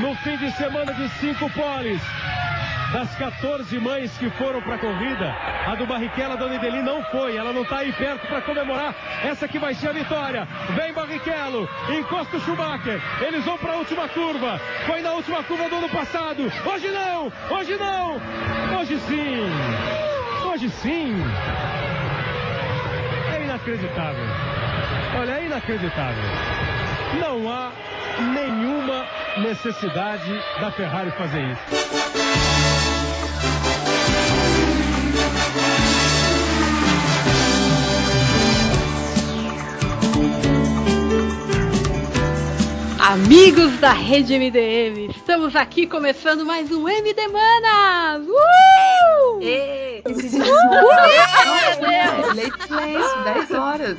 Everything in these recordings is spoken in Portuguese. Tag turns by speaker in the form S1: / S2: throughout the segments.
S1: no fim de semana de cinco poles. Das 14 mães que foram para a corrida, a do Barrichello, a Dona Ideli não foi. Ela não está aí perto para comemorar. Essa que vai ser a vitória. Vem Barrichello, encosta o Schumacher. Eles vão para a última curva. Foi na última curva do ano passado. Hoje não, hoje não, hoje sim. Hoje sim. É inacreditável. Olha, é inacreditável. Não há nenhuma necessidade da Ferrari fazer isso.
S2: Amigos da Rede MDM, estamos aqui começando mais um MD Manas! Uh!
S3: Ê!
S4: Late Place, 10 horas.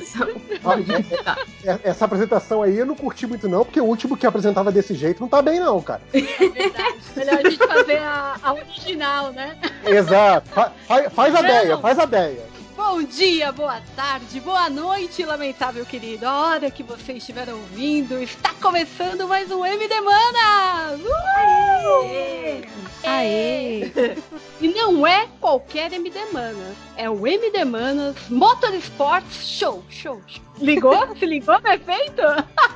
S5: É, é, Essa apresentação aí eu não curti muito, não, porque o último que apresentava desse jeito não tá bem, não, cara.
S2: Verdade. Melhor a gente fazer a, a original, né?
S5: Exato. Fa- fa- faz a ideia, faz a ideia.
S2: Bom dia, boa tarde, boa noite, lamentável querido. A hora que você estiver ouvindo, está começando mais um MD Manas! Uh!
S4: Aê!
S2: E não é qualquer MD Manas, é o MD Manas Motorsports Show, show, show. Ligou? Se ligou no efeito?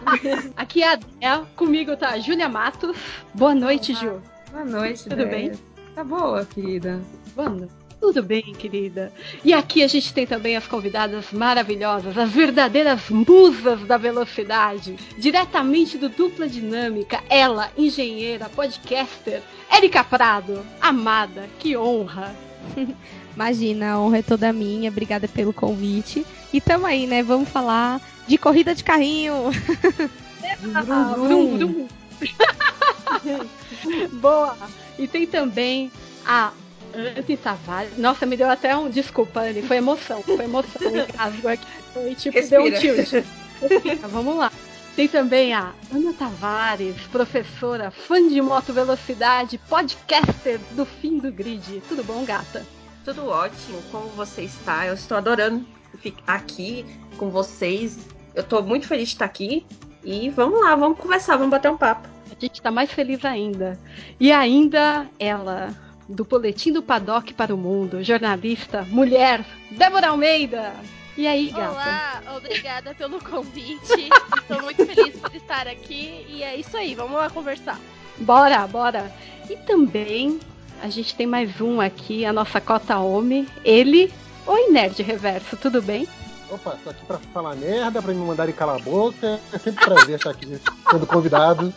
S2: Aqui é a Adel, comigo tá a Júlia Matos. Boa noite, Ju.
S4: Boa noite,
S2: Tudo bem?
S4: Tá boa, querida.
S2: Vamos. Tudo bem, querida. E aqui a gente tem também as convidadas maravilhosas, as verdadeiras musas da velocidade, diretamente do Dupla Dinâmica, ela, engenheira, podcaster, Érica Prado, amada, que honra.
S6: Imagina, a honra é toda minha. Obrigada pelo convite. E tamo aí, né? Vamos falar de corrida de carrinho.
S2: Ah, vrum, vrum. Boa! E tem também a Anne Tavares. Nossa, me deu até um. Desculpa, Anne, foi emoção. Foi emoção. Engasgo aqui. Foi tipo, deu um
S3: Respira.
S2: tilt. Respira, Vamos lá. Tem também a Ana Tavares, professora, fã de moto velocidade, podcaster do fim do grid. Tudo bom, gata?
S3: Tudo ótimo, como você está? Eu estou adorando ficar aqui com vocês. Eu estou muito feliz de estar aqui. E vamos lá, vamos conversar, vamos bater um papo.
S2: A gente tá mais feliz ainda. E ainda ela, do Boletim do Paddock para o Mundo, jornalista, mulher, Débora Almeida. E aí, gata?
S7: Olá, obrigada pelo convite. Estou muito feliz por estar aqui e é isso aí, vamos lá conversar.
S2: Bora, bora. E também a gente tem mais um aqui, a nossa cota homem, ele, Oi Nerd Reverso, tudo bem?
S5: Opa, tô aqui pra falar merda, pra me mandarem calar a boca. É sempre um prazer estar aqui sendo convidado,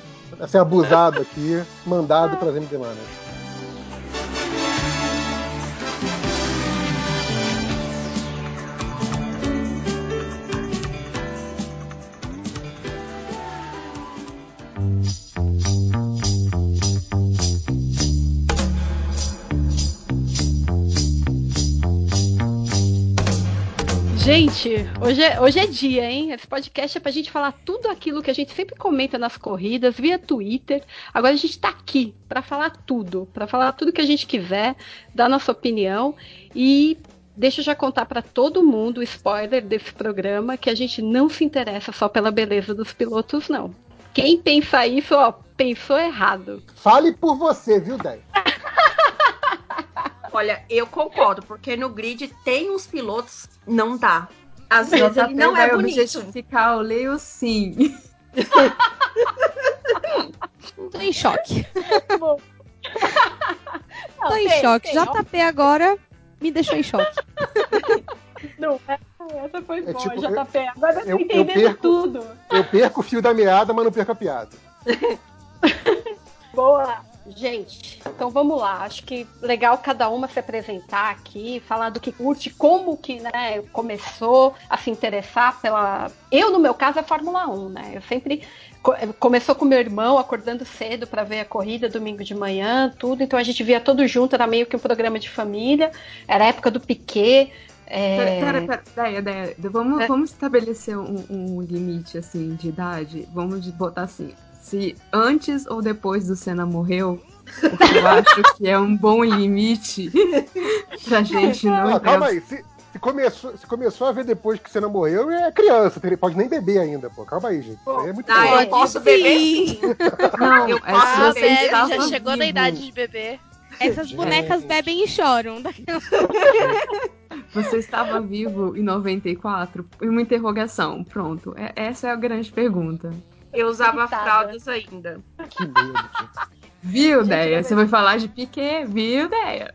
S5: ser abusado aqui, mandado pras MD Manas.
S2: Gente, hoje é, hoje é dia, hein? Esse podcast é pra gente falar tudo aquilo que a gente sempre comenta nas corridas, via Twitter. Agora a gente tá aqui pra falar tudo, pra falar tudo que a gente quiser, dar nossa opinião e deixa eu já contar pra todo mundo o spoiler desse programa que a gente não se interessa só pela beleza dos pilotos, não. Quem pensa isso, ó, pensou errado.
S5: Fale por você, viu, Dé?
S3: Olha, eu concordo, porque no grid tem uns pilotos, não dá. Às vezes ele não é bonito.
S4: objetificar o Leio sim.
S6: Tô em choque.
S2: Não,
S6: Tô em
S2: tem,
S6: choque.
S2: tem,
S6: JP agora me deixou em choque.
S2: Não, essa foi
S5: É
S2: boa,
S5: tipo,
S2: JP. Agora eu
S5: eu- perco-
S2: tudo.
S5: Eu perco o fio da meada, mas não perco a piada.
S2: Boa! Gente, então vamos lá. Acho que legal cada uma se apresentar aqui, falar do que curte, como que né, começou a se interessar pela. Eu, no meu caso, é Fórmula 1, né? Eu sempre. co- Começou com meu irmão acordando cedo para ver a corrida domingo de manhã, tudo. Então a gente via todo junto, era meio que um programa de família. Era a época do Piquet. é,
S4: Pera, pera, pera, vamos,
S2: É.
S4: vamos estabelecer um, um limite assim de idade. Vamos botar assim. Se antes ou depois do Senna morreu, porque eu acho que é um bom limite pra gente não
S5: Ah, calma aí. Se, se começou, se começou a ver depois que você não morreu, é criança, ele pode nem beber ainda, pô. Calma aí, gente. Aí é muito
S3: Ah,
S5: bom.
S3: eu posso beber sim.
S4: Não,
S3: Eu
S4: é
S3: posso
S7: Ah,
S3: beber,
S7: já chegou na
S4: vivo.
S7: idade de beber.
S6: Essas bonecas bebem e choram.
S4: Você estava vivo em 94? E uma interrogação. Pronto. É- essa é a grande pergunta.
S3: Eu usava fraldas ainda.
S5: Que medo.
S4: Viu, Deia? Você vai falar de Piquet? Viu, Deia?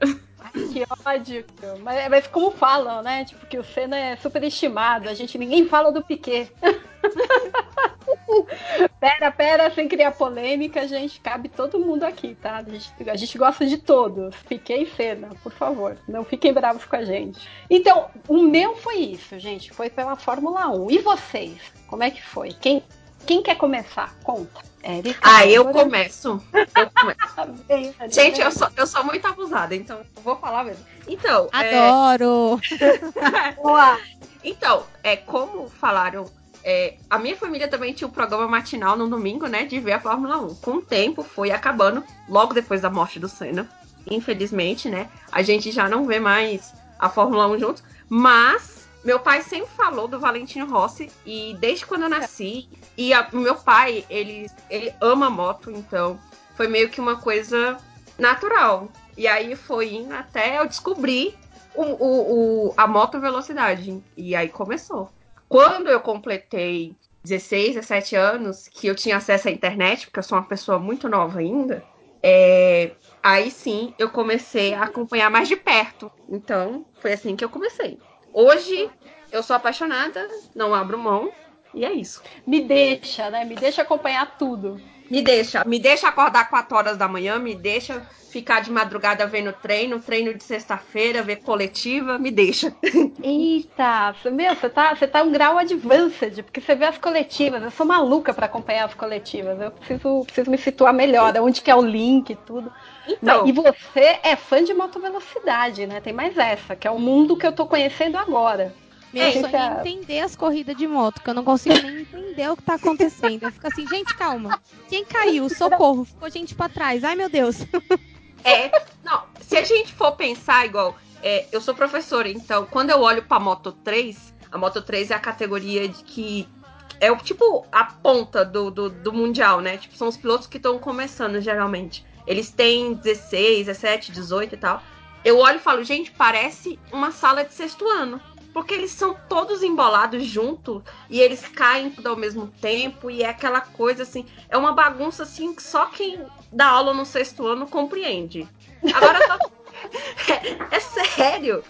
S2: Que ódio. Mas, mas como falam, né? Tipo, que o Senna é superestimado. A gente, ninguém fala do Piquet. pera, pera, sem criar polêmica, gente. Cabe todo mundo aqui, tá? A gente, a gente gosta de todos. Piquet e Senna, por favor. Não fiquem bravos com a gente. Então, o meu foi isso, gente. Foi pela Fórmula 1. E vocês? Como é que foi? Quem, quem quer começar? Conta. Érica,
S3: Ah, eu começo. Eu começo.
S2: Bem,
S3: Gente,
S2: bem.
S3: eu sou, eu sou muito abusada, então eu vou falar mesmo. Então, é,
S6: Adoro!
S2: Boa.
S3: então é, como falaram, é, a minha família também tinha um programa matinal no domingo, né, de ver a Fórmula 1. Com o tempo, foi acabando, logo depois da morte do Senna. Infelizmente, né, a gente já não vê mais a Fórmula 1 juntos, mas meu pai sempre falou do Valentino Rossi e desde quando eu nasci, e o meu pai, ele, ele ama moto, então foi meio que uma coisa natural. E aí foi indo até eu descobrir o, o, o- a moto velocidade. E aí começou. Quando eu completei 16, 17 anos, que eu tinha acesso à internet, porque eu sou uma pessoa muito nova ainda, é, aí sim eu comecei a acompanhar mais de perto. Então, foi assim que eu comecei. Hoje eu sou apaixonada, não abro mão, e é isso.
S2: Me deixa, né? Me deixa acompanhar tudo.
S3: Me deixa, me deixa acordar 4 horas da manhã, me deixa ficar de madrugada vendo treino, treino de sexta-feira, ver coletiva, me deixa.
S2: Eita, você- meu, você tá, você tá um grau advanced, porque você vê as coletivas. Eu sou maluca pra acompanhar as coletivas. Eu preciso, preciso me situar melhor, onde que é o link e tudo.
S3: Então,
S2: E você é fã de motovelocidade, né? Tem mais essa, que é o mundo que eu tô conhecendo agora.
S6: Meu
S2: É,
S6: sonho
S2: é
S6: entender as corridas de moto, que eu não consigo nem entender o que tá acontecendo. Eu fico assim, gente, calma. Quem caiu? Socorro, ficou gente pra trás. Ai, meu Deus.
S3: é. Não, se a gente for pensar igual, é, eu sou professora, então quando eu olho pra Moto 3, a Moto 3 é a categoria de que. É o tipo a ponta do, do, do Mundial, né? Tipo, são os pilotos que estão começando geralmente. Eles têm 16, 17, 18 e tal. Eu olho e falo, gente, parece uma sala de sexto ano. Porque eles são todos embolados junto e eles caem tudo ao mesmo tempo e é aquela coisa assim, é uma bagunça assim que só quem dá aula no sexto ano compreende. Agora só... é, é sério.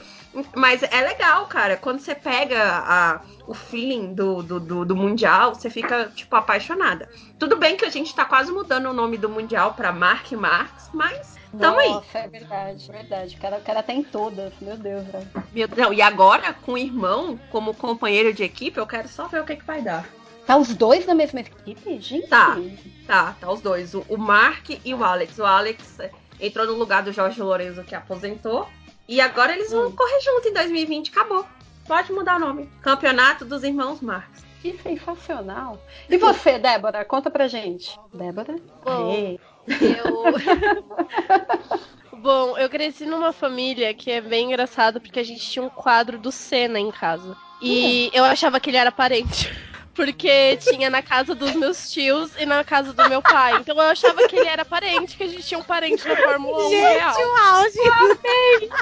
S3: Mas é legal, cara. Quando você pega a, o feeling do, do, do, do Mundial, você fica, tipo, apaixonada. Tudo bem que a gente tá quase mudando o nome do Mundial pra Mark Marx, mas tamo aí.
S2: Nossa, é verdade, verdade. O cara, o cara tá em todas, meu Deus, velho.
S3: Meu, não, e agora, com o irmão como companheiro de equipe, eu quero só ver o que, que vai dar.
S2: Tá os dois na mesma equipe? Gente.
S3: Tá. Tá, tá os dois. O, o Mark e o Alex. O Alex é, entrou no lugar do Jorge Lourenço, que aposentou. E agora eles vão
S2: Hum.
S3: correr junto em 2020. Acabou. Pode mudar o nome. Campeonato dos Irmãos Marx.
S2: Que sensacional. E você, Débora? Conta pra gente. Débora?
S7: Bom,
S2: Aê.
S7: Eu. Bom, eu cresci numa família que é bem engraçado porque a gente tinha um quadro do Senna em casa. E eu achava que ele era parente. Porque tinha na casa dos meus tios e na casa do meu pai. Então eu achava que ele era parente, que a gente tinha um parente na Fórmula 1 real.
S6: Gente, o auge.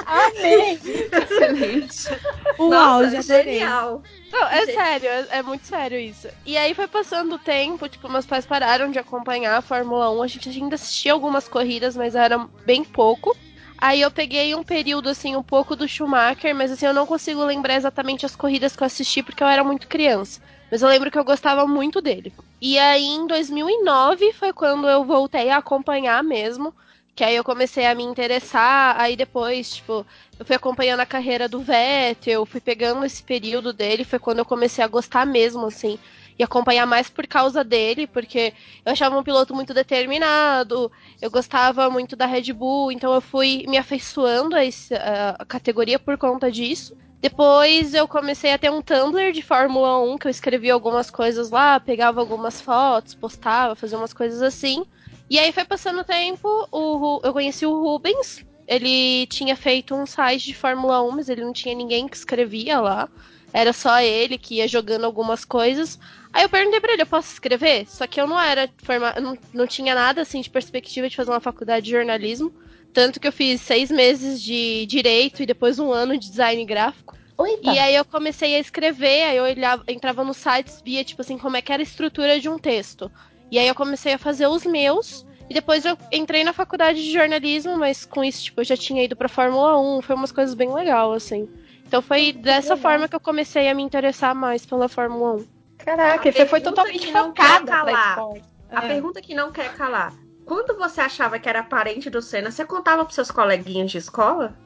S2: Amém!
S4: Excelente.
S6: O
S3: Nossa,
S6: auge,
S3: genial.
S7: Não, é
S3: Gente.
S7: sério, é, é muito sério isso. E aí foi passando o tempo, tipo, meus pais pararam de acompanhar a Fórmula 1. A gente ainda assistia algumas corridas, mas era bem pouco. Aí eu peguei um período, assim, um pouco do Schumacher, mas assim, eu não consigo lembrar exatamente as corridas que eu assisti porque eu era muito criança. Mas eu lembro que eu gostava muito dele. E aí em 2009 foi quando eu voltei a acompanhar mesmo. Que aí eu comecei a me interessar, aí depois, tipo, eu fui acompanhando a carreira do Vettel, fui pegando esse período dele, foi quando eu comecei a gostar mesmo, assim, e acompanhar mais por causa dele, porque eu achava um piloto muito determinado, eu gostava muito da Red Bull, então eu fui me afeiçoando a, esse, a, categoria por conta disso. Depois eu comecei a ter um Tumblr de Fórmula 1, que eu escrevia algumas coisas lá, pegava algumas fotos, postava, fazia umas coisas assim. E aí foi passando o tempo, o, eu conheci o Rubens, ele tinha feito um site de Fórmula 1, mas ele não tinha ninguém que escrevia lá. Era só ele que ia jogando algumas coisas. Aí eu perguntei pra ele, eu posso escrever? Só que eu não era forma... não, não tinha nada assim de perspectiva de fazer uma faculdade de jornalismo. Tanto que eu fiz seis meses de direito e depois um ano de design gráfico.
S2: Oita.
S7: E aí eu comecei a escrever, aí eu olhava, entrava nos sites, via, tipo assim, como é que era a estrutura de um texto. E aí eu comecei a fazer os meus. E depois eu entrei na faculdade de jornalismo, mas com isso, tipo, eu já tinha ido pra Fórmula 1, foi umas coisas bem legais, assim. Então foi dessa forma que eu comecei a me interessar mais pela Fórmula 1.
S2: Caraca,
S3: A
S2: você foi totalmente focada pra esporte.
S3: A
S2: É.
S3: pergunta que não quer calar. Quando você achava que era parente do Senna, você contava pros seus coleguinhas de escola?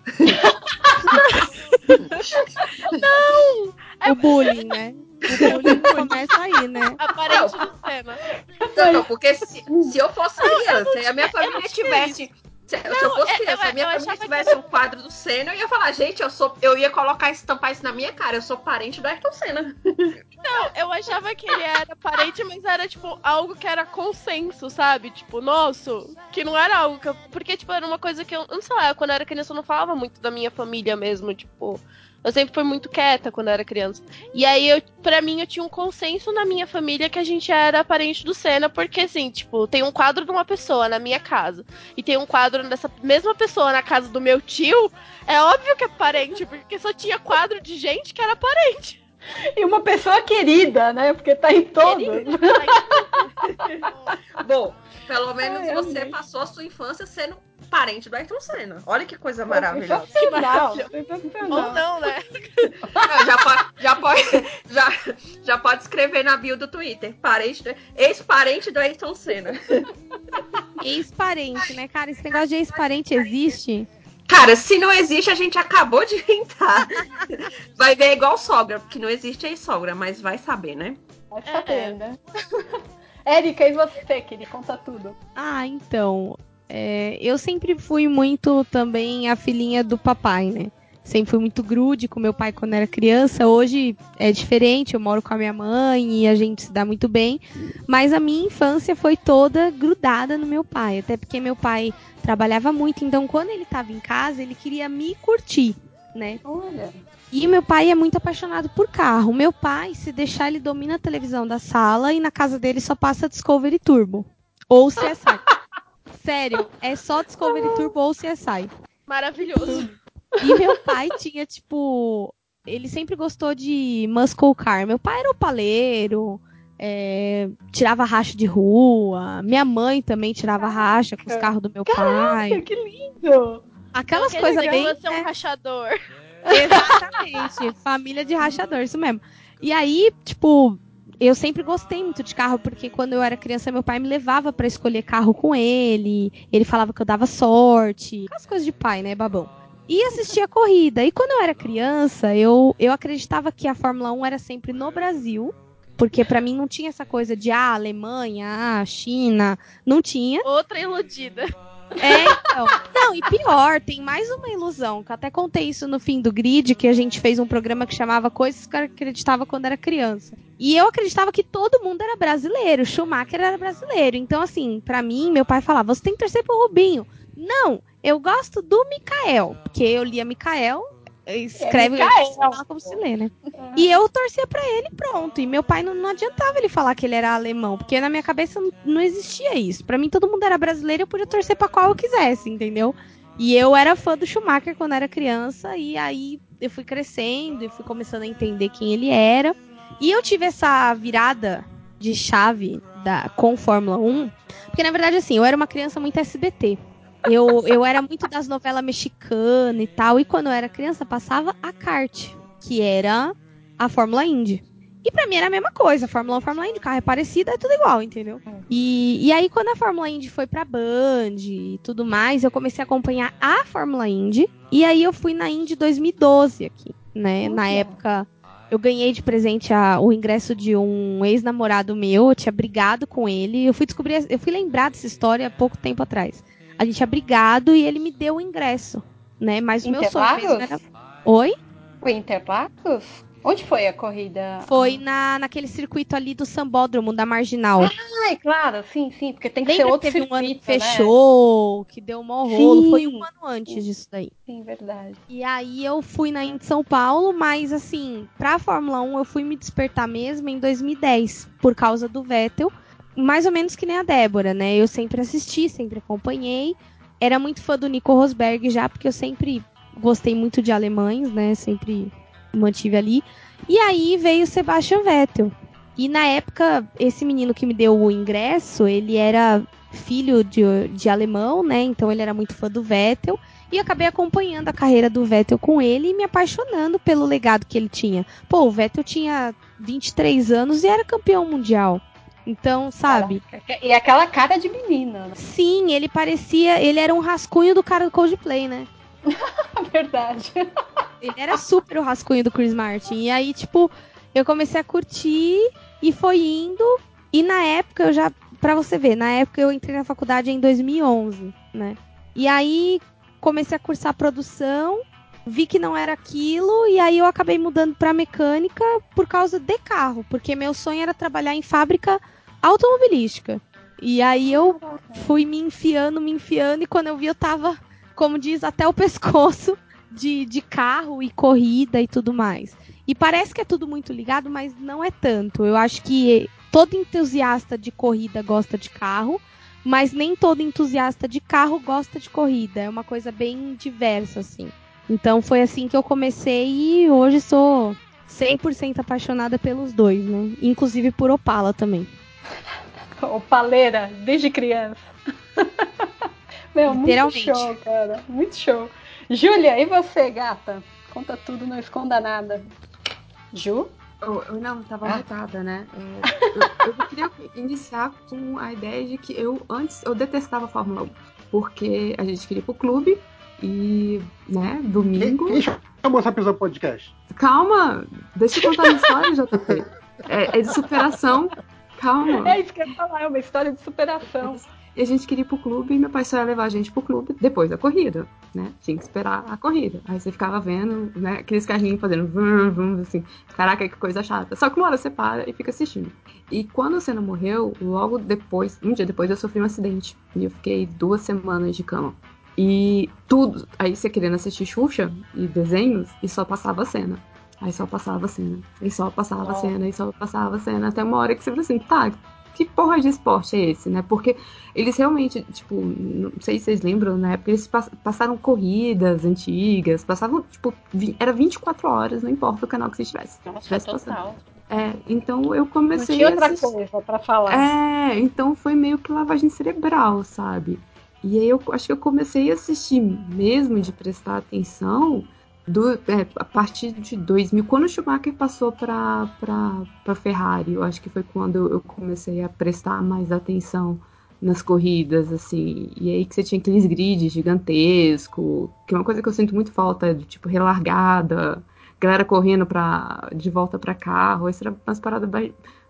S6: O bullying, né? O bullying começa aí, né?
S7: Aparente do Senna.
S3: Não, não, porque se, se eu fosse criança e a minha família
S7: tinha
S3: tivesse. Se, se eu
S7: Não,
S3: fosse
S7: eu-
S3: criança e
S7: eu-
S3: a minha
S7: eu
S3: família tivesse um quadro do Senna, eu ia falar, gente, eu sou. Eu ia colocar, estampar isso na minha cara. Eu sou parente do Ayrton Senna.
S7: Não, eu achava que ele era parente, mas era, tipo, algo que era consenso, sabe? Tipo, nosso, que não era algo que eu... Porque, tipo, era uma coisa que eu... Não sei lá, quando eu era criança eu não falava muito da minha família mesmo, tipo... Eu sempre fui muito quieta quando eu era criança. E aí, eu, pra mim, eu tinha um consenso na minha família que a gente era parente do Senna, porque, assim, tipo, tem um quadro de uma pessoa na minha casa e tem um quadro dessa mesma pessoa na casa do meu tio, é óbvio que é parente, porque só tinha quadro de gente que era parente.
S2: E uma pessoa querida, né? Porque tá em todos.
S3: Bom, pelo menos
S2: Ai,
S3: você
S2: amei.
S3: passou a sua infância sendo parente do Ayrton Senna. Olha que coisa maravilhosa.
S2: Sensacional.
S7: Ou
S2: Sensacional.
S7: não, né?
S3: Não, já, pode, já, pode, já, já pode escrever na bio do Twitter. Parente do- Ex-parente do Ayrton Senna.
S6: Ex-parente, né, cara? Esse negócio de ex-parente existe?
S3: Cara, se não existe, a gente acabou de inventar. Vai ver igual sogra, porque não existe ex-sogra, mas vai saber, né?
S2: Vai saber, né? Érica, e você, que ele conta tudo.
S6: Ah, então. É, eu sempre fui muito também a filhinha do papai, né? Sempre fui muito grude com meu pai quando era criança. Hoje é diferente, eu moro com a minha mãe e a gente se dá muito bem. Mas a minha infância foi toda grudada no meu pai. Até porque meu pai trabalhava muito, então quando ele estava em casa, ele queria me curtir, né?
S2: Olha.
S6: E meu pai é muito apaixonado por carro. Meu pai, se deixar, ele domina a televisão da sala e na casa dele só passa Discovery Turbo. Ou CSI. Sério, é só Discovery Turbo ou CSI.
S7: Maravilhoso.
S6: E meu pai tinha, tipo. Ele sempre gostou de muscle car. Meu pai era opaleiro, é, tirava racha de rua. Minha mãe também tirava racha com os carros do meu pai.
S2: Caraca, que lindo!
S6: Aquelas coisas bem.
S7: Você é um rachador.
S6: Exatamente, família de rachador, isso mesmo. E aí, tipo, eu sempre gostei muito de carro, porque quando eu era criança, meu pai me levava pra escolher carro com ele. Ele falava que eu dava sorte. As coisas de pai, né, babão? E assistia a corrida. E quando eu era criança, eu, eu acreditava que a Fórmula 1 era sempre no Brasil. Porque pra mim não tinha essa coisa de ah, Alemanha, ah, China. Não tinha.
S7: Outra iludida.
S6: É, então. Não, e pior, tem mais uma ilusão, que até contei isso no fim do grid, que a gente fez um programa que chamava Coisas que eu acreditava quando era criança. E eu acreditava que todo mundo era brasileiro, Schumacher era brasileiro. Então, assim, pra mim, meu pai falava, você tem que torcer pro Rubinho. Não, eu gosto do Mikael, porque eu lia Mikael, escreve fala como se lê, né? E eu torcia pra ele, pronto. E meu pai não, não adiantava ele falar que ele era alemão, porque na minha cabeça não, existia isso. Pra mim todo mundo era brasileiro, eu podia torcer pra qual eu quisesse, entendeu? E eu era fã do Schumacher quando era criança e aí eu fui crescendo e fui começando a entender quem ele era. E eu tive essa virada de chave da com Fórmula 1, porque na verdade assim, eu era uma criança muito SBT. Eu, eu era muito das novelas mexicanas e tal, e quando eu era criança passava a kart, que era a Fórmula Indy. E pra mim era a mesma coisa, Fórmula 1, Fórmula Indy, o carro é parecido, é tudo igual, entendeu? E, e aí quando a Fórmula Indy foi pra Band e tudo mais, eu comecei a acompanhar a Fórmula Indy, e aí eu fui na Indy 2012 aqui, né? Na época eu ganhei de presente a- o ingresso de um ex-namorado meu, eu tinha brigado com ele, eu fui descobrir, eu fui lembrar dessa história há pouco tempo atrás. A gente tinha brigado e ele me deu o ingresso, né? Mas o meu sonho mesmo era... Oi?
S2: Foi Interlagos? Onde foi a corrida?
S6: Foi na, naquele circuito ali do Sambódromo, da Marginal.
S2: Ai, claro, sim, sim, porque tem que
S6: Lembra
S2: ser outro
S6: que teve um ano
S2: circuito,
S6: que
S2: né?
S6: fechou, que deu um rolo. Foi
S2: Sim.
S6: um ano antes disso daí.
S2: Sim, verdade.
S6: E aí eu fui na Indy São Paulo, mas assim, pra Fórmula 1 eu fui me despertar mesmo em 2010, por causa do Vettel. Mais ou menos que nem a Débora, né? Eu sempre assisti, sempre acompanhei. Era muito fã do Nico Rosberg já, porque eu sempre gostei muito de alemães, né? Sempre mantive ali. E aí veio o Sebastian Vettel. E na época, esse menino que me deu o ingresso, ele era filho de, de alemão, né? Então ele era muito fã do Vettel. E acabei acompanhando a carreira do Vettel com ele e me apaixonando pelo legado que ele tinha. Pô, o Vettel tinha 23 anos e era campeão mundial. Então, sabe?
S2: E aquela cara de menina, né?
S6: Sim, ele parecia. Ele era um rascunho do cara do Coldplay, né?
S2: Verdade.
S6: Ele era super o rascunho do Chris Martin. E aí, tipo, eu comecei a curtir e foi indo. E na época eu já. Pra você ver, na época eu entrei na faculdade em 2011, né? E aí comecei a cursar produção. Vi que não era aquilo. E aí eu acabei mudando pra mecânica por causa de carro. Porque meu sonho era trabalhar em fábrica automobilística. E aí eu fui me enfiando, me enfiando. E quando eu vi, eu tava, como diz, até o pescoço de, de carro e corrida e tudo mais. E parece que é tudo muito ligado, mas não é tanto. Eu acho que todo entusiasta de corrida gosta de carro, mas nem todo entusiasta de carro gosta de corrida. É uma coisa bem diversa, assim. Então foi assim que eu comecei e hoje sou 100% apaixonada pelos dois, né? Inclusive por Opala também.
S2: Opaleira, desde criança. Meu, muito show, cara. Muito show. Júlia, e você, gata? Conta tudo, não esconda nada. Ju?
S4: Eu, eu não, tava
S2: Ah.
S4: né? É, eu, eu queria iniciar com a ideia de que eu antes eu detestava a Fórmula 1, porque a gente queria ir pro clube e, né, domingo.
S5: Quem chamou essa pessoa pro podcast?
S4: Calma, deixa eu contar a história, JP. É, é de superação. Calma.
S2: É isso que eu ia falar, é uma história de superação.
S4: E a gente queria ir pro clube e meu pai só ia levar a gente pro clube depois da corrida, né? Tinha que esperar a corrida. Aí você ficava vendo, né? Aqueles carrinhos fazendo vum, vum, assim. Caraca, que coisa chata. Só que uma hora você para e fica assistindo. E quando o Senna morreu, logo depois, um dia depois, eu sofri um acidente. E eu fiquei duas semanas de cama. E tudo. Aí você querendo assistir Xuxa e desenhos, e só passava a cena. Aí só passava a cena. E só passava cena, e só passava a cena. Até uma hora que você fala assim, tá, que porra de esporte é esse, né? Porque eles realmente, tipo, não sei se vocês lembram, na época eles pass- passaram corridas antigas, passavam, tipo, era 24 horas, não importa o canal que você estivesse.
S2: Nossa,
S4: Tivesse
S2: total.
S4: É, então eu
S2: Não
S4: comecei
S2: tinha
S4: a
S2: outra coisa pra falar.
S4: É, então foi meio que lavagem cerebral, sabe? E aí eu acho que eu comecei a assistir mesmo, de prestar atenção, do, é, a partir de 2000, quando o Schumacher passou pra, pra Ferrari, eu acho que foi quando eu comecei a prestar mais atenção nas corridas, assim. E aí que você tinha aqueles grids gigantescos, que é uma coisa que eu sinto muito falta, de tipo, relargada, galera correndo pra, de volta pra carro, isso era umas paradas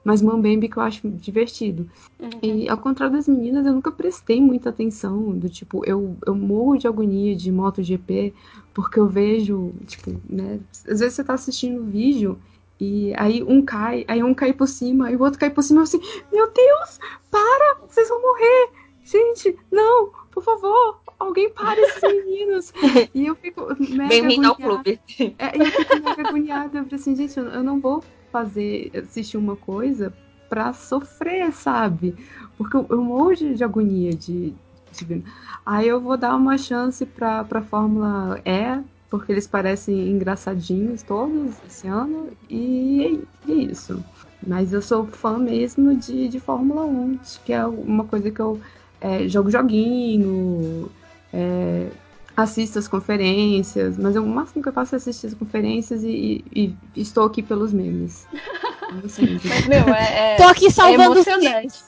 S4: mais mambembe que eu acho divertido.
S2: Uhum.
S4: E ao contrário das meninas, eu nunca prestei muita atenção, do tipo, eu, eu morro de agonia de MotoGP, porque eu vejo, tipo, né, às vezes você tá assistindo o vídeo e aí um cai, aí um cai por cima, e o outro cai por cima, eu assim, meu Deus, para, vocês vão morrer, gente, não, por favor, alguém para esses meninos. E eu fico mega
S3: Bem-vindo ao clube.
S4: É, e eu fico mega agoniada. Eu falei assim, gente, eu não vou fazer, assistir uma coisa pra sofrer, sabe? Porque eu, eu morro de, agonia de, de. Aí eu vou dar uma chance pra, pra Fórmula E, porque eles parecem engraçadinhos todos esse ano, e, e é isso. Mas eu sou fã mesmo de, de Fórmula 1, que é uma coisa que eu é, jogo joguinho, é, assisto as conferências, mas eu- o máximo que eu faço é assistir as conferências e, e- e estou aqui pelos memes.
S2: Mas, meu, é, é,
S6: Tô aqui salvando
S2: é
S6: os
S2: emocionante.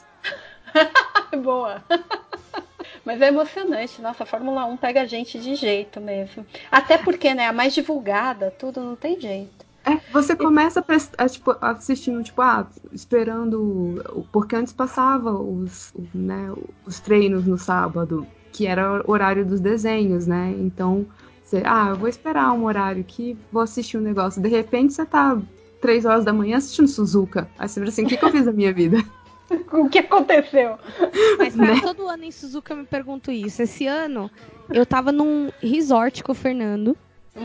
S2: Boa. Mas é emocionante. Nossa, a Fórmula 1 pega a gente de jeito mesmo. Até porque, né, a mais divulgada, tudo não tem jeito.
S4: É, você começa a, tipo, assistindo, tipo, ah, esperando. Porque antes passava os, né, os treinos no sábado, que era o horário dos desenhos, né? Então Você, ah, eu vou esperar um horário aqui, vou assistir um negócio. De repente você tá três horas da manhã assistindo Suzuka. Aí você vira assim, o que, que eu fiz da minha vida?
S2: O que aconteceu?
S6: Mas cara,
S4: Né?
S6: todo ano em Suzuka eu me pergunto isso. Esse ano eu tava num resort com o Fernando.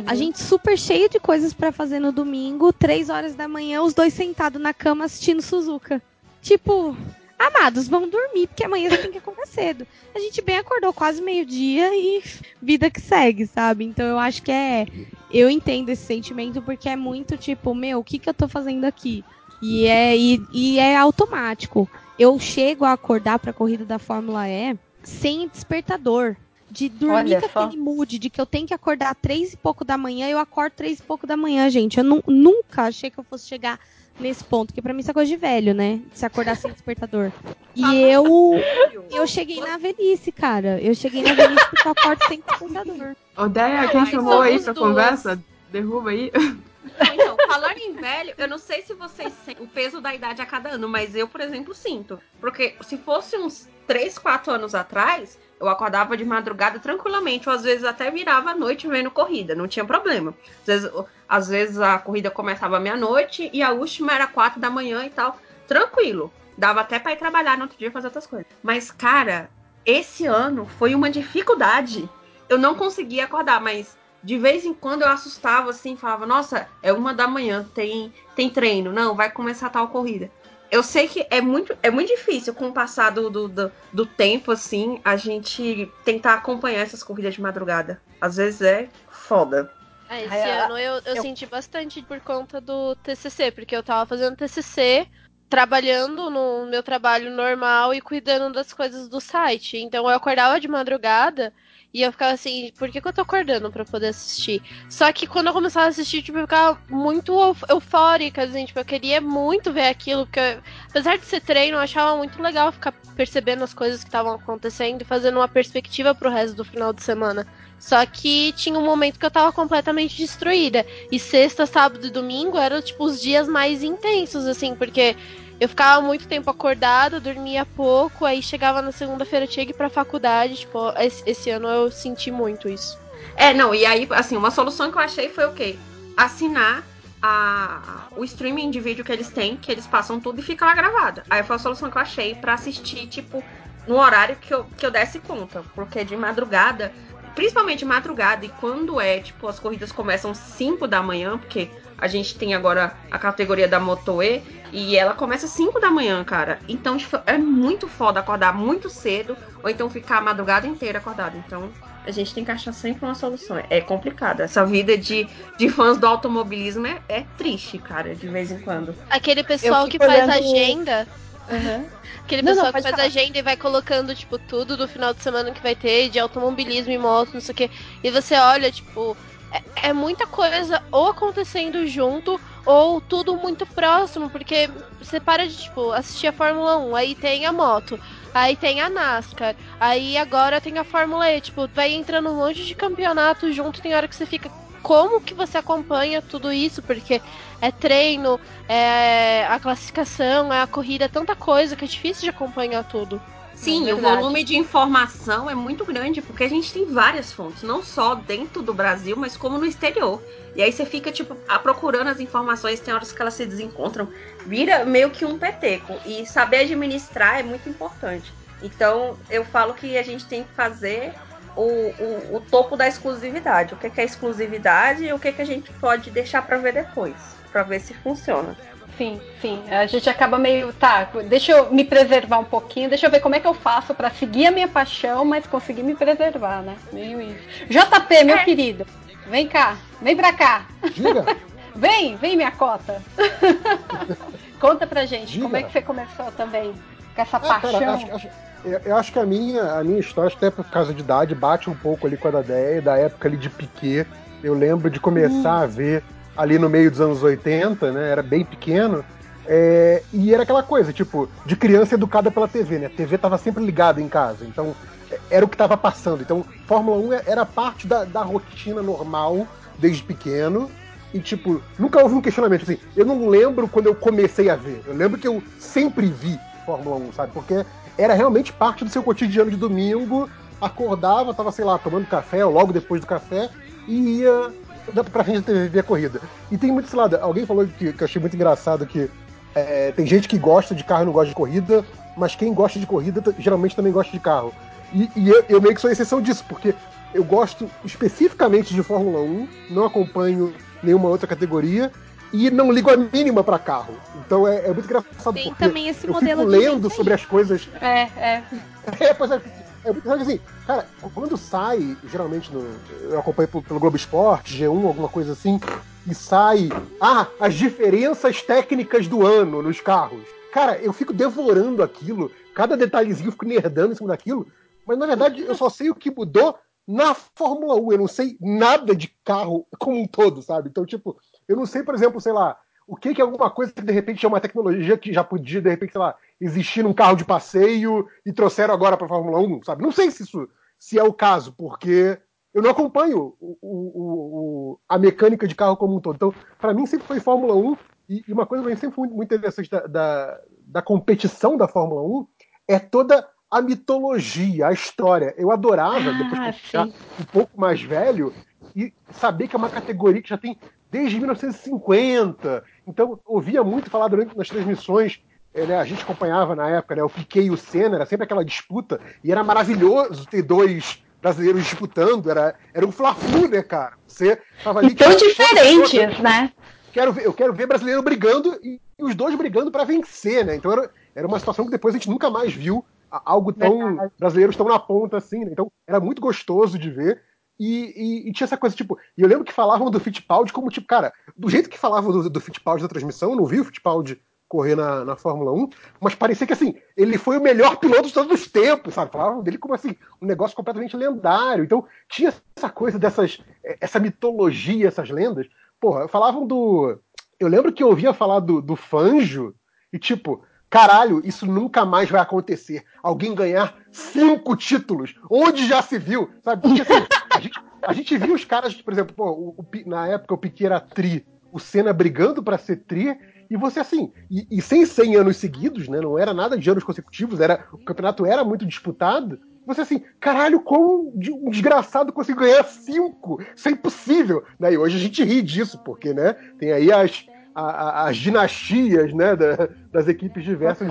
S6: A gente super cheio de coisas pra fazer no domingo, três horas da manhã, os dois sentados na cama assistindo Suzuka. Tipo, amados, vão dormir, porque amanhã você tem que acordar cedo. A gente bem acordou quase meio-dia e vida que segue, sabe? Então eu acho que é. Eu entendo esse sentimento porque é muito tipo, meu, o que, que eu tô fazendo aqui? E é, e, e é automático. Eu chego a acordar pra corrida da Fórmula E sem despertador. De dormir
S2: Olha
S6: com aquele mood de que eu tenho que acordar três e pouco da manhã, eu acordo três e pouco da manhã, gente. Eu nu- nunca achei que eu fosse chegar nesse ponto, que pra mim isso é coisa de velho, né? De se acordar sem despertador. E eu, eu cheguei na velhice, cara. Eu cheguei na velhice porque eu acordo sem despertador.
S4: Odeia, quem
S3: Mas
S4: chamou aí pra
S3: duas.
S4: conversa? Derruba aí.
S3: Então, falando em velho, eu não sei se vocês sentem o peso da idade a cada ano, mas eu, por exemplo, sinto. Porque se fosse uns 3, 4 anos atrás, eu acordava de madrugada tranquilamente, ou às vezes até virava à noite vendo corrida, não tinha problema. Às vezes, às vezes a corrida começava meia-noite e a última era 4 da manhã e tal. Tranquilo. Dava até pra ir trabalhar no outro dia fazer outras coisas. Mas, cara, esse ano foi uma dificuldade. Eu não conseguia acordar, mas de vez em quando eu assustava assim, falava, nossa, é uma da manhã, tem, tem treino, não, vai começar tal corrida. Eu sei que é muito, é muito difícil com o passar do, do, do, tempo, assim, a gente tentar acompanhar essas corridas de madrugada. Às vezes é foda.
S7: É, esse
S2: Ai, a-
S7: ano eu, eu
S2: eu-
S7: senti bastante por conta do TCC, porque eu tava fazendo TCC, trabalhando no meu trabalho normal e cuidando das coisas do site. Então eu acordava de madrugada e eu ficava assim, por que, que eu tô acordando pra poder assistir? Só que quando eu começava a assistir, tipo, eu ficava muito euf- eufórica, assim, tipo, eu queria muito ver aquilo, porque apesar de ser treino, eu achava muito legal ficar percebendo as coisas que estavam acontecendo e fazendo uma perspectiva pro resto do final de semana. Só que tinha um momento que eu tava completamente destruída. E sexta, sábado e domingo eram, tipo, os dias mais intensos, assim, porque eu ficava muito tempo acordada, dormia pouco, aí chegava na segunda-feira, tinha que ir pra faculdade. Tipo, esse, ano eu senti muito isso.
S3: É, não, e aí, assim, uma solução que eu achei foi o quê? Assinar a, o streaming de vídeo que eles têm, que eles passam tudo e fica lá gravado. Aí foi a solução que eu achei pra assistir, tipo, no horário que eu, que eu desse conta. Porque de madrugada, principalmente madrugada, e quando é, tipo, as corridas começam 5 da manhã, porque a gente tem agora a categoria da Moto E, e ela começa 5 da manhã, cara. Então, tipo, é muito foda acordar muito cedo, ou então ficar a madrugada inteira acordado. Então, a gente tem que achar sempre uma solução. É complicado. Essa vida de, de fãs do automobilismo é, é triste, cara, de vez em quando.
S7: Aquele pessoal que faz
S2: olhando-
S7: agenda.
S2: Uhum.
S7: Aquele
S2: Não, não,
S7: pessoal que
S2: pode
S7: faz
S2: falar.
S7: agenda e vai colocando, tipo, tudo do final de semana que vai ter, de automobilismo e moto, não sei o quê. E você olha, tipo, é, é muita coisa ou acontecendo junto, ou tudo muito próximo, porque você para de, tipo, assistir a Fórmula 1, aí tem a moto, aí tem a NASCAR, aí agora tem a Fórmula E, tipo, vai entrando um monte de campeonato junto, tem hora que você fica. Como que você acompanha tudo isso? Porque é treino, é a classificação, é a corrida, é tanta coisa que é difícil de acompanhar tudo.
S3: Sim,
S2: É
S3: o volume de informação é muito grande, porque a gente tem várias fontes, não só dentro do Brasil, mas como no exterior. E aí você fica, tipo, a- procurando as informações, tem horas que elas se desencontram, vira meio que um peteco. E saber administrar é muito importante. Então, eu falo que a gente tem que fazer o, o, o topo da exclusividade. O que, que é exclusividade e o que, que a gente pode deixar pra ver depois, pra ver se funciona.
S2: Sim, sim. A gente acaba meio. Tá, deixa eu me preservar um pouquinho, deixa eu ver como é que eu faço pra seguir a minha paixão, mas conseguir me preservar, né? Meio isso. JP, meu
S3: É.
S2: querido, vem cá, vem pra cá.
S5: Diga.
S2: Vem, vem, minha cota. Conta pra gente,
S5: Diga.
S2: como é que você começou também com essa
S5: Ah, cara,
S2: paixão?
S5: acho- acho- eu, eu acho que a minha, a minha história, até por causa de idade, bate um pouco ali com a da Déia, da época ali de Piquet. Eu lembro de começar a ver ali no meio dos anos 80, né? Era bem pequeno. é, e era aquela coisa, tipo, de criança educada pela TV, né? A TV tava sempre ligada em casa, então é, era o que tava passando. Então, Fórmula 1 era parte da, da rotina normal desde pequeno. E, tipo, nunca houve um questionamento assim. Eu não lembro quando eu comecei a ver. Eu lembro que eu sempre vi Fórmula 1, sabe? Porque era realmente parte do seu cotidiano de domingo. Acordava, tava, sei lá, tomando café, ou logo depois do café. e ia pra frente da TV ver a corrida. E tem muito esse lado. Alguém falou que, que eu achei muito engraçado que é, tem gente que gosta de carro e não gosta de corrida, mas quem gosta de corrida geralmente também gosta de carro. E, e eu, eu, meio que sou exceção disso, porque eu gosto especificamente de Fórmula 1, não acompanho nenhuma outra categoria e não ligo a mínima para carro. Então é, é, muito engraçado
S6: Tem
S5: porque
S6: também esse
S5: eu
S6: modelo
S5: fico lendo
S6: gente
S5: sobre as coisas.
S2: É, é.
S5: É, pois é, é muito engraçado assim, cara, quando sai, geralmente no, eu acompanho pelo, pelo Globo Esporte, G1, alguma coisa assim, e sai, ah, as diferenças técnicas do ano nos carros. Cara, eu fico devorando aquilo, cada detalhezinho eu fico nerdando em cima daquilo, mas na verdade eu só sei o que mudou na Fórmula 1. Eu não sei nada de carro como um todo, sabe? Então, tipo, eu não sei, por exemplo, sei lá, o que, que é alguma coisa que de repente é uma tecnologia que já podia, de repente, sei lá, existir num carro de passeio e trouxeram agora para a Fórmula 1, sabe? Não sei se isso se é o caso, porque eu não acompanho o, o, o, a mecânica de carro como um todo. Então, para mim, sempre foi Fórmula 1. E, e uma coisa que sempre foi muito interessante da, da, da competição da Fórmula 1 é toda a mitologia, a história. Eu adorava,
S2: Ah,
S5: depois que eu ficar um pouco mais velho, e saber que é uma categoria que já tem desde 1950. Então, ouvia muito falar durante nas transmissões. Né, a gente acompanhava na época né, o Piquet e o Senna, era sempre aquela disputa, e era maravilhoso ter dois brasileiros disputando, era, era um fla-flu, né, cara? Você tava ali...
S2: E tão diferentes, né?
S5: quero ver, eu quero ver brasileiro brigando e, e os dois brigando para vencer, né? Então era, era uma situação que depois a gente nunca mais viu algo tão brasileiros tão na ponta assim, né? Então era muito gostoso de ver. E, e- e tinha essa coisa, tipo, e eu lembro que falavam do Fittipaldi como, tipo, cara, do jeito que falavam do, do Fittipaldi na transmissão, eu não vi o Fittipaldi correr na, na Fórmula 1, mas parecia que, assim, ele foi o melhor piloto de todos os tempos, sabe? Falavam dele como, assim, um negócio completamente lendário. Então, tinha essa coisa dessas, eh, essa mitologia, essas lendas. Porra, falavam do... Eu lembro que eu ouvia falar do, do Fanjo e, tipo, caralho, isso nunca mais vai acontecer. Alguém ganhar cinco títulos. Onde já se viu? Sabe? Porque, assim, a, gente, a gente viu os caras, por exemplo, o- o na época o Piquet era tri, o Senna brigando pra ser tri, e você assim, e, e sem 100 anos seguidos, né? Não era nada de anos consecutivos, era o campeonato era muito disputado. Você assim, caralho, como um desgraçado conseguiu ganhar cinco? Isso é impossível. Né? E hoje a gente ri disso, porque, né? Tem aí as, a- a- as dinastias, né? da- das equipes diversas.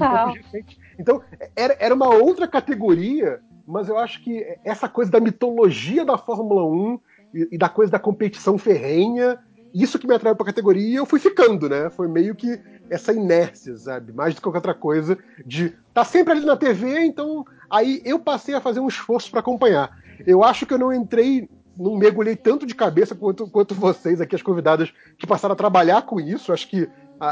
S5: Então, era, era uma outra categoria, mas eu acho que essa coisa da mitologia da Fórmula 1 e, e da coisa da competição ferrenha, isso que me atraiu pra categoria e eu fui ficando, né? Foi meio que essa inércia, sabe? Mais do que qualquer outra coisa, de tá sempre ali na TV, então aí eu passei a fazer um esforço pra acompanhar. Eu acho que eu não entrei, não mergulhei tanto de cabeça quanto, quanto vocês aqui, as convidadas que passaram a trabalhar com isso. Acho que a,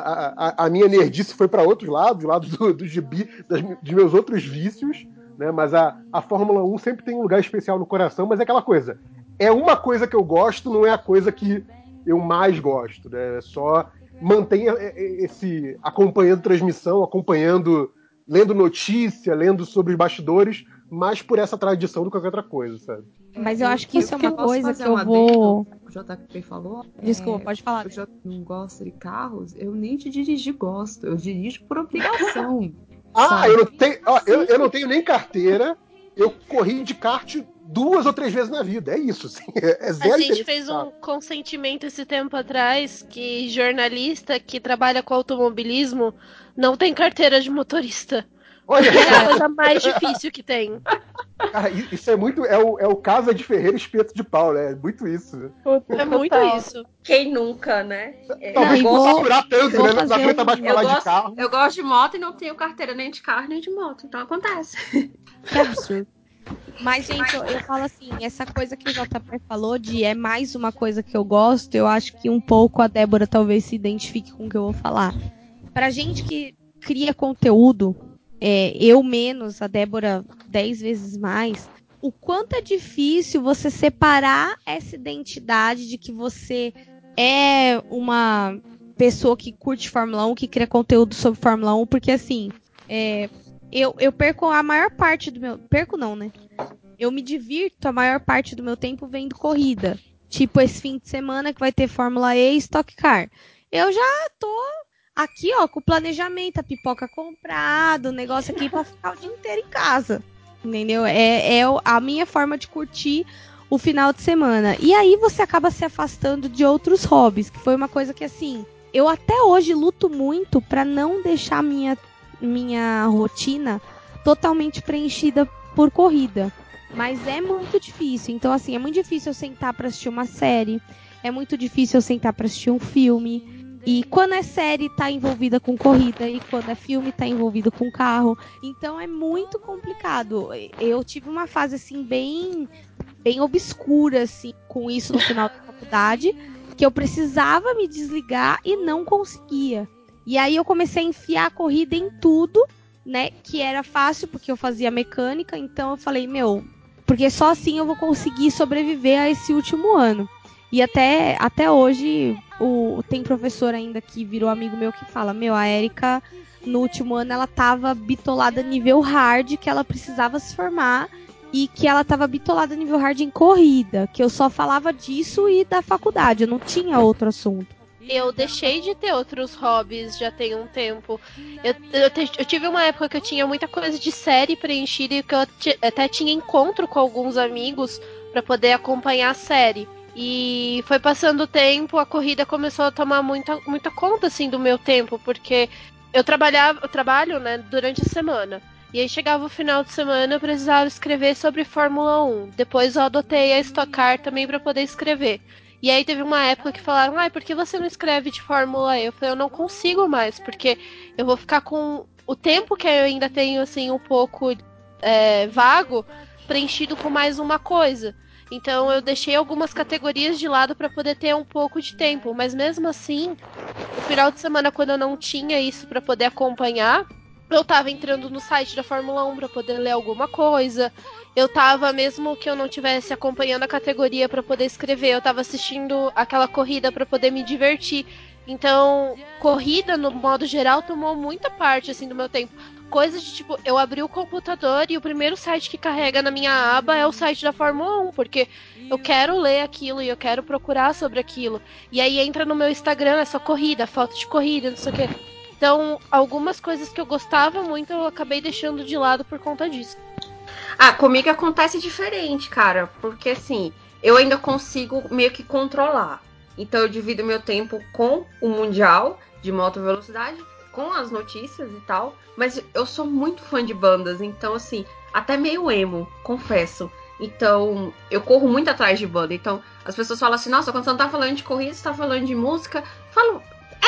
S5: a, a- minha nerdice foi para outros lados, lado do, do gibi, das, dos meus outros vícios, né? Mas a, a Fórmula 1 sempre tem um lugar especial no coração, mas é aquela coisa. É uma coisa que eu gosto, não é a coisa que eu mais gosto, né? É só mantenha é, é, esse acompanhando transmissão, acompanhando, lendo notícia, lendo sobre os bastidores, mais por essa tradição do que qualquer outra coisa, sabe?
S6: Mas eu acho que isso é uma coisa que eu
S4: um
S6: vou.
S4: O JP falou.
S6: Desculpa,
S4: é,
S6: pode falar.
S4: Eu já não gosto de carros, eu nem de dirigir gosto, eu dirijo por obrigação.
S5: Ah, eu não tenho, ó, eu, eu não tenho nem carteira. Eu corri de kart duas ou três vezes na vida. É isso, assim, é, é zero
S7: A gente
S5: interesse
S7: fez um consentimento esse tempo atrás que jornalista que trabalha com automobilismo não tem carteira de motorista.
S5: Olha,
S7: É a coisa mais difícil que tem.
S5: cara, isso é muito. É o, é o Casa de Ferreira espeto de pau, né? É muito isso. né?
S7: É muito
S2: Total.
S7: isso.
S3: Quem nunca, né? É,
S5: Talvez
S3: eu,
S5: não faturar tanto, né? Não aguenta mais falar
S3: eu,
S5: de carro.
S3: eu gosto de moto e não tenho carteira nem de carro nem de moto. Então acontece.
S6: Que absurdo. Mas, gente, eu, eu falo assim, essa coisa que o JP falou de é mais uma coisa que eu gosto, eu acho que um pouco a Débora talvez se identifique com o que eu vou falar. Pra gente que cria conteúdo, é, eu menos, a Débora dez vezes mais, o quanto é difícil você separar essa identidade de que você é uma pessoa que curte Fórmula 1, que cria conteúdo sobre Fórmula 1, porque assim, é, eu, eu perco a maior parte do meu. Perco não, né? Eu me divirto a maior parte do meu tempo vendo corrida. Tipo esse fim de semana que vai ter Fórmula E e Stock Car. Eu já tô aqui, ó, com o planejamento, a pipoca comprada, o negócio aqui pra ficar o dia inteiro em casa. Entendeu? É, é a minha forma de curtir o final de semana. E aí você acaba se afastando de outros hobbies, que foi uma coisa que assim, eu até hoje luto muito para não deixar minha minha rotina totalmente preenchida por corrida. Mas é muito difícil. Então assim, é muito difícil eu sentar para assistir uma série, é muito difícil eu sentar para assistir um filme. E quando é série, tá envolvida com corrida. E quando é filme, tá envolvido com carro. Então é muito complicado. Eu tive uma fase, assim, bem, bem obscura, assim, com isso no final da faculdade. Que eu precisava me desligar e não conseguia. E aí eu comecei a enfiar a corrida em tudo, né? Que era fácil, porque eu fazia mecânica. Então eu falei, meu, porque só assim eu vou conseguir sobreviver a esse último ano. E até, até hoje, o, tem professor ainda que virou amigo meu que fala: Meu, a Érica, no último ano, ela tava bitolada nível hard, que ela precisava se formar. E que ela tava bitolada nível hard em corrida. Que eu só falava disso e da faculdade, eu não tinha outro assunto.
S7: Eu deixei de ter outros hobbies já tem um tempo. Eu, eu, eu, tive uma época que eu tinha muita coisa de série preenchida e que eu até tinha encontro com alguns amigos para poder acompanhar a série. E foi passando o tempo, a corrida começou a tomar muita, muita conta assim do meu tempo, porque eu trabalhava, eu trabalho, né, durante a semana. E aí chegava o final de semana, eu precisava escrever sobre Fórmula 1. Depois eu adotei a Stock Car também para poder escrever. E aí teve uma época que falaram: "Ai, por que você não escreve de Fórmula E?" Eu falei: "Eu não consigo mais, porque eu vou ficar com o tempo que eu ainda tenho assim um pouco é, vago preenchido com mais uma coisa." Então eu deixei algumas categorias de lado para poder ter um pouco de tempo, mas mesmo assim, no final de semana quando eu não tinha isso para poder acompanhar, eu tava entrando no site da Fórmula 1 para poder ler alguma coisa. Eu tava mesmo que eu não tivesse acompanhando a categoria para poder escrever, eu tava assistindo aquela corrida para poder me divertir. Então, corrida no modo geral tomou muita parte assim do meu tempo coisa de tipo, eu abri o computador e o primeiro site que carrega na minha aba é o site da Fórmula 1, porque eu quero ler aquilo e eu quero procurar sobre aquilo. E aí entra no meu Instagram, é só corrida, foto de corrida, não sei o quê. Então, algumas coisas que eu gostava muito eu acabei deixando de lado por conta disso.
S3: Ah, comigo acontece diferente, cara, porque assim, eu ainda consigo meio que controlar. Então eu divido meu tempo com o mundial de moto velocidade com as notícias e tal, mas eu sou muito fã de bandas, então assim, até meio emo, confesso. Então, eu corro muito atrás de banda. Então, as pessoas falam assim: "Nossa, quando você não tá falando de corrida, você tá falando de música". Falo: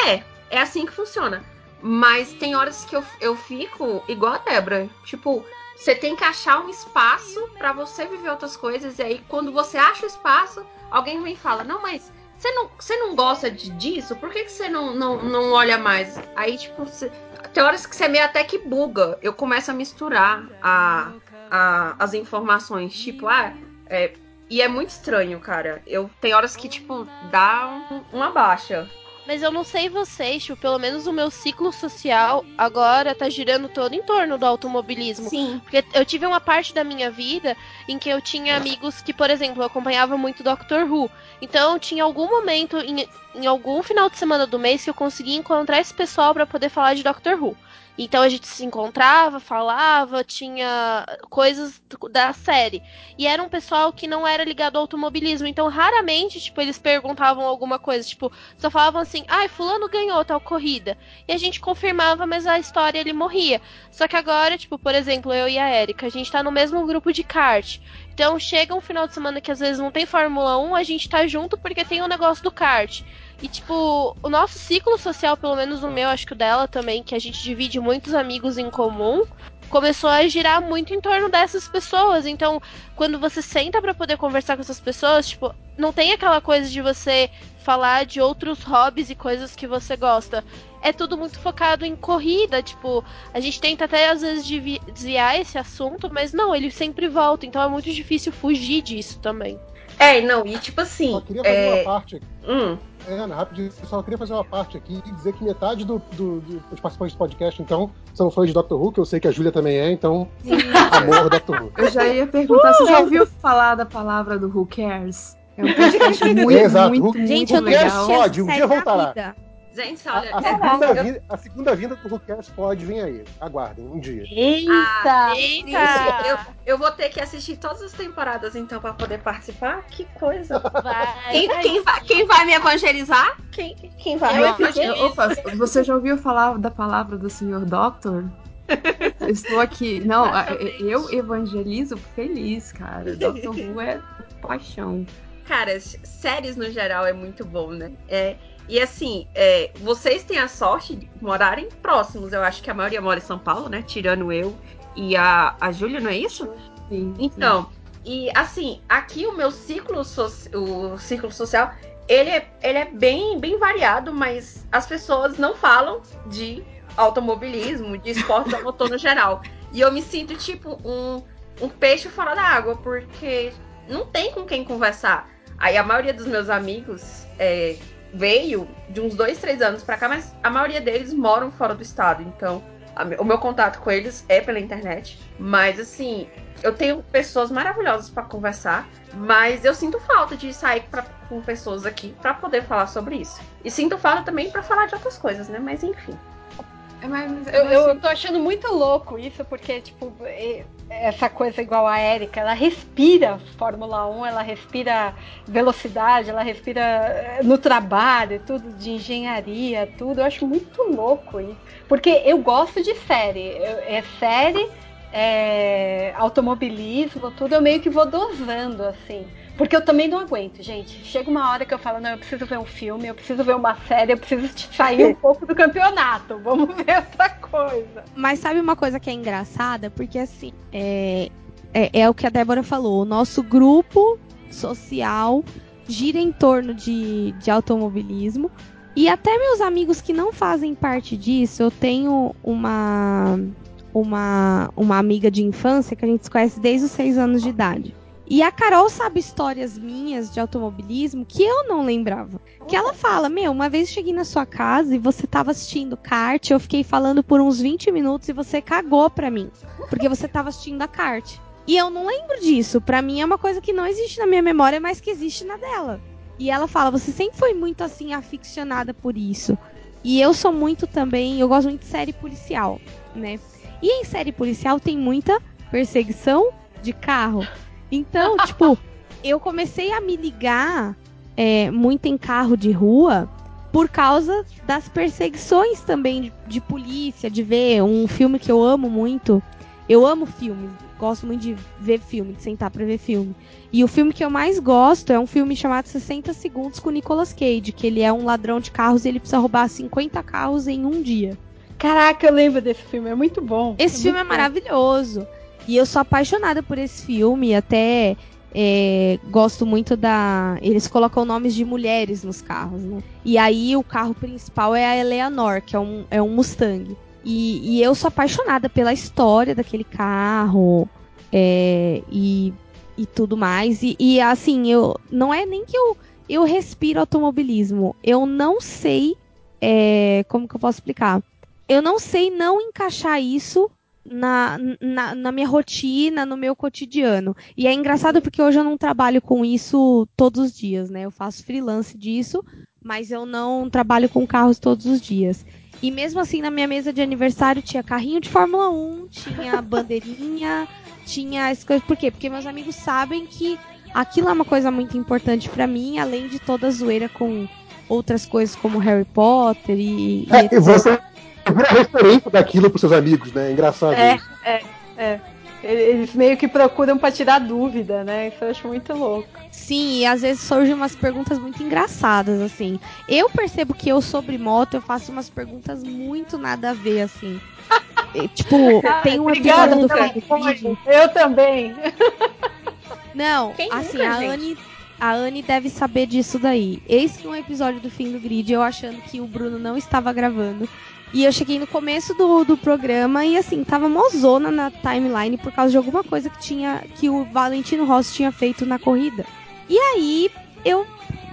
S3: "É, é assim que funciona". Mas tem horas que eu, eu fico igual a Débora, tipo, você tem que achar um espaço para você viver outras coisas e aí quando você acha o espaço, alguém vem e fala: "Não, mas você não, você não gosta de, disso? Por que, que você não, não, não olha mais? Aí, tipo, você, tem horas que você meio até que buga. Eu começo a misturar a, a, as informações. Tipo, ah, é, e é muito estranho, cara. Eu tem horas que, tipo, dá um, uma baixa.
S7: Mas eu não sei vocês, tipo, pelo menos o meu ciclo social agora tá girando todo em torno do automobilismo.
S3: Sim.
S7: Porque eu tive uma parte da minha vida em que eu tinha amigos que, por exemplo, eu acompanhava muito Doctor Who. Então, tinha algum momento, em, em algum final de semana do mês, que eu conseguia encontrar esse pessoal para poder falar de Doctor Who. Então a gente se encontrava, falava, tinha coisas da série. E era um pessoal que não era ligado ao automobilismo. Então, raramente, tipo, eles perguntavam alguma coisa. Tipo, só falavam assim, ai, ah, fulano ganhou tal corrida. E a gente confirmava, mas a história ele morria. Só que agora, tipo, por exemplo, eu e a Erika, a gente tá no mesmo grupo de kart. Então chega um final de semana que às vezes não tem Fórmula 1, a gente tá junto porque tem o um negócio do kart. E, tipo, o nosso ciclo social, pelo menos o meu, acho que o dela também, que a gente divide muitos amigos em comum, começou a girar muito em torno dessas pessoas. Então, quando você senta para poder conversar com essas pessoas, tipo, não tem aquela coisa de você falar de outros hobbies e coisas que você gosta. É tudo muito focado em corrida, tipo, a gente tenta até às vezes desviar esse assunto, mas não, ele sempre volta, então é muito difícil fugir disso também.
S3: É, não, e tipo assim.
S5: Só queria fazer
S3: é...
S5: uma parte aqui.
S3: Hum.
S5: É, Ana, rapidinho, só queria fazer uma parte aqui e dizer que metade do, do, do, dos participantes do podcast, então, são fãs de Doctor Who, que eu sei que a Júlia também é, então, amor Doctor Who.
S4: Eu já ia perguntar, uh, você já ouviu falar da palavra do Who Cares? É um podcast muito, é, exato. muito, muito
S6: Gente, eu
S4: legal.
S5: Só, de um dia voltará.
S3: Gente,
S5: A,
S3: olha,
S5: a
S3: é-
S5: segunda
S3: eu-
S5: vinda, a segunda vinda do Who pode vir aí. Aguardem, um dia.
S2: Eita!
S3: Ah,
S7: Eita!
S3: Eu, eu vou ter que assistir todas as temporadas então pra poder participar? Que coisa.
S7: Vai,
S3: Quem,
S7: vai.
S3: quem vai, quem vai me evangelizar? Quem, quem vai?
S7: Eu
S4: Eu-
S7: evangelizo.
S4: opa, você já ouviu falar da palavra do senhor Doctor? Estou aqui. Não, a-
S3: Exatamente.
S4: eu evangelizo feliz, cara. Doctor Who é paixão.
S3: Cara, séries no geral é muito bom, né? É, e assim, é, vocês têm a sorte de morarem próximos. Eu acho que a maioria mora em São Paulo, né? Tirando eu e a, a Júlia, não é isso?
S4: Sim,
S3: Então, e assim, aqui o meu ciclo, so- o ciclo social, ele é, ele é bem, bem variado, mas as pessoas não falam de automobilismo, de esporte a motor no geral. E eu me sinto tipo um, um peixe fora da água, porque não tem com quem conversar. Aí a maioria dos meus amigos é, veio de uns dois, três anos pra cá, mas a maioria deles moram fora do estado. Então, a o meu contato com eles é pela internet. Mas assim, eu tenho pessoas maravilhosas pra conversar, mas eu sinto falta de sair pra, com pessoas aqui pra poder falar sobre isso. E sinto falta também pra falar de outras coisas, né? Mas enfim.
S4: É, mas,
S2: Eu, eu, tô achando muito louco isso, porque, tipo, e- essa coisa igual a Erika, ela respira Fórmula 1, ela respira velocidade, ela respira eh, no trabalho, tudo de engenharia, tudo. Eu acho muito louco isso. Porque eu gosto de série. É série, é automobilismo, tudo, eu meio que vou dosando, assim. Porque eu também não aguento, gente. Chega uma hora que eu falo, não, eu preciso ver um filme, eu preciso ver uma série, eu preciso sair um pouco do campeonato. Vamos ver outra coisa.
S6: Mas sabe uma coisa que é engraçada? Porque assim, é, é, é o que a Débora falou. O nosso grupo social gira em torno de, de automobilismo. E até meus amigos que não fazem parte disso, eu tenho uma, uma, uma amiga de infância que a gente se conhece desde os seis anos de idade. E a Carol sabe histórias minhas de automobilismo que eu não lembrava. Que ela fala, meu, uma vez cheguei na sua casa e você tava assistindo kart, eu fiquei falando por uns 20 minutos e você cagou pra mim. Porque você tava assistindo a kart. E eu não lembro disso. Pra mim é uma coisa que não existe na minha memória, mas que existe na dela. E ela fala, você sempre foi muito assim aficionada por isso. E eu sou muito também, eu gosto muito de série policial, né? E em série policial tem muita perseguição de carro. Então, tipo, eu comecei a me ligar é, muito em carro de rua por causa das perseguições também de, de polícia, de ver um filme que eu amo muito. Eu amo filmes, gosto muito de ver filme, de sentar pra ver filme. E o filme que eu mais gosto é um filme chamado 60 Segundos com Nicolas Cage, que ele é um ladrão de carros e ele precisa roubar 50 carros em um dia.
S2: Caraca, eu lembro desse filme, é muito bom.
S6: Esse filme é
S2: bom.
S6: maravilhoso. E eu sou apaixonada por esse filme, até é, gosto muito da. Eles colocam nomes de mulheres nos carros, né? E aí o carro principal é a Eleanor, que é um, é um Mustang. E, e eu sou apaixonada pela história daquele carro é, e, e tudo mais. E, e, assim, eu não é nem que eu, eu respiro automobilismo. Eu não sei. é, como que eu posso explicar? Eu não sei não encaixar isso na, na, na minha rotina, no meu cotidiano. E é engraçado porque hoje eu não trabalho com isso todos os dias, né? Eu faço freelance disso, mas eu não trabalho com carros todos os dias. E mesmo assim, na minha mesa de aniversário tinha carrinho de Fórmula 1, tinha bandeirinha, tinha as coisas. Por quê? Porque meus amigos sabem que aquilo é uma coisa muito importante pra mim, além de toda a zoeira com outras coisas como Harry Potter e, e
S5: É, e
S6: etc.
S5: você vira referência daquilo pros seus amigos, né? Engraçado
S2: É.
S5: isso.
S2: Eles meio que procuram pra tirar dúvida, né? Isso eu acho muito louco.
S6: Sim, e às vezes surgem umas perguntas muito engraçadas, assim. Eu percebo que eu, sobre moto, eu faço umas perguntas muito nada a ver, assim. É, tipo, tem um
S2: Obrigada
S6: episódio do. Vídeo.
S2: Eu também.
S6: Não,
S3: Quem
S6: assim,
S3: nunca,
S6: a
S3: gente?
S6: Anne, a Anne deve saber disso daí. Eis que um episódio do fim do grid, eu achando que o Bruno não estava gravando. E eu cheguei no começo do, do programa e assim, tava mozona na timeline por causa de alguma coisa que tinha. que o Valentino Rossi tinha feito na corrida. E aí, eu,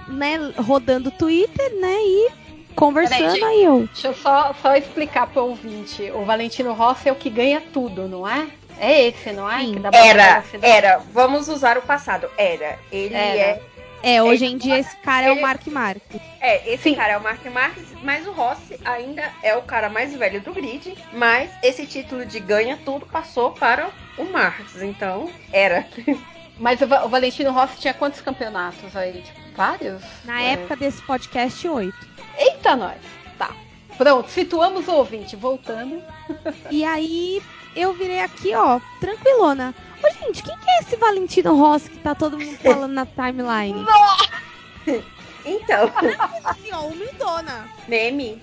S6: né, rodando o Twitter, né, e conversando,
S2: Peraí,
S6: aí eu.
S2: Deixa eu só, só explicar pro ouvinte. O Valentino Rossi é o que ganha tudo, não é? É esse, não é?
S6: Sim.
S2: Que dá pra
S3: Era, era. Vamos usar o passado. Era. Ele
S2: Era.
S3: é
S6: É, hoje em dia esse cara é
S3: ele-
S6: o Mark Marques.
S3: É, esse cara é o Mark Marques, mas o Rossi ainda é o cara mais velho do grid, mas esse título de ganha tudo passou para o Marques, então era.
S2: Mas o Valentino Rossi tinha quantos campeonatos aí? Tipo, vários?
S6: Na
S2: É.
S6: época desse podcast, oito.
S2: Eita, nós! Tá. Pronto, situamos o ouvinte. Voltando.
S6: E aí eu virei aqui, ó, tranquilona. Ô, gente, quem que é esse Valentino Rossi que tá todo mundo falando na timeline?
S3: Então,
S6: Assim, ó, humildona.
S3: meme,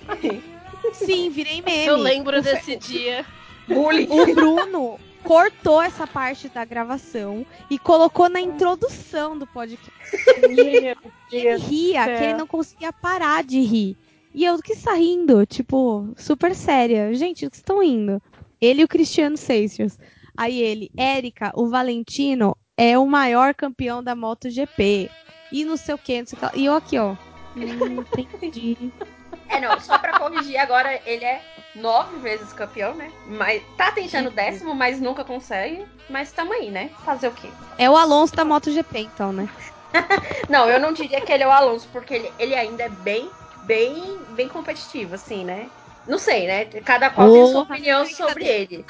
S6: Sim, virei meme.
S7: Eu lembro
S6: O Fe-
S7: desse dia.
S3: bullying.
S6: O Bruno cortou essa parte da gravação e colocou na introdução do podcast. Ele ria, que ele não conseguia parar de rir. E eu que está rindo, tipo, super séria. Gente, o que estão rindo? Ele e o Cristiano Seixas. Aí ele, Érica, o Valentino é o maior campeão da MotoGP. E não sei o que, não sei o que. E eu aqui, ó. Hum, entendi.
S3: É, não, só pra corrigir agora, ele é nove vezes campeão, né? Mas tá tentando décimo, mas nunca consegue. Mas tamo aí, né? Fazer o quê?
S6: É o Alonso da MotoGP, então, né?
S3: Não, eu não diria que ele é o Alonso, porque ele, ele ainda é bem, bem, bem competitivo, assim, né? Não sei, né? Cada qual tem sua opinião sobre ele.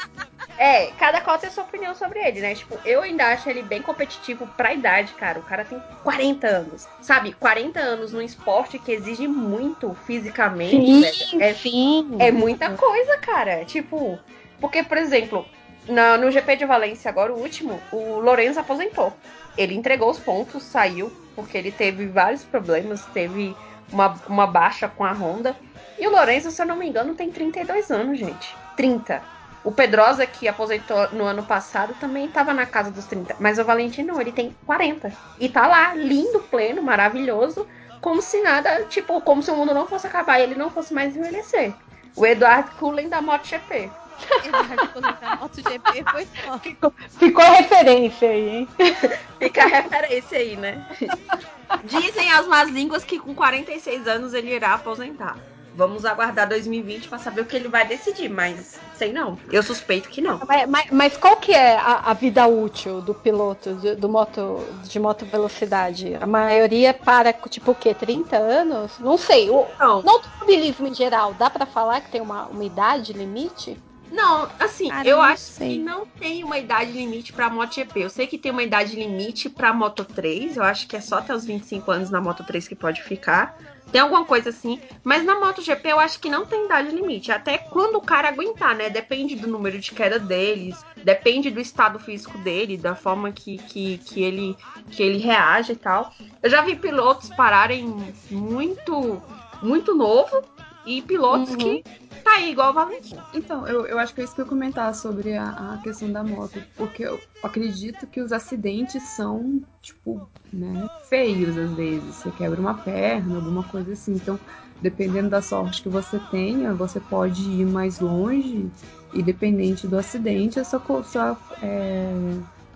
S3: É, cada qual tem sua opinião sobre ele, né? Tipo, eu ainda acho ele bem competitivo pra idade, cara. O cara tem 40 anos, sabe? 40 anos num esporte que exige muito fisicamente, velho. É,
S2: sim.
S3: é muita coisa, cara. Tipo, porque, por exemplo, na- no GP de Valência, agora o último, o Lorenzo aposentou. Ele entregou os pontos, saiu, porque ele teve vários problemas, teve uma, uma baixa com a Honda. E o Lorenzo, se eu não me engano, tem 32 anos, gente. 30. O Pedrosa, que aposentou no ano passado, também estava na casa dos 30. Mas o Valentino, ele tem 40. E tá lá, lindo, pleno, maravilhoso, como se nada, tipo, como se o mundo não fosse acabar e ele não fosse mais envelhecer. O Eduardo Cullen da MotoGP.
S6: MotoGP foi só.
S2: Ficou a referência aí, hein?
S3: Fica a referência aí, né? Dizem as más línguas que com 46 anos ele irá aposentar. Vamos aguardar 2020 pra saber o que ele vai decidir, mas sei não. Eu suspeito que não.
S2: Mas, mas- mas qual que é a, a vida útil do piloto de, do moto, de moto velocidade? A maioria para, tipo, o quê? 30 anos? Não sei. O,
S3: Não,
S2: no automobilismo em geral, dá pra falar que tem uma, uma idade limite?
S3: Não assim,
S6: Cara,
S3: eu
S6: não
S3: acho
S6: sei.
S3: que não tem uma idade limite pra MotoGP. Eu sei que tem uma idade limite pra Moto 3. Eu acho que é só até os 25 anos na Moto 3 que pode ficar. Tem alguma coisa assim. Mas na MotoGP eu acho que não tem idade limite. Até quando o cara aguentar, né? Depende do número de queda deles. Depende do estado físico dele. Da forma que, que, que, ele, que ele reage e tal. Eu já vi pilotos pararem muito, muito novo. E pilotos
S2: Uhum.
S3: que tá aí igual o Valentim.
S4: Então, eu, eu acho que é isso que eu ia comentar sobre a, a questão da moto, porque eu acredito que os acidentes são, tipo, né, feios às vezes. Você quebra uma perna, alguma coisa assim. Então, dependendo da sorte que você tenha, você pode ir mais longe e dependente do acidente, a sua, sua, é,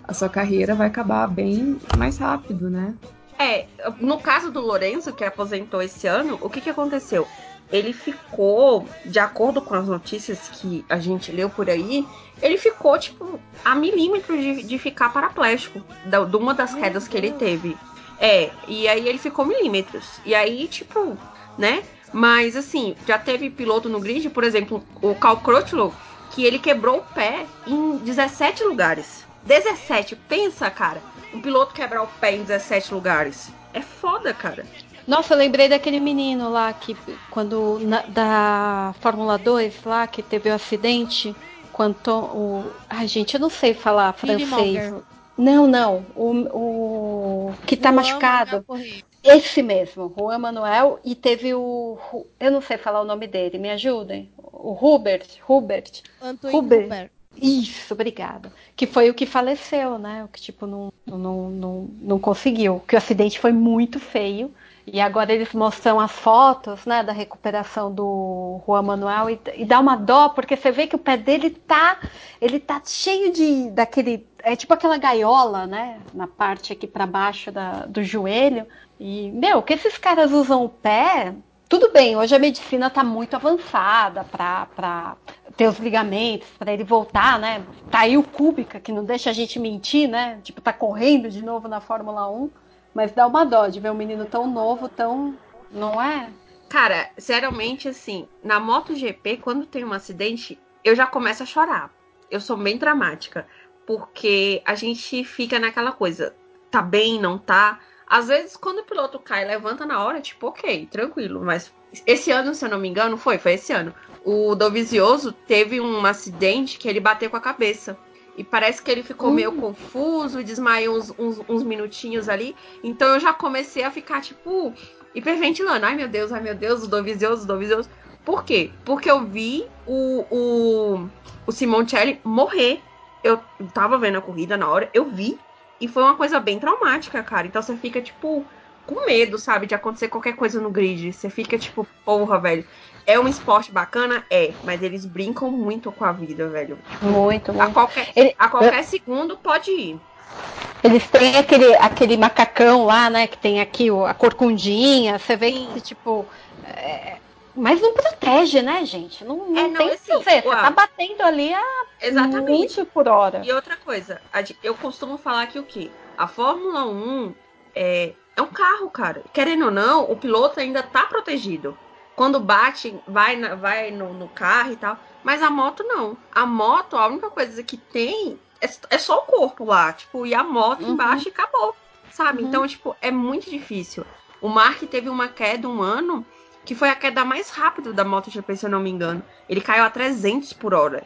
S4: a sua carreira vai acabar bem mais rápido, né?
S3: É, no caso do Lourenço, que aposentou esse ano, o que, que aconteceu? Ele ficou, de acordo com as notícias que a gente leu por aí, ele ficou, tipo, a milímetros de, de ficar paraplégico da, de uma das quedas que ele teve. É, e aí ele ficou milímetros. E aí, tipo, né? Mas assim, já teve piloto no grid, por exemplo, o Cal Crutchlow, que ele quebrou o pé em 17 lugares. 17, pensa, cara. Um piloto quebrar o pé em 17 lugares. É foda, cara.
S2: Nossa, eu lembrei daquele menino lá que, quando, na- da Fórmula 2 lá, que teve o acidente, quando o. Ai, gente, eu não sei falar
S6: Billy
S2: francês.
S6: Monger.
S2: Não, não. O, o que tá
S6: Juan
S2: machucado.
S6: Manuel.
S2: Esse mesmo, Juan Manuel, e teve o. Eu não sei falar o nome dele, me ajudem. O Hubert. Hubert.
S6: Antoine
S2: Huber.
S6: Huber.
S2: Isso, obrigada. Que foi o que faleceu, né? O que, tipo, não, não, não, não conseguiu. Que o acidente foi muito feio. E agora eles mostram as fotos, né, da recuperação do Juan Manuel e, e dá uma dó, porque você vê que o pé dele tá, ele tá cheio de, daquele, é tipo aquela gaiola, né, na parte aqui para baixo da, do joelho. E, meu, que esses caras usam o pé, tudo bem, hoje a medicina tá muito avançada para ter os ligamentos, para ele voltar, né? Tá aí o Kubica, que não deixa a gente mentir, né? Tipo, tá correndo de novo na Fórmula 1. Mas dá uma dó de ver um menino tão novo, tão. Não é?
S3: Cara, sinceramente, assim, na MotoGP, quando tem um acidente, eu já começo a chorar. Eu sou bem dramática. Porque a gente fica naquela coisa, tá bem, não tá? Às vezes, quando o piloto cai levanta na hora, tipo, ok, tranquilo. Mas esse ano, se eu não me engano, foi, foi esse ano. O Dovizioso teve um acidente que ele bateu com a cabeça. E parece que ele ficou meio confuso, desmaiou uns, uns, uns minutinhos ali. Então eu já comecei a ficar, tipo, hiperventilando. Ai meu Deus, ai meu Deus, o Dovizioso, o Dovizioso. Por quê? Porque eu vi o, o, o Simoncelli morrer. Eu tava vendo a corrida na hora, eu vi. E foi uma coisa bem traumática, cara. Então você fica, tipo, com medo, sabe? De acontecer qualquer coisa no grid. Você fica, tipo, porra, velho. É um esporte bacana? É. Mas eles brincam muito com a vida, velho.
S2: Muito,
S3: A
S2: muito.
S3: qualquer,
S2: Ele-
S3: a qualquer segundo pode ir.
S2: Eles têm aquele, aquele macacão lá, né? Que tem aqui o- a corcundinha. Você vê que, tipo. é, Mas não protege, né, gente? Não, não
S3: É, não,
S2: tem que
S3: assim,
S2: fazer. Você tá batendo ali a
S3: Exatamente.
S2: 20 por hora.
S3: E outra coisa, a eu costumo falar que o quê? A Fórmula 1 é, é um carro, cara. Querendo ou não, o piloto ainda tá protegido. Quando bate, vai, na- vai no, no carro e tal. Mas a moto não. A moto, a única coisa que tem é, é só o corpo lá. Tipo, e a moto
S2: Uhum.
S3: embaixo e acabou. Sabe?
S2: Uhum.
S3: Então, tipo, é muito difícil. O Mark teve uma queda um ano que foi a queda mais rápida da MotoGP, se eu não me engano. Ele caiu a 300 por hora.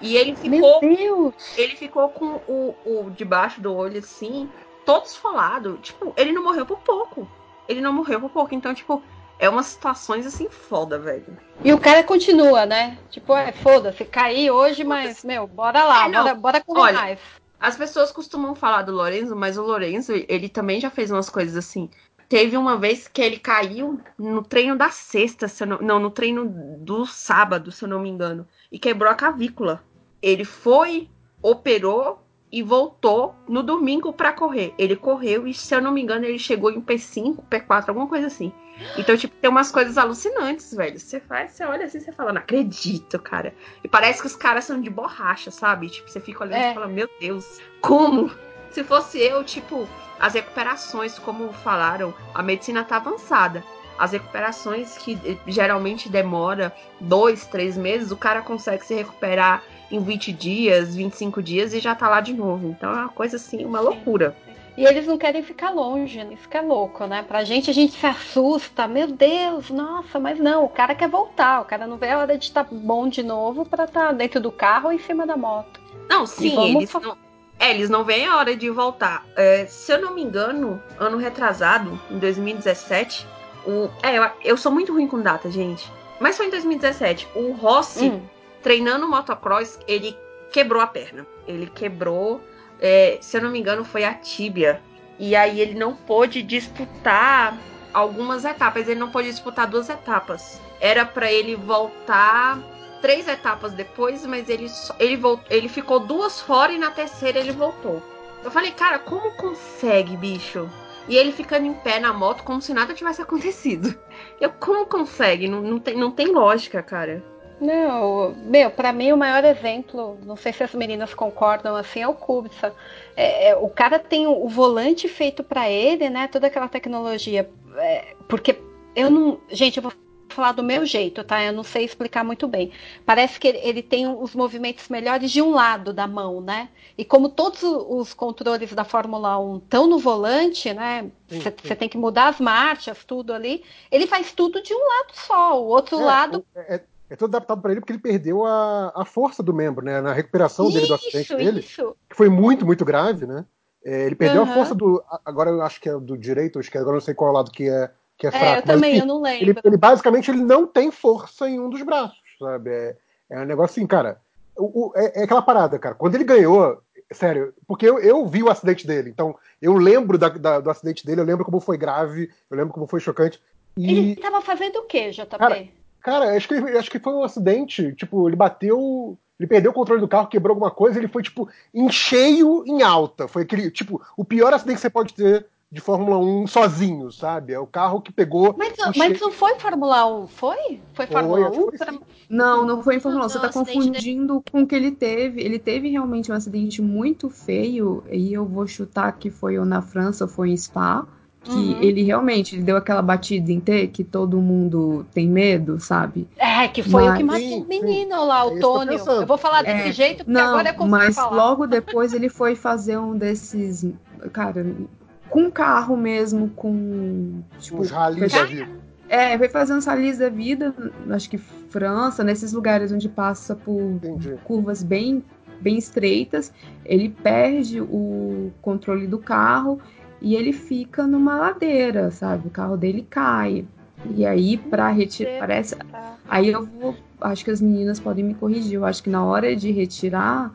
S3: E ele ficou
S2: Meu Deus!
S3: ele ficou com o, o debaixo do olho assim, todo esfolado. Tipo, ele não morreu por pouco. Ele não morreu por pouco. Então, tipo, é umas situações assim foda, velho.
S2: E o cara continua, né? Tipo, é, foda-se, caí hoje, mas, meu, bora lá,
S3: É,
S2: bora, bora correr
S3: Olha,
S2: mais.
S3: As pessoas costumam falar do Lorenzo, mas o Lorenzo, ele também já fez umas coisas assim. Teve uma vez que ele caiu no treino da sexta, se eu não, não, no treino do sábado, se eu não me engano, e quebrou a cavícula. Ele foi, operou e voltou no domingo pra correr. Ele correu e, se eu não me engano, ele chegou em P5, P4, alguma coisa assim. Então, tipo, tem umas coisas alucinantes, velho. Você faz, você olha assim, você fala, não acredito, cara. E parece que os caras são de borracha, sabe? Tipo, você fica olhando
S2: É.
S3: e fala, meu Deus, como? Se fosse eu, tipo, as recuperações, como falaram, a medicina tá avançada. As recuperações que eh, geralmente demora dois, três meses, o cara consegue se recuperar em 20 dias, 25 dias e já tá lá de novo. Então é uma coisa assim, uma loucura.
S2: E eles não querem ficar longe, isso que é louco, né? Pra gente, a gente se assusta, meu Deus, nossa, mas não, o cara quer voltar, o cara não vê a hora de estar bom de novo pra estar dentro do carro ou em cima da moto.
S3: Não, sim, eles
S2: fa-
S3: não. É, eles não veem a hora de voltar. É, se eu não me engano, ano retrasado, em 2017, o. É, eu, eu sou muito ruim com data, gente. Mas foi em 2017. O Rossi,
S2: Hum,
S3: treinando motocross, ele quebrou a perna. Ele quebrou, é, se eu não me engano, foi a tíbia. E aí ele não pôde disputar algumas etapas. Ele não pôde disputar duas etapas. Era pra ele voltar três etapas depois, mas ele, ele, vol- ele ficou duas fora e na terceira ele voltou. Eu falei, cara, como consegue, bicho? E ele ficando em pé na moto como se nada tivesse acontecido. Eu, como consegue? Não, não, tem, não tem lógica, cara.
S2: Não, meu, pra mim o maior exemplo, não sei se as meninas concordam assim, é o Kubica. É, é, o cara tem o, o volante feito pra ele, né? Toda aquela tecnologia. É, porque eu não. Gente, eu vou falar do meu jeito, tá? Eu não sei explicar muito bem. Parece que ele, ele tem os movimentos melhores de um lado da mão, né? E como todos os controles da Fórmula 1 estão no volante, né? Você tem que mudar as marchas, tudo ali. Ele faz tudo de um lado só. O outro
S5: É,
S2: lado
S5: É, é, é todo adaptado para ele porque ele perdeu a, a força do membro, né? Na recuperação dele do acidente
S2: Isso,
S5: dele,
S2: isso.
S5: que foi muito, muito grave, né? É, ele perdeu
S2: Aham.
S5: a força do. Agora eu acho que é do direito, acho que agora eu não sei qual lado que é, que é fraco.
S2: É, eu
S5: mas,
S2: também,
S5: enfim,
S2: eu não
S5: ele,
S2: lembro.
S5: ele basicamente ele não tem força em um dos braços, sabe? É, é um negócio assim, cara. o- o- é, é aquela parada, cara. Quando ele ganhou, sério, porque eu, eu vi o acidente dele, então eu lembro da- da- do acidente dele, eu lembro como foi grave, eu lembro como foi chocante. E,
S2: Ele tava fazendo o quê, JP?
S5: Cara, Cara, acho que, acho que foi um acidente. Tipo, ele bateu. Ele perdeu o controle do carro, quebrou alguma coisa, ele foi, tipo, em cheio, em alta. Foi aquele, tipo, o pior acidente que você pode ter de Fórmula 1 sozinho, sabe? É o carro que pegou.
S2: mas, mas não foi Fórmula 1, foi? Foi Fórmula
S5: Foi,
S2: 1?
S5: foi.
S4: Não, não foi em Fórmula 1. Você tá
S7: dele-
S4: confundindo com o que ele teve. Ele teve realmente um acidente muito feio, e eu vou chutar que foi ou na França ou foi em Spa, Que
S2: Uhum.
S4: ele realmente ele deu aquela batida em T que todo mundo tem medo, sabe?
S2: É, que foi o que
S4: Mas-
S2: matou o menino lá,
S5: É
S2: o
S5: que eu
S2: Tônio. vou falar desse
S4: É,
S2: jeito porque
S4: Não,
S2: agora é como
S4: mas
S2: falar.
S4: logo depois ele foi fazer um desses, cara, com carro mesmo, com tipo,
S5: Os ralis da vida.
S4: é, foi fazer uns ralis da vida, acho que França, nesses lugares onde passa por
S5: Entendi.
S4: curvas bem, bem estreitas, ele perde o controle do carro e ele fica numa ladeira, sabe? O carro dele cai. E aí, pra retirar, parece. Aí eu vou. Acho que as meninas podem me corrigir. Eu acho que na hora de retirar,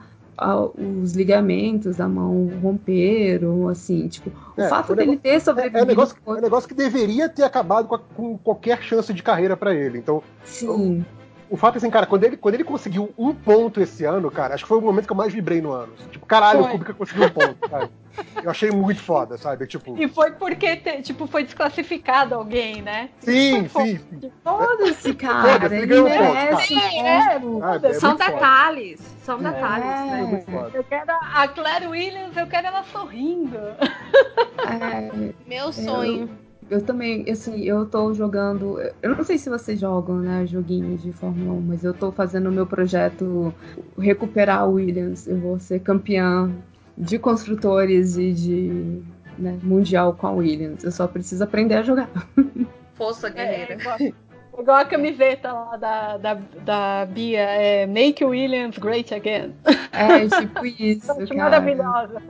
S4: os ligamentos da mão romperam, assim, tipo, o
S5: É,
S4: fato dele
S5: negócio-
S4: ter
S5: É,
S4: sobrevivido.
S5: é um negócio, é
S4: foi-
S5: negócio que deveria ter acabado com, a- com qualquer chance de carreira pra ele. Então,
S4: Sim.
S5: O fato é assim, cara, quando ele, quando ele conseguiu um ponto esse ano, cara, acho que foi o momento que eu mais vibrei no ano. Tipo, caralho,
S2: Foi.
S5: o Kubrick conseguiu um ponto, sabe? Eu achei muito foda, sabe? Tipo,
S2: E foi porque, te- tipo, foi desclassificado alguém, né?
S5: sim, sim, sim.
S4: Foda-se, cara.
S5: Foda-se, ele
S4: ele
S5: ganhou um ponto,
S4: merece
S2: cara.
S4: ponto.
S5: Ah, é
S3: São detalhes. São
S4: É.
S3: detalhes, né?
S5: muito foda.
S2: Eu quero a Claire Williams, eu quero ela sorrindo.
S4: É,
S7: Meu sonho.
S4: Eu também, assim, eu tô jogando. Eu não sei se vocês jogam, né, joguinhos de Fórmula 1, mas eu tô fazendo o meu projeto recuperar o Williams. Eu vou ser campeã de construtores e de né, mundial com a Williams. Eu só preciso aprender a jogar.
S3: Força
S2: É,
S3: guerreira.
S2: igual, igual a camiseta lá da, da, da Bia, é Make Williams Great Again.
S4: É, tipo isso, cara.
S2: maravilhosa.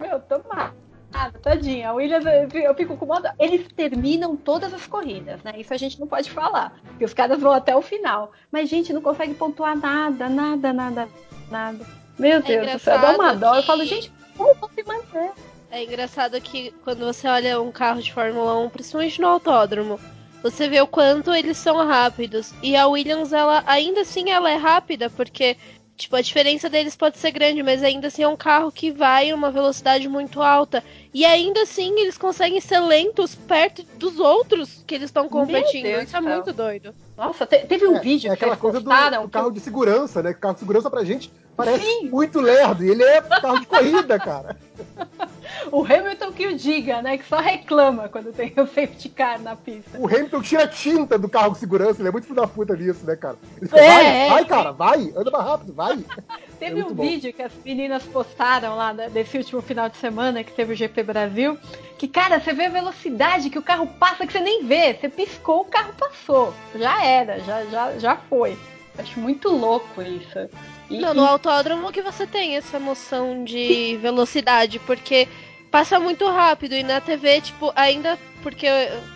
S2: Meu, tô mal. Ah, tadinha, a Williams, eu fico- eu com moda. Eles terminam todas as corridas, né? Isso a gente não pode falar. Porque os caras vão até o final. Mas, gente, não consegue pontuar nada, nada, nada, nada. Meu Deus do céu, dá uma dó. Eu
S7: que-
S2: falo, gente, como vão se manter?
S7: É engraçado que quando você olha um carro de Fórmula 1, principalmente no autódromo, você vê o quanto eles são rápidos. E a Williams, ela ainda assim ela é rápida, porque tipo, a diferença deles pode ser grande, mas ainda assim é um carro que vai em uma velocidade muito alta. E ainda assim eles conseguem ser lentos perto dos outros que eles estão competindo.
S2: Deus
S7: Isso é
S2: céu.
S7: muito doido.
S2: Nossa, te- teve um
S5: É,
S2: vídeo
S5: é
S2: que
S5: aquela
S2: vocês
S5: coisa do, carro de segurança, né? Que carro de segurança pra gente parece
S2: Sim.
S5: muito lerdo. E ele é carro de corrida, cara.
S2: O Hamilton que o diga, né? Que só reclama quando tem o safety car na pista.
S5: O Hamilton tira a tinta do carro de segurança. Ele é muito filho da puta nisso, né, cara? Ele fica,
S2: É,
S5: vai,
S2: é,
S5: vai, cara, vai. Anda mais rápido, vai.
S2: Teve
S5: muito
S2: um
S5: bom.
S2: vídeo que as meninas postaram lá desse último final de semana que teve o GP Brasil. Que, cara, você vê a velocidade que o carro passa que você nem vê. Você piscou, o carro passou. Já era, já, já, já foi. Acho muito louco isso. E,
S7: Não, no autódromo que você tem essa noção de velocidade, porque passa muito rápido e na TV, tipo, ainda porque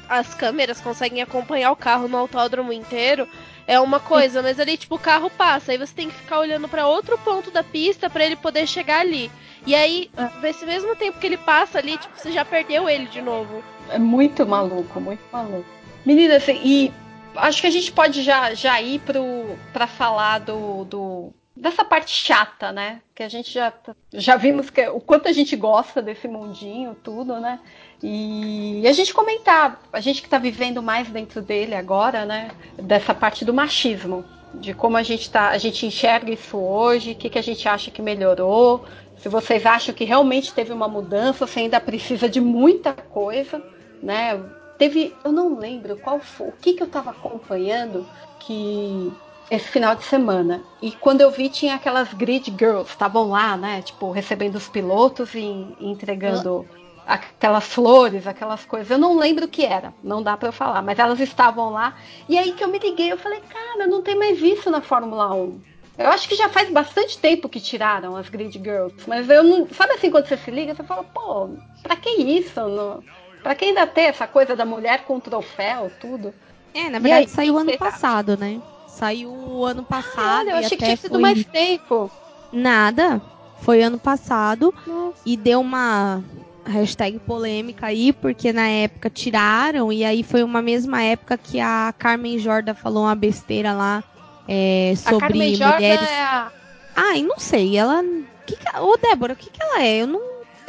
S7: as câmeras conseguem acompanhar o carro no autódromo inteiro, é uma coisa, mas ali, tipo, o carro passa, aí você tem que ficar olhando pra outro ponto da pista pra ele poder chegar ali. E aí, nesse mesmo tempo que ele passa ali, tipo, você já perdeu ele de novo.
S2: É muito maluco, muito maluco. Menina, assim, e acho que a gente pode já, já ir pro, pra falar do, do, dessa parte chata, né? Que a gente já, já vimos que, o quanto a gente gosta desse mundinho, tudo, né? E a gente comentar, a gente que tá vivendo mais dentro dele agora, né? Dessa parte do machismo. De como a gente tá, a gente enxerga isso hoje, o que, que a gente acha que melhorou, se vocês acham que realmente teve uma mudança, se ainda precisa de muita coisa, né? Teve, eu não lembro qual foi, o que que eu estava acompanhando que esse final de semana. E quando eu vi tinha aquelas grid girls, estavam lá, né, tipo recebendo os pilotos e, e entregando aquelas flores, aquelas coisas. Eu não lembro o que era, não dá para eu falar, mas elas estavam lá. E aí que eu me liguei, eu falei, cara, não tem mais isso na Fórmula 1. Eu acho que já faz bastante tempo que tiraram as Grid Girls, mas eu não. Sabe assim, quando você se liga, você fala, pô, pra que isso? Não, pra que ainda ter essa coisa da mulher com troféu, tudo?
S6: É, na verdade
S2: aí,
S6: saiu ano passado, né? Saiu o ano passado.
S2: Olha, eu achei que tinha sido
S6: foi-
S2: mais tempo.
S6: Nada. Foi ano passado
S2: Nossa.
S6: e deu uma hashtag polêmica aí, porque na época tiraram, e aí foi uma mesma época que a Carmen Jorda falou uma besteira lá é,
S2: a Carmen
S6: sobre
S2: Jorda
S6: mulheres.
S2: é a.
S6: Ai, não sei, ela. Que que... Ô, Débora, o que, que ela é? Eu não.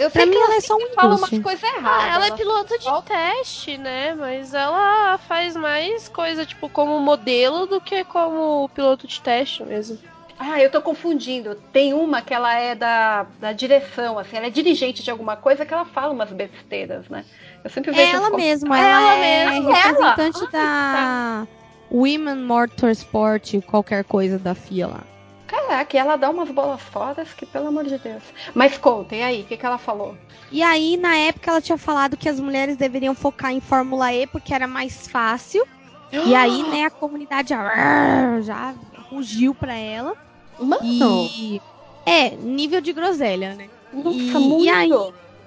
S2: Eu
S6: Pra
S2: sei
S6: mim
S2: que
S6: ela é
S2: ela
S6: só um
S2: fala umas coisas
S7: Ah,
S2: erradas.
S7: ela é piloto de teste, né? Mas ela faz mais coisa, tipo, como modelo do que como piloto de teste mesmo.
S2: Ah, eu tô confundindo. Tem uma que ela é da, da direção, assim, ela é dirigente de alguma coisa que ela fala umas besteiras, né? Eu sempre
S6: É
S2: vejo
S6: ela
S2: as-
S6: mesma,
S2: É
S6: ela,
S2: ela
S6: é
S2: mesma,
S6: representante
S2: ela.
S6: da Women Motorsport, qualquer coisa da FIA lá.
S2: Caraca, e ela dá umas bolas fora que, pelo amor de Deus. Mas contem aí, o que, que ela falou?
S6: E aí, na época, ela tinha falado que as mulheres deveriam focar em Fórmula E porque era mais fácil. E aí, né, a comunidade já, já rugiu pra ela.
S2: Mano,
S6: E. É, nível de groselha, né?
S2: nossa,
S6: e-
S2: muito.
S6: e aí?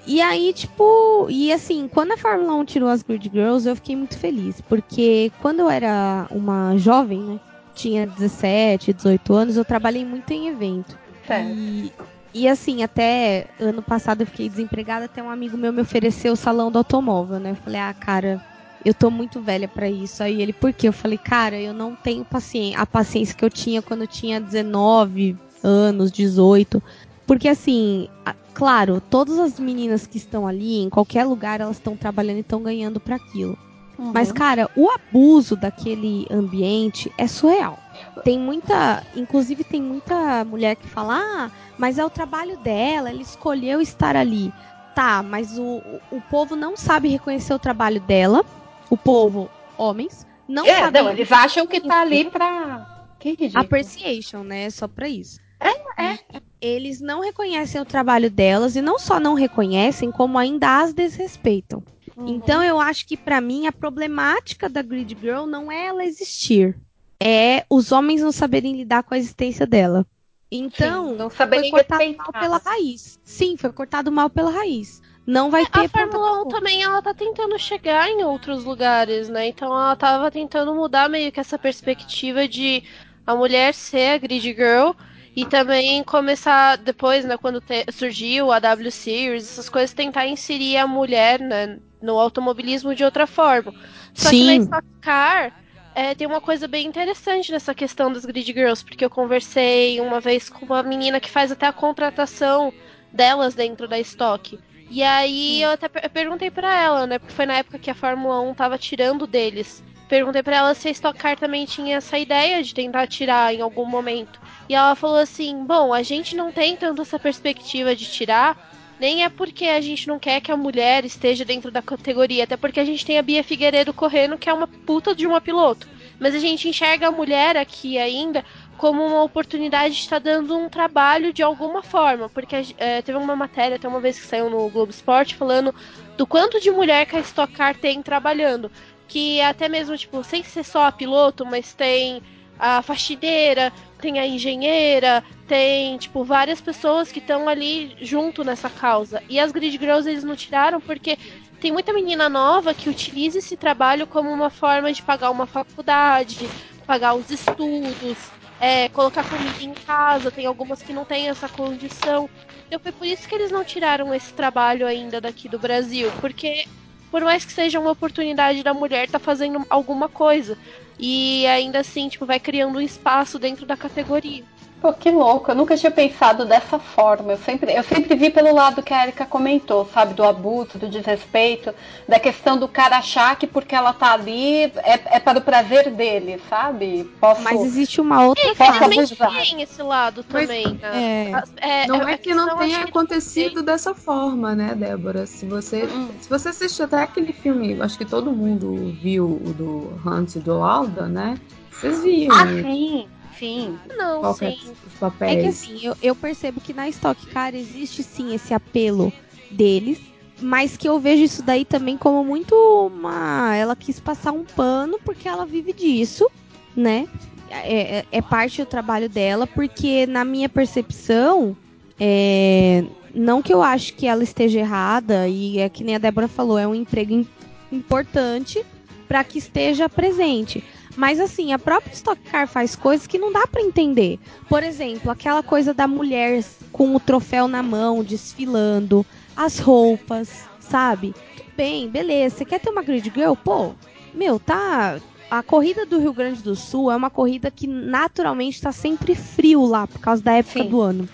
S6: E aí, tipo, e assim, quando a Fórmula 1 tirou as Grid Girls, eu fiquei muito feliz. Porque quando eu era uma jovem, né? Tinha 17, 18 anos, eu trabalhei muito em evento.
S2: Sério.
S6: E, e assim, até ano passado eu fiquei desempregada, até um amigo meu me ofereceu o salão do automóvel, né? Eu falei, ah, cara, eu tô muito velha pra isso. Aí ele, por quê? Eu falei, cara, eu não tenho paciência, a paciência que eu tinha quando eu tinha 19 anos, 18. Porque assim, claro, todas as meninas que estão ali, em qualquer lugar, elas estão trabalhando e estão ganhando pra aquilo.
S2: Uhum.
S6: Mas, cara, o abuso daquele ambiente é surreal. Tem muita. Inclusive, tem muita mulher que fala: ah, mas é o trabalho dela, ela escolheu estar ali. Tá, mas o, o, povo não sabe reconhecer o trabalho dela. O povo, homens, não
S2: É,
S6: sabe.
S2: não, eles acham que tá ali pra. Que ridículo.
S6: Appreciation, né? Só pra isso.
S2: é.
S6: Eles não reconhecem o trabalho delas e não só não reconhecem, como ainda as desrespeitam.
S2: Uhum.
S6: Então eu acho que pra mim a problemática da Grid Girl não é ela existir, é os homens não saberem lidar com a existência dela. Então,
S2: Sim, não
S6: foi cortado
S2: respeitar.
S6: mal pela raiz. Sim, foi cortado mal pela raiz. Não vai ter
S7: A Fórmula 1
S6: ponta-
S7: também ela tá tentando chegar em outros lugares, né? Então ela tava tentando mudar meio que essa perspectiva de a mulher ser a grid girl e também começar depois, né, quando te- surgiu a W Series, essas coisas tentar inserir a mulher, né, no automobilismo de outra forma. Só que na
S6: Sim.
S7: Stock Car é, tem uma coisa bem interessante nessa questão das grid girls, porque eu conversei uma vez com uma menina que faz até a contratação delas dentro da Stock. E aí eu até per- perguntei pra ela, né? Porque foi na época que a Fórmula 1 tava tirando deles. Perguntei pra ela se a Stock Car também tinha essa ideia de tentar tirar em algum momento. E ela falou assim: bom, a gente não tem tanto essa perspectiva de tirar, nem é porque a gente não quer que a mulher esteja dentro da categoria, até porque a gente tem a Bia Figueiredo correndo, que é uma puta de uma piloto. Mas a gente enxerga a mulher aqui ainda como uma oportunidade de estar dando um trabalho de alguma forma. Porque é, teve uma matéria até uma vez que saiu no Globo Esporte falando do quanto de mulher que a Stock Car tem trabalhando. Que até mesmo, tipo, sem ser só a piloto, mas tem a faxineira, tem a engenheira, tem, tipo, várias pessoas que estão ali junto nessa causa. E as Grid Girls eles não tiraram porque tem muita menina nova que utiliza esse trabalho como uma forma de pagar uma faculdade, pagar os estudos, é, colocar comida em casa. Tem algumas que não têm essa condição. Então foi por isso que eles não tiraram esse trabalho ainda daqui do Brasil, porque por mais que seja uma oportunidade da mulher tá fazendo alguma coisa. E ainda assim, tipo, vai criando um espaço dentro da categoria.
S2: Pô, que louco, eu nunca tinha pensado dessa forma. Eu sempre, eu sempre vi pelo lado que a Erika comentou, sabe? Do abuso, do desrespeito, da questão do cara achar que porque ela tá ali é, é para o prazer dele, sabe? Posso,
S6: Mas existe uma outra
S2: posso abusar.
S7: tem esse lado
S4: Mas-
S7: também. né?
S6: É,
S7: É,
S4: Não
S7: a
S4: é que não
S7: questão,
S4: tenha acontecido dessa forma, né, Débora? Se você,
S2: Hum.
S4: se você assistiu até aquele filme, acho que todo mundo viu o do Hunt e do Lauda, né? Vocês viam
S2: Ah, sim, sim.
S7: Não,
S4: qual é
S7: sim.
S4: os
S6: É
S4: papéis.
S6: que assim, eu, eu percebo que na Stock Car existe sim esse apelo deles, mas que eu vejo isso daí também como muito uma. Ela quis passar um pano porque ela vive disso, né? É, é- é parte do trabalho dela, porque na minha percepção, é, não que eu acho que ela esteja errada, e é que nem a Débora falou, é um emprego im- importante para que esteja presente. Mas assim, a própria Stock Car faz coisas que não dá pra entender. Por exemplo, aquela coisa da mulher com o troféu na mão, desfilando, as roupas, sabe? Tudo bem, beleza. Você quer ter uma grid girl? Pô, meu, tá. A corrida do Rio Grande do Sul é uma corrida que naturalmente tá sempre frio lá, por causa da época
S2: Sim.
S6: do ano.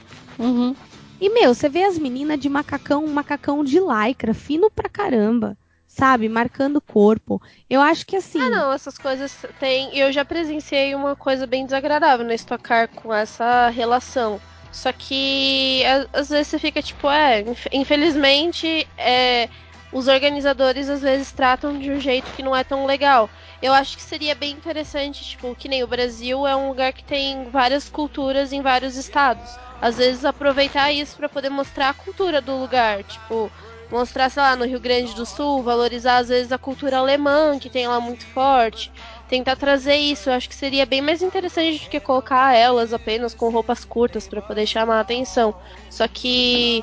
S6: E, meu, você vê as meninas de macacão, macacão de lycra, fino pra caramba. Sabe? Marcando o corpo. Eu acho que assim.
S7: Ah, não, essas coisas tem. Eu já presenciei uma coisa bem desagradável no Stock Car com essa relação. Só que às vezes você fica tipo, é, infelizmente, é, os organizadores às vezes tratam de um jeito que não é tão legal. Eu acho que seria bem interessante, tipo, que nem o Brasil é um lugar que tem várias culturas em vários estados. Às vezes aproveitar isso para poder mostrar a cultura do lugar, tipo, mostrar, sei lá, no Rio Grande do Sul, valorizar às vezes a cultura alemã, que tem lá muito forte. Tentar trazer isso, eu acho que seria bem mais interessante do que colocar elas apenas com roupas curtas para poder chamar a atenção. Só que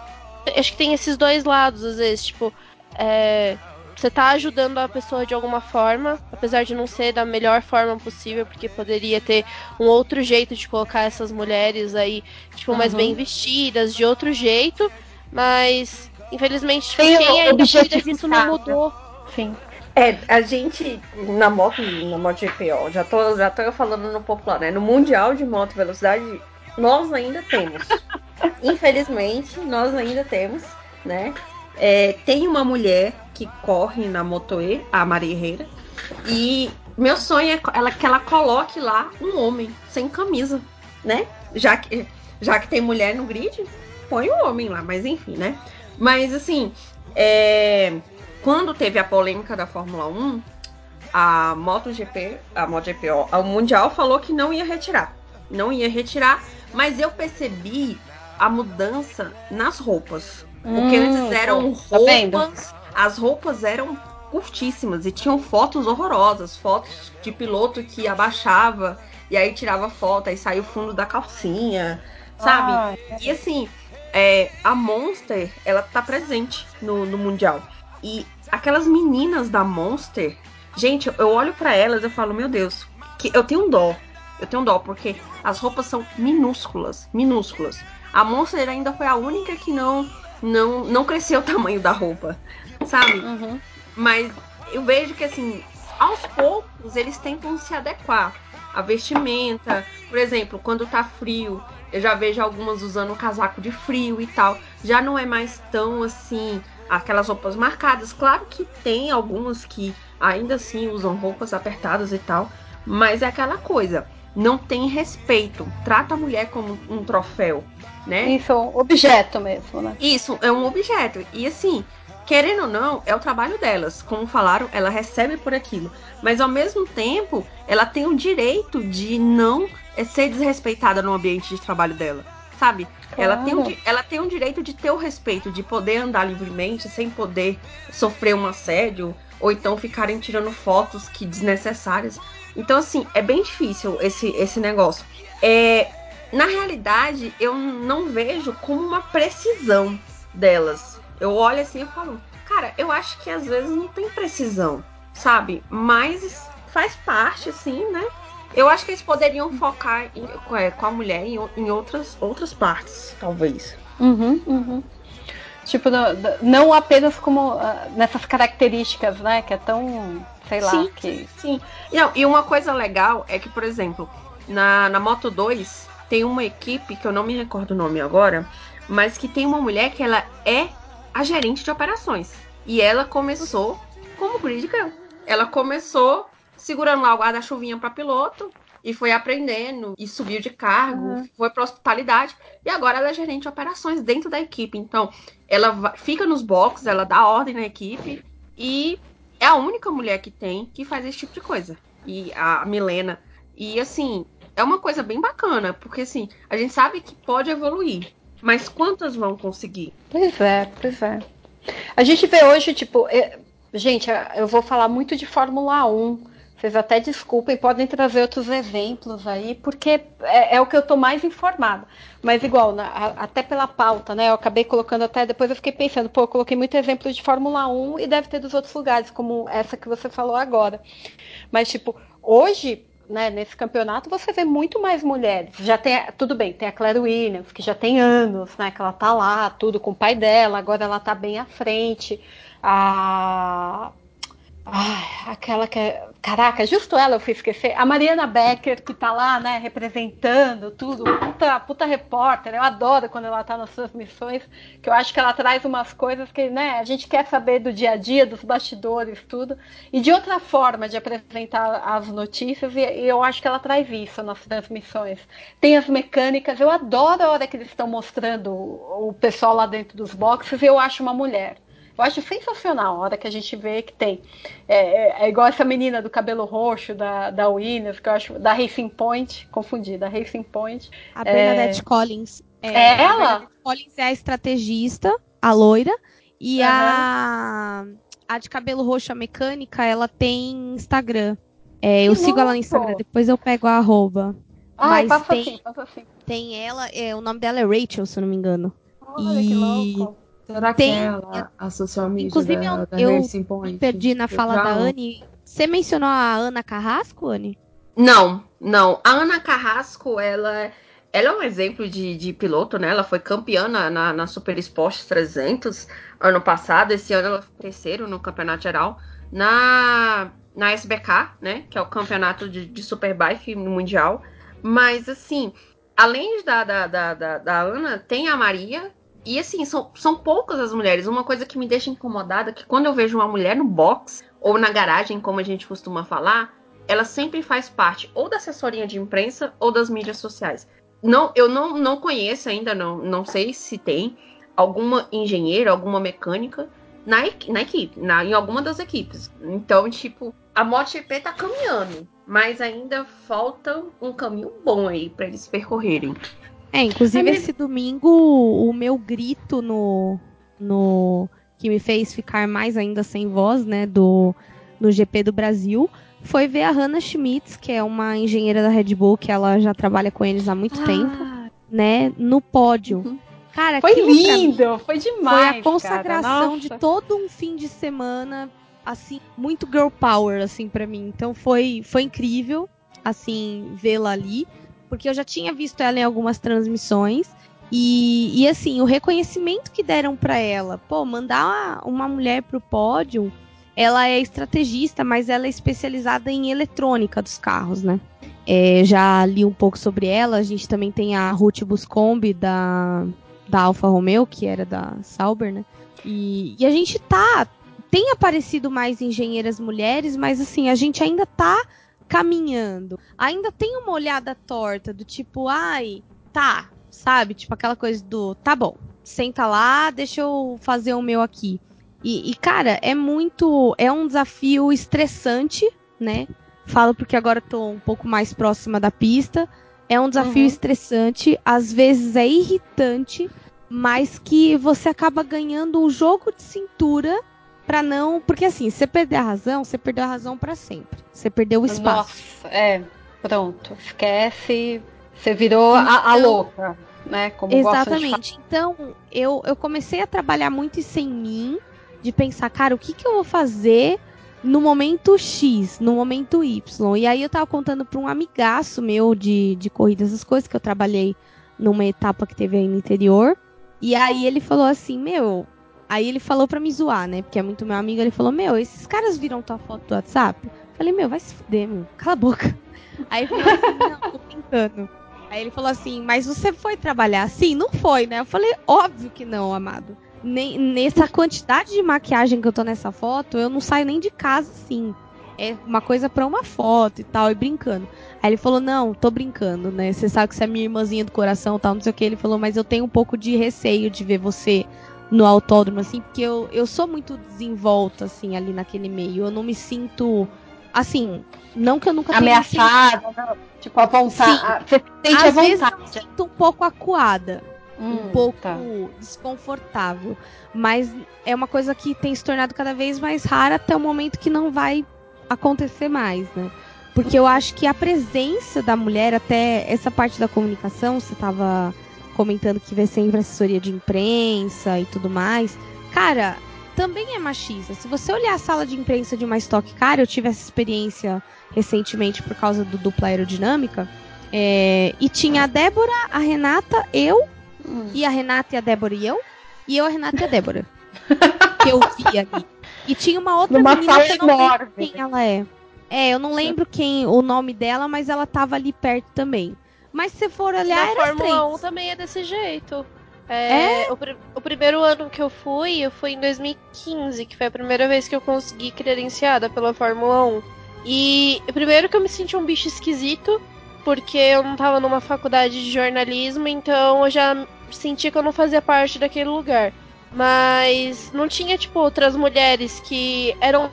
S7: acho que tem esses dois lados, às vezes, tipo, é, você tá ajudando a pessoa de alguma forma, apesar de não ser da melhor forma possível, porque poderia ter um outro jeito de colocar essas mulheres aí, tipo, uhum. mais bem vestidas, de outro jeito, mas Infelizmente, tipo, quem é investida disso não mudou.
S3: Sim. É, a gente na moto, na MotoGP, ó, já tô, já tô falando no popular, né? No Mundial de Moto Velocidade, nós ainda temos. Infelizmente, nós ainda temos, né? É, tem uma mulher que corre na Motoe, a Maria Herrera, e meu sonho é ela, que ela coloque lá um homem sem camisa, né? Já que, já que tem mulher no grid, põe um homem lá, mas enfim, né? Mas assim, é... quando teve a polêmica da Fórmula 1, a MotoGP, a MotoGP, o Mundial falou que não ia retirar. Não ia retirar, mas eu percebi a mudança nas roupas. Porque hum, antes eram tá roupas. as roupas eram curtíssimas e tinham fotos horrorosas, fotos de piloto que abaixava e aí tirava foto, aí saiu o fundo da calcinha, sabe? Ah, é. E assim, é, a Monster, ela tá presente no, no Mundial. E aquelas meninas da Monster, gente, eu olho para elas e falo, meu Deus, que eu tenho um dó. Eu tenho um dó, porque as roupas são minúsculas, minúsculas. A Monster ainda foi a única que não não não cresceu o tamanho da roupa, sabe? Uhum. Mas eu vejo que assim, aos poucos eles tentam se adequar. A vestimenta, por exemplo, quando tá frio, eu já vejo algumas usando casaco de frio e tal. Já não é mais tão assim, aquelas roupas marcadas. Claro que tem algumas que ainda assim usam roupas apertadas e tal. Mas é aquela coisa. Não tem respeito. Trata a mulher como um troféu, né?
S2: Isso, um objeto mesmo, né?
S3: Isso, é um objeto. E assim, querendo ou não, é o trabalho delas. Como falaram, ela recebe por aquilo. Mas ao mesmo tempo, ela tem o direito de não é ser desrespeitada no ambiente de trabalho dela. Sabe? Claro. Ela, tem um, ela tem um direito de ter o respeito, de poder andar livremente sem poder sofrer um assédio, ou então ficarem tirando fotos que desnecessárias. Então, assim, é bem difícil esse, esse negócio. É, na realidade, eu não vejo como uma precisão delas. Eu olho assim e falo, cara, eu acho que às vezes não tem precisão, sabe? Mas faz parte, assim, né? Eu acho que eles poderiam focar em, com a mulher em, em, outras, outras partes, talvez.
S2: Uhum, uhum. Tipo, não, não apenas como uh, nessas características, né? Que é tão, sei lá,
S3: sim,
S2: que...
S3: Sim, não, e uma coisa legal é que, por exemplo, na, na Moto 2 tem uma equipe, que eu não me recordo o nome agora, mas que tem uma mulher que ela é a gerente de operações. E ela começou como grid girl. Ela começou segurando lá o guarda-chuvinha para piloto e foi aprendendo e subiu de cargo, uhum. foi para hospitalidade e agora ela é gerente de operações dentro da equipe. Então, ela fica nos boxes, ela dá ordem na equipe e é a única mulher que tem que faz esse tipo de coisa. E a Milena. E assim, é uma coisa bem bacana, porque assim, a gente sabe que pode evoluir, mas quantas vão conseguir?
S2: Pois é, pois é. A gente vê hoje, tipo, é... gente, eu vou falar muito de Fórmula 1 vocês até desculpem, podem trazer outros exemplos aí, porque é, é o que eu estou mais informada. Mas igual, na, a, até pela pauta, né? Eu acabei colocando até, depois eu fiquei pensando, pô, eu coloquei muito exemplo de Fórmula 1 e deve ter dos outros lugares, como essa que você falou agora. Mas, tipo, hoje, né, nesse campeonato, você vê muito mais mulheres. Já tem, tudo bem, tem a Claire Williams, que já tem anos, né? Que ela tá lá, tudo com o pai dela, agora ela tá bem à frente. A Ai, aquela que é Caraca, justo ela eu fui esquecer. A Mariana Becker, que tá lá, né, representando tudo, puta, puta repórter. Eu adoro quando ela tá nas suas missões, que eu acho que ela traz umas coisas que, né, a gente quer saber do dia a dia, dos bastidores, tudo. E de outra forma de apresentar as notícias, e, eu acho que ela traz isso nas transmissões. Tem as mecânicas, eu adoro a hora que eles estão mostrando o, o pessoal lá dentro dos boxes, e eu acho uma mulher. Eu acho sensacional a hora que a gente vê que tem. É, é, é igual essa menina do cabelo roxo da, da Williams, que eu acho. Da Racing Point, confundi, da Racing Point.
S6: A Bernadette é... Collins.
S2: É, é ela? A
S6: Collins é a estrategista, a loira. E uhum. a, a de cabelo roxo, a mecânica, ela tem Instagram. É, eu sigo ela no Instagram, depois eu pego a arroba.
S2: Ai, Mas passa tem, assim, passa assim.
S6: Tem ela, é, o nome dela é Rachel, se eu não me engano.
S2: Olha, e... que louco.
S4: Será que tem, ela, a social media
S6: Inclusive,
S4: da, da
S6: eu, eu perdi na fala da Anne. Você mencionou a Ana Carrasco, Anne?
S3: Não, não. A Ana Carrasco, ela, ela é um exemplo de, de piloto, né? Ela foi campeã na, na, na Super Sport 300 ano passado. Esse ano ela foi terceiro no campeonato geral. Na, na SBK, né? Que é o campeonato de, de Superbike mundial. Mas, assim, além da, da, da, da, da Ana, tem a Maria, e assim, são, são poucas as mulheres. Uma coisa que me deixa incomodada é que quando eu vejo uma mulher no box ou na garagem, como a gente costuma falar, ela sempre faz parte ou da assessoria de imprensa ou das mídias sociais. Não, eu não, não conheço ainda, não, não sei se tem alguma engenheira, alguma mecânica na, na equipe, na, em alguma das equipes. Então, tipo, a MotoGP tá caminhando, mas ainda falta um caminho bom aí para eles percorrerem.
S6: É, inclusive esse domingo o meu grito no, no que me fez ficar mais ainda sem voz, né, do no GP do Brasil, foi ver a Hannah Schmitz, que é uma engenheira da Red Bull, que ela já trabalha com eles há muito ah. tempo, né, no pódio. Uhum. Cara,
S2: foi lindo, foi demais.
S6: Foi a consagração de todo um fim de semana, assim, muito girl power, assim, para mim. Então foi, foi incrível, assim, vê-la ali porque eu já tinha visto ela em algumas transmissões. E, e assim, o reconhecimento que deram para ela, pô, mandar uma, uma mulher pro pódio, ela é estrategista, mas ela é especializada em eletrônica dos carros, né? É, já li um pouco sobre ela. A gente também tem a Ruth Buscombi da, da Alfa Romeo, que era da Sauber, né? E, e a gente tá. Tem aparecido mais engenheiras mulheres, mas assim, a gente ainda tá caminhando, ainda tem uma olhada torta do tipo, ai, tá, sabe? Tipo aquela coisa do, tá bom, senta lá, deixa eu fazer o meu aqui. E, e cara, é muito. É um desafio estressante, né? Falo porque agora tô um pouco mais próxima da pista. É um desafio uhum. estressante, às vezes é irritante, mas que você acaba ganhando um jogo de cintura para não. Porque assim, você perder a razão, você perdeu a razão para sempre. Você perdeu o espaço.
S2: Nossa, é. Pronto. Esquece. Você virou então, a, a, então, louca, né?
S6: Como Exatamente. Então, eu, eu comecei a trabalhar muito isso em mim, de pensar, cara, o que, que eu vou fazer no momento X, no momento Y. E aí eu tava contando para um amigaço meu de, de corrida, essas coisas que eu trabalhei numa etapa que teve aí no interior. E aí ele falou assim, meu, Aí ele falou pra me zoar, né? Porque é muito meu amigo. Ele falou: Meu, esses caras viram tua foto do WhatsApp? Falei: Meu, vai se fuder, meu. Cala a boca. Aí ele falou assim: Não, tô brincando. Aí ele falou assim: Mas você foi trabalhar assim? Não foi, né? Eu falei: Óbvio que não, amado. Nem, nessa quantidade de maquiagem que eu tô nessa foto, eu não saio nem de casa assim. É uma coisa pra uma foto e tal, e brincando. Aí ele falou: Não, tô brincando, né? Você sabe que você é minha irmãzinha do coração tal, não sei o que. Ele falou: Mas eu tenho um pouco de receio de ver você no autódromo, assim, porque eu, eu sou muito desenvolta, assim, ali naquele meio. Eu não me sinto, assim, não que eu nunca
S2: Ameaçada, não, tipo, a vontade. Você
S6: sente Às vezes eu me sinto um pouco acuada. Hum, um pouco tá. desconfortável. Mas é uma coisa que tem se tornado cada vez mais rara até o momento que não vai acontecer mais, né? Porque eu acho que a presença da mulher, até essa parte da comunicação, você estava comentando que vai sempre assessoria de imprensa e tudo mais. Cara, também é machista. Se você olhar a sala de imprensa de uma Stock Car, eu tive essa experiência recentemente por causa do dupla aerodinâmica. É, e tinha a Débora, a Renata, eu, hum. e a Renata e a Débora e eu, e eu, a Renata e a Débora. que eu vi ali. E tinha uma outra
S2: Numa
S6: menina que eu não sei quem ela é. É, eu não lembro quem o nome dela, mas ela tava ali perto também. Mas se for olhar,
S7: Na
S6: era
S7: Fórmula 1
S6: três.
S7: também é desse jeito. É, O, pri- o primeiro ano que eu fui, eu fui em 2015, que foi a primeira vez que eu consegui credenciada pela Fórmula 1. E primeiro que eu me senti um bicho esquisito, porque eu não tava numa faculdade de jornalismo, então eu já senti que eu não fazia parte daquele lugar. Mas não tinha, tipo, outras mulheres que eram.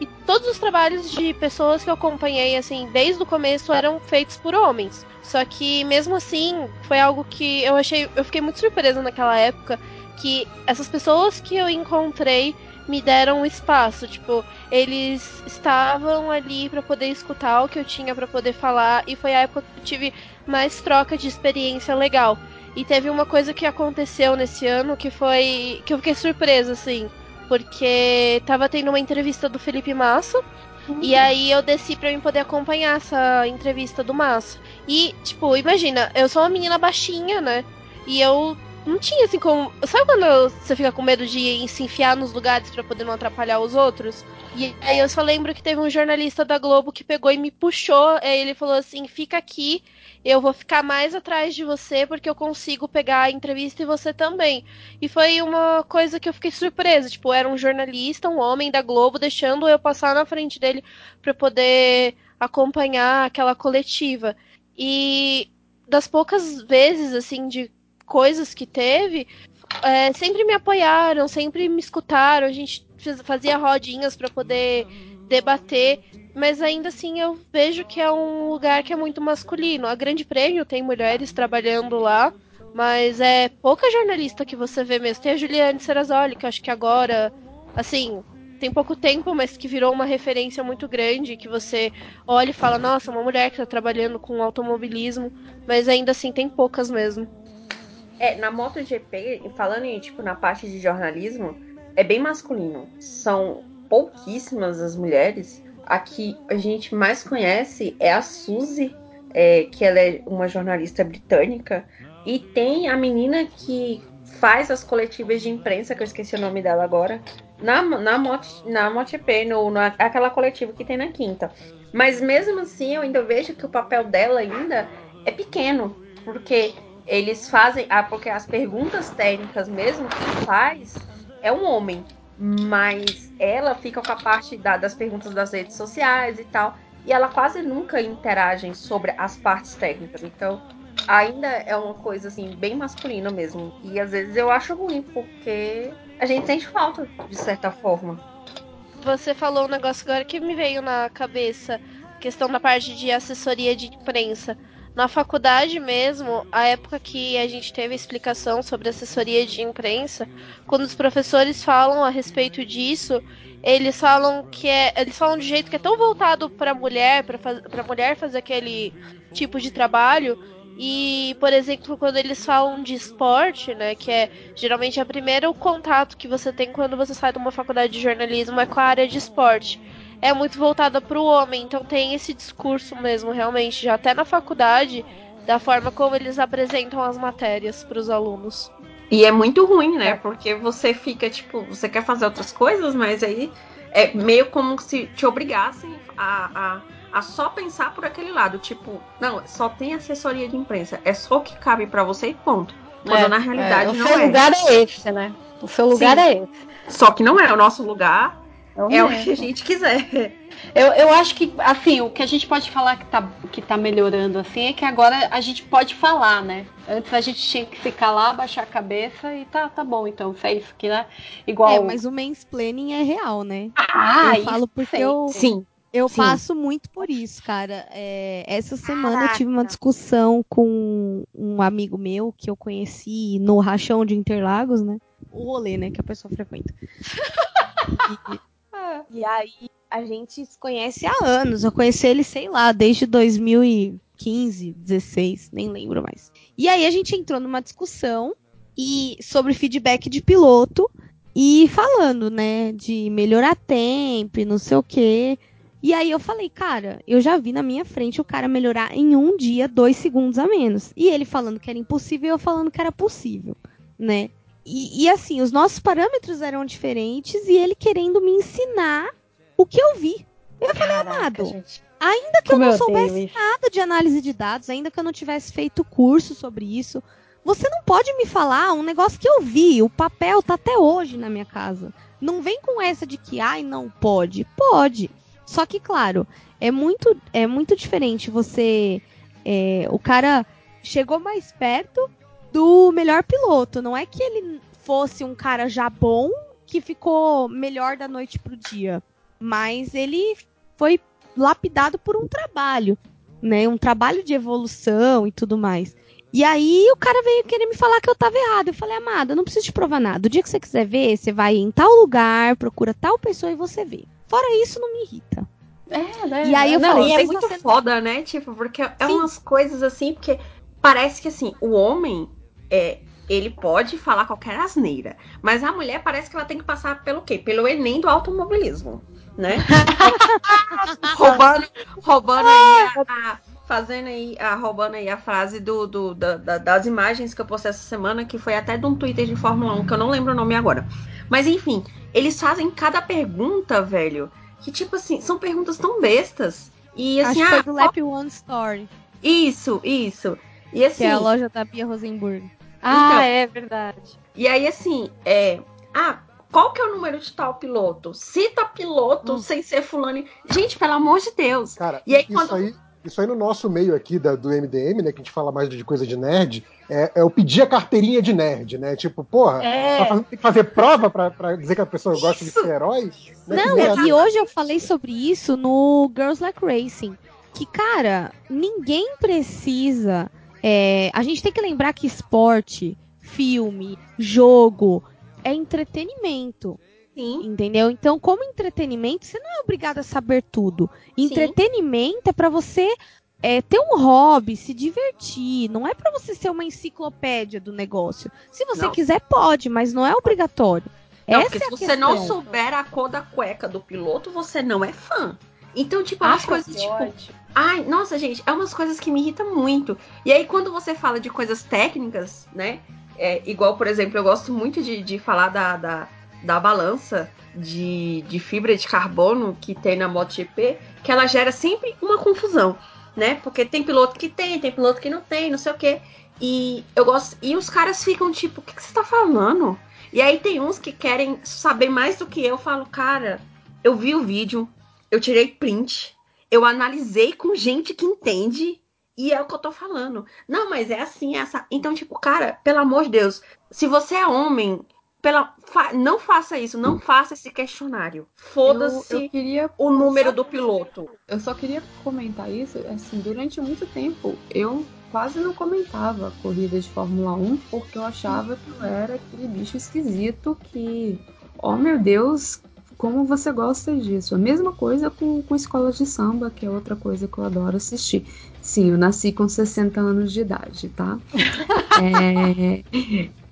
S7: E todos os trabalhos de pessoas que eu acompanhei, assim, desde o começo eram feitos por homens. Só que mesmo assim, foi algo que eu achei. Eu fiquei muito surpresa naquela época. Que essas pessoas que eu encontrei me deram um espaço. Tipo, eles estavam ali pra poder escutar o que eu tinha pra poder falar. E foi a época que eu tive mais troca de experiência legal. E teve uma coisa que aconteceu nesse ano que foi. que eu fiquei surpresa, assim. Porque tava tendo uma entrevista do Felipe Massa. E aí eu desci pra eu poder acompanhar essa entrevista do Massa. E, tipo, imagina, eu sou uma menina baixinha, né? E eu não tinha assim como. Sabe quando você fica com medo de se enfiar nos lugares pra poder não atrapalhar os outros? E aí eu só lembro que teve um jornalista da Globo que pegou e me puxou. Aí ele falou assim: fica aqui, eu vou ficar mais atrás de você porque eu consigo pegar a entrevista e você também. E foi uma coisa que eu fiquei surpresa. Tipo, era um jornalista, um homem da Globo, deixando eu passar na frente dele pra poder acompanhar aquela coletiva. E das poucas vezes, assim, de coisas que teve, é, sempre me apoiaram, sempre me escutaram. A gente fazia rodinhas pra poder debater. Mas ainda assim eu vejo que é um lugar que é muito masculino. A Grande Prêmio tem mulheres trabalhando lá, mas é pouca jornalista que você vê mesmo. Tem a Juliane Serrazoli, que acho que agora, assim, tem pouco tempo, mas que virou uma referência muito grande, que você olha e fala, nossa, uma mulher que tá trabalhando com automobilismo, mas ainda assim tem poucas mesmo.
S3: É, na MotoGP, falando em, tipo, na parte de jornalismo, é bem masculino. São pouquíssimas as mulheres. A que a gente mais conhece é a Suzy, é, que ela é uma jornalista britânica. E tem a menina que faz as coletivas de imprensa, que eu esqueci o nome dela agora, na, na, Mot- na MotoGP, no, na, aquela coletiva que tem na quinta. Mas mesmo assim, eu ainda vejo que o papel dela ainda é pequeno, porque eles fazem. Ah, porque as perguntas técnicas mesmo que faz é um homem. Mas ela fica com a parte da- das perguntas das redes sociais e tal. E ela quase nunca interagem sobre as partes técnicas. Então, ainda é uma coisa assim, bem masculina mesmo. E às vezes eu acho ruim, porque a gente sente falta, de certa forma.
S7: Você falou um negócio agora que me veio na cabeça, questão da parte de assessoria de imprensa. Na faculdade mesmo, a época que a gente teve a explicação sobre assessoria de imprensa, quando os professores falam a respeito disso, eles falam que é, eles falam de jeito que é tão voltado para mulher, para para mulher fazer aquele tipo de trabalho. E, por exemplo, quando eles falam de esporte, né, que é geralmente é o primeiro contato que você tem quando você sai de uma faculdade de jornalismo é com a área de esporte. É muito voltada para o homem, então tem esse discurso mesmo, realmente, já até na faculdade, da forma como eles apresentam as matérias para os alunos.
S3: E é muito ruim, né? Porque você fica, tipo, você quer fazer outras coisas, mas aí é meio como se te obrigassem a, a, a só pensar por aquele lado. Tipo, não, só tem assessoria de imprensa. É só o que cabe pra você e ponto. Quando
S2: É,
S3: na realidade
S2: é, o
S3: não
S2: seu
S3: é.
S2: lugar é esse, né? O seu lugar
S3: Sim.
S2: é esse.
S3: Só que não é. O nosso lugar
S2: Não
S3: é o
S2: é.
S3: que a gente quiser.
S2: Eu, eu acho que, assim, o que a gente pode falar que tá, que tá melhorando, assim, é que agora a gente pode falar, né? Antes a gente tinha que ficar lá, baixar a cabeça e tá, tá bom, então, se é isso que, né? Igual.
S6: É, mas o mansplaining é real, né?
S2: Ah,
S6: eu falo
S2: isso
S6: porque
S2: sei.
S6: eu,
S3: Sim.
S6: eu
S3: sim.
S6: passo muito por isso, cara. É, essa semana eu
S3: Caraca.
S6: tive uma discussão com um amigo meu que eu conheci no rachão de Interlagos, né? O rolê, né? Que a pessoa frequenta. E, e aí a gente se conhece há anos. Eu conheci ele, sei lá, desde 2015, 16, nem lembro mais. E aí a gente entrou numa discussão e sobre feedback de piloto e falando, né, de melhorar tempo não sei o quê. E aí eu falei, cara, eu já vi na minha frente o cara melhorar em um dia, dois segundos a menos. E ele falando que era impossível eu falando que era possível, né? E, e assim, os nossos parâmetros eram diferentes e ele querendo me ensinar o que eu vi. Eu falei,
S2: Caraca,
S6: amado,
S2: gente.
S6: ainda que
S2: Como
S6: eu não soubesse nada de análise de dados, ainda que eu não tivesse feito curso sobre isso, você não pode me falar um negócio que eu vi, o papel tá até hoje na minha casa. Não vem com essa de que, ai, não pode. Pode. Só que, claro, é muito, é muito diferente você. é, o cara chegou mais perto do melhor piloto. Não é que ele fosse um cara já bom que ficou melhor da noite pro dia. Mas ele foi lapidado por um trabalho, né? Um trabalho de evolução e tudo mais. E aí o cara veio querer me falar que eu tava errado. Eu falei, amada, eu não preciso te provar nada. O dia que você quiser ver, você vai em tal lugar, procura tal pessoa e você vê. Fora isso, não me irrita.
S2: É, né?
S6: E aí eu
S3: Não,
S6: falei,
S3: é muito
S6: sendo-
S3: foda, né? Tipo, porque é
S6: Sim.
S3: umas coisas assim, porque parece que assim, o homem é. Ele pode falar qualquer asneira. Mas a mulher parece que ela tem que passar pelo quê? Pelo Enem do automobilismo, né? roubando, roubando aí a, a- Fazendo aí, a, roubando aí a frase do, do- da- da- das imagens que eu postei essa semana, que foi até de um Twitter de Fórmula 1, que eu não lembro o nome agora. Mas enfim, eles fazem cada pergunta, velho, que tipo assim, são perguntas tão bestas. E assim,
S6: Acho que foi
S3: ah,
S6: do Lap One Story,
S3: isso, isso. E assim,
S6: que é a loja da Bia Rosenburg.
S2: Ah,
S3: Então.
S2: é verdade.
S3: e aí assim, é, ah, qual que é o número de tal piloto? Cita piloto
S6: Hum.
S3: sem ser fulano. Gente, pelo amor de Deus.
S5: Cara,
S3: E aí,
S5: isso,
S3: quando-
S5: aí, isso aí no nosso meio aqui da- do MDM, né, que a gente fala mais de coisa de nerd, é, é o pedir a carteirinha de nerd, né? Tipo, porra, tá
S2: É.
S5: fazendo- tem que fazer prova pra, pra dizer que a pessoa gosta de
S3: Isso.
S5: ser herói? Né?
S6: Não, e hoje eu falei sobre isso no Girls Like Racing. Que, cara, ninguém precisa. É, a gente tem que lembrar que esporte, filme, jogo é entretenimento.
S3: Sim.
S6: Entendeu? Então, como entretenimento, você não é obrigado a saber tudo.
S3: Sim.
S6: Entretenimento é pra você é, ter um hobby, se divertir. Não é pra você ser uma enciclopédia do negócio. Se você
S3: Não.
S6: quiser, pode, mas não é obrigatório.
S3: Não,
S6: Essa
S3: porque
S6: é
S3: se você não
S6: questão.
S3: souber a cor da cueca do piloto, você não é fã. Então, tipo, umas
S2: Acho
S3: coisas tipo.
S2: ódio.
S3: Ai, nossa, gente, é umas coisas que me irritam muito. E aí, quando você fala de coisas técnicas, né? É, igual, por exemplo, eu gosto muito de, de falar da, da, da balança de, de fibra de carbono que tem na MotoGP, que ela gera sempre uma confusão, né? Porque tem piloto que tem, tem piloto que não tem, não sei o quê. E eu gosto. E os caras ficam tipo, o que, que você tá falando? E aí tem uns que querem saber mais do que eu. Eu falo, cara, eu vi o vídeo, eu tirei print, eu analisei com gente que entende e é o que eu tô falando. Não, mas é assim, é essa. Então, tipo, cara, pelo amor de Deus, se você é homem, pela... fa- não faça isso, não faça esse questionário. Foda-se
S4: queria
S3: o número do piloto.
S4: Eu só queria comentar isso, assim, durante muito tempo eu quase não comentava corrida de Fórmula 1 porque eu achava que eu era aquele bicho esquisito que, oh meu Deus, como você gosta disso? A mesma coisa com, com escolas de samba, que é outra coisa que eu adoro assistir. Sim, eu nasci com 60 anos de idade, tá? É,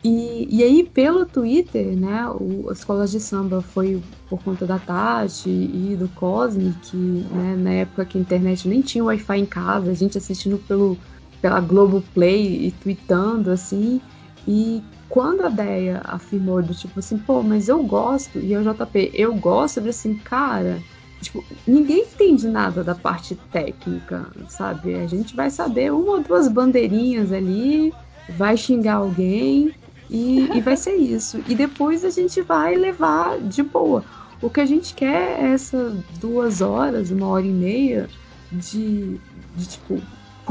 S4: e, e aí, pelo Twitter, né, o, as escolas de samba foi por conta da Tati e do Cosme, que né, na época que a internet nem tinha Wi-Fi em casa, a gente assistindo pelo, pela Globoplay e tweetando, assim, e quando a Deia afirmou do tipo assim, pô, mas eu gosto, e eu JP, eu gosto, eu assim, cara, tipo, ninguém entende nada da parte técnica, sabe? A gente vai saber uma ou duas bandeirinhas ali, vai xingar alguém e, e vai ser isso. E depois a gente vai levar de boa. O que a gente quer é essas duas horas, uma hora e meia de, de tipo,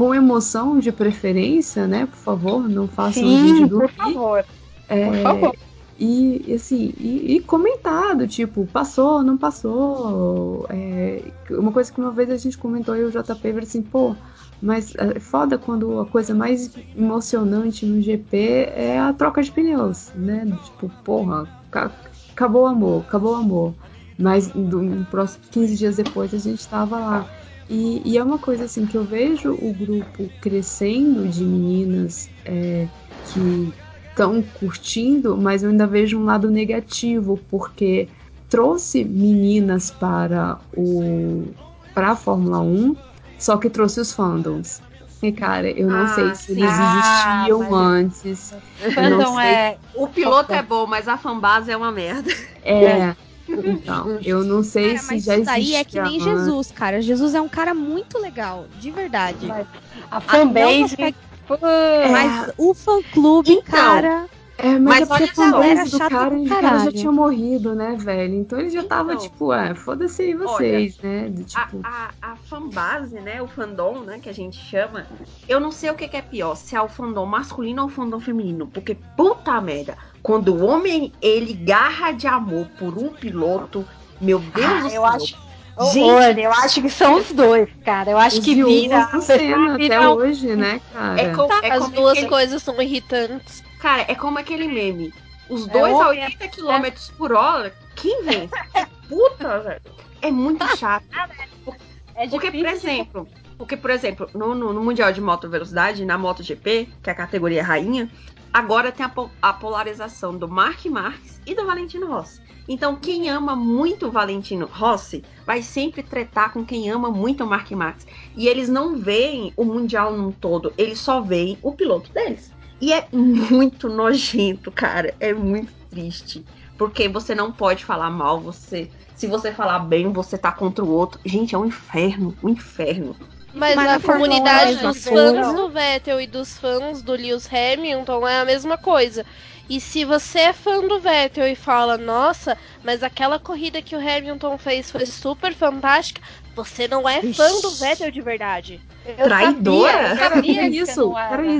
S4: com emoção de preferência, né? Por favor, não façam a gente
S2: Sim,
S4: dormir.
S2: por favor.
S4: É,
S2: Por favor.
S4: E assim, e, e comentado, tipo, passou, não passou. É, uma coisa que uma vez a gente comentou e o JP assim, pô, mas é foda quando a coisa mais emocionante no GP é a troca de pneus, né? Tipo, porra, ca- acabou o amor, acabou o amor. Mas do, no próximo 15 dias depois a gente tava lá. E, e é uma coisa assim que eu vejo o grupo crescendo de meninas é, que estão curtindo, mas eu ainda vejo um lado negativo, porque trouxe meninas para o para a Fórmula 1, só que trouxe os fandoms. E cara, eu não
S3: Ah,
S4: sei se
S3: sim.
S4: eles
S2: Ah,
S4: existiam
S2: mas-
S4: antes.
S2: Fandom é.
S3: O piloto é bom, mas a fanbase é uma merda.
S4: É, Então, eu não sei
S6: Cara,
S4: se
S6: mas
S4: já
S6: isso daí
S4: existia
S6: é que nem. Jesus, cara. Jesus é um cara muito legal, de verdade.
S2: Mas A fanbase.
S6: Mas o fã-clube,
S3: Então,
S6: cara.
S4: É, mas,
S3: Mas
S4: é porque
S3: olha
S4: a
S6: era
S4: do
S6: chato
S4: cara,
S6: pra
S4: o cara já tinha morrido, né, velho? Então ele já tava,
S3: Então.
S4: tipo, ah, foda-se aí vocês, né? Do,
S3: A,
S4: tipo,
S3: a, a fanbase, né? O fandom, né? Que a gente chama. Eu não sei o que, que é pior, se é o fandom masculino ou o fandom feminino. Porque, puta merda, quando o homem ele garra de amor por um piloto, meu Deus
S2: Ah,
S3: do
S2: eu
S3: céu.
S2: acho- Ô,
S3: Gente.
S2: Olha, eu acho que são os dois, cara. Eu acho que vira.
S4: do Senna até hoje, né, cara?
S3: É, co- é
S7: As duas
S3: aquele,
S7: coisas são irritantes.
S3: Cara, é como aquele meme. Os
S2: É
S3: dois a
S2: homem,
S3: 80 km por hora, quem vence? Puta, velho. É muito chato.
S2: É
S3: Porque, por
S2: difícil de-
S3: exemplo, porque, por exemplo, no, no, no Mundial de Moto Velocidade, na MotoGP, que é a categoria rainha, agora tem a, po- a polarização do Mark Marques e do Valentino Rossi. Então, quem ama muito o Valentino Rossi vai sempre tretar com quem ama muito o Mark Marques. E eles não veem o Mundial num todo, eles só veem o piloto deles. E é muito nojento, cara. É muito triste. Porque você não pode falar mal, você. Se você falar bem, você tá contra o outro. Gente, é um inferno, um inferno.
S7: Mas,
S6: Mas
S7: a
S6: na Fórmula
S7: comunidade
S6: 1 é
S7: dos
S6: uma
S7: fãs
S6: coisa.
S7: do Vettel e dos fãs do Lewis Hamilton é a mesma coisa. E se você é fã do Vettel e fala, nossa, mas aquela corrida que o Hamilton fez foi super fantástica, você não é fã do
S6: Ixi.
S7: Vettel de verdade.
S2: Eu
S3: Traidora?
S2: sabia, eu
S4: Cara,
S2: sabia
S4: isso? Peraí,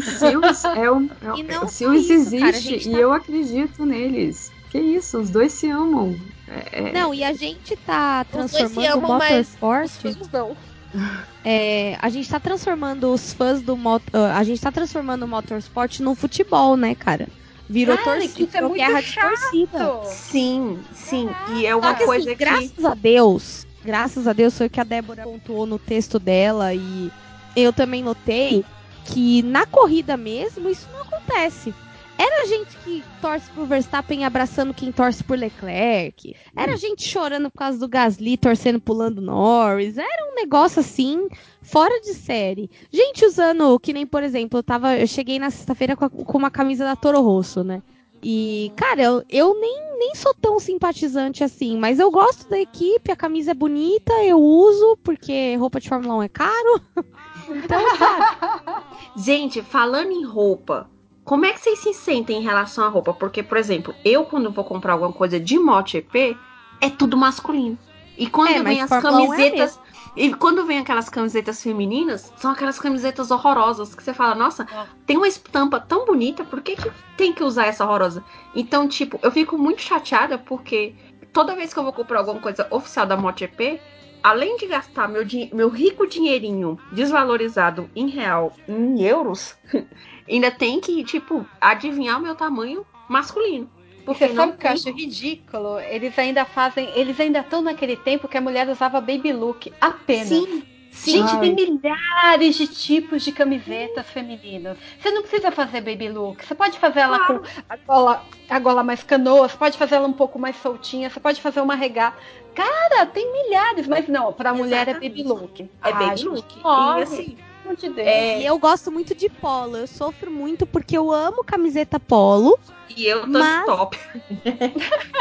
S4: é um. É,
S6: E não
S4: o Seals
S6: isso, cara,
S4: existe
S6: gente
S4: e
S6: tá-
S4: eu acredito neles. Que isso, os dois se amam. É, é-
S6: Não, e a gente tá transformando o
S7: amam, mas
S6: motorsport.
S7: Os não.
S6: É, a gente tá transformando os fãs do moto, ah, a gente tá transformando o motorsport no futebol, né, cara? Virou
S2: Cara,
S6: torcida,
S2: que isso é muito
S6: guerra de
S2: chato.
S6: torcida.
S3: Sim, sim. E é
S6: Só
S3: uma
S6: que
S3: coisa
S6: assim,
S3: que.
S6: graças a Deus, graças a Deus foi o que a Débora pontuou no texto dela e eu também notei que na corrida mesmo isso não acontece. Era gente que torce pro Verstappen abraçando quem torce por Leclerc. Era gente chorando por causa do Gasly, torcendo pro Lando Norris. Era um negócio assim, fora de série. Gente usando, que nem, por exemplo, eu, tava, eu cheguei na sexta-feira com, com uma camisa da Toro Rosso, né? E, cara, eu, eu nem, nem sou tão simpatizante assim, mas eu gosto da equipe, a camisa é bonita, eu uso, porque roupa de Fórmula 1 é caro. Então, sabe?
S3: Gente, falando em roupa, como é que vocês se sentem em relação à roupa? Porque, por exemplo, eu quando vou comprar alguma coisa de MotoGP, é tudo masculino. E quando
S6: É,
S3: vem as
S6: Fórmula 1 é
S3: camisetas. E quando vem aquelas camisetas femininas, são aquelas camisetas horrorosas que você fala, nossa, tem uma estampa tão bonita, por que, que tem que usar essa horrorosa? Então, tipo, eu fico muito chateada porque toda vez que eu vou comprar alguma coisa oficial da MotoGP, além de gastar meu, meu rico dinheirinho desvalorizado em real, em euros, ainda tem que, tipo, adivinhar o meu tamanho masculino. Porque
S2: Você
S3: não
S2: sabe o que eu acho ridículo? Eles ainda fazem. Eles ainda estão naquele tempo que a mulher usava baby look apenas.
S3: Sim, sim.
S2: Gente,
S4: Ai.
S2: tem milhares de tipos de camisetas femininas. Você não precisa fazer baby look. Você pode fazer ela com a gola, a gola mais canoa, você pode fazer ela um pouco mais soltinha, você pode fazer uma regata. Cara, tem milhares, mas não, pra mulher é baby look.
S3: É
S2: Ah,
S3: baby look.
S2: morre,
S3: E assim,
S2: de Deus.
S3: é,
S6: E eu gosto muito de polo. Eu sofro muito porque eu amo camiseta polo,
S3: e eu tô
S6: Mas-
S3: de top.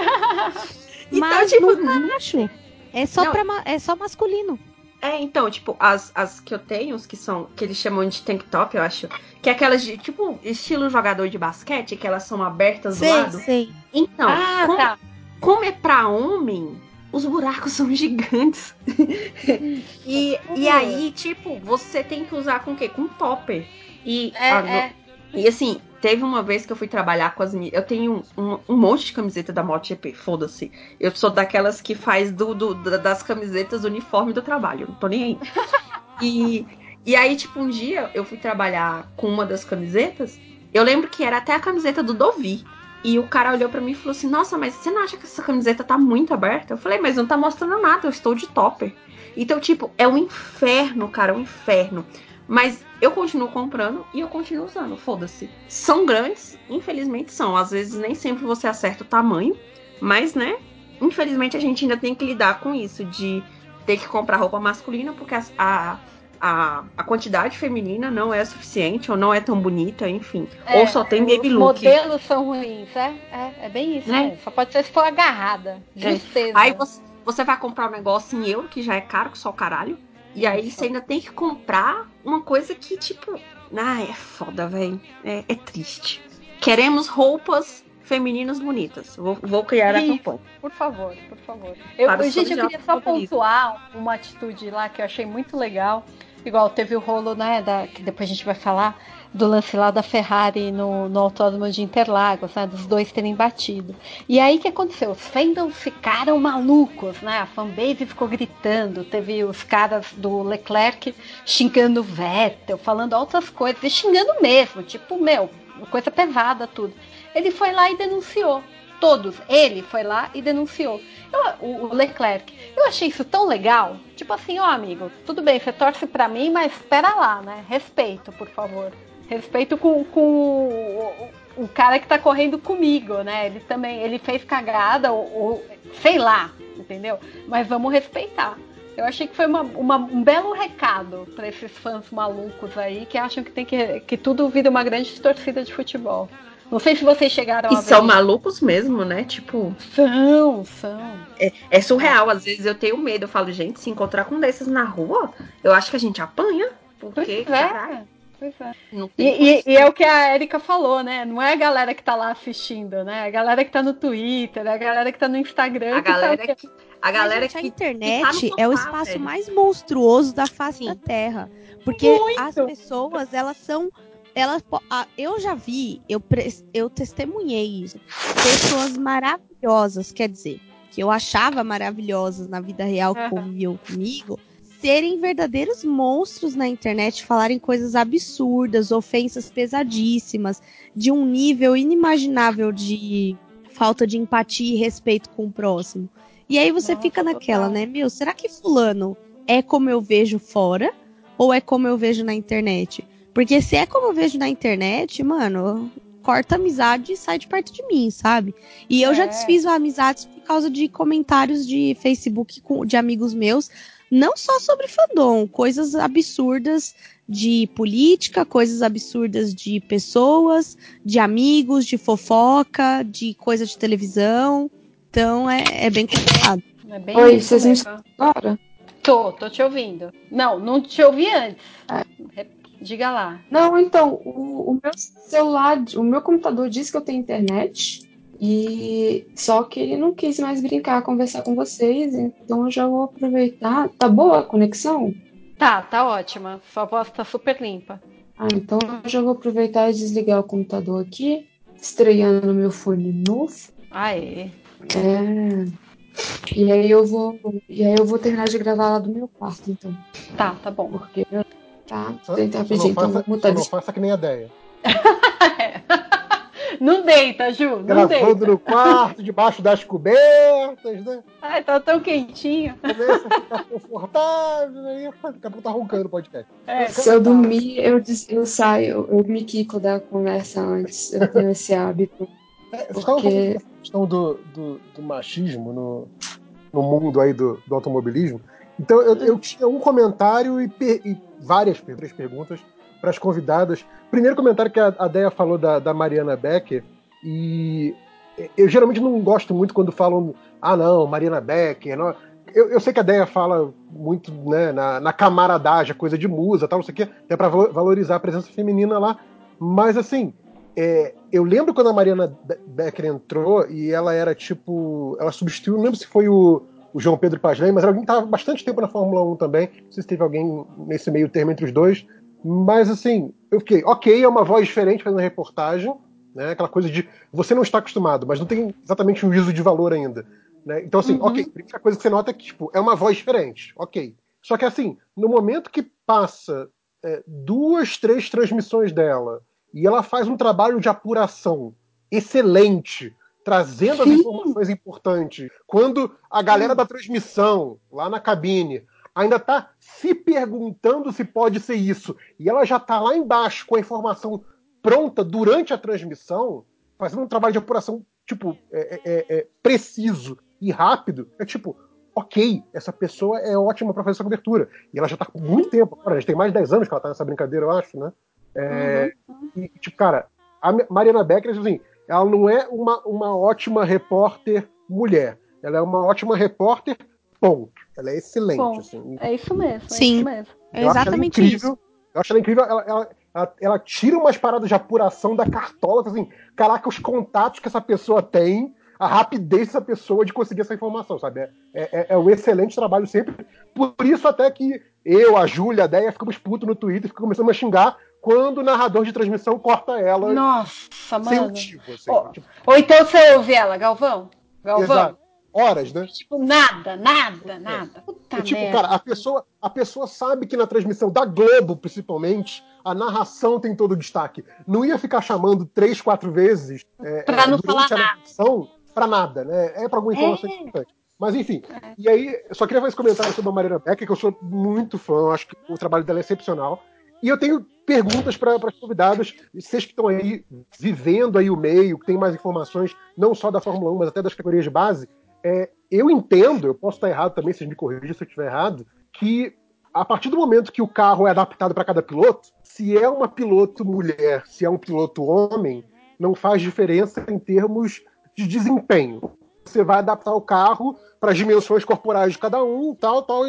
S3: Então,
S6: mas
S3: tipo,
S6: nunca acho. É só,
S3: Não.
S6: pra, ma- é só masculino.
S3: É, então, tipo, as, as que eu tenho, os que são, que eles chamam de tank top, eu acho, que é aquelas de, tipo, estilo jogador de basquete, que elas são abertas do
S6: Sei,
S3: lado.
S6: sei.
S3: Então,
S2: ah,
S3: como,
S2: tá.
S3: como é pra homem, os buracos são gigantes. e, e aí, tipo, você tem que usar com o quê? Com topper. E,
S2: É,
S3: ah,
S2: é.
S3: e assim, teve uma vez que eu fui trabalhar com as minhas. Eu tenho um, um monte de camiseta da MotoGP, foda-se. Eu sou daquelas que faz do, do- da- das camisetas do uniforme do trabalho. Não tô nem aí. E, e aí, tipo, um dia eu fui trabalhar com uma das camisetas. Eu lembro que era até a camiseta do Dovi. E o cara olhou pra mim e falou assim: Nossa, mas você não acha que essa camiseta tá muito aberta? Eu falei, mas não tá mostrando nada, eu estou de topper. Então, tipo, é um inferno, cara, é um inferno. Mas eu continuo comprando e eu continuo usando, foda-se. São grandes, infelizmente são. Às vezes nem sempre você acerta o tamanho, mas, né? Infelizmente a gente ainda tem que lidar com isso, de ter que comprar roupa masculina, porque as- a, a, a quantidade feminina não é suficiente, ou não é tão bonita, enfim.
S2: É,
S3: ou só tem baby
S2: Os
S3: look.
S2: modelos são ruins, é? É, é bem isso,
S3: Né?
S2: né? Só pode ser se for agarrada.
S3: É.
S2: Justeza.
S3: Aí você, você vai comprar um negócio em euro, que já é caro que só o caralho. E aí você ainda tem que comprar uma coisa que, tipo. Ah, é foda, velho. É, é triste. Queremos roupas femininas bonitas. Vou, vou criar a
S2: Ih.
S3: campanha.
S2: Por favor, por favor. Eu,
S3: os
S2: gente, eu queria só pontuar uma atitude lá que eu achei muito legal. Igual teve o rolo, né, da, que depois a gente vai falar, do lance lá da Ferrari no, no autódromo de Interlagos, né, dos dois terem batido. E aí que aconteceu? Os fandoms ficaram malucos, né, a fanbase ficou gritando, teve os caras do Leclerc xingando o Vettel, falando outras coisas, e xingando mesmo, tipo, meu, coisa pesada tudo. Ele foi lá e denunciou. Todos. Ele foi lá e denunciou. Eu- o, Leclerc. Eu achei isso tão legal. Tipo assim, ó, amigo, tudo bem, você torce pra mim, mas espera lá, né? Respeito, por favor. Respeito com, com o, o- cara que tá correndo comigo, né? Ele também, ele fez cagada, ou, ou sei lá, entendeu? Mas vamos respeitar. Eu achei que foi uma- uma- um belo recado pra esses fãs malucos aí que acham que tem que, que tudo vira uma grande torcida de futebol. Não sei se vocês chegaram
S3: E
S2: a ver.
S3: são malucos mesmo, né? Tipo,
S2: São, são.
S3: é surreal. Às vezes eu tenho medo. Eu falo, gente, se encontrar com um desses na rua, eu acho que a gente apanha. Porque,
S2: Pois
S3: caralho,
S2: é. Pois é. E, e- e é o que a Erika falou, né? Não é a galera que tá lá assistindo, né? É a galera que tá no Twitter, é a galera que tá no Instagram.
S3: A
S2: que tá-
S3: galera que. A galera
S6: Mas, gente, a
S3: que.
S6: internet
S3: que tá no
S6: é o
S3: sofá,
S6: espaço
S3: velho.
S6: mais monstruoso da face
S3: Sim.
S6: da Terra. Porque
S2: Muito.
S6: as pessoas, elas são. Ah, eu já vi, eu, eu testemunhei isso. Pessoas maravilhosas, quer dizer, que eu achava maravilhosas na vida real que conviviam comigo, serem verdadeiros monstros na internet, falarem coisas absurdas, ofensas pesadíssimas, de um nível inimaginável de falta de empatia e respeito com o próximo. E aí você
S2: Nossa,
S6: fica naquela,
S2: total.
S6: né? Meu, será que fulano é como eu vejo fora ou é como eu vejo na internet? Porque se é como eu vejo na internet, mano, corta a amizade e sai de perto de mim, sabe? E eu já
S2: É.
S6: desfiz amizades por causa de comentários de Facebook com- de amigos meus, não só sobre fandom, coisas absurdas de política, coisas absurdas de pessoas, de amigos, de fofoca, de coisa de televisão. Então é, é bem complicado.
S2: É bem
S4: Oi, vocês me
S2: mesmo.
S4: Agora?
S2: Tô, tô te ouvindo. Não, não te ouvi antes.
S4: É.
S2: Diga lá.
S4: Não, então, o, o meu celular, o meu computador diz que eu tenho internet. E só que ele não quis mais brincar, conversar com vocês, então eu já vou aproveitar. Tá boa a conexão?
S2: Tá, tá ótima. Sua voz tá super limpa.
S4: Ah, então eu já vou aproveitar e desligar o computador aqui, estreando no meu fone novo.
S2: Aê.
S4: É. E aí eu vou, e aí eu vou terminar de gravar lá do meu quarto, então,
S2: Tá, tá bom.
S4: porque tá,
S5: Só,
S4: tentar
S5: só
S4: pedir,
S5: não
S4: então vou mutar
S5: não faça que nem a ideia.
S2: Não deita, Ju, não
S5: Gravando
S2: deita.
S5: no quarto, debaixo das cobertas, né?
S2: Ai, tá tão quentinho.
S5: Começa a ficar confortável, aí daqui a pouco tá roncando o podcast.
S2: É,
S4: Se eu dormir, eu, eu saio, eu me quico da conversa antes. Eu tenho esse hábito.
S5: É,
S4: Porque-
S5: dessa questão do, do, do machismo no, no mundo aí do, do automobilismo. Então eu, eu tinha um comentário e, per- e várias três perguntas para as convidadas. Primeiro comentário que a, a Deia falou da, da Mariana Becker, e eu geralmente não gosto muito quando falam, ah não, Mariana Becker. Não. Eu, eu sei que a Deia fala muito né, na, na camaradagem, coisa de musa, tal, não sei o quê, até para valorizar a presença feminina lá. Mas assim, é, eu lembro quando a Mariana Be- Becker entrou e ela era tipo. Ela substituiu, não lembro se foi o, o João Pedro Pasley, mas era alguém que estava bastante tempo na Fórmula 1 também. Não sei se teve alguém nesse meio termo entre os dois. Mas assim, eu fiquei, ok, é uma voz diferente fazendo reportagem, né? Aquela coisa de você não está acostumado, mas não tem exatamente um juízo de valor ainda. Né? Então, assim,
S2: Uhum.
S5: ok, a primeira coisa que você nota é que tipo, é uma voz diferente, ok. Só que assim, no momento que passa é, duas, três transmissões dela e ela faz um trabalho de apuração excelente, trazendo as informações importantes. Quando a galera da transmissão, lá na cabine, ainda tá se perguntando se pode ser isso, e ela já tá lá embaixo com a informação pronta durante a transmissão, fazendo um trabalho de apuração, tipo, é, é, é, preciso e rápido, é tipo, ok, essa pessoa é ótima para fazer essa cobertura. E ela já tá com muito tempo, agora, já tem mais de 10 anos que ela tá nessa brincadeira, eu acho, né? É, E, tipo, cara, a Mariana Becker, assim, ela não é uma, uma ótima repórter mulher. Ela é uma ótima repórter, ponto. Ela é excelente.
S2: Bom,
S5: assim.
S2: É isso mesmo. É
S6: Sim.
S2: isso mesmo.
S6: É
S5: Eu
S6: exatamente
S5: incrível.
S6: isso.
S5: Eu acho ela incrível. Ela, ela, ela, ela tira umas paradas de apuração da cartola, assim, caraca, os contatos que essa pessoa tem, a rapidez dessa pessoa de conseguir essa informação, sabe? É, é, é um excelente trabalho sempre. Por isso até que eu, a Júlia, a Deia ficamos putos no Twitter, ficamos começando a xingar quando o narrador de transmissão corta ela
S2: Nossa,
S5: sem
S2: mano.
S5: motivo. Assim,
S2: Ó,
S5: tipo,
S2: Ou então você ouve ela, Galvão? Galvão?
S5: exato. Horas, né?
S2: Tipo, nada, nada, nada. Puta
S5: E, tipo,
S2: merda.
S5: cara, a pessoa, a pessoa sabe que na transmissão da Globo, principalmente, a narração tem todo o destaque. Não ia ficar chamando três, quatro vezes é,
S2: Pra
S5: é,
S2: não
S5: durante
S2: falar
S5: a narração pra nada, né? É pra alguma informação
S2: É.
S5: importante. Mas enfim, e aí, só queria fazer esse comentário sobre a Mariana Becker, que eu sou muito fã, acho que o trabalho dela é excepcional. E eu tenho perguntas para as convidadas, vocês que estão aí vivendo aí o meio, que tem mais informações, não só da Fórmula 1, mas até das categorias de base. É, eu entendo, eu posso estar errado também, vocês me corrigem se eu estiver errado, que a partir do momento que o carro é adaptado para cada piloto, se é uma piloto mulher, se é um piloto homem, não faz diferença em termos de desempenho. Você vai adaptar o carro para as dimensões corporais de cada um, tal, tal.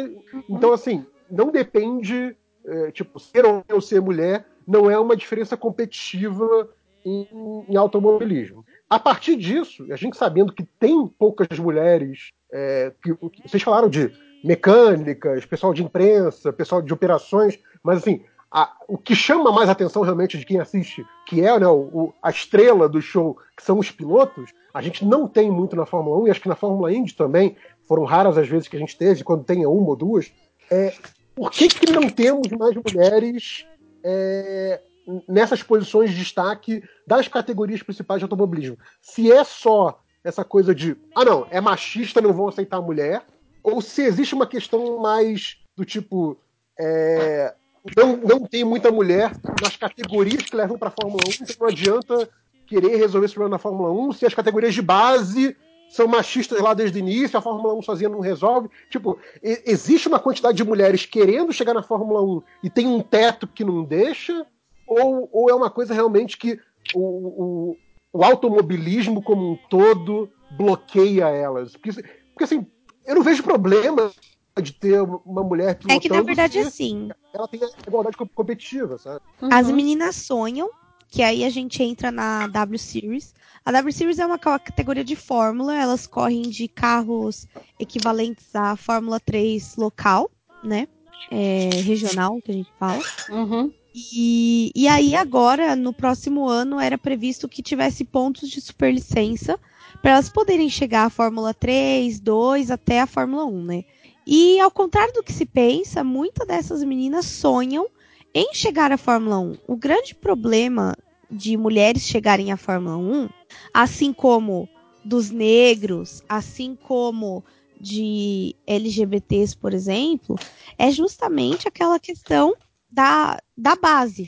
S5: Então, assim, não depende, é, tipo, ser homem ou ser mulher, não é uma diferença competitiva em, em automobilismo. A partir disso, a gente sabendo que tem poucas mulheres, é, que, que- vocês falaram de mecânicas, pessoal de imprensa, pessoal de operações, mas assim, a- o que chama mais atenção realmente de quem assiste, que é né, o- o- a estrela do show, que são os pilotos, a gente não tem muito na Fórmula 1, e acho que na Fórmula Indy também, foram raras as vezes que a gente teve, quando tem uma ou duas, é, por que, que não temos mais mulheres é, nessas posições de destaque das categorias principais de automobilismo? Se é só essa coisa de, ah não, é machista, não vão aceitar a mulher, ou se existe uma questão mais do tipo, é, não, não tem muita mulher nas categorias que levam para a Fórmula 1, então não adianta querer resolver esse problema na Fórmula 1 se as categorias de base são machistas lá desde o início, a Fórmula 1 sozinha não resolve. Tipo, existe uma quantidade de mulheres querendo chegar na Fórmula 1 e tem um teto que não deixa? Ou, ou é uma coisa realmente que o, o, o automobilismo como um todo bloqueia elas? Porque, porque assim, eu não vejo problema de ter uma mulher pilotando
S6: É que na verdade é assim.
S5: ela tem a igualdade co- competitiva, sabe?
S6: As
S2: Uhum.
S6: meninas sonham, que aí a gente entra na W Series. A W Series é uma ca- categoria de fórmula, elas correm de carros equivalentes à Fórmula 3 local, né? É, regional, que a gente fala.
S2: Uhum.
S6: E, e aí agora, no próximo ano, era previsto que tivesse pontos de superlicença para elas poderem chegar à Fórmula 3, 2 até a Fórmula 1, né? E ao contrário do que se pensa, muitas dessas meninas sonham em chegar à Fórmula 1. O grande problema de mulheres chegarem à Fórmula 1, assim como dos negros, assim como de LGBTs, por exemplo, é justamente aquela questão da, da base.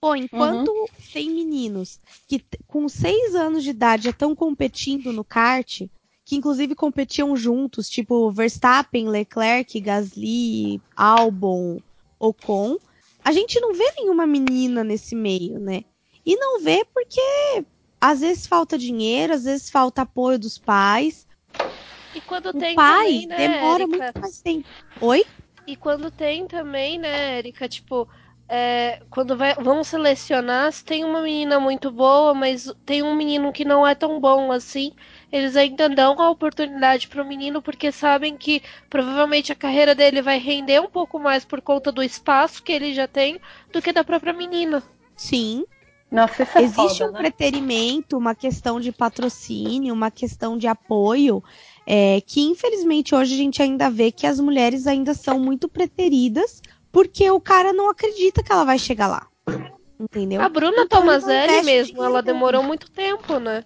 S6: Pô, enquanto tem meninos que com seis anos de idade já estão competindo no kart, que inclusive competiam juntos, tipo Verstappen, Leclerc, Gasly, Albon, Ocon, a gente não vê nenhuma menina nesse meio, né? E não vê porque às vezes falta dinheiro, às vezes falta apoio dos pais.
S7: E quando
S6: O
S7: tem
S6: pai
S7: também, né,
S6: demora
S7: Érica?
S6: muito mais tempo. Oi?
S7: E quando tem também, né, Erika, tipo, é, quando vai, vão selecionar, se tem uma menina muito boa, mas tem um menino que não é tão bom assim, eles ainda dão a oportunidade pro menino porque sabem que provavelmente a carreira dele vai render um pouco mais por conta do espaço que ele já tem do que da própria menina.
S6: Sim.
S2: Nossa, isso é
S6: Existe
S2: foda,
S6: um
S2: né?
S6: preterimento, uma questão de patrocínio, uma questão de apoio, é, que infelizmente hoje a gente ainda vê que as mulheres ainda são muito preteridas, porque o cara não acredita que ela vai chegar lá. Entendeu?
S7: A Bruna
S6: Então,
S7: Tomazelli mesmo, ela demorou muito tempo, né?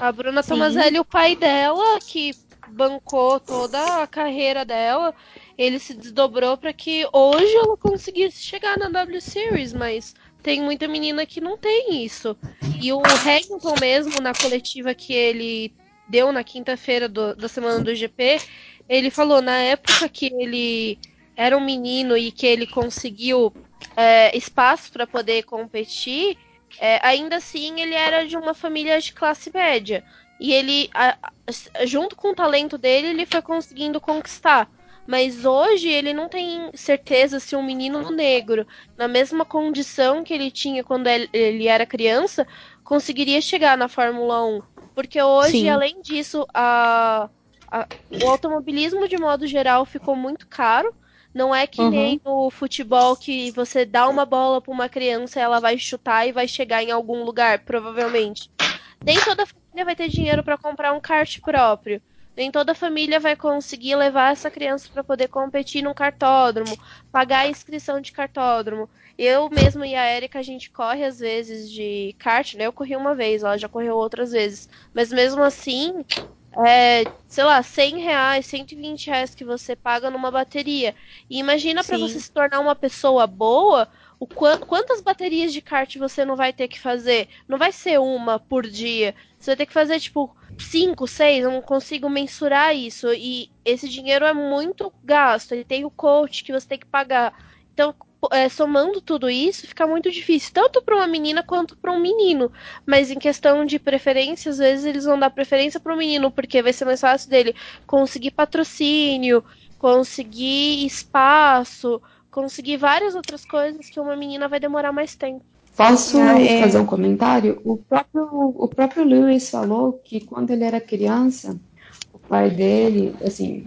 S7: A Bruna
S6: Sim.
S7: Tomazelli, o pai dela, que bancou toda a carreira dela, ele se desdobrou para que hoje ela conseguisse chegar na W Series, mas tem muita menina que não tem isso. E o Hamilton mesmo, na coletiva que ele deu na quinta-feira da semana do GP, ele falou na época que ele era um menino e que ele conseguiu é, espaço para poder competir, é, ainda assim ele era de uma família de classe média. E ele, a, a, junto com o talento dele, ele foi conseguindo conquistar. Mas hoje ele não tem certeza se um menino negro, na mesma condição que ele tinha quando ele, era criança, conseguiria chegar na Fórmula 1. Porque hoje, Sim. além disso, a, o automobilismo de modo geral ficou muito caro. Não é que uhum. nem no futebol que você dá uma bola para uma criança, ela vai chutar e vai chegar em algum lugar, provavelmente. Nem toda família vai ter dinheiro para comprar um kart próprio. Nem toda família vai conseguir levar essa criança para poder competir num cartódromo, pagar a inscrição de cartódromo. Eu mesmo e a Erika, a gente corre às vezes de kart, né? Eu corri uma vez, ela já correu outras vezes. Mas mesmo assim, é, sei lá, 100 reais, 120 reais que você paga numa bateria. E imagina para você se tornar uma pessoa boa, o qu quantas baterias de kart você não vai ter que fazer? Não vai ser uma por dia. Você vai ter que fazer, tipo, cinco, seis, eu não consigo mensurar isso. E esse dinheiro é muito gasto. Ele tem o coach que você tem que pagar. Então, é, somando tudo isso, fica muito difícil, tanto para uma menina quanto para um menino. Mas em questão de preferência, às vezes eles vão dar preferência para o menino, porque vai ser mais fácil dele conseguir patrocínio, conseguir espaço, conseguir várias outras coisas que uma menina vai demorar mais tempo.
S4: Posso é... fazer um comentário? O próprio, o próprio Lewis falou que quando ele era criança, o pai dele, assim,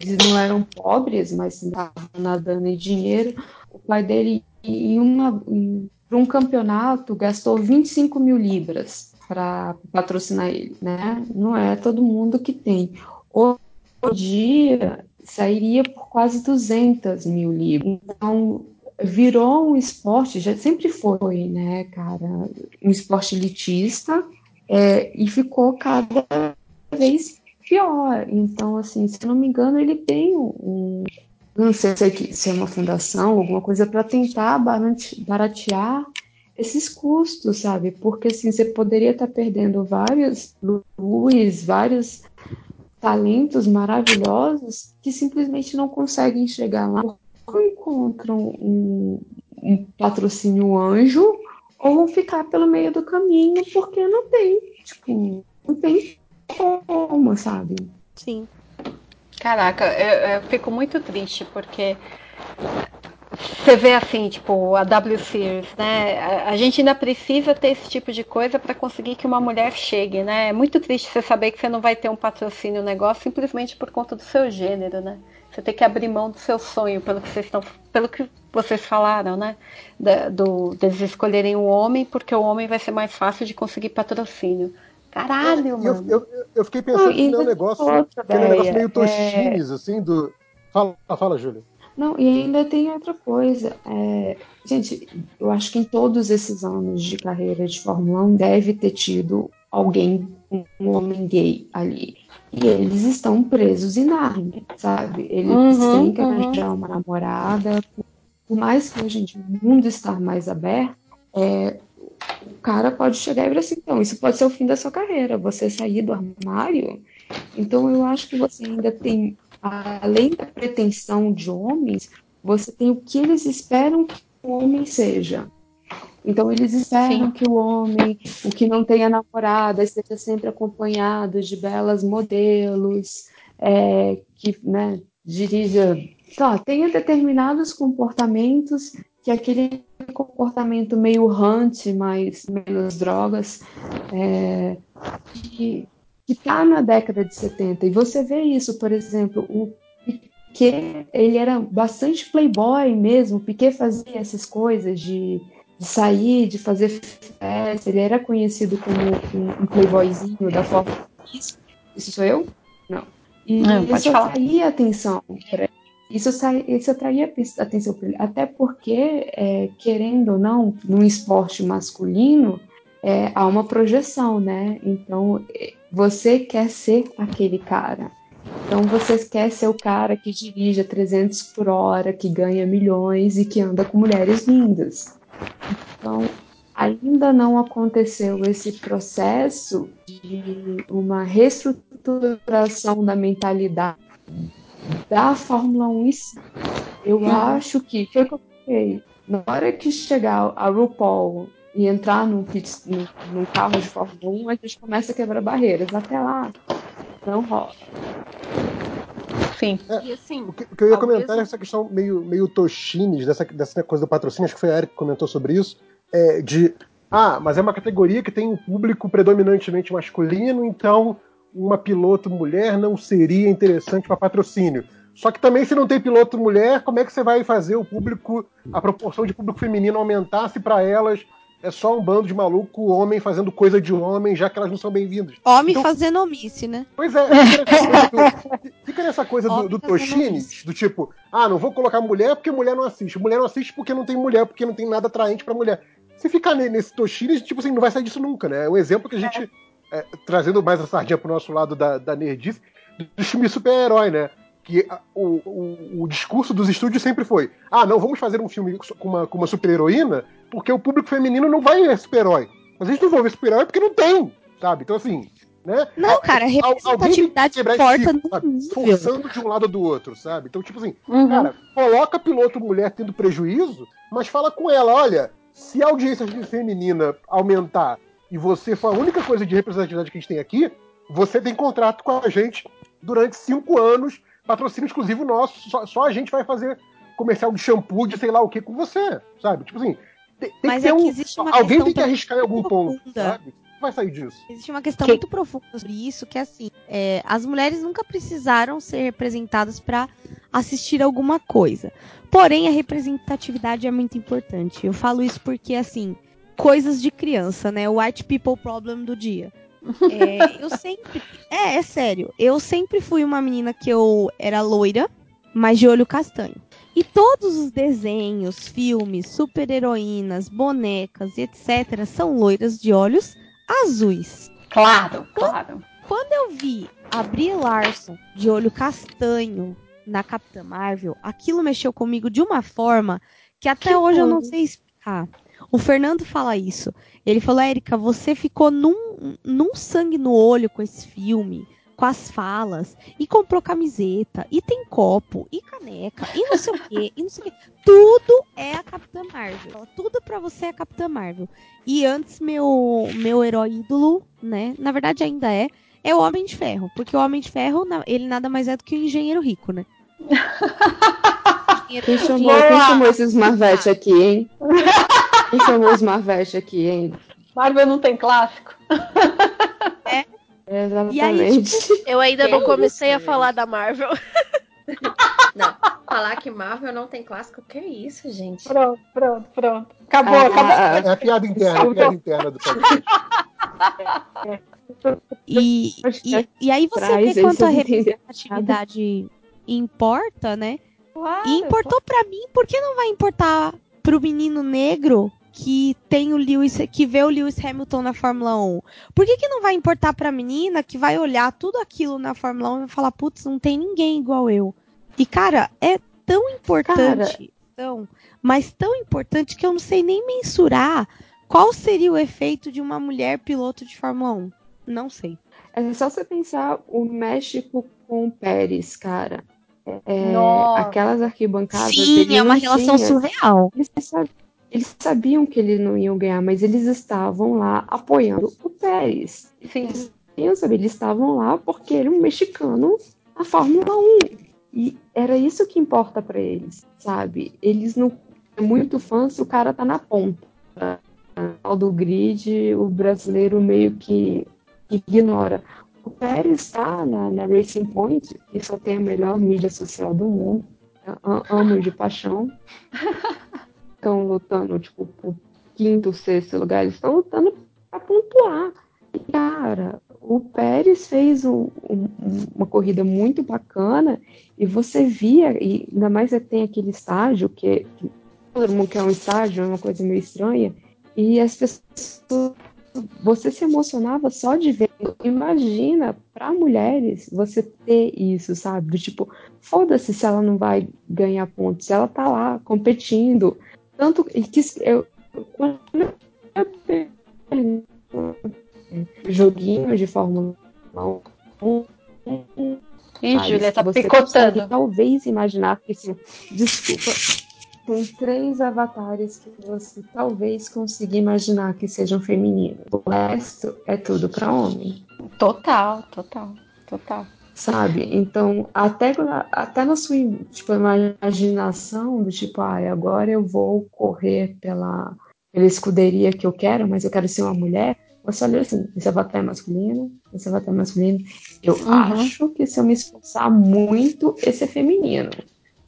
S4: eles não eram pobres, mas estavam nadando em dinheiro o pai dele, em, uma, um campeonato, gastou 25 mil libras para patrocinar ele, né? Não é todo mundo que tem. Hoje dia sairia por quase 200 mil libras. Então, virou um esporte, já sempre foi, né, cara, um esporte elitista é, e ficou cada vez pior. Então, assim, se não me engano, ele tem um, não sei se é uma fundação, alguma coisa para tentar baratear esses custos, sabe? Porque assim, você poderia estar tá perdendo vários luz, vários talentos maravilhosos que simplesmente não conseguem chegar lá, ou encontram um, um patrocínio anjo, ou vão ficar pelo meio do caminho porque não tem, tipo, não tem como, sabe?
S2: Sim. Caraca, eu, eu fico muito triste porque você vê assim, tipo, a W Series, né? A, gente ainda precisa ter esse tipo de coisa para conseguir que uma mulher chegue, né? É muito triste você saber que você não vai ter um patrocínio negócio simplesmente por conta do seu gênero, né? Você tem que abrir mão do seu sonho, pelo que vocês estão, pelo que vocês falaram, né? Da, do, deles escolherem o homem, porque o homem vai ser mais fácil de conseguir patrocínio. Caralho, mano.
S5: Eu, eu, eu, fiquei pensando que é um negócio, aquele negócio meio tochines, é... assim, do. Fala, fala, Júlia.
S4: Não, e ainda tem outra coisa. É... Gente, eu acho que em todos esses anos de carreira de Fórmula 1 deve ter tido alguém, um homem gay ali. E eles estão presos em Narnia, sabe? Eles uhum, têm que arranjar uhum. uma namorada. Por mais que a gente, o mundo está mais aberto, é, cara pode chegar e dizer assim, então, isso pode ser o fim da sua carreira, você sair do armário. Então eu acho que você ainda tem, além da pretensão de homens, você tem o que eles esperam que o homem seja. Então eles esperam Sim. que o homem, o que não tenha namorada, esteja sempre acompanhado de belas modelos, é, que né, dirija, tenha determinados comportamentos que aquele comportamento meio hunt, mais menos drogas, é, que está na década de 70. E você vê isso, por exemplo, o Piquet, ele era bastante playboy mesmo, o Piquet fazia essas coisas de, de sair, de fazer festa, ele era conhecido como um, um playboyzinho da forma isso, sou eu? Não. E Não, isso atraía atenção para isso, isso atraía atenção para ele, até porque, é, querendo ou não, num esporte masculino, é, há uma projeção, né? Então, é, você quer ser aquele cara. Então, você quer ser o cara que dirige a 300 por hora, que ganha milhões e que anda com mulheres lindas. Então, ainda não aconteceu esse processo de de uma reestruturação da mentalidade da Fórmula 1 em si. Eu acho que foi o que eu falei. Na hora que chegar a RuPaul e entrar num, pit, num, num carro de Fórmula 1, a gente começa a quebrar barreiras. Até lá, não rola.
S2: Sim.
S3: E assim,
S5: O que, o que eu ia comentar é essa questão meio, meio Toshines, dessa, dessa coisa do patrocínio, acho que foi a Eric que comentou sobre isso, é, de, ah, mas é uma categoria que tem um público predominantemente masculino, então uma piloto mulher não seria interessante para patrocínio. Só que também, se não tem piloto mulher, como é que você vai fazer o público, a proporção de público feminino aumentar se para elas é só um bando de maluco homem fazendo coisa de homem, já que elas não são bem-vindas?
S6: Homem
S5: Então-
S6: fazendo omisse, né?
S5: Pois é, fica nessa coisa do, fica nessa coisa do, do tipo, ah, não vou colocar mulher porque mulher não assiste. Mulher não assiste porque não tem mulher, porque não tem nada atraente pra mulher. Se ficar ne- nesse Toshines, tipo assim, não vai sair disso nunca, né? É um exemplo que a gente, é, trazendo mais a sardinha pro nosso lado da, da nerdice, do filme super-herói, né? Que a- o, o, o discurso dos estúdios sempre foi: ah, não, vamos fazer um filme com uma, com uma super-heroína porque o público feminino não vai ver super-herói. Mas a gente não vai ver super-herói porque não tem, sabe? Então, assim, né?
S6: Não, cara,
S5: que
S6: representatividade importa nível.
S5: Forçando de um lado ou do outro, sabe? Então, tipo assim,
S2: Uhum.
S5: cara, coloca piloto mulher tendo prejuízo, mas fala com ela, olha, se a audiência feminina aumentar e você for a única coisa de representatividade que a gente tem aqui, você tem contrato com a gente durante cinco anos, patrocínio exclusivo nosso, só, só a gente vai fazer comercial de shampoo, de sei lá o que com você, sabe? Tipo assim, tem, tem
S6: Mas
S5: que ter
S6: é que
S5: um...
S6: existe uma
S5: Alguém
S6: questão
S5: tem que arriscar em algum
S6: muito
S5: ponto,
S6: profunda.
S5: sabe? Vai sair disso.
S6: Existe uma questão
S2: Que-
S6: muito profunda sobre isso, que é assim, é, as mulheres nunca precisaram ser representadas para assistir alguma coisa. Porém, a representatividade é muito importante. Eu falo isso porque, assim, coisas de criança, né? O white people problem do dia. É, eu sempre. É, é sério. Eu sempre fui uma menina que eu era loira, mas de olho castanho. E todos os desenhos, filmes, super-heroínas, bonecas e etc. são loiras de olhos azuis.
S2: Claro, claro.
S6: Quando eu vi a Brie Larson de olho castanho na Capitã Marvel, aquilo mexeu comigo de uma forma que até
S2: Que
S6: hoje eu não
S2: bom.
S6: sei explicar. O Fernando fala isso. Ele falou, Érica, você ficou num, num sangue no olho com esse filme, com as falas, e comprou camiseta, e tem copo, e caneca, e não sei o quê, e não sei o quê. Tudo é a Capitã Marvel. Tudo pra você é a Capitã Marvel. E antes, meu, meu herói ídolo, né? Na verdade, ainda é, é o Homem de Ferro. Porque o Homem de Ferro, ele nada mais é do que um engenheiro rico, né?
S4: Quem chamou, quem chamou esses Marvete aqui, hein? Quem chamou os Marvete aqui, hein?
S2: Marvel não tem clássico?
S4: É,
S6: E aí,
S4: exatamente.
S7: Eu ainda
S3: Que
S7: não comecei a falar da Marvel.
S3: Não, falar que Marvel não tem clássico, que isso, gente?
S2: Pronto, pronto, pronto. Acabou,
S4: Ah,
S2: acabou.
S4: ah,
S5: É a piada interna, a piada interna do podcast.
S6: E, e, e aí você
S4: Traz
S6: vê quanto a representatividade importa, né?
S2: Claro,
S6: E importou pra mim, por que não vai importar pro menino negro que tem o Lewis, que vê o Lewis Hamilton na Fórmula 1? Por que, que não vai importar pra menina que vai olhar tudo aquilo na Fórmula 1 e vai falar, putz, não tem ninguém igual eu? E cara, é tão importante, tão, mas tão importante que eu não sei nem mensurar qual seria o efeito de uma mulher piloto de Fórmula 1. Não sei.
S4: É só você pensar o México com o Pérez, cara. É,
S2: Nossa.
S4: aquelas arquibancadas.
S6: Sim, é uma relação
S4: tinha-
S6: surreal.
S4: Eles, sab- eles sabiam que eles não iam ganhar, mas eles estavam lá apoiando o Pérez.
S2: Sim.
S4: Eles eles estavam lá porque ele é um mexicano na Fórmula 1. E era isso que importa pra eles, sabe? Eles não é muito fã se o cara tá na ponta. Do grid, o brasileiro meio que ignora. O Pérez está na, na Racing Point, que só tem a melhor mídia social do mundo. Eu amo de paixão. Estão lutando, tipo, por quinto, sexto lugar. Eles estão lutando para pontuar. E, cara, o Pérez fez um- um- uma corrida muito bacana e você via, e ainda mais tem aquele estágio que, que todo mundo quer um estágio, é uma coisa meio estranha, e as pessoas você se emocionava só de ver. Imagina, para mulheres, você ter isso, sabe? Do tipo, foda-se se ela não vai ganhar pontos, ela tá lá competindo. Tanto que eu, quando eu joguinho de Fórmula 1.
S2: Ih, Júlia, tá
S4: você
S2: picotando.
S4: consegue talvez imaginar que esse... Desculpa. Tem três avatares que você talvez consiga imaginar que sejam femininos. O resto é tudo para homem,
S2: Total, total, total.
S4: Sabe? Então, até, até na sua tipo, imaginação, do tipo, ah, agora eu vou correr pela, pela escuderia que eu quero, mas eu quero ser uma mulher. Você olha assim, esse avatar é masculino, esse avatar é masculino. Eu
S2: Uhum.
S4: acho que se eu me esforçar muito, esse é feminino.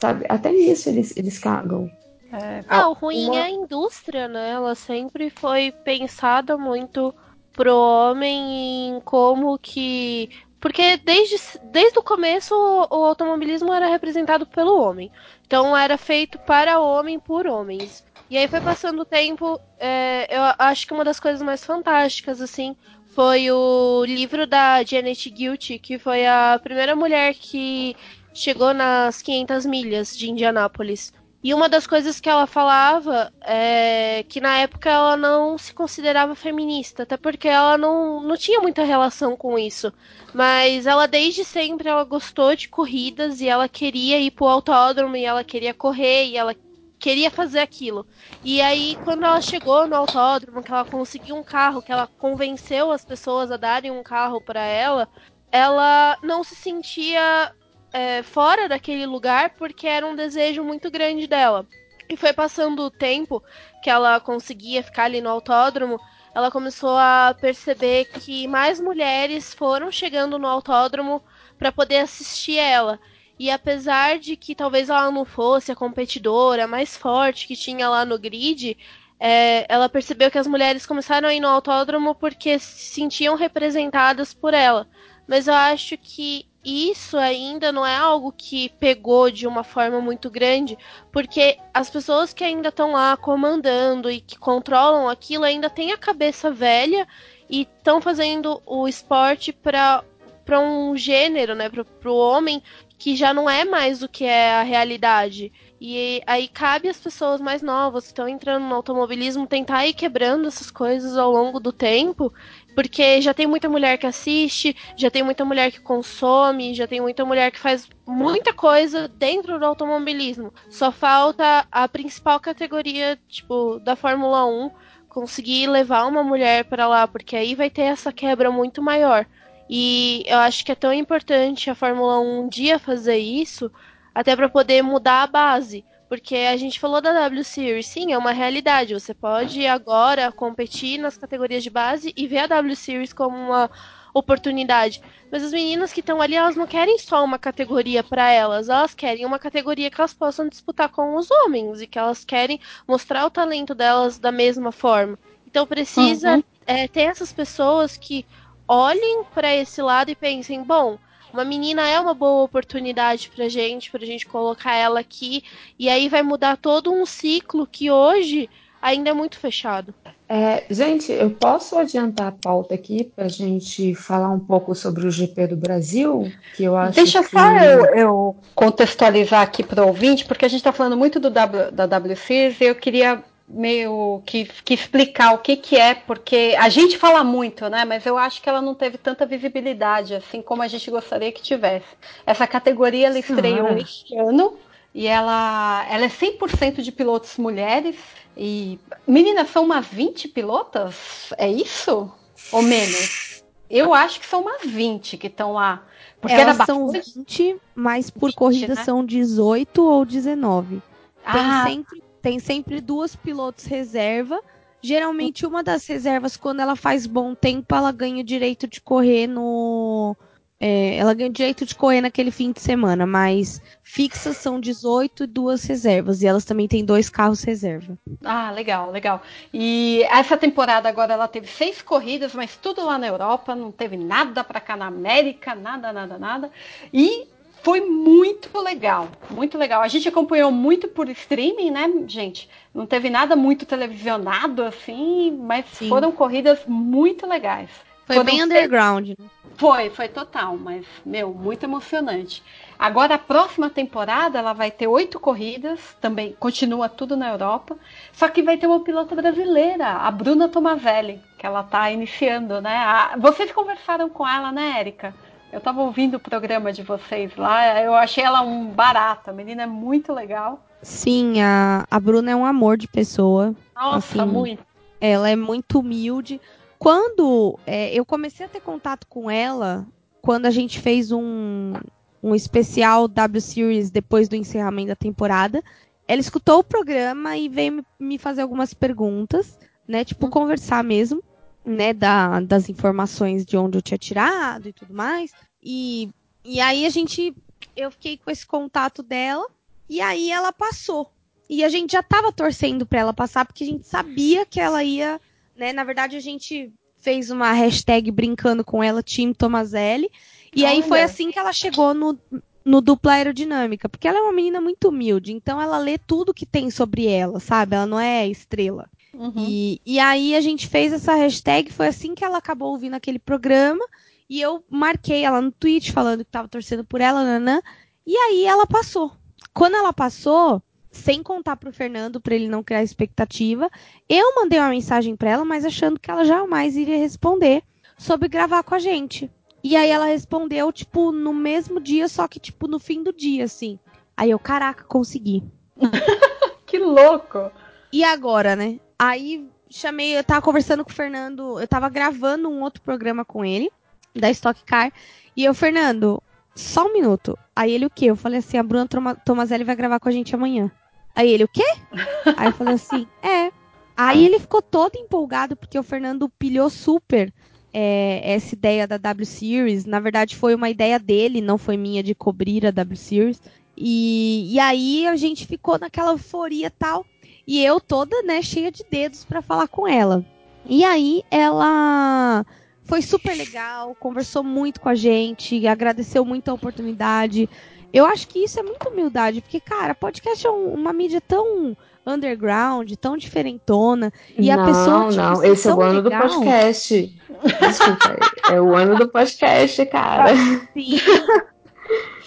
S4: Sabe? Até nisso eles, eles cagam.
S2: É,
S7: Ah, o ruim
S3: uma-
S7: é a indústria, né? Ela sempre foi pensada muito pro homem em como que. Porque desde, desde o começo o, o automobilismo era representado pelo homem. Então era feito para homem por homens. E aí foi passando o tempo. é, eu acho que uma das coisas mais fantásticas, assim, foi o livro da Janet Guilty, que foi a primeira mulher que chegou nas 500 milhas de Indianápolis. E uma das coisas que ela falava é que na época ela não se considerava feminista, até porque ela não, não tinha muita relação com isso. Mas ela desde sempre ela gostou de corridas e ela queria ir pro autódromo e ela queria correr e ela queria fazer aquilo. E aí quando ela chegou no autódromo, que ela conseguiu um carro, que ela convenceu as pessoas a darem um carro para ela, ela não se sentia é, fora daquele lugar porque era um desejo muito grande dela. E foi passando o tempo que ela conseguia ficar ali no autódromo, ela começou a perceber que mais mulheres foram chegando no autódromo para poder assistir ela. E apesar de que talvez ela não fosse a competidora mais forte que tinha lá no grid, é, ela percebeu que as mulheres começaram a ir no autódromo porque se sentiam representadas por ela. Mas eu acho que isso ainda não é algo que pegou de uma forma muito grande, porque as pessoas que ainda estão lá comandando e que controlam aquilo ainda têm a cabeça velha e estão fazendo o esporte para para um gênero, né, para o homem que já não é mais o que é a realidade. E aí cabe às pessoas mais novas que estão entrando no automobilismo tentar ir quebrando essas coisas ao longo do tempo, porque já tem muita mulher que assiste, já tem muita mulher que consome, já tem muita mulher que faz muita coisa dentro do automobilismo. Só falta a principal categoria, tipo, da Fórmula 1 conseguir levar uma mulher para lá, porque aí vai ter essa quebra muito maior. E eu acho que é tão importante a Fórmula 1 um dia fazer isso, até para poder mudar a base. Porque a gente falou da W Series, sim, é uma realidade. Você pode agora competir nas categorias de base e ver a W Series como uma oportunidade. Mas as meninas que estão ali, elas não querem só uma categoria para elas, elas querem uma categoria que elas possam disputar com os homens e que elas querem mostrar o talento delas da mesma forma. Então precisa
S2: Uhum.
S7: é, ter essas pessoas que olhem para esse lado e pensem, bom, uma menina é uma boa oportunidade pra gente, pra gente colocar ela aqui, e aí vai mudar todo um ciclo que hoje ainda é muito fechado.
S4: É, gente, eu posso adiantar a pauta aqui para a gente falar um pouco sobre o GP do Brasil? Que eu acho
S2: Deixa
S4: que...
S2: só eu, eu contextualizar aqui para o ouvinte, porque a gente está falando muito do w, da WCIS e eu queria meio que, que, explicar o que, que é, porque a gente fala muito, né? Mas eu acho que ela não teve tanta visibilidade, assim como a gente gostaria que tivesse. Essa categoria ela estreou
S4: Senhora.
S2: este ano e ela, ela é 100% de pilotos mulheres. E, meninas, são umas 20 pilotas? É isso? Ou menos? Eu acho que são umas 20 que estão lá. Porque
S6: Elas
S2: era
S6: são
S2: bastante.
S6: 20, mas por
S2: 20,
S6: corrida
S2: né?
S6: são 18 ou 19. Tem,
S2: Ah,
S6: sempre, tem sempre duas pilotos reserva. Geralmente, uma das reservas, quando ela faz bom tempo, ela ganha o direito de correr no. é, ela ganha o direito de correr naquele fim de semana, mas fixas são 18 e duas reservas. E elas também têm dois carros reserva.
S2: Ah, legal, legal. E essa temporada agora ela teve seis corridas, mas tudo lá na Europa, não teve nada para cá na América, nada, nada, nada. E foi muito legal, muito legal. A gente acompanhou muito por streaming, né, gente? Não teve nada muito televisionado assim, mas
S6: Sim.
S2: foram corridas muito legais.
S6: Foi
S2: Foram
S6: bem underground. né?
S2: Foi, foi total, mas, meu, muito emocionante. Agora a próxima temporada ela vai ter oito corridas, também continua tudo na Europa, só que vai ter uma pilota brasileira, a Bruna Tomazelli, que ela tá iniciando, né? A, vocês conversaram com ela, né, Érica? Eu tava ouvindo o programa de vocês lá, eu achei ela um barato, a menina é muito legal.
S6: Sim, a, a Bruna é um amor de pessoa.
S2: Nossa,
S6: Assim,
S2: muito.
S6: Ela é muito humilde. Quando é, eu comecei a ter contato com ela, quando a gente fez um, um especial W Series depois do encerramento da temporada, ela escutou o programa e veio me- me fazer algumas perguntas, né? Tipo, conversar mesmo, né? Da, das informações de onde eu tinha tirado e tudo mais. E, e aí a gente. Eu fiquei com esse contato dela. E aí ela passou. E a gente já tava torcendo pra ela passar, porque a gente sabia que ela ia, né? Na verdade, a gente fez uma hashtag brincando com ela, Team Tomazelli. E aí
S2: Olha.
S6: foi assim que ela chegou no, no dupla aerodinâmica. Porque ela é uma menina muito humilde, então ela lê tudo que tem sobre ela, sabe? Ela não é estrela.
S2: Uhum.
S6: E, e aí a gente fez essa hashtag, foi assim que ela acabou ouvindo aquele programa. E eu marquei ela no tweet falando que tava torcendo por ela, nanã. E aí ela passou. Quando ela passou, sem contar pro Fernando pra ele não criar expectativa, eu mandei uma mensagem pra ela, mas achando que ela jamais iria responder sobre gravar com a gente. E aí ela respondeu, tipo, no mesmo dia, só que, tipo, no fim do dia, assim. Aí eu, caraca, consegui.
S2: Que louco!
S6: E agora, né? Aí chamei, eu tava conversando com o Fernando, eu tava gravando um outro programa com ele, da Stock Car, e eu, Fernando, só um minuto. Aí ele, o quê? Eu falei assim, a Bruna Toma- Tomazelli vai gravar com a gente amanhã. Aí ele, o quê? Aí eu falei assim, é. Aí ele ficou todo empolgado, porque o Fernando pilhou super é, essa ideia da W Series. Na verdade, foi uma ideia dele, não foi minha de cobrir a W Series. E, e aí a gente ficou naquela euforia tal. E eu toda, né, cheia de dedos pra falar com ela. E aí ela foi super legal, conversou muito com a gente, agradeceu muito a oportunidade. Eu acho que isso é muita humildade, porque, cara, podcast é um- uma mídia tão underground, tão diferentona. E a
S4: não,
S6: pessoa, tipo,
S4: não,
S6: ser
S4: esse é o ano
S6: legal.
S4: do podcast. Desculpa, é o ano do podcast, cara.
S6: Sim.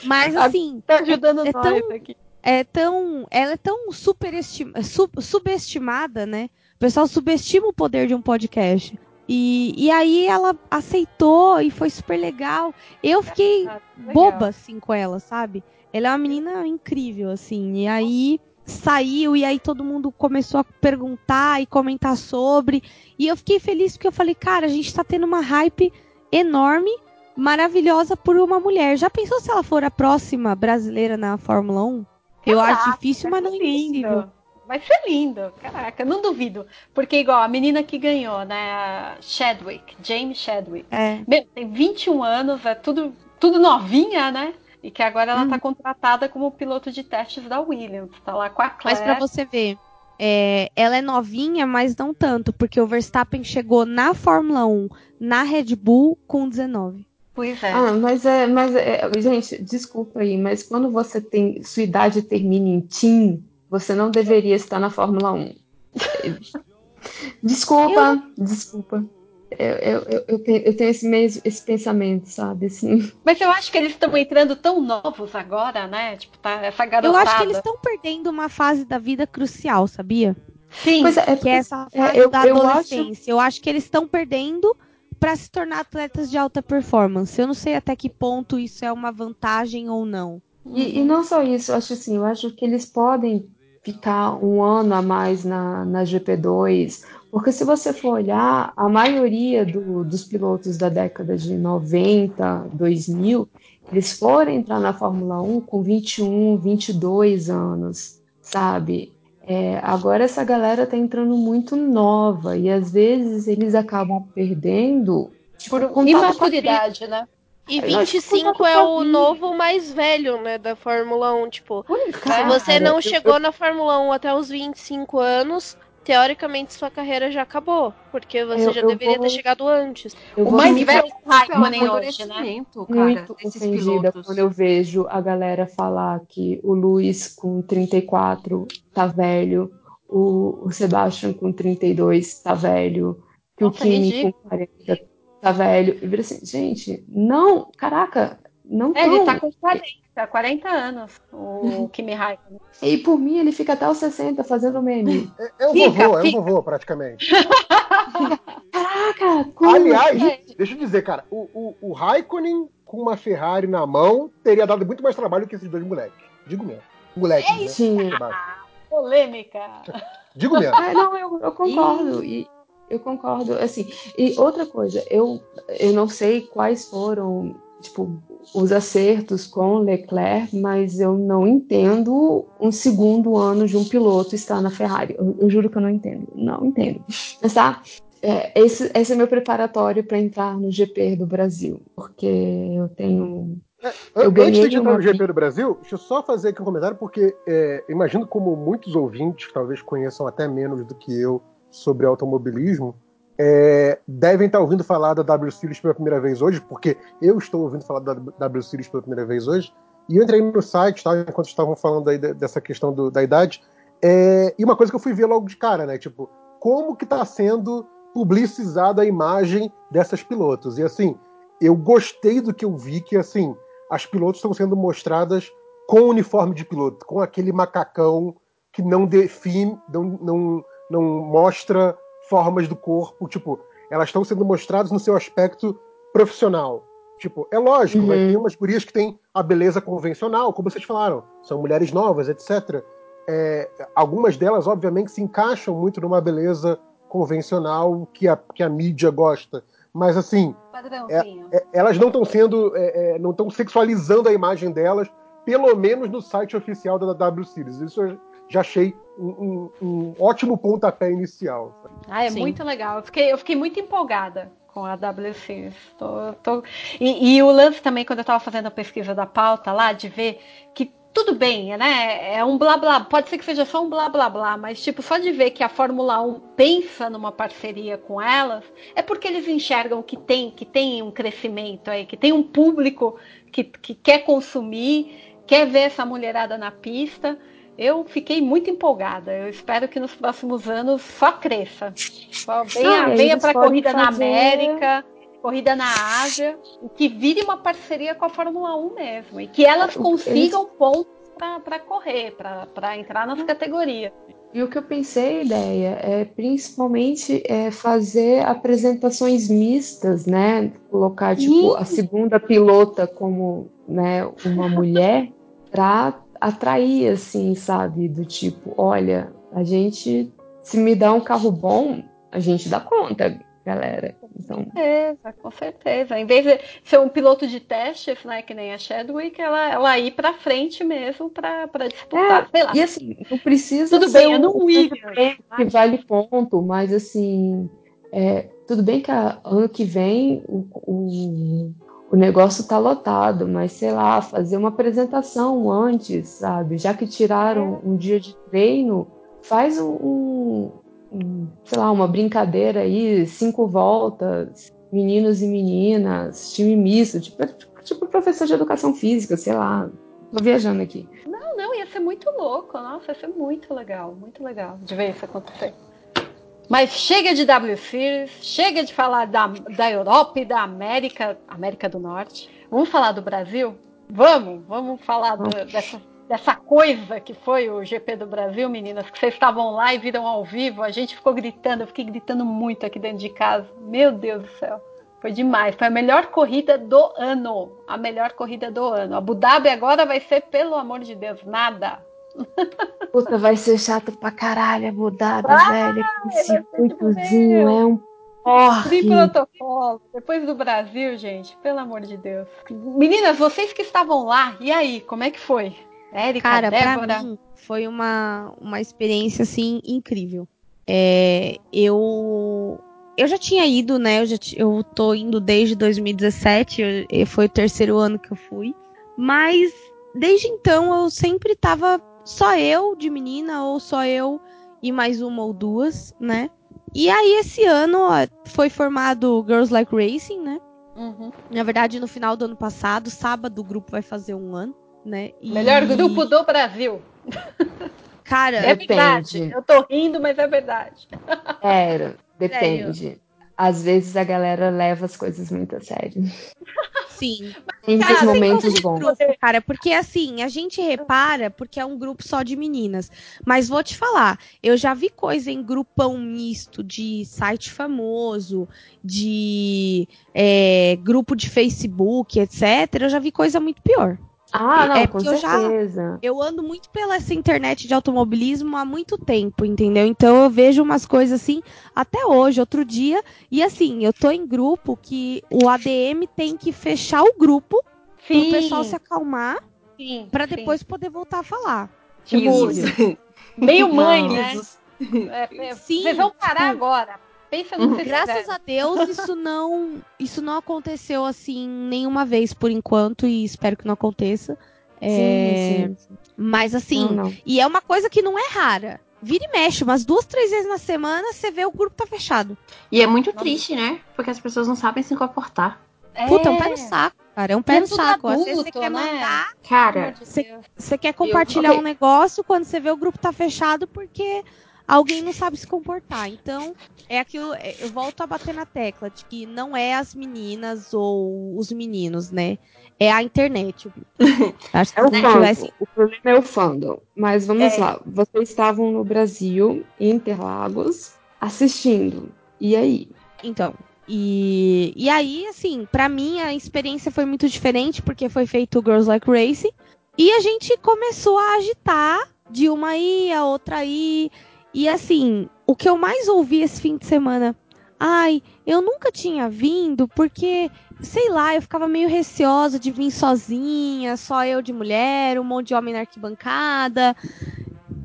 S6: Mas assim,
S2: Tá ajudando
S6: É
S2: nós
S6: tão-
S2: aqui.
S6: É tão, ela é tão superestima, sub- subestimada, né? O pessoal subestima o poder de um podcast. E, e aí ela aceitou e foi super legal. Eu fiquei
S2: Ah, legal.
S6: boba, assim, com ela, sabe? Ela é uma menina incrível, assim. E aí saiu, e aí todo mundo começou a perguntar e comentar sobre. E eu fiquei feliz porque eu falei, cara, a gente tá tendo uma hype enorme, maravilhosa por uma mulher. Já pensou se ela for a próxima brasileira na Fórmula 1? Eu acho
S2: Caraca,
S6: difícil, mas não é impossível.
S2: lindo. Vai ser lindo, caraca, não duvido. Porque, igual, a menina que ganhou, né? A Chadwick, James Chadwick.
S6: É.
S2: Meu, tem 21 anos, é tudo, tudo novinha, né? E que agora ela
S6: Hum.
S2: tá contratada como piloto de testes da Williams. Tá lá com a
S6: Mas
S2: Claire.
S6: pra você ver, é, ela é novinha, mas não tanto, porque o Verstappen chegou na Fórmula 1, na Red Bull, com 19.
S2: Pois é.
S4: Ah, mas é, mas é, gente, desculpa aí, mas quando você tem, sua idade termina em teen, você não deveria estar na Fórmula 1. Desculpa, desculpa. Eu, eu, eu, eu tenho, eu tenho esse mesmo esse pensamento, sabe? Assim.
S2: Mas eu acho que eles estão entrando tão novos agora, né? Tipo, tá essa
S6: Eu
S2: garotada.
S6: acho que eles estão perdendo uma fase da vida crucial, sabia?
S2: Sim,
S4: Pois é, é
S6: Que é essa
S4: É,
S6: fase
S4: eu-
S6: da
S4: eu acho-
S6: adolescência. Eu acho que eles estão perdendo pra se tornar atletas de alta performance. Eu não sei até que ponto isso é uma vantagem ou não.
S4: E, e não só isso, eu acho assim, eu acho que eles podem ficar um ano a mais na, na GP2, porque se você for olhar, a maioria do- dos pilotos da década de 90, 2000, eles foram entrar na Fórmula 1 com 21, 22 anos, sabe? É, agora essa galera tá entrando muito nova e às vezes eles acabam perdendo
S2: por imaturidade, né?
S7: E
S4: Eu acho que
S7: 25
S4: contato
S7: é o novo mais velho, né, da Fórmula 1. Tipo, se
S4: Cara,
S7: você não
S4: eu-
S7: chegou na Fórmula 1 até os 25 anos, teoricamente sua carreira já acabou. Porque você
S4: Eu-
S7: já
S4: eu
S7: deveria
S4: vou-
S7: ter chegado antes.
S4: eu
S2: O mais velho é o
S3: É um
S2: Raikkonen hoje, né?
S3: cara,
S4: muito
S3: desses
S4: ofendida
S3: pilotos.
S4: quando eu vejo a galera falar que o Luiz com 34 tá velho, o, o Sebastian com 32 tá velho, que
S2: Nossa,
S4: o Kimi
S2: ridículo.
S4: com 40 tá velho. E assim, gente, não, caraca, não
S2: É, ele tá com 40, 40 anos, o Kimi Raikkonen.
S4: E por mim, ele fica até os 60 fazendo meme.
S5: É, é um
S2: Fica,
S5: vovô, é um
S2: fica.
S5: vovô, praticamente.
S4: Caraca, como?
S5: Aliás,
S2: É.
S5: deixa eu dizer, cara, o, o, o Raikkonen com uma Ferrari na mão teria dado muito mais trabalho que esses dois moleques. Digo mesmo. Moleques, né?
S2: Polêmica.
S5: Digo mesmo.
S4: Ah, não, eu, eu concordo. E eu concordo, assim. E outra coisa, eu, eu não sei quais foram, tipo, os acertos com Leclerc, mas eu não entendo um segundo ano de um piloto estar na Ferrari. Eu, eu juro que eu não entendo. Não entendo. Mas tá. é, esse, esse é meu preparatório para entrar no GP do Brasil, porque eu tenho Eu
S5: An-
S4: ganhei
S5: Antes de entrar no GP do Brasil, deixa eu só fazer aqui um comentário, porque é, imagino como muitos ouvintes, talvez conheçam até menos do que eu sobre automobilismo, é, devem estar ouvindo falar da W Series pela primeira vez hoje, porque eu estou ouvindo falar da W Series pela primeira vez hoje, e eu entrei no site, tá, enquanto estavam falando aí de- dessa questão do- da idade, é, e uma coisa que eu fui ver logo de cara, né, tipo, como que está sendo publicizada a imagem dessas pilotos, e assim, eu gostei do que eu vi, que assim, as pilotos estão sendo mostradas com o uniforme de piloto, com aquele macacão que não define, não, não, não mostra formas do corpo, tipo, elas estão sendo mostradas no seu aspecto profissional. Tipo, é lógico,
S4: Uhum.
S5: vai ter umas gurias que têm a beleza convencional, como vocês falaram, são mulheres novas, etc. É, algumas delas, obviamente, se encaixam muito numa beleza convencional que a, que a mídia gosta. Mas, assim,
S2: Padrãozinho.
S5: é, elas não estão sendo, é, é, não estão sexualizando a imagem delas, pelo menos no site oficial da W Series. Isso eu já achei um, um- um ótimo pontapé inicial. sabe?
S2: Ah, é
S6: Sim.
S2: muito legal. Eu fiquei, eu fiquei muito empolgada com a WC. Tô, tô... E, e o lance também, quando eu estava fazendo a pesquisa da pauta lá, de ver que tudo bem, né? É um blá blá. Pode ser que seja só um blá blá blá, mas tipo, só de ver que a Fórmula 1 pensa numa parceria com elas, é porque eles enxergam que tem, que tem um crescimento aí, que tem um público que, que quer consumir, quer ver essa mulherada na pista. Eu fiquei muito empolgada. Eu espero que nos próximos anos só cresça. Só venha
S4: Ah,
S2: venha
S4: eles
S2: para corrida na
S4: fazer-
S2: América, corrida na Ásia, e que vire uma parceria com a Fórmula 1 mesmo. E que elas
S4: Eles-
S2: consigam pontos para correr, para entrar nas categorias.
S4: E o que eu pensei, ideia, é principalmente é fazer apresentações mistas, né? Colocar tipo a segunda pilota como, né, uma mulher para atrair assim, sabe, do tipo, olha, a gente se me dá um carro bom, a gente dá conta, galera. Então,
S2: certeza, com certeza. Em vez de ser um piloto de testes, né, que nem a Chadwick, ela, ela ir para frente mesmo para disputar. Sei lá.
S4: e assim, não precisa
S2: Tudo bem, eu
S4: um-
S2: não Williams,
S4: campeonato que vale ponto, mas assim, é, tudo bem que a- ano que vem o, o, o negócio tá lotado, mas sei lá, fazer uma apresentação antes, sabe? Já que tiraram um dia de treino, faz um, um- um, sei lá, uma brincadeira aí, cinco voltas, meninos e meninas, time misto, tipo, tipo professor de educação física, sei lá. Tô viajando aqui.
S2: Não, não, ia ser muito louco. Nossa, ia ser muito legal, muito legal de ver isso acontecer. Mas chega de W Series, chega de falar da, da Europa e da América, América do Norte. Vamos falar do Brasil? Vamos, vamos falar do- dessa, dessa coisa que foi o GP do Brasil, meninas, que vocês estavam lá e viram ao vivo. A gente ficou gritando, eu fiquei gritando muito aqui dentro de casa. Meu Deus do céu. Foi demais. Foi a melhor corrida do ano. A melhor corrida do ano. Abu Dhabi agora vai ser, pelo amor de Deus, nada.
S4: Puta, vai ser chato pra caralho Dhabi,
S2: Ah,
S4: velho.
S2: ser
S4: circuitozinho é um porre.
S2: Sem protocolo. Depois do Brasil, gente, pelo amor de Deus. Meninas, vocês que estavam lá, e aí, como é que foi? Érica,
S6: Cara,
S2: Débora?
S6: pra mim foi uma, uma experiência assim incrível. É, eu eu já tinha ido, né? Eu, já, eu tô indo desde 2017, eu- e foi o terceiro ano que eu fui. Mas desde então eu sempre tava só eu de menina ou só eu e mais uma ou duas, né? E aí esse ano ó, foi formado Girls Like Racing, né?
S2: Uhum.
S6: Na verdade, no final do ano passado, sábado, o grupo vai fazer um ano, né? E-
S2: Melhor grupo do Brasil.
S6: Cara,
S2: É
S4: Depende.
S2: verdade. Eu tô rindo, mas é verdade.
S4: Era, depende. Às vezes a galera leva as coisas muito a sério.
S6: Sim.
S4: Tem
S6: Cara, sem
S4: momentos bons.
S6: grupo, cara, porque assim, a gente repara porque é um grupo só de meninas. Mas vou te falar, eu já vi coisa em grupão misto de site famoso, de é, grupo de Facebook, etc. Eu já vi coisa muito pior.
S4: Ah, não,
S6: É,
S4: com
S6: porque eu já-
S4: certeza.
S6: Eu ando muito pela essa internet de automobilismo há muito tempo, entendeu? Então eu vejo umas coisas assim até hoje, outro dia. E assim, eu tô em grupo que o ADM tem que fechar o grupo pro pessoal se acalmar
S8: sim,
S6: pra
S8: sim.
S6: depois poder voltar a falar.
S8: Tipo,
S3: Isso.
S8: meio mãe,
S4: Não.
S8: né? É, é,
S6: Sim,
S8: vocês vão parar
S6: tipo,
S8: agora. Pensa no que vocês
S6: Graças a Deus, isso não, isso não aconteceu assim nenhuma vez por enquanto e espero que não aconteça. É,
S4: Sim, sim.
S6: Mas assim,
S4: Não, não.
S6: e é uma coisa que não é rara. Vira e mexe, umas duas, três vezes na semana, você vê o grupo tá fechado.
S3: E é muito triste, né? Porque as pessoas não sabem se comportar.
S6: Puta, é um pé no saco, cara. É um pé
S8: é
S6: no saco. Às vezes você
S8: adulto,
S6: quer
S8: né?
S6: mandar,
S3: Cara,
S6: você, você quer compartilhar
S3: ok.
S6: um negócio quando você vê o grupo tá fechado porque alguém não sabe se comportar. Então, é aquilo. é- Eu volto a bater na tecla de que não é as meninas ou os meninos, né? É a internet. Acho que
S4: É o fandom.
S6: tivesse.
S4: O problema é o fandom. Mas vamos
S8: É.
S4: lá. Vocês estavam no Brasil, em Interlagos, assistindo. E aí?
S6: Então. E, e aí, assim, pra mim a experiência foi muito diferente, porque foi feito o Girls Like Racing. E a gente começou a agitar de uma aí, a outra aí. E assim, o que eu mais ouvi esse fim de semana. Ai, eu nunca tinha vindo porque, sei lá, eu ficava meio receosa de vir sozinha, só eu de mulher, um monte de homem na arquibancada.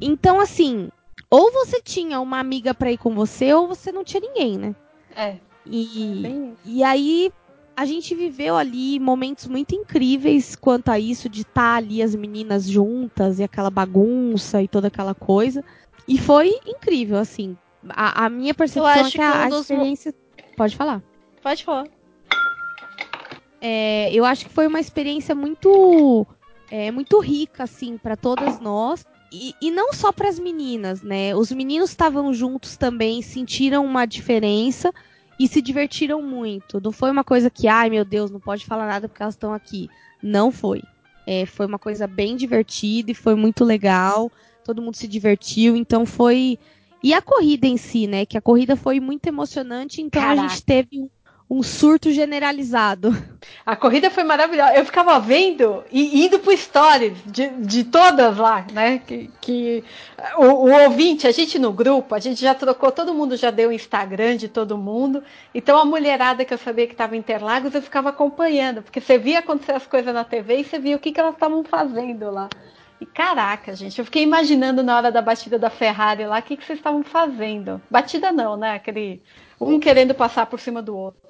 S6: Então, assim, ou você tinha uma amiga pra ir com você, ou você não tinha ninguém, né?
S8: É,
S6: E,
S8: bem
S6: e aí a gente viveu ali momentos muito incríveis quanto a isso de estar ali as meninas juntas e aquela bagunça e toda aquela coisa. E foi incrível, assim. A, a minha percepção é que
S7: que
S6: a,
S7: um
S6: a
S7: dos
S6: experiência. Pode falar.
S7: Pode falar.
S6: É, eu acho que foi uma experiência muito é, muito rica assim para todas nós e, e não só para as meninas, né? Os meninos estavam juntos também, sentiram uma diferença e se divertiram muito. Não foi uma coisa que, ai meu Deus, não pode falar nada porque elas estão aqui. Não foi. É, foi uma coisa bem divertida e foi muito legal. Todo mundo se divertiu, então foi. E a corrida em si, né? Que a corrida foi muito emocionante, então a
S8: Caraca.
S6: gente teve um, surto generalizado.
S8: A corrida foi maravilhosa. Eu ficava vendo e indo pro stories de, de todas lá, né? Que, que o, o ouvinte, a gente no grupo, a gente já trocou, todo mundo já deu o Instagram de todo mundo. Então a mulherada que eu sabia que estava em Interlagos, eu ficava acompanhando, porque você via acontecer as coisas na TV e você via o que, que elas estavam fazendo lá. E caraca, gente, eu fiquei imaginando na hora da batida da Ferrari lá, o que, que vocês estavam fazendo. Batida não, né? Aquele. Um querendo passar por cima do outro.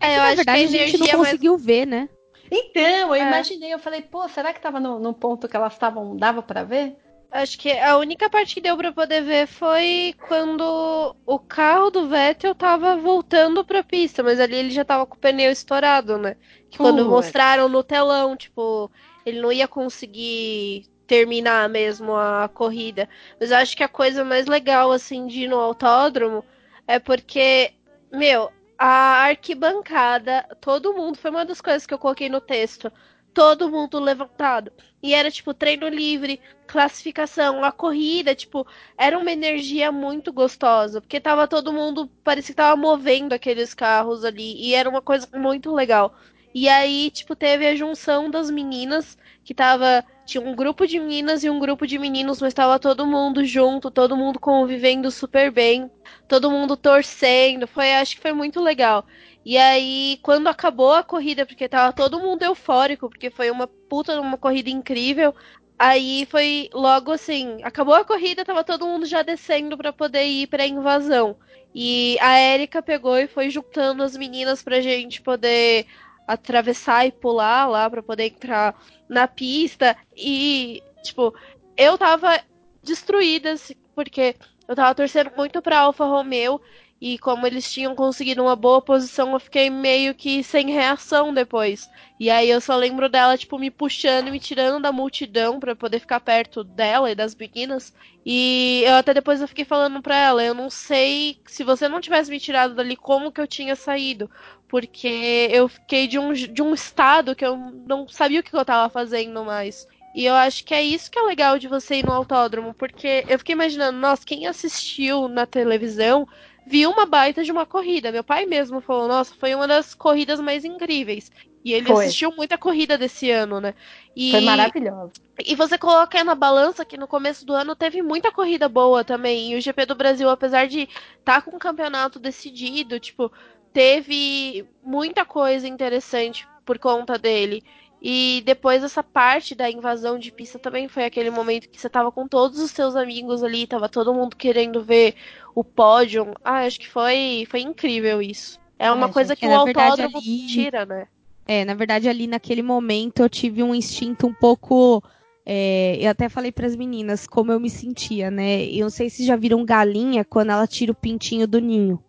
S7: É, eu
S6: Na
S7: acho
S6: verdade,
S7: que
S6: a gente não conseguiu ver, né?
S8: Então, eu
S7: É.
S8: imaginei, eu falei, pô, será que tava no, no ponto que elas estavam, dava pra ver?
S7: Acho que a única parte que deu pra poder ver foi quando o carro do Vettel tava voltando pra pista, mas ali ele já tava com o pneu estourado, né? Que quando
S8: Putz.
S7: mostraram no telão, tipo, ele não ia conseguir terminar mesmo a corrida. Mas eu acho que a coisa mais legal, assim, de ir no autódromo é porque, meu, a arquibancada, todo mundo, foi uma das coisas que eu coloquei no texto. Todo mundo levantado. E era tipo treino livre, classificação, a corrida, tipo, era uma energia muito gostosa, porque tava todo mundo, parecia que tava movendo aqueles carros ali, e era uma coisa muito legal. E aí, tipo, teve a junção das meninas, que tava, tinha um grupo de meninas e um grupo de meninos, mas tava todo mundo junto, todo mundo convivendo super bem, todo mundo torcendo, foi, acho que foi muito legal. E aí, quando acabou a corrida, porque tava todo mundo eufórico, porque foi uma puta uma corrida incrível, Aí foi logo assim, acabou a corrida, tava todo mundo já descendo pra poder ir pra invasão. E a Erika pegou e foi juntando as meninas pra gente poder atravessar e pular lá pra poder entrar na pista e tipo, eu tava destruída assim, porque eu tava torcendo muito pra Alfa Romeo E como eles tinham conseguido uma boa posição, eu fiquei meio que sem reação depois. E aí eu só lembro dela, tipo, me puxando e me tirando da multidão para poder ficar perto dela e das meninas. E eu até depois eu fiquei falando pra ela, eu não sei se você não tivesse me tirado dali, como que eu tinha saído. Porque eu fiquei de um, de um estado que eu não sabia o que eu tava fazendo mais. E eu acho que é isso que é legal de você ir no autódromo, porque eu fiquei imaginando, nossa, quem assistiu na televisão viu uma baita de uma corrida. Meu pai mesmo falou, nossa, foi uma das corridas mais incríveis. E ele
S8: Foi.
S7: assistiu muita corrida desse ano, né? E,
S8: Foi maravilhoso.
S7: e você coloca aí na balança que no começo do ano teve muita corrida boa também. E o GP do Brasil, apesar de estar com o campeonato decidido, tipo, teve muita coisa interessante por conta dele. E depois essa parte da invasão de pista também foi aquele momento que você tava com todos os seus amigos ali, tava todo mundo querendo ver o pódio. Ah, acho que foi, foi incrível isso. É uma
S6: É,
S7: coisa
S6: gente,
S7: que
S6: é,
S7: o autódromo
S6: ali-
S7: tira, né?
S6: É, na verdade, ali naquele momento eu tive um instinto um pouco. é, eu até falei pras meninas como eu me sentia, né? Eu não sei se já viram galinha quando ela tira o pintinho do ninho.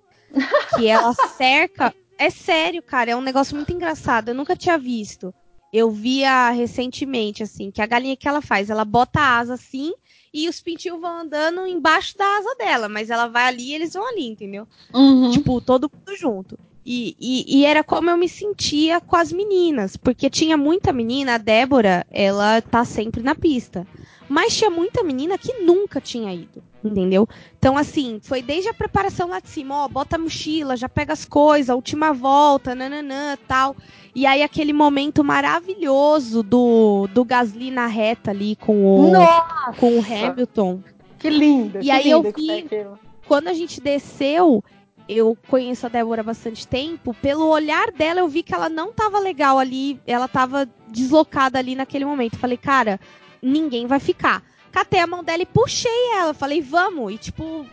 S6: Que ela cerca. É sério, cara, é um negócio muito engraçado. Eu nunca tinha visto. Eu via recentemente, assim, que a galinha que ela faz, ela bota a asa assim e os pintinhos vão andando embaixo da asa dela, mas ela vai ali e eles vão ali, entendeu? Tipo, todo mundo junto. E, e, e era como eu me sentia com as meninas, porque tinha muita menina, a Débora, ela tá sempre na pista. Mas tinha muita menina que nunca tinha ido, entendeu? Então, assim, foi desde a preparação lá de cima, ó, bota a mochila, já pega as coisas, última volta, nananã, tal. E aí aquele momento maravilhoso do, do Gasly na reta ali com o,
S8: Nossa!
S6: com o Hamilton.
S8: Que lindo!
S6: E
S8: que
S6: aí eu
S8: lindo que
S6: vi-
S8: aquilo.
S6: quando a gente desceu, eu conheço a Débora há bastante tempo. Pelo olhar dela, eu vi que ela não tava legal ali. Ela tava deslocada ali naquele momento. Falei, cara, ninguém vai ficar. Catei a mão dela e puxei ela. Falei, vamos. E tipo,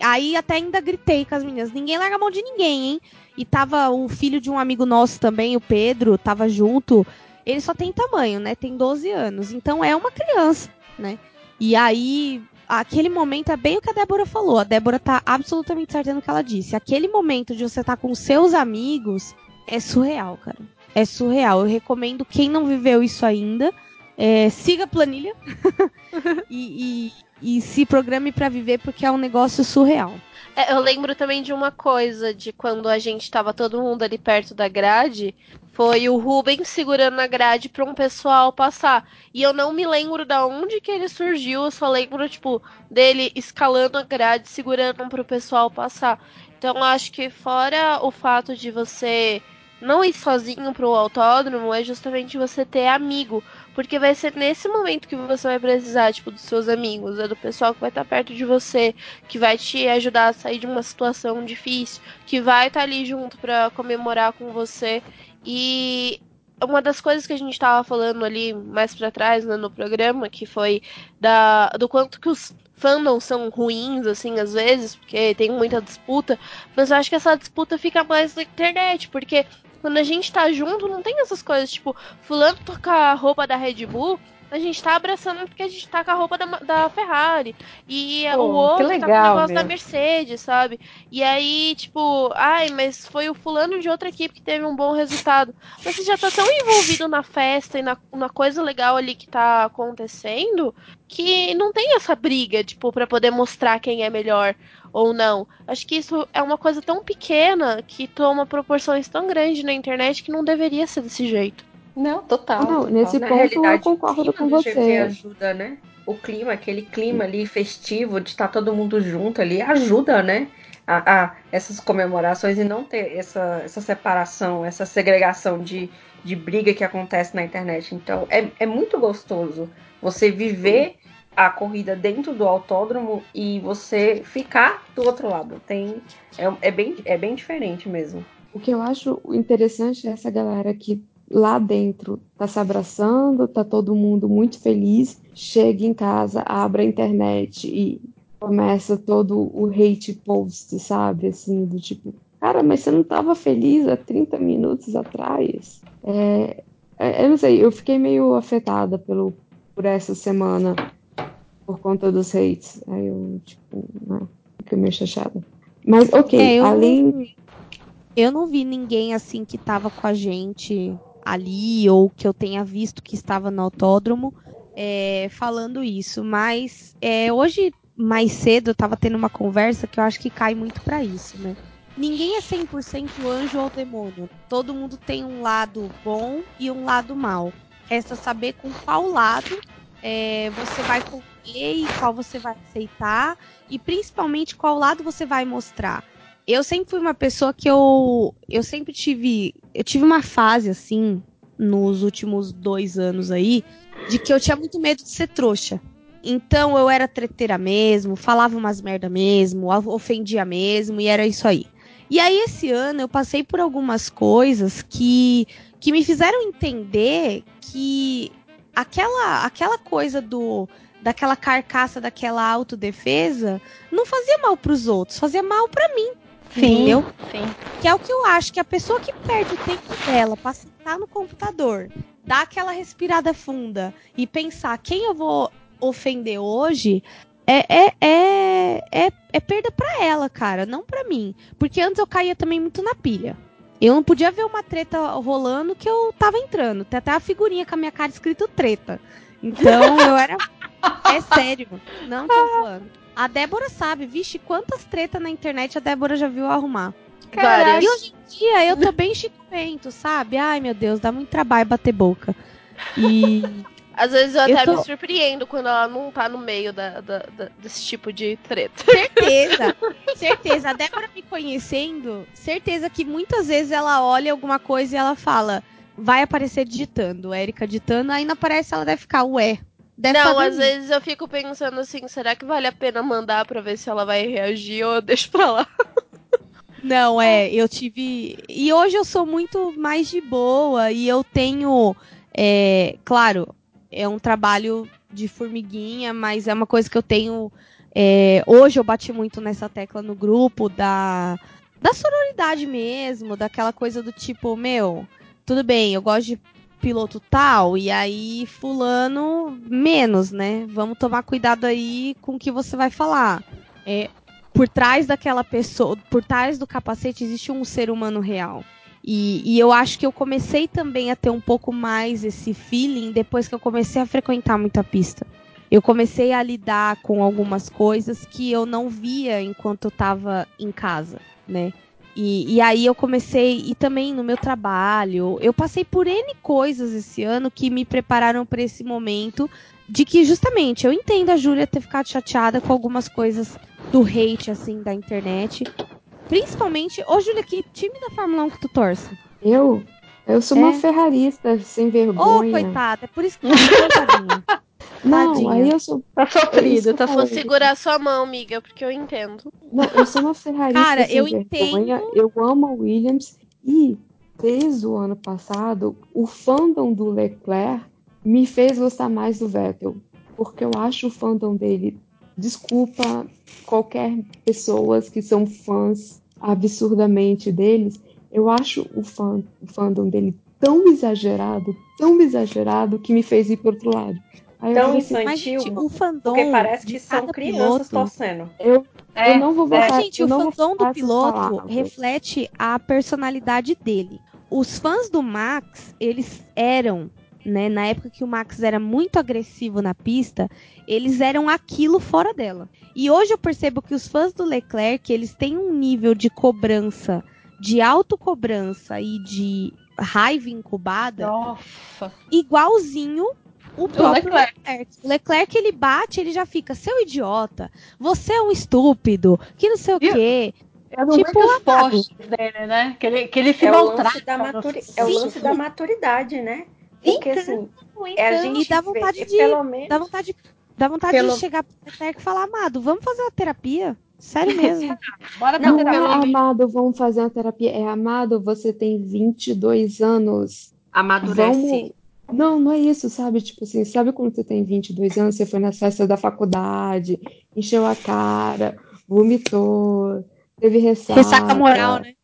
S6: aí até ainda gritei com as meninas: ninguém larga a mão de ninguém, hein? E tava o filho de um amigo nosso também, o Pedro, tava junto. Ele só tem tamanho, né? Tem 12 anos. Então é uma criança, né? E aí, aquele momento é bem o que a Débora falou. A Débora tá absolutamente certa no que ela disse. Aquele momento de você estar com seus amigos é surreal, cara. É surreal. Eu recomendo quem não viveu isso ainda, é, siga a planilha e, e- e se programe pra viver porque é um negócio surreal.
S7: É, eu lembro também de uma coisa, de quando a gente tava todo mundo ali perto da grade, foi o Rubens segurando a grade para um pessoal passar. E eu não me lembro da onde que ele surgiu, eu só lembro, tipo, dele escalando a grade, segurando para o pessoal passar. Então eu acho que fora o fato de você não ir sozinho pro autódromo, é justamente você ter amigo. Porque vai ser nesse momento que você vai precisar, tipo, dos seus amigos, é do pessoal que vai estar perto de você, que vai te ajudar a sair de uma situação difícil, que vai estar ali junto pra comemorar com você. E uma das coisas que a gente tava falando ali mais pra trás né, no programa, que foi da, do quanto que os fandoms são ruins, assim, às vezes, porque tem muita disputa, mas eu acho que essa disputa fica mais na internet, porque quando a gente tá junto, não tem essas coisas, tipo, fulano toca a roupa da Red Bull, a gente tá abraçando porque a gente tá com a roupa da, da Ferrari. E
S8: Pô,
S7: o outro tá com o
S8: legal,
S7: negócio da
S8: meu.
S7: Mercedes, sabe? E aí, tipo, ai, mas foi o fulano de outra equipe que teve um bom resultado. Mas você já tá tão envolvido na festa e na, na coisa legal ali que tá acontecendo que não tem essa briga, tipo, pra poder mostrar quem é melhor ou não. Acho que isso é uma coisa tão pequena que toma proporções tão grandes na internet que não deveria ser desse jeito.
S8: Não, total.
S4: Não,
S8: total.
S4: nesse
S3: Na
S4: ponto eu concordo
S3: o clima
S4: com você.
S3: ajuda, né? O clima, aquele clima ali festivo de estar todo mundo junto ali, ajuda, né? A, a essas comemorações e não ter essa, essa separação, essa segregação de, de briga que acontece na internet. Então, é, é muito gostoso você viver a corrida dentro do autódromo e você ficar do outro lado. Tem, é, é, bem, é bem diferente mesmo.
S4: O que eu acho interessante é essa galera que lá dentro tá se abraçando, tá todo mundo muito feliz, chega em casa, abre a internet e começa todo o hate post, sabe? Assim, do tipo, cara, mas você não tava feliz há 30 minutos atrás? É, é, eu não sei, eu fiquei meio afetada pelo, por essa semana por conta dos hates. Aí eu, tipo, né, fiquei meio chateada. Mas ok,
S6: É, eu,
S4: além.
S6: não, eu não vi ninguém assim que tava com a gente ali, ou que eu tenha visto que estava no autódromo, é, falando isso. Mas é, hoje, mais cedo, eu tava tendo uma conversa que eu acho que cai muito pra isso, né? Ninguém é 100% anjo ou demônio. Todo mundo tem um lado bom e um lado mal. Resta saber com qual lado é, você vai conviver e qual você vai aceitar e principalmente qual lado você vai mostrar. Eu sempre fui uma pessoa que eu eu sempre tive eu tive uma fase assim nos últimos dois anos aí de que eu tinha muito medo de ser trouxa. Então eu era treteira mesmo, falava umas merda mesmo, ofendia mesmo e era isso aí. E aí esse ano eu passei por algumas coisas que que me fizeram entender que aquela aquela coisa do daquela carcaça daquela autodefesa não fazia mal para os outros, fazia mal para mim.
S8: Sim,
S6: Entendeu?
S8: sim.
S6: Que é o que eu acho que a pessoa que perde o tempo dela pra sentar no computador, dar aquela respirada funda e pensar quem eu vou ofender hoje, é, é, é, é, é perda pra ela, cara, não pra mim. Porque antes eu caía também muito na pilha. Eu não podia ver uma treta rolando que eu tava entrando. Tem até a figurinha com a minha cara escrito treta. Então eu era. É sério. Não tô zoando. A Débora sabe, vixe, quantas tretas na internet a Débora já viu arrumar.
S7: Várias.
S6: E hoje em dia eu tô bem chicumento, sabe? Ai meu Deus, dá muito trabalho bater boca. E
S7: Às vezes eu
S6: Eu
S7: até
S6: tô-
S7: me surpreendo quando ela não tá no meio da, da- da- desse tipo de treta.
S6: certeza, certeza. A Débora me conhecendo, certeza que muitas vezes ela olha alguma coisa e ela fala, vai aparecer digitando, Érica digitando, aí não aparece, ela deve ficar, ué. Deve
S7: Não, às vezes eu fico pensando assim, será que vale a pena mandar pra ver se ela vai reagir ou eu deixo pra lá?
S6: Não, é, eu tive. E hoje eu sou muito mais de boa e eu tenho. é, claro, é um trabalho de formiguinha, mas é uma coisa que eu tenho. é, hoje eu bati muito nessa tecla no grupo da, da sororidade mesmo, daquela coisa do tipo, meu, tudo bem, eu gosto de piloto tal, e aí fulano menos, né? Vamos tomar cuidado aí com o que você vai falar. É, por trás daquela pessoa, por trás do capacete existe um ser humano real. E, e eu acho que eu comecei também a ter um pouco mais esse feeling depois que eu comecei a frequentar muita pista. Eu comecei a lidar com algumas coisas que eu não via enquanto eu estava em casa, né? E, e aí eu comecei, e também no meu trabalho, eu passei por N coisas esse ano que me prepararam para esse momento de que justamente eu entendo a Júlia ter ficado chateada com algumas coisas do hate, assim, da internet. Principalmente. Ô, Júlia, que time da Fórmula 1 que tu torce?
S4: Eu? Eu sou uma
S6: É.
S4: ferrarista sem
S6: Ô,
S4: vergonha.
S6: coitada, é por isso que tadinha.
S4: não,
S6: tadinha.
S4: aí eu sou.
S8: Tá sofrido, tá
S4: Isso
S7: Vou segurar sua mão, amiga, porque eu entendo.
S4: Não, eu sou uma ferrarista
S6: Cara, eu
S4: vergonha. Eu amo a Williams e desde o ano passado o fandom do Leclerc me fez gostar mais do Vettel, porque eu acho o fandom dele. Desculpa qualquer pessoas que são fãs absurdamente deles. Eu acho o, fã, o fandom dele tão exagerado, tão exagerado que me fez ir pro outro lado. Aí
S8: Tão
S6: Mas,
S8: infantil.
S6: gente, o fandom.
S8: Porque parece que são crianças
S6: piloto-
S8: torcendo.
S4: eu,
S8: É,
S4: eu não vou
S8: é.
S4: botar.
S6: Mas, gente,
S4: eu
S6: o fandom do piloto
S4: palavras.
S6: reflete a personalidade dele. Os fãs do Max, eles eram, né, na época que o Max era muito agressivo na pista, eles eram aquilo fora dela. E hoje eu percebo que os fãs do Leclerc, eles têm um nível de cobrança, de autocobrança e de raiva incubada
S8: Nossa.
S6: igualzinho o próprio
S8: Leclerc.
S6: Leclerc. O Leclerc, ele bate, ele já fica, seu idiota, você é um estúpido, que não sei o quê.
S8: É
S6: Tipo,
S8: muitos
S6: amado.
S8: posts dele, né? Que ele, que ele se
S3: É o,
S8: maltrata.
S3: lance da
S8: no
S3: maturi... é o lance da maturidade, né? Porque assim, é a gente
S6: E dá
S3: vê,
S6: vontade
S3: é
S6: de-
S3: pelo menos
S6: Dá vontade, dá vontade
S3: Pelo-
S6: de chegar pro Leclerc e falar, amado, vamos fazer uma terapia? Sério mesmo.
S8: Bora pra
S3: Não,
S4: Não
S8: terapia.
S4: é amado, vamos fazer uma terapia. É amado, você tem 22 anos.
S3: amadurece.
S4: Vamos. Não, não é isso, sabe? Tipo assim, sabe quando você tem 22 anos, você foi nas festas da faculdade, encheu a cara, vomitou, teve ressaca.
S6: Ressaca moral, né?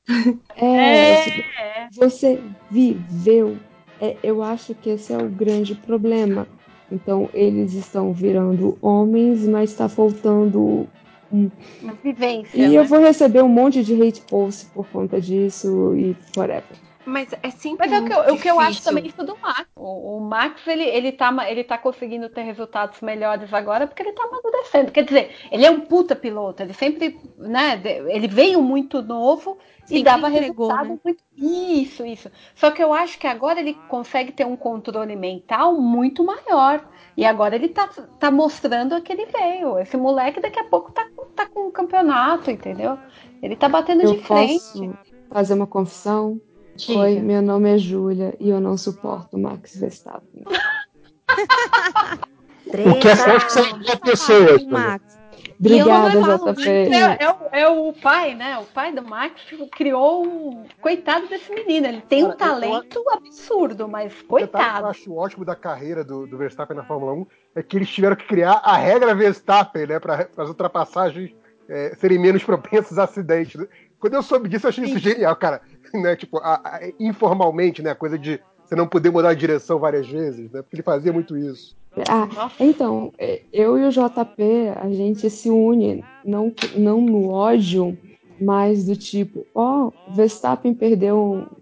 S4: É,
S8: É,
S4: você viveu. É, eu acho que esse é o grande problema. Então, eles estão virando homens, mas está faltando
S2: Uma vivência.
S4: E
S2: né?
S4: eu vou receber um monte de hate post por conta disso e whatever.
S3: Mas é sempre
S2: Mas é o que, eu, o que eu acho também isso do Max. O, o Max, ele, ele, tá, ele tá conseguindo ter resultados melhores agora porque ele tá amadurecendo. Quer dizer, ele é um puta piloto. Ele sempre, né, ele veio muito novo e
S6: Sempre
S2: dava
S6: entregou,
S2: resultado
S6: né?
S2: muito... Isso, isso. Só que eu acho que agora ele consegue ter um controle mental muito maior. E agora ele tá, tá mostrando que ele veio. Esse moleque daqui a pouco tá, com- tá com o campeonato, entendeu? Ele tá batendo
S4: Eu
S2: de frente.
S4: posso fazer uma confissão?
S2: Diga.
S4: Oi, meu nome é Júlia e eu não suporto o Max Verstappen.
S5: O que é certo que você é uma pessoa.
S6: Ai,
S5: Júlia.
S6: Max.
S4: Obrigada,
S2: falo,
S4: JP.
S2: É, é o, é o pai, né? O pai do Max criou um. Coitado desse menino. Ele tem um
S5: eu-
S2: talento absurdo, mas
S5: O detalhe que eu
S2: coitado.
S5: acho ótimo da carreira do, do Verstappen na Fórmula 1 é que eles tiveram que criar a regra Verstappen, né? Para as ultrapassagens é, serem menos propensas a acidentes. Quando eu soube disso, eu achei isso genial, cara. Né, tipo, a- a- informalmente, né? A coisa de você não poder mudar de direção várias vezes, né? Porque ele fazia muito isso.
S4: Ah, então, é, eu e o JP, a gente se une, não, não no ódio, mas do tipo, ó, Verstappen perdeu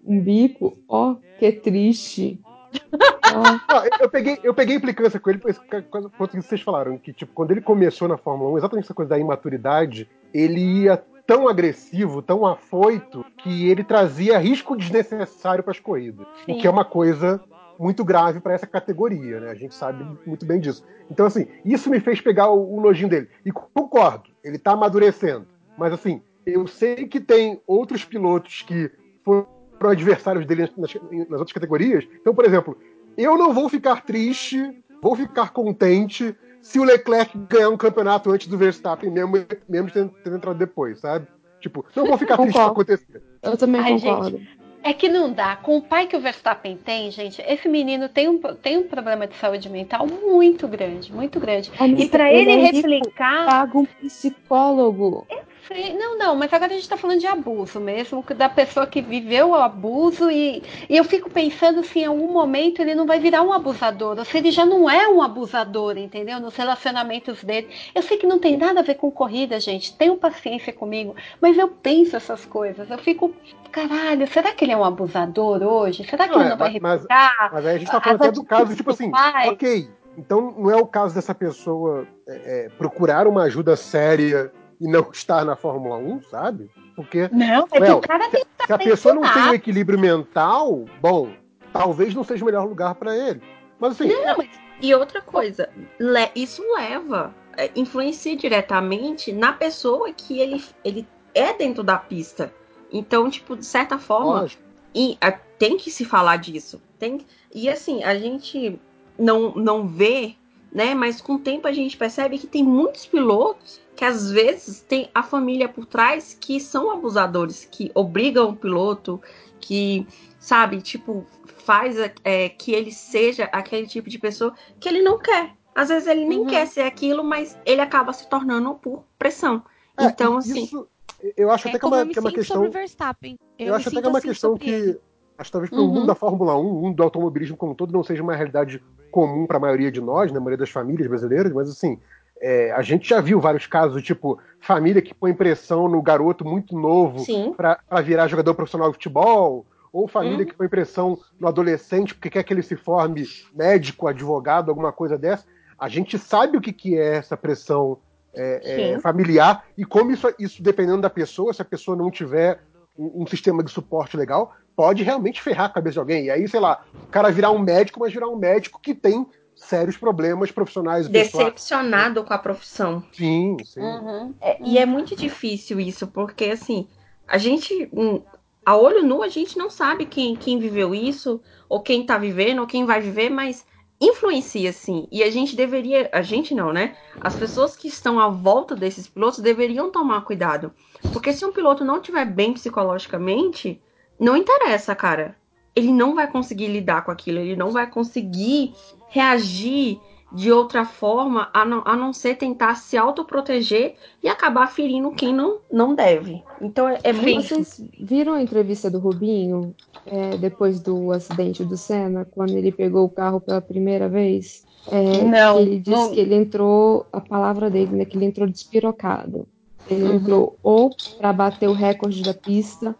S4: um, um bico, ó, que triste.
S5: Não, eu, peguei, eu peguei implicância com ele por isso que- por conta que vocês falaram, que tipo, quando ele começou na Fórmula 1, exatamente essa coisa da imaturidade, ele ia tão agressivo, tão afoito, que ele trazia risco desnecessário para as corridas. O
S2: Sim.
S5: que é uma coisa muito grave para essa categoria, né? A gente sabe muito bem disso. Então, assim, isso me fez pegar o, o nojinho dele. E concordo, ele tá amadurecendo. Mas, assim, eu sei que tem outros pilotos que foram adversários dele nas, nas outras categorias. Então, por exemplo, eu não vou ficar triste, vou ficar contente se o Leclerc ganhar um campeonato antes do Verstappen, mesmo, mesmo tendo, tendo entrado depois, sabe? Tipo, não vou ficar triste se acontecer.
S4: eu também
S2: Ai,
S4: concordo.
S2: É que não dá. Com o pai que o Verstappen tem, gente, esse menino tem um, tem um problema de saúde mental muito grande, muito grande.
S4: Amiga,
S2: E pra ele,
S4: é rico,
S2: replicar.
S4: Paga um psicólogo.
S2: Sei, Não, não, mas agora a gente tá falando de abuso mesmo, da pessoa que viveu o abuso e, e eu fico pensando se em algum momento ele não vai virar um abusador, ou se ele já não é um abusador, entendeu? Nos relacionamentos dele. Eu sei que não tem nada a ver com corrida, gente, tenham paciência comigo, mas eu penso essas coisas, eu fico, caralho, será que ele é um abusador hoje? Será que
S5: Não,
S2: ele
S5: é,
S2: não vai
S5: mas- mas-
S2: replicar?
S5: Mas aí a gente tá
S2: As
S5: falando até do caso, tipo assim, ok, então não é o caso dessa pessoa é, é, procurar uma ajuda séria e não estar na Fórmula 1, sabe? Porque
S2: Não, é que
S5: Well,
S2: o cara tem
S5: se a pessoa não tem um equilíbrio mental, bom, talvez não seja o melhor lugar pra ele. Mas assim,
S3: Não, mas- e outra coisa, le- isso leva, é, influencia diretamente na pessoa que ele, ele é dentro da pista. Então, tipo, de certa forma,
S5: lógico,
S3: e, a- tem que se falar disso. Tem, e assim, a gente não, não vê, né? Mas com o tempo a gente percebe que tem muitos pilotos que às vezes tem a família por trás que são abusadores, que obrigam o piloto, que, sabe, tipo, faz é, que ele seja aquele tipo de pessoa que ele não quer. Às vezes ele nem
S2: Uhum.
S3: quer ser aquilo, mas ele acaba se tornando por pressão.
S5: É,
S3: Então, assim,
S5: isso, eu acho
S6: É
S5: até que é uma,
S6: eu
S5: que é uma questão.
S6: sobre o Verstappen.
S5: Eu,
S6: me
S5: acho até que é uma
S6: assim
S5: questão que. Acho que talvez para o
S3: Uhum.
S5: mundo da Fórmula 1, o mundo do automobilismo como um todo, não seja uma realidade comum para a maioria de nós, na maioria das famílias brasileiras, mas assim, é, a gente já viu vários casos, tipo, família que põe pressão no garoto muito novo para virar jogador profissional de futebol, ou família
S3: Uhum.
S5: que põe pressão no adolescente porque quer que ele se forme médico, advogado, alguma coisa dessa. A gente sabe o que, que é essa pressão é, é, familiar e como isso, isso, dependendo da pessoa, se a pessoa não tiver um, um sistema de suporte legal, pode realmente ferrar a cabeça de alguém. E aí, sei lá, o cara virar um médico, mas virar um médico que tem sérios problemas profissionais.
S3: Decepcionado com a profissão.
S5: Sim, sim.
S2: Uhum.
S3: É, E é muito difícil isso, porque assim, a gente, hum, a olho nu, a gente não sabe quem, quem viveu isso, ou quem tá vivendo, ou quem vai viver, mas influencia sim. E a gente deveria, a gente não, né? As pessoas que estão à volta desses pilotos deveriam tomar cuidado. Porque se um piloto não estiver bem psicologicamente, não interessa, cara. Ele não vai conseguir lidar com aquilo, ele não vai conseguir reagir de outra forma a não, a não ser tentar se autoproteger e acabar ferindo quem não, não deve. Então é, é muito.
S4: Vocês viram a entrevista do Rubinho é, depois do acidente do Senna, quando ele pegou o carro pela primeira vez? É,
S2: Não,
S4: ele disse
S2: não.
S4: que ele entrou, a palavra dele, né, que ele entrou despirocado. Ele
S3: Uhum.
S4: entrou ou pra bater o recorde da pista,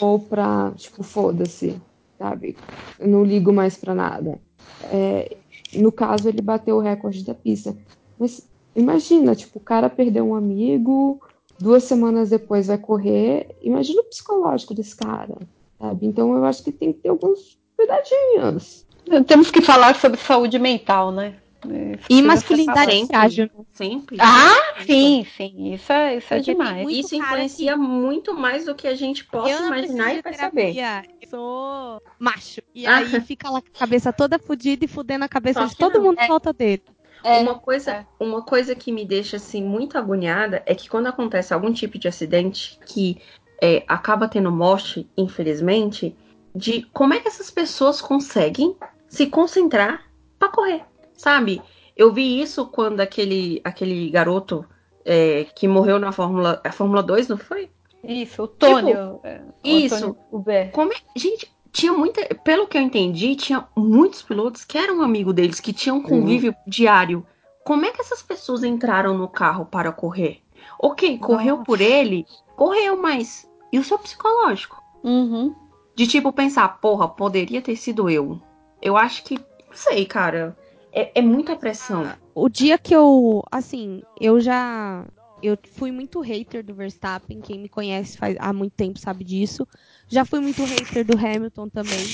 S4: ou pra, tipo, foda-se, sabe? Eu não ligo mais pra nada. É, no caso, ele bateu o recorde da pista. Mas imagina, tipo, o cara perdeu um amigo, duas semanas depois vai correr. Imagina o psicológico desse cara, sabe? Então eu acho que tem que ter alguns cuidadinhos.
S8: Temos que falar sobre saúde mental, né? Isso
S6: E masculinidade
S3: sempre.
S6: frágil. né?
S3: Sempre.
S8: Ah, sim, sim. Isso é, isso é
S6: tem
S8: demais.
S3: Isso influencia muito mais do que a gente possa imaginar e perceber.
S6: eu sou macho. E
S3: Ah.
S6: aí fica lá com a cabeça toda fodida e fudendo a cabeça
S3: Só
S6: de
S3: que
S6: todo
S3: não.
S6: mundo em volta dele.
S8: É,
S3: uma coisa, uma coisa que me deixa assim muito agoniada é que quando acontece algum tipo de acidente que é, acaba tendo morte, infelizmente, de como é que essas pessoas conseguem se concentrar pra correr, sabe? Eu vi isso quando aquele aquele garoto é, que morreu na Fórmula, a Fórmula 2, não foi?
S8: Isso, o Tônio. é, o
S3: isso.
S8: Huber.
S3: Como é, gente, tinha muita, pelo que eu entendi, tinha muitos pilotos que eram amigo deles, que tinham convívio diário. Como é que essas pessoas entraram no carro para correr? Ok, correu
S8: Nossa.
S3: por ele, correu, mas e o seu psicológico?
S8: Uhum.
S3: De tipo pensar, porra, poderia ter sido eu. Eu acho que, não sei, cara, é, é muita pressão.
S6: O dia que eu, assim, eu já eu fui muito hater do Verstappen, quem me conhece faz, há muito tempo sabe disso. Já fui muito hater do Hamilton também.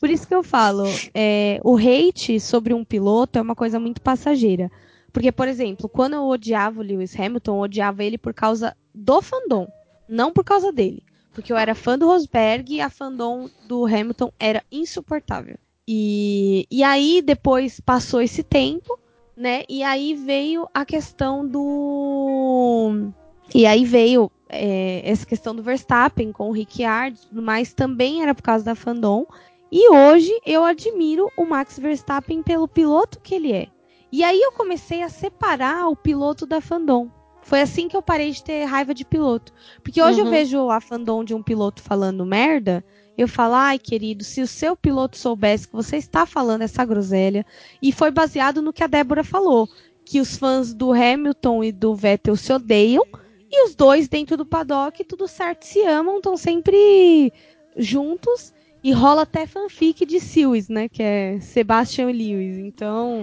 S6: Por isso que eu falo, é, o hate sobre um piloto é uma coisa muito passageira. Porque, por exemplo, quando eu odiava o Lewis Hamilton, eu odiava ele por causa do fandom, não por causa dele. Porque eu era fã do Rosberg e a fandom do Hamilton era insuportável. E, e aí depois passou esse tempo, né? E aí veio a questão do. E aí veio é, essa questão do Verstappen com o Ricciardo e tudo mais, também era por causa da fandom. E hoje eu admiro o Max Verstappen pelo piloto que ele é. E aí eu comecei a separar o piloto da fandom. Foi assim que eu parei de ter raiva de piloto. Porque hoje eu
S3: Uhum.
S6: vejo a fandom de um piloto falando merda, eu falo, ai querido, se o seu piloto soubesse que você está falando essa groselha, e foi baseado no que a Débora falou, que os fãs do Hamilton e do Vettel se odeiam, e os dois dentro do paddock, tudo certo, se amam, estão sempre juntos, e rola até fanfic de Lewis, né, que é Sebastian Lewis, então...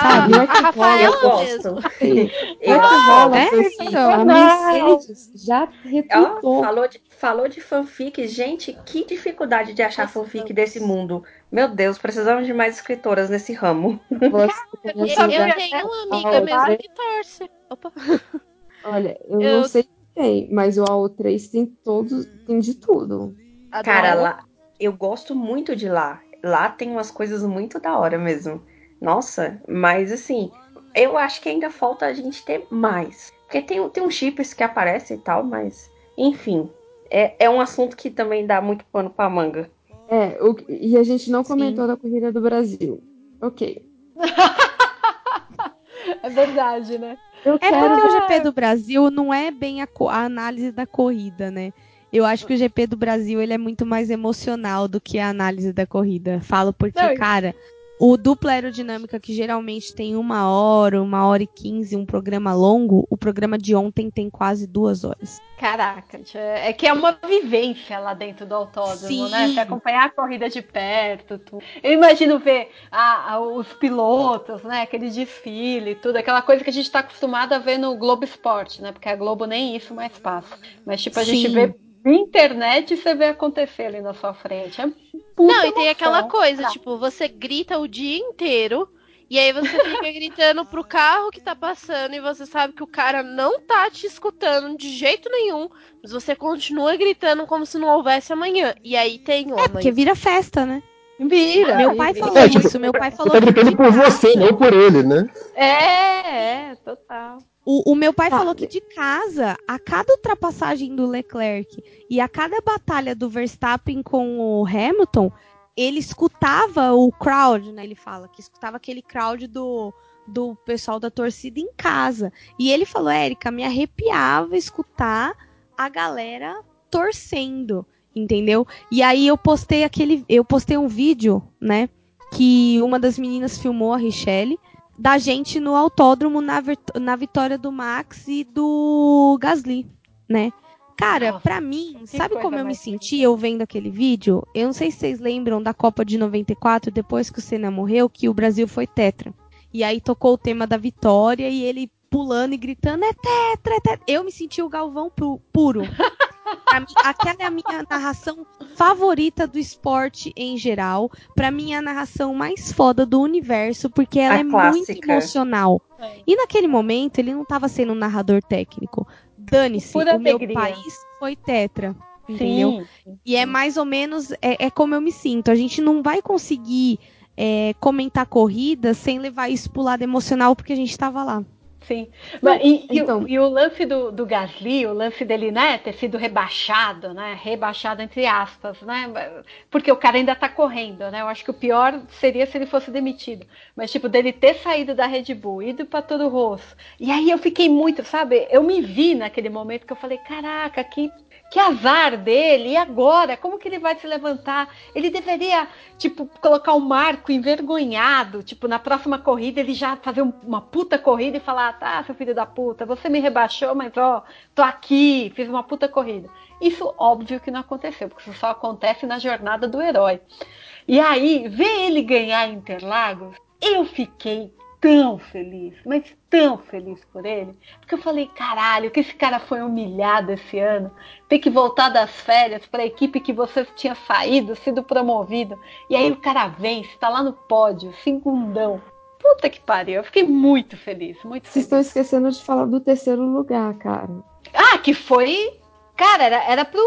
S7: Ah,
S4: não é que. Ei,
S3: Eu,
S4: é que rola,
S6: É, então.
S4: a. Mercedes já
S3: ó,
S4: retweetou.
S3: falou, de, falou de fanfic. Gente, que dificuldade de achar fanfic desse mundo. Meu Deus, precisamos de mais escritoras nesse ramo.
S4: Você
S7: Eu, eu tenho uma amiga
S4: Ah,
S7: mesmo que torce. Opa.
S4: Olha, eu,
S7: Eu-
S4: não sei se tem, mas o AO3 tem todos, tem de tudo.
S3: Cara, lá, eu gosto muito de lá. Lá tem umas coisas muito da hora mesmo. Nossa, mas assim, eu acho que ainda falta a gente ter mais. Porque tem, tem uns chips que aparecem e tal, mas enfim. É, é um assunto que também dá muito pano pra manga.
S4: É, o, e a gente não
S3: Sim.
S4: comentou da corrida do Brasil. Ok.
S8: É verdade, né?
S4: Eu
S6: É
S4: quero.
S6: porque o GP do Brasil não é bem a, a análise da corrida, né? Eu acho que o GP do Brasil ele é muito mais emocional do que a análise da corrida. Falo porque,
S8: Não,
S6: cara, o dupla aerodinâmica que geralmente tem uma hora, uma hora e quinze, um programa longo, o programa de ontem tem quase duas horas.
S8: Caraca, é que é uma vivência lá dentro do autódromo,
S6: Sim.
S8: né? Você acompanhar a corrida de perto, tudo. Eu imagino ver a- a- os pilotos, né? Aquele desfile, tudo, aquela coisa que a gente tá acostumado a ver no Globo Esporte, né? Porque a Globo nem isso mais passa. Mas tipo, a gente
S6: Sim.
S8: vê na internet você vê acontecer ali na sua frente. É puta
S7: Não, e tem aquela coisa,
S8: Tá.
S7: tipo, você grita o dia inteiro. E aí você fica gritando pro carro que tá passando e você sabe que o cara não tá te escutando de jeito nenhum, mas você continua gritando como se não houvesse amanhã. E aí tem o
S6: É, porque vira festa, né?
S8: Vira.
S6: Meu pai
S8: vira.
S6: falou
S5: É, tipo,
S6: isso, meu pai
S5: Você
S6: falou
S5: tá
S6: que
S5: gritando por você, não por ele, né?
S8: É, é, total.
S6: O, o meu pai
S4: Tá.
S6: falou que de casa, a cada ultrapassagem do Leclerc e a cada batalha do Verstappen com o Hamilton, ele escutava o crowd, né? Ele fala que escutava aquele crowd do, do pessoal da torcida em casa. E ele falou, Érica, me arrepiava escutar a galera torcendo, entendeu? E aí eu postei aquele, eu postei um vídeo, né? Que uma das meninas filmou a Richelle da gente no autódromo na, na vitória do Max e do Gasly, né? Cara,
S2: Nossa,
S6: pra mim, sabe como eu me senti eu vendo aquele vídeo? Eu não sei se vocês lembram da Copa de 94, depois que o Senna morreu, que o Brasil foi tetra. E aí tocou o tema da vitória e ele pulando e gritando, é tetra, é tetra. Eu me senti o Galvão pu- puro. Aquela é a minha narração favorita do esporte em geral. Pra mim, é a narração mais foda do universo, porque ela
S3: A
S6: é muito
S3: clássica.
S6: emocional. E naquele momento, ele não tava sendo um narrador técnico. Dane-se, o meu
S2: alegria.
S6: país foi tetra. Entendeu?
S2: Sim.
S6: E é mais ou menos é, é como eu me sinto. A gente não vai conseguir é, comentar corrida sem levar isso pro lado emocional, porque a gente tava lá.
S2: Sim. Mas, e, e o-
S4: então-
S2: e o lance do, do Gasly, o lance dele, né, ter sido rebaixado, né? Rebaixado entre aspas, né? Porque o cara ainda tá correndo, né? Eu acho que o pior seria se ele fosse demitido. Mas, tipo, dele ter saído da Red Bull, ido pra Toro Rosso. E aí eu fiquei muito, sabe? Eu me vi naquele momento que eu falei, caraca, que. Que azar dele, e agora? Como que ele vai se levantar? Ele deveria, tipo, colocar o Marco envergonhado, tipo, na próxima corrida ele já fazer um- uma puta corrida e falar, tá, seu filho da puta, você me rebaixou, mas ó, tô aqui, fiz uma puta corrida. Isso óbvio que não aconteceu, porque isso só acontece na jornada do herói. E aí, ver ele ganhar Interlagos, eu fiquei tão feliz, mas tão feliz por ele, porque eu falei, caralho, que esse cara foi humilhado esse ano, ter que voltar das férias para a equipe que você tinha saído, sido promovido, e aí o cara vence, tá lá no pódio, segundão. Puta que pariu, eu fiquei muito feliz, muito
S4: Vocês
S2: feliz.
S4: estão esquecendo de falar do terceiro lugar, cara.
S2: Ah, que foi. Cara, era, era pro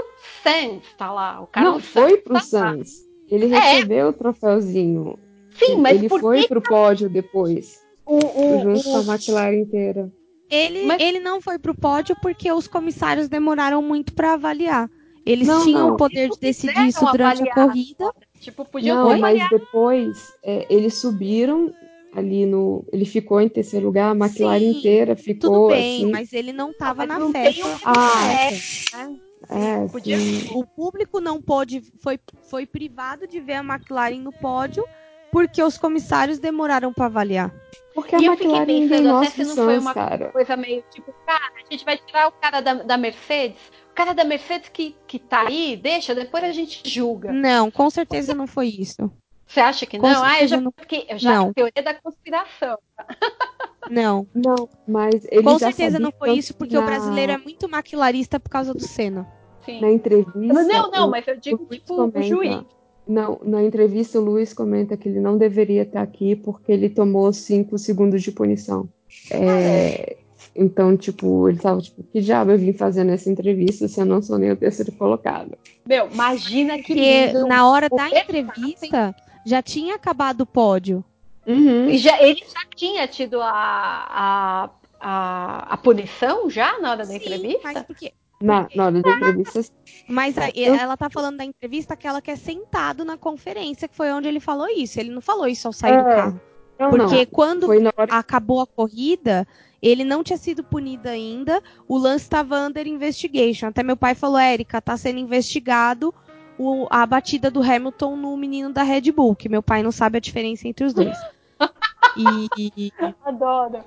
S2: Sainz, tá lá. O Carlos
S4: não foi pro
S2: tá.
S4: Sainz. Ele
S2: É.
S4: recebeu o troféuzinho.
S2: Sim, mas
S4: ele foi
S2: que
S4: pro pódio depois,
S2: o, o,
S4: junto com
S2: o-
S4: a McLaren inteira.
S6: Ele,
S2: Mas-
S6: ele não foi pro pódio porque os comissários demoraram muito pra avaliar. Eles
S4: Não,
S6: tinham
S4: não.
S6: o poder de
S2: Eles
S6: decidir
S2: fizeram
S6: isso durante a
S2: avaliar.
S6: corrida.
S2: Tipo, podia
S4: Não, mas depois é, eles subiram ali no. Ele ficou em terceiro lugar, a McLaren
S6: Sim,
S4: inteira
S6: Tudo
S4: ficou
S6: bem,
S4: assim.
S6: mas ele não tava
S2: mas
S6: na
S2: não
S6: festa.
S2: um-
S4: Ah,
S2: né?
S4: é,
S2: podia-.
S6: O público não pôde, foi, foi privado de ver a McLaren no pódio porque os comissários demoraram pra avaliar.
S4: Porque a
S2: E eu fiquei pensando até se não foi uma
S4: cara.
S2: coisa meio tipo, cara, a gente vai tirar o cara da, da Mercedes. O cara da Mercedes que, que tá aí, deixa, depois a gente julga.
S6: Não, com certeza não foi isso.
S2: Você acha que
S6: Com
S2: não? Ah, eu já
S6: não.
S2: fiquei. Eu já
S6: Não.
S2: teoria da conspiração.
S6: Não,
S4: Não, mas ele
S6: com
S4: já
S6: certeza
S4: sabia
S6: não foi isso,
S4: que
S6: porque o
S4: na-
S6: brasileiro é muito maquilarista por causa do Senna.
S2: Sim.
S4: Na entrevista.
S2: Não, não,
S4: o-
S2: mas eu digo,
S4: o
S2: tipo, o juiz.
S4: Não, na entrevista o Luiz comenta que ele não deveria estar aqui porque ele tomou cinco segundos de punição. É, Então, tipo, ele tava tipo, que diabo eu vim fazer nessa entrevista se eu não sou nem o terceiro colocado?
S2: Meu, imagina que lindo.
S6: na hora da entrevista já tinha acabado o pódio.
S4: Uhum.
S2: E já, ele já tinha tido a, a, a, a punição já na hora da
S6: Sim,
S2: entrevista?
S6: mas porque
S4: Na, na hora da entrevista,
S6: Mas ela tá falando da entrevista que ela quer sentado na conferência, que foi onde ele falou isso. Ele não falou isso ao sair do
S4: É,
S6: carro.
S4: não,
S6: Porque
S4: não.
S6: quando
S4: hora
S6: acabou a corrida, ele não tinha sido punido ainda. O lance estava under investigation. Até meu pai falou, Érica, tá sendo investigado o- a batida do Hamilton no menino da Red Bull, que meu pai não sabe a diferença entre os dois. E,
S2: Adoro.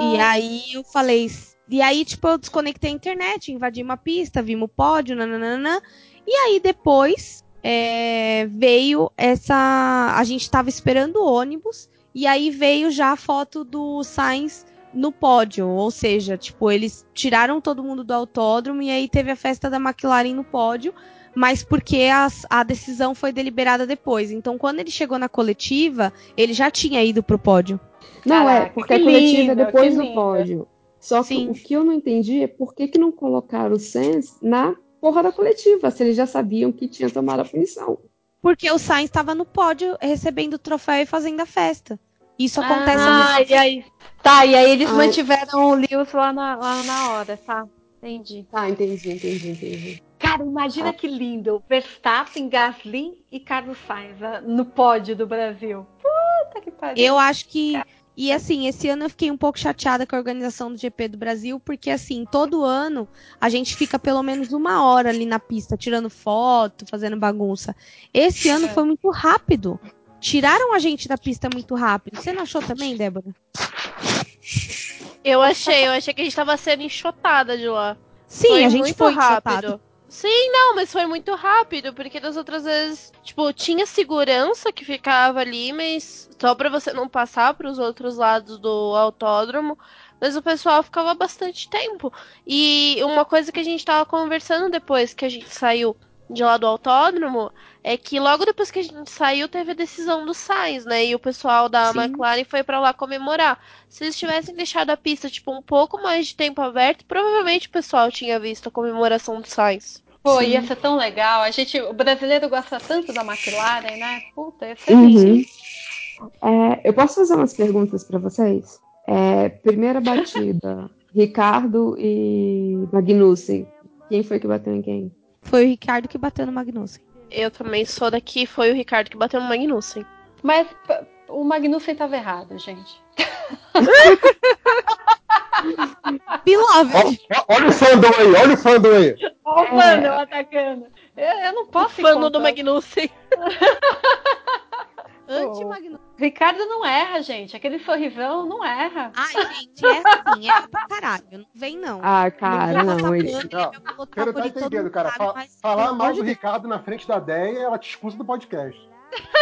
S6: e aí eu falei. E aí, tipo, eu desconectei a internet, invadi uma pista, vimos o pódio, nananana. E aí depois é, veio essa. A gente tava esperando o ônibus, e aí veio já a foto do Sainz no pódio. Ou seja, tipo, eles tiraram todo mundo do autódromo e aí teve a festa da McLaren no pódio. Mas porque as- a decisão foi deliberada depois. Então, quando ele chegou na coletiva, ele já tinha ido pro pódio.
S4: Não, é, porque
S2: que
S4: a coletiva
S2: lindo,
S4: é depois do
S2: lindo.
S4: pódio. Só que
S6: Sim.
S4: o que eu não entendi é por que, que não colocaram o Sainz na porra da coletiva, se eles já sabiam que tinha tomado a punição.
S6: Porque o Sainz estava no pódio recebendo o troféu e fazendo a festa. Isso acontece
S2: ah,
S6: muito.
S2: e aí, Tá, e aí eles
S4: Ai.
S2: mantiveram o Lewis lá na, lá na hora, tá? Entendi.
S4: Tá, entendi, entendi, entendi.
S2: Cara, imagina que lindo. Verstappen, Gasly e Carlos Sainz ah, no pódio do Brasil. Puta que pariu.
S6: Eu acho que. E assim, esse ano eu fiquei um pouco chateada com a organização do GP do Brasil, porque assim, todo ano a gente fica pelo menos uma hora ali na pista, tirando foto, fazendo bagunça. Esse ano foi muito rápido. tiraram a gente da pista muito rápido. Você não achou também, Débora?
S7: Eu achei, eu achei que a gente tava sendo enxotada de lá.
S6: Sim,
S7: Foi
S6: a gente
S7: muito
S6: foi
S7: rápido.
S6: rápido.
S7: Sim, não, mas foi muito rápido, porque das outras vezes, tipo, tinha segurança que ficava ali, mas só pra você não passar pros outros lados do autódromo, mas o pessoal ficava bastante tempo. E uma coisa que a gente tava conversando depois que a gente saiu de lá do autódromo é que logo depois que a gente saiu teve a decisão do Sainz, né? E o pessoal da
S6: Sim.
S7: McLaren foi pra lá comemorar. Se eles tivessem deixado a pista tipo um pouco mais de tempo aberto, provavelmente o pessoal tinha visto a comemoração do Sainz.
S8: Pô,
S6: Sim.
S8: ia ser tão legal. A gente, o brasileiro gosta tanto da McLaren, né? Puta, ia ser
S4: Uhum. É, eu posso fazer umas perguntas pra vocês? É, primeira batida, Ricardo e Magnussen. Quem foi que bateu em quem?
S6: Foi o Ricardo que bateu no Magnussen.
S7: Eu também sou daqui, foi o Ricardo que bateu no Magnussen.
S8: Mas o Magnussen tava errado, gente.
S6: Beloved!
S5: Ó, olha o fandom aí, olha o fandom aí.
S8: Ó, o
S4: É.
S8: Fandom atacando. Eu, eu não posso ir
S7: Fã do. Magnussen.
S6: Anti-Magnussen.
S8: Ricardo não erra, gente. Aquele sorrisão não erra.
S6: Ai, gente, é assim, é pra caralho. Não vem, não.
S4: Ah, cara,
S6: vou
S4: não. Ele...
S5: Não,
S6: ele é
S5: não tá entendendo, cara.
S6: sabe, mas,
S5: falar mal do Ricardo na frente da Deia, ela te expulsa do podcast.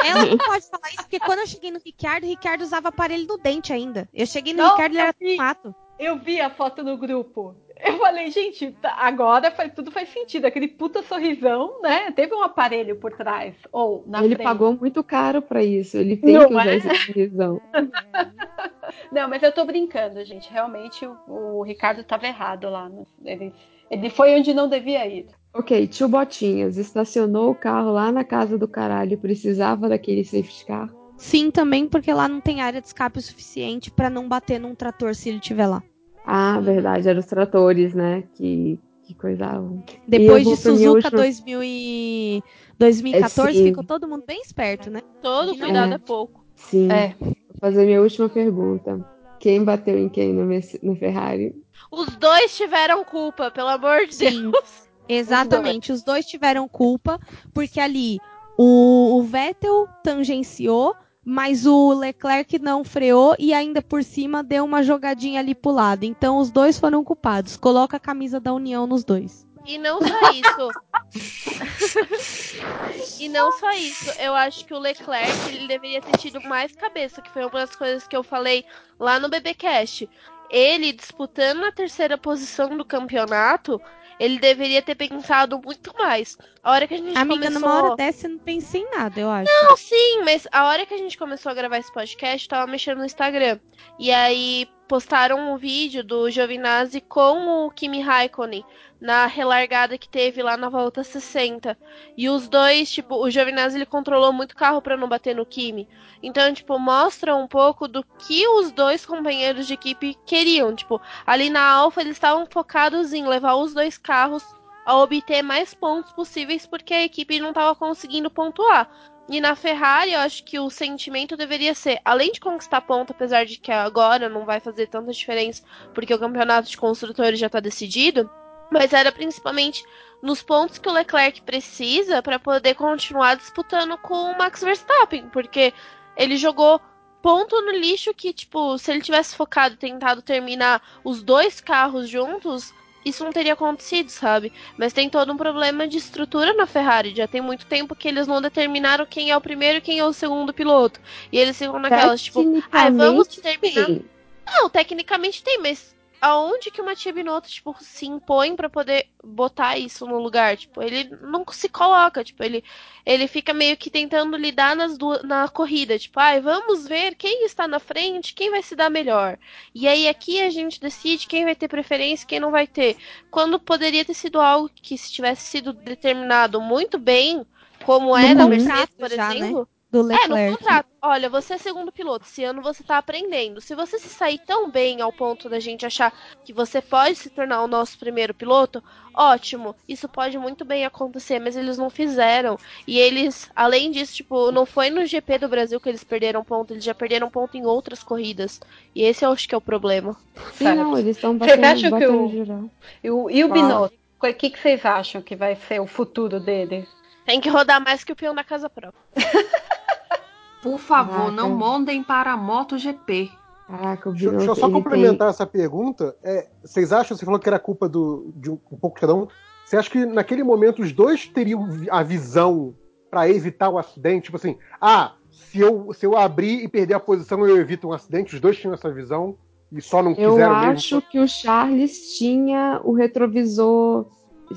S6: Ela não pode falar isso, porque quando eu cheguei no Ricardo, o Ricardo usava aparelho do dente ainda. Eu cheguei no
S8: Não,
S6: Ricardo e ele era
S8: vi.
S6: mato.
S8: Eu vi a foto no grupo. Eu falei, gente, tá- agora faz, tudo faz sentido. Aquele puta sorrisão, né? Teve um aparelho por trás. Ou na
S4: ele
S8: frente.
S4: pagou muito caro pra isso. Ele tem
S8: Não
S4: que usar
S8: é?
S4: essa visão.
S8: Não, mas eu tô brincando, gente. Realmente o, o Ricardo tava errado lá. né? Ele, ele foi onde não devia ir.
S4: Ok, tio Botinhas estacionou o carro lá na casa do caralho. Precisava daquele safety car?
S6: Sim, também porque lá não tem área de escape o suficiente pra não bater num trator se ele estiver lá.
S4: Ah, verdade, eram os tratores, né? Que, que coisavam.
S6: Depois de Suzuka
S4: última-
S6: 2000 e 2014,
S4: É,
S6: ficou todo mundo bem esperto, né?
S7: Todo
S6: É.
S7: cuidado é pouco.
S4: Sim.
S8: É.
S4: Vou fazer minha última pergunta. Quem bateu em quem no, no Ferrari?
S7: Os dois tiveram culpa, pelo amor de
S6: Sim.
S7: Deus.
S6: Exatamente, os dois tiveram culpa, porque ali o, o Vettel tangenciou, mas o Leclerc não freou e ainda por cima deu uma jogadinha ali pro lado. Então os dois foram culpados. Coloca a camisa da União nos dois.
S7: E não só isso. e não só isso. Eu acho que o Leclerc ele deveria ter tido mais cabeça, que foi uma das coisas que eu falei lá no BBcast. Ele disputando a terceira posição do campeonato, ele deveria ter pensado muito mais. A hora que a gente
S6: Amiga,
S7: começou...
S6: numa hora dessa eu não pensei em nada, eu acho.
S7: Não, sim, mas a hora que a gente começou a gravar esse podcast, eu tava mexendo no Instagram. E aí postaram um vídeo do Giovinazzi com o Kimi Raikkonen na relargada que teve lá na volta 60. E os dois, tipo, o Giovinazzi ele controlou muito o carro pra não bater no Kimi. Então, tipo, mostra um pouco do que os dois companheiros de equipe queriam. Tipo, ali na Alfa eles estavam focados em levar os dois carros a obter mais pontos possíveis porque a equipe não estava conseguindo pontuar. E na Ferrari, eu acho que o sentimento deveria ser, além de conquistar ponto, apesar de que agora não vai fazer tanta diferença, porque o campeonato de construtores já está decidido, mas era principalmente nos pontos que o Leclerc precisa para poder continuar disputando com o Max Verstappen, porque ele jogou ponto no lixo que, tipo, se ele tivesse focado e tentado terminar os dois carros juntos, isso não teria acontecido, sabe? Mas tem todo um problema de estrutura na Ferrari. Já tem muito tempo que eles não determinaram quem é o primeiro e quem é o segundo piloto. E eles ficam naquelas, tipo, ai, vamos
S4: Tecnicamente,
S7: terminar.
S4: sim.
S7: Não, tecnicamente tem, mas aonde que o Matia Binotto, tipo, se impõe pra poder botar isso no lugar? Tipo, ele não se coloca, tipo, ele, ele fica meio que tentando lidar nas du- na corrida, tipo, ai, vamos ver quem está na frente, quem vai se dar melhor. E aí aqui a gente decide quem vai ter preferência e quem não vai ter. Quando poderia ter sido algo que se tivesse sido determinado muito bem, como é na Mercedes, por
S6: já, né? Do
S7: é, no
S6: Leclerc.
S7: contrato. Olha, você é segundo piloto. Esse ano você tá aprendendo. Se você se sair tão bem ao ponto da gente achar que você pode se tornar o nosso primeiro piloto, ótimo. Isso pode muito bem acontecer, mas eles não fizeram. E eles, além disso, tipo, não foi no GP do Brasil que eles perderam ponto, eles já perderam ponto em outras corridas. E esse eu acho que é o problema.
S4: Sim, não, eles estão
S8: Vocês
S4: batendo,
S8: acham que
S4: batendo
S8: o-
S4: geral.
S8: E o, e o. Binotto? O que, que vocês acham que vai ser o futuro dele?
S7: Tem que rodar mais que o peão da casa própria.
S3: Por favor,
S4: Caraca.
S3: não mandem para a MotoGP.
S4: Caraca, o
S5: Deixa, deixa eu só complementar essa pergunta. É, vocês acham, você falou que era culpa do, de um, um pouco de cada um. Você acha que naquele momento os dois teriam a visão para evitar o acidente? Tipo assim, ah, se eu, se eu abrir e perder a posição, eu evito um acidente? Os dois tinham essa visão e só não
S4: Eu
S5: quiseram
S4: acho
S5: mesmo?
S4: que o Charles tinha o retrovisor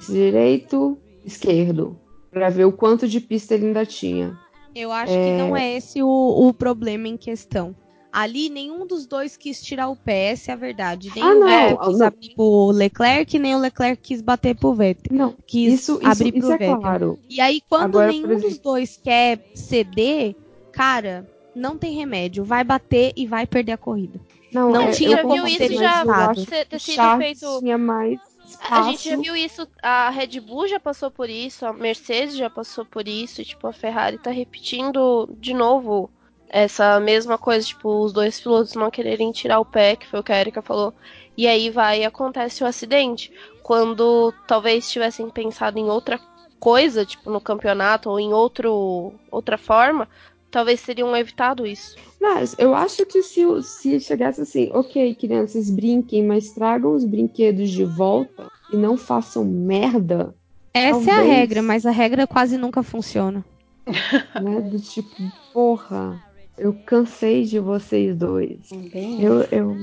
S4: direito, esquerdo, Pra ver o quanto de pista ele ainda tinha.
S6: Eu acho que não é esse o, o problema em questão. Ali, nenhum dos dois quis tirar o pé, essa é a verdade. Nem
S4: Ah,
S6: o
S4: não,
S6: Vettel quis
S4: não.
S6: abrir pro Leclerc, nem o Leclerc quis bater pro Vettel.
S4: Não,
S6: Quis
S4: isso, isso,
S6: abrir pro
S4: isso é
S6: Vettel.
S4: claro.
S6: E aí, quando
S4: Agora,
S6: nenhum
S4: exemplo-
S6: dos dois quer ceder, cara, não tem remédio. Vai bater e vai perder a corrida.
S4: Não,
S6: Não
S4: é,
S6: tinha como
S7: isso
S6: ter
S7: já
S4: eu acho
S7: ter, sido feito.
S4: tinha mais
S7: A gente já viu isso, a Red Bull já passou por isso, a Mercedes já passou por isso, e, tipo, a Ferrari tá repetindo de novo essa mesma coisa, tipo, os dois pilotos não quererem tirar o pé, que foi o que a Erika falou, e aí vai e acontece o acidente. Quando talvez tivessem pensado em outra coisa, tipo, no campeonato, ou em outro, outra forma, talvez teriam evitado isso.
S4: Mas eu acho que se, se chegasse assim, ok, crianças, brinquem, mas tragam os brinquedos de volta e não façam merda,
S6: Essa é a
S4: Talvez.
S6: regra, mas a regra quase nunca funciona.
S4: né? Do tipo, porra, eu cansei de vocês dois.
S2: Bem,
S4: Eu, eu...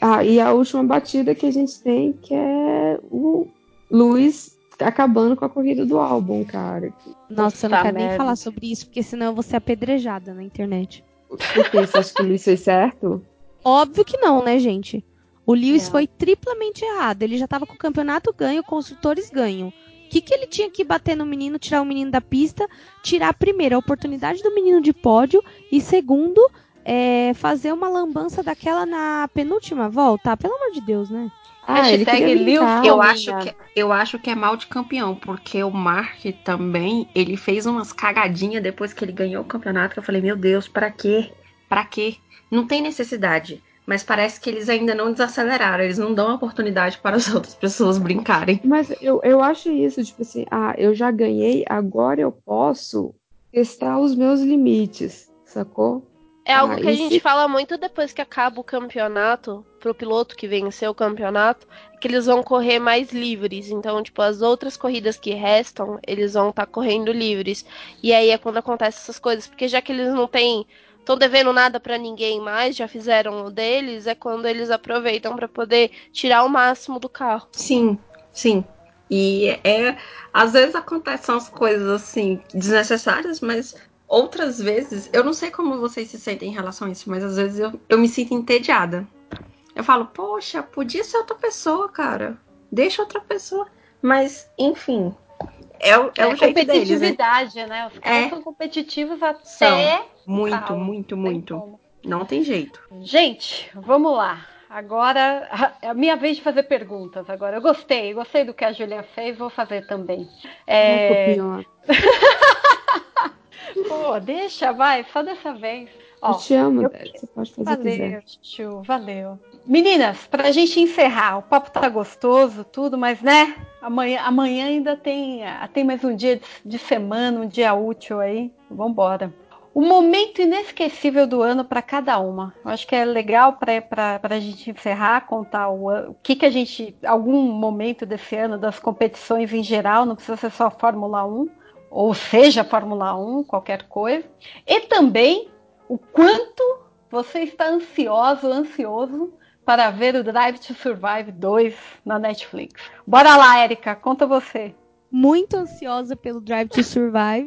S4: Ah, e a última batida que a gente tem, que é o Luiz acabando com a corrida do álbum, cara.
S6: Nossa, eu não quero nem
S2: merda.
S6: falar sobre isso, porque senão eu vou ser apedrejada na internet.
S4: Por que você acha que o Luiz fez certo?
S6: Óbvio que não, né, gente? O Lewis
S2: Não.
S6: foi triplamente errado. Ele já tava com o campeonato ganho, construtores ganham. O que, que ele tinha que bater no menino, tirar o menino da pista, tirar primeiro a oportunidade do menino de pódio e segundo, é, fazer uma lambança daquela na penúltima volta? Pelo amor de Deus, né?
S4: Ah,
S2: Hashtag.
S3: Eu acho, que, eu acho que é mal de campeão, porque o Mark também, ele fez umas cagadinhas depois que ele ganhou o campeonato, que eu falei, meu Deus, pra quê? Pra quê? Não tem necessidade. Mas parece que eles ainda não desaceleraram, eles não dão oportunidade para as outras pessoas brincarem.
S4: Mas eu, eu acho isso, tipo assim, ah, eu já ganhei, agora eu posso testar os meus limites, sacou?
S7: É algo
S4: Ah,
S7: que a gente
S4: se-
S7: fala muito depois que acaba o campeonato, pro piloto que venceu o campeonato, que eles vão correr mais livres. Então, tipo, as outras corridas que restam, eles vão estar correndo livres. E aí é quando acontecem essas coisas, porque já que eles não têm, estão devendo nada pra ninguém mais, já fizeram o deles, é quando eles aproveitam pra poder tirar o máximo do carro.
S3: Sim, sim. E é. Às vezes acontecem umas coisas assim, desnecessárias, mas outras vezes. Eu não sei como vocês se sentem em relação a isso, mas às vezes eu, eu me sinto entediada. Eu falo, poxa, podia ser outra pessoa, cara. Deixa outra pessoa. Mas, enfim. É, o- é,
S2: É,
S3: o jeito deles, né?
S2: competitividade, né? Os caras
S3: É.
S2: são competitivos até.
S3: São. Muito, muito, muito.
S2: como.
S3: Não tem jeito.
S2: Gente, vamos lá. Agora é a minha vez de fazer perguntas. Agora, eu gostei, gostei do que a Julia fez, vou fazer também. É...
S4: Copiona.
S2: Pô, deixa, vai, só dessa vez. Ó,
S4: eu te amo,
S2: eu-
S4: você pode fazer que quiser.
S2: Valeu, Chu, valeu. Meninas, pra gente encerrar, o papo tá gostoso, tudo, mas né? Amanhã, amanhã ainda tem, tem mais um dia de, de semana, um dia útil aí. Vambora. O momento inesquecível do ano pra cada uma. Eu acho que é legal pra- pra gente encerrar, contar o, o que, que a gente. algum momento desse ano das competições em geral, não precisa ser só Fórmula 1, ou seja, Fórmula 1, qualquer coisa. E também o quanto você está ansioso, ansioso para ver o Drive to Survive 2 na Netflix. Bora lá, Erika, conta você.
S6: Muito ansiosa pelo Drive to Survive.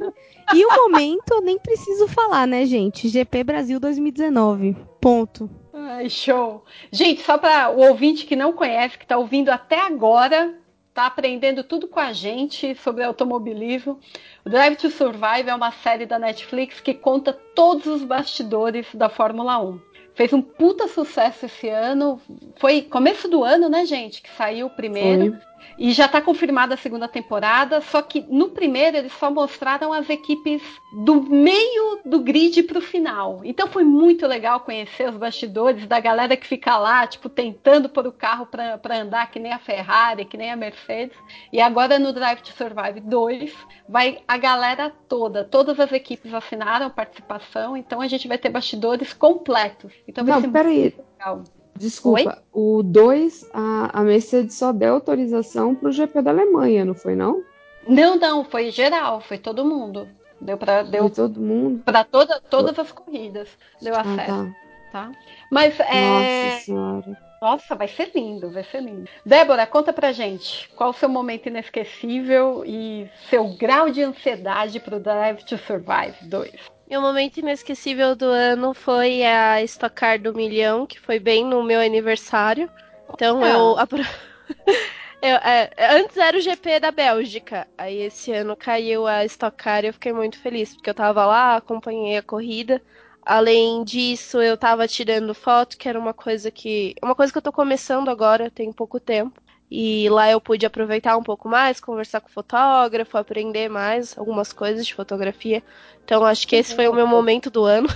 S6: E o momento, eu nem preciso falar, né, gente? GP Brasil 2019. Ponto.
S2: Ai, show. Gente, só para o ouvinte que não conhece, que está ouvindo até agora, está aprendendo tudo com a gente sobre automobilismo. O Drive to Survive é uma série da Netflix que conta todos os bastidores da Fórmula 1. Fez um puta sucesso esse ano. Foi começo do ano, né, gente? Que saiu o primeiro.
S4: Foi.
S2: E já está confirmada a segunda temporada, só que no primeiro eles só mostraram as equipes do meio do grid para o final. Então foi muito legal conhecer os bastidores da galera que fica lá, tipo, tentando pôr o carro para andar que nem a Ferrari, que nem a Mercedes. E agora no Drive to Survive 2 vai a galera toda, todas as equipes assinaram participação, então a gente vai ter bastidores completos. Então vai
S4: Não,
S2: ser
S4: peraí.
S2: muito legal.
S4: Desculpa, o 2, a, a Mercedes só deu autorização pro GP da Alemanha, não foi não?
S2: Não, não, foi geral, foi todo mundo. Deu para
S4: Foi
S2: deu
S4: todo mundo.
S2: para toda, todas as corridas. Deu
S4: Ah,
S2: acesso,
S4: tá.
S2: tá? Mas é,
S4: Nossa senhora.
S2: nossa, vai ser lindo, vai ser lindo. Débora, conta pra gente, qual o seu momento inesquecível e seu grau de ansiedade pro Drive to Survive 2?
S7: Meu momento inesquecível do ano foi a Stock Car do milhão, que foi bem no meu aniversário. Então
S2: Ah.
S7: eu, apro- eu, é, antes era o GP da Bélgica. Aí esse ano caiu a Stock Car e eu fiquei muito feliz, porque eu tava lá, acompanhei a corrida. Além disso, eu tava tirando foto, que era uma coisa que. Uma coisa que eu tô começando agora, tem pouco tempo. E lá eu pude aproveitar um pouco mais, conversar com o fotógrafo, aprender mais algumas coisas de fotografia. Então acho que esse foi o meu momento do ano.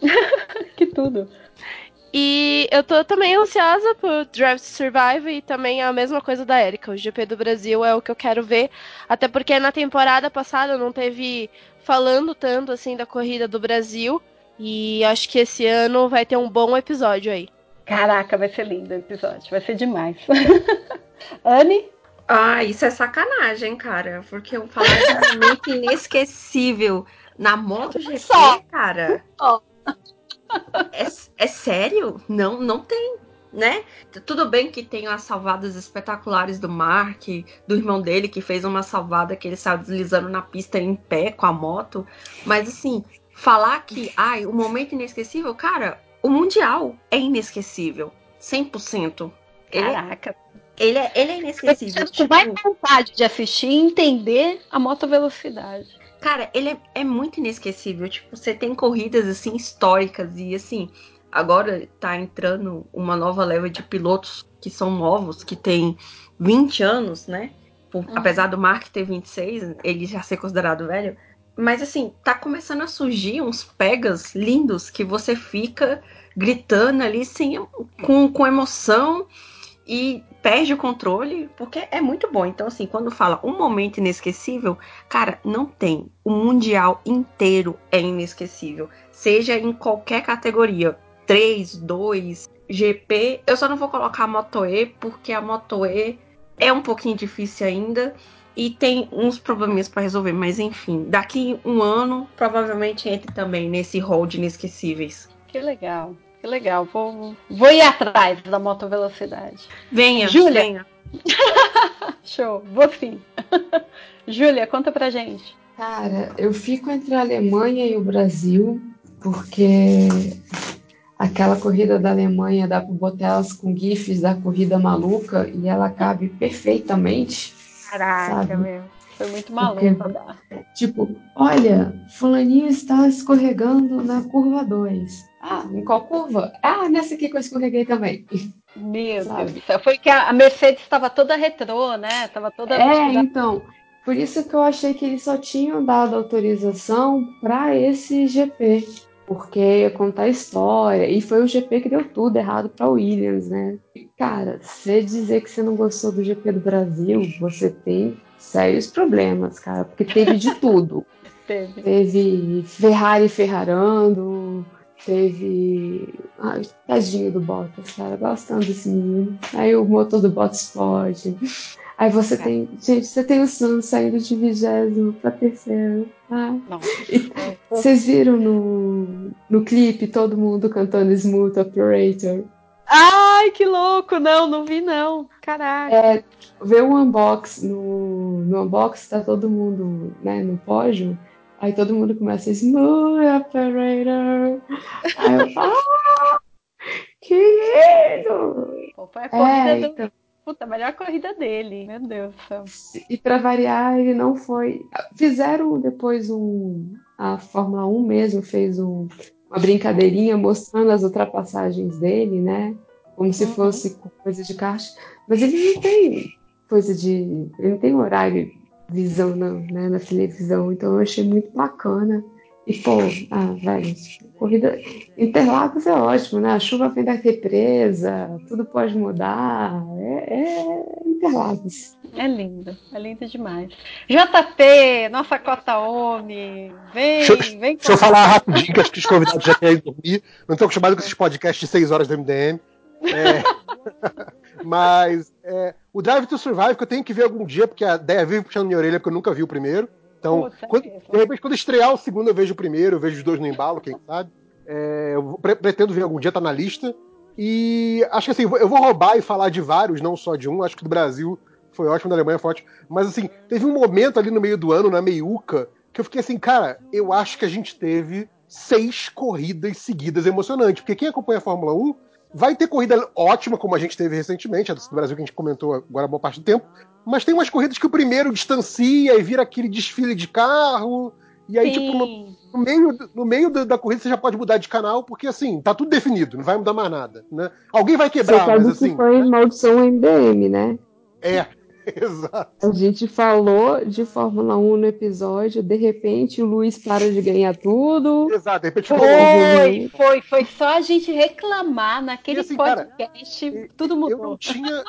S2: Que tudo.
S7: E eu tô também ansiosa por Drive to Survive e também a mesma coisa da Erika. O GP do Brasil é o que eu quero ver. Até porque na temporada passada não teve falando tanto assim da corrida do Brasil. E acho que esse ano vai ter um bom episódio aí.
S2: Caraca, vai ser lindo o episódio, vai ser demais. Anne?
S3: Ah, isso é sacanagem, cara. Porque eu falar de um momento inesquecível na MotoGP,
S2: Só.
S3: cara.
S2: Só.
S3: É, é sério? Não, não tem, né? Tudo bem que tem as salvadas espetaculares do Mark, do irmão dele, que fez uma salvada que ele saiu deslizando na pista em pé com a moto. Mas assim, falar que, ai, o momento inesquecível, cara, o Mundial é inesquecível. 100%. Ele,
S2: Caraca.
S3: ele, é, ele é inesquecível.
S2: Vai
S3: tipo-
S2: ter vontade de assistir e entender a motovelocidade.
S3: Cara, ele é, é muito inesquecível. Tipo, você tem corridas assim históricas e assim, agora tá entrando uma nova leva de pilotos que são novos, que tem 20 anos, né? Por-
S2: Uhum.
S3: Apesar do Mark ter 26, ele já ser considerado velho. Mas assim, tá começando a surgir uns pegas lindos que você fica gritando ali sem, com, com emoção e perde o controle, porque é muito bom. Então, assim, quando fala um momento inesquecível, Cara, não tem. O mundial inteiro é inesquecível. Seja em qualquer categoria. 3, 2, GP. Eu só não vou colocar a Moto E, porque a Moto E é um pouquinho difícil ainda. E tem uns probleminhas pra resolver. Mas enfim, daqui um ano, provavelmente entre também nesse hall de inesquecíveis.
S2: Que legal, que legal. Vou, vou ir atrás da motovelocidade.
S3: Venha,
S2: Júlia.
S3: venha.
S2: Show, vou sim. Júlia, conta pra gente.
S4: Cara, eu fico entre a Alemanha e o Brasil, porque aquela corrida da Alemanha dá para botar elas com GIFs da corrida maluca e ela cabe perfeitamente.
S2: Caraca,
S4: Sabe?
S2: meu. Foi muito maluco.
S4: Porque- Tipo, olha, fulaninho está escorregando na curva 2. Ah, em qual curva? Ah, nessa aqui que eu escorreguei também.
S2: Meu
S4: Sabe?
S2: Deus. Foi que a Mercedes estava toda retrô, né? Tava toda.
S4: É, então, por isso que eu achei que eles só tinham dado autorização para esse GP, porque ia contar a história, e foi o GP que deu tudo errado para Williams, né? E, cara, você dizer que você não gostou do GP do Brasil, você tem sérios problemas, cara, porque teve de tudo.
S2: Teve.
S4: Teve Ferrari ferrarando, teve. Ai, tadinho do Bottas, cara, gostando desse menino. Aí o motor do Bottas explode. Aí você tem. Gente, você tem o Sun saindo de vigésimo pra terceiro. Ah, vocês viram no, no clipe todo mundo cantando Smooth Operator?
S2: Ai, que louco! Não, não vi não. Caraca.
S4: É, vê o unbox, no, no unbox tá todo mundo né, no pódio, aí todo mundo começa Smooth Operator. Aí eu falo, ah, que lindo!
S2: Pô, foi a corrida
S4: É,
S2: do.
S4: então,
S2: Puta, a melhor corrida dele. Meu Deus do céu.
S4: e pra variar, ele não foi. Fizeram depois um. A Fórmula 1 mesmo fez um, uma brincadeirinha mostrando as ultrapassagens dele, né? Como se
S2: Uhum.
S4: fosse coisa de kart. Mas ele não tem coisa de. Ele não tem horário visão na, né, na televisão, então eu achei muito bacana. E, pô, ah, velho, corrida. Interlagos é ótimo, né? A chuva vem da represa, tudo pode mudar. É, é Interlagos.
S2: É lindo, é lindo demais. JP, nossa cota homem, vem,
S5: Deixa,
S2: vem
S5: deixa eu falar rapidinho, que acho que os convidados já ido dormir. Não estou acostumado com esses podcasts de 6 horas do MDM. É, mas é, o Drive to Survive, que eu tenho que ver algum dia, porque a ideia vive puxando minha orelha, porque eu nunca vi o primeiro. Então, quando- de repente, quando estrear o segundo, eu vejo o primeiro, eu vejo os dois no embalo, quem sabe. É, eu pre- pretendo ver algum dia, tá na lista. E acho que assim, eu vou- eu vou roubar e falar de vários, não só de um. Acho que do Brasil foi ótimo, da Alemanha foi ótimo. Mas assim, teve um momento ali no meio do ano, na meiuca, que eu fiquei assim, cara, eu acho que a gente teve seis corridas seguidas emocionantes. Porque quem acompanha a Fórmula 1 vai ter corrida ótima, como a gente teve recentemente, a do Brasil que a gente comentou agora boa parte do tempo. Mas tem umas corridas que o primeiro distancia e vira aquele desfile de carro. E aí, tipo, no,
S2: Sim.
S5: no meio, no meio da, da corrida você já pode mudar de canal, porque assim, tá tudo definido, não vai mudar mais nada. Né? Alguém vai
S4: Você
S5: quebrar,
S4: sabe
S5: mas
S4: que
S5: assim.
S4: foi maldição MDM, né?
S5: É, exato.
S4: A gente falou de Fórmula 1 no episódio, de repente o Luiz para de ganhar tudo.
S5: Exato. De repente,
S2: Foi, foi, foi só a gente reclamar naquele
S5: assim, cara,
S2: podcast, tudo
S5: eu
S2: mudou.
S5: não tinha.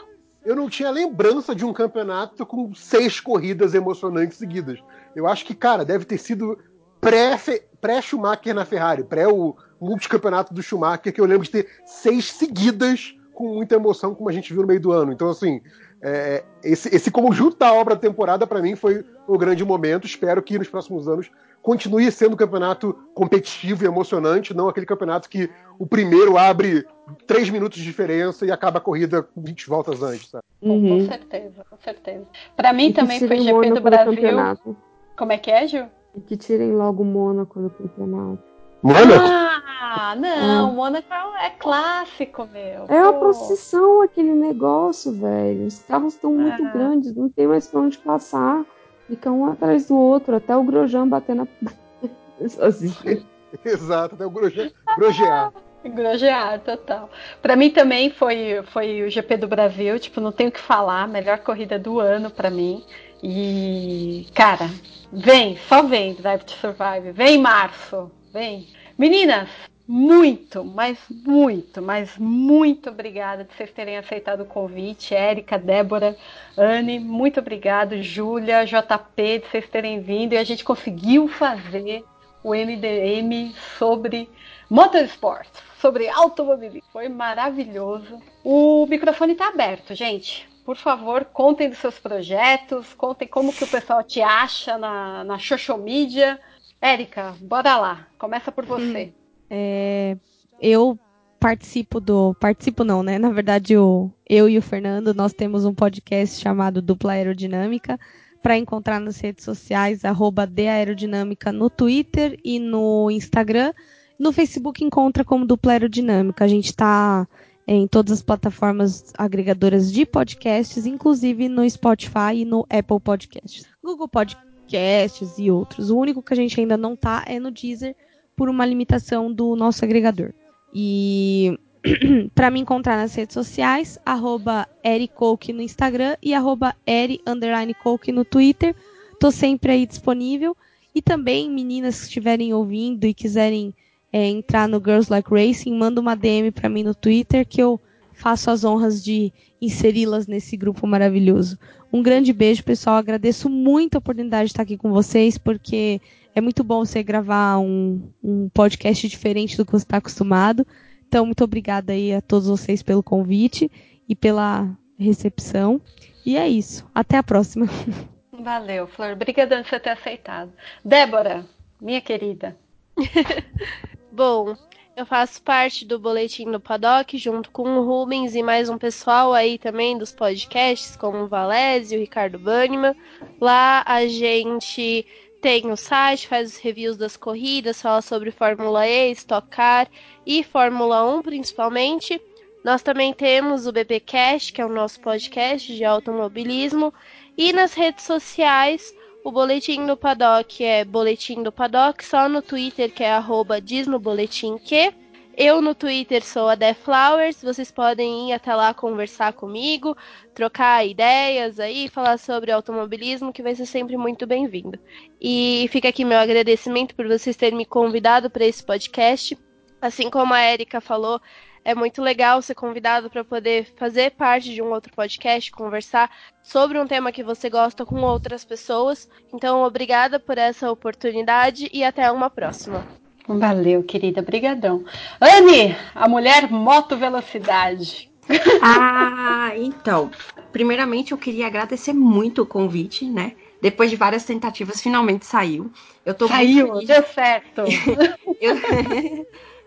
S5: Eu não tinha lembrança de um campeonato com seis corridas emocionantes seguidas. Eu acho que, cara, deve ter sido pré- pré-Schumacher na Ferrari, pré o multicampeonato do Schumacher, que eu lembro de ter seis seguidas com muita emoção, como a gente viu no meio do ano. Então, assim, é, esse, esse conjunto da obra da temporada, para mim, foi o grande momento. Espero que nos próximos anos continue sendo um campeonato competitivo e emocionante, não aquele campeonato que o primeiro abre três minutos de diferença e acaba a corrida com 20 voltas antes, sabe?
S2: Com
S4: Uhum.
S2: certeza, com certeza. Pra mim
S4: E
S2: também foi GP do Brasil.
S4: campeonato.
S2: Como é que é, Gil?
S4: E que tirem logo o Mônaco do campeonato.
S5: Mônaco?
S2: Ah, não, o Mônaco é clássico, meu.
S4: É uma procissão aquele negócio, velho. Os carros estão muito
S2: Ah.
S4: grandes, não tem mais pra onde passar. Fica um atrás do outro, até o Grosjean bater na. Sozinho.
S5: Exato, até o groje- grojear.
S2: Grogear, total. Pra mim também foi, foi o GP do Brasil, tipo, não tenho o que falar, melhor corrida do ano pra mim. E, cara, vem, só vem Drive to Survive, vem março, vem. Meninas, muito, mas muito, mas muito obrigada de vocês terem aceitado o convite. Érica, Débora, Anne, muito obrigado. Júlia, JP, de vocês terem vindo e a gente conseguiu fazer o MDM sobre motorsport, sobre automobilismo. Foi maravilhoso. O microfone está aberto, gente. Por favor, contem dos seus projetos, contem como que o pessoal te acha na, na social media. Érica, bora lá. Começa por você.
S6: É, eu participo do. Participo não, né? Na verdade, o, eu e o Fernando, nós temos um podcast chamado Dupla Aerodinâmica. Para encontrar nas redes sociais, arroba Aerodinâmica no Twitter e no Instagram. No Facebook encontra como Dupla Aerodinâmica. A gente está em todas as plataformas agregadoras de podcasts, inclusive no Spotify e no Apple Podcasts. Google Podcasts e outros. O único que a gente ainda não tá é no Deezer por uma limitação do nosso agregador. E para me encontrar nas redes sociais, arroba no Instagram e arroba no Twitter. Tô sempre aí disponível. E também, meninas que estiverem ouvindo e quiserem é, entrar no Girls Like Racing, manda uma DM para mim no Twitter que eu faço as honras de inseri-las nesse grupo maravilhoso. Um grande beijo, pessoal. Agradeço muito a oportunidade de estar aqui com vocês, porque é muito bom você gravar um, um podcast diferente do que você está acostumado. Então, muito obrigada aí a todos vocês pelo convite e pela recepção. E é isso. Até a próxima.
S2: Valeu, Flor. Obrigada por você ter aceitado. Débora, minha querida.
S7: Bom, eu faço parte do Boletim do Paddock, junto com o Rubens e mais um pessoal aí também dos podcasts, como o Valésio, o Ricardo Banniman. Lá a gente tem o site, faz os reviews das corridas, fala sobre Fórmula E, Stock Car e Fórmula 1 principalmente. Nós também temos o BBcast, que é o nosso podcast de automobilismo. E nas redes sociais, o Boletim do Paddock é Boletim do Paddock, só no Twitter que é arroba diz no boletim que. Eu no Twitter sou a Flowers, vocês podem ir até lá conversar comigo, trocar ideias aí, falar sobre automobilismo, que vai ser sempre muito bem-vindo. E fica aqui meu agradecimento por vocês terem me convidado para esse podcast. Assim como a Erika falou, é muito legal ser convidado para poder fazer parte de um outro podcast, conversar sobre um tema que você gosta com outras pessoas. Então, obrigada por essa oportunidade e até uma próxima.
S8: Valeu, querida, brigadão. Anne, a mulher moto velocidade.
S3: Ah, então, primeiramente eu queria agradecer muito o convite, né? Depois de várias tentativas, finalmente saiu. Eu tô
S8: saiu, deu certo.
S3: eu,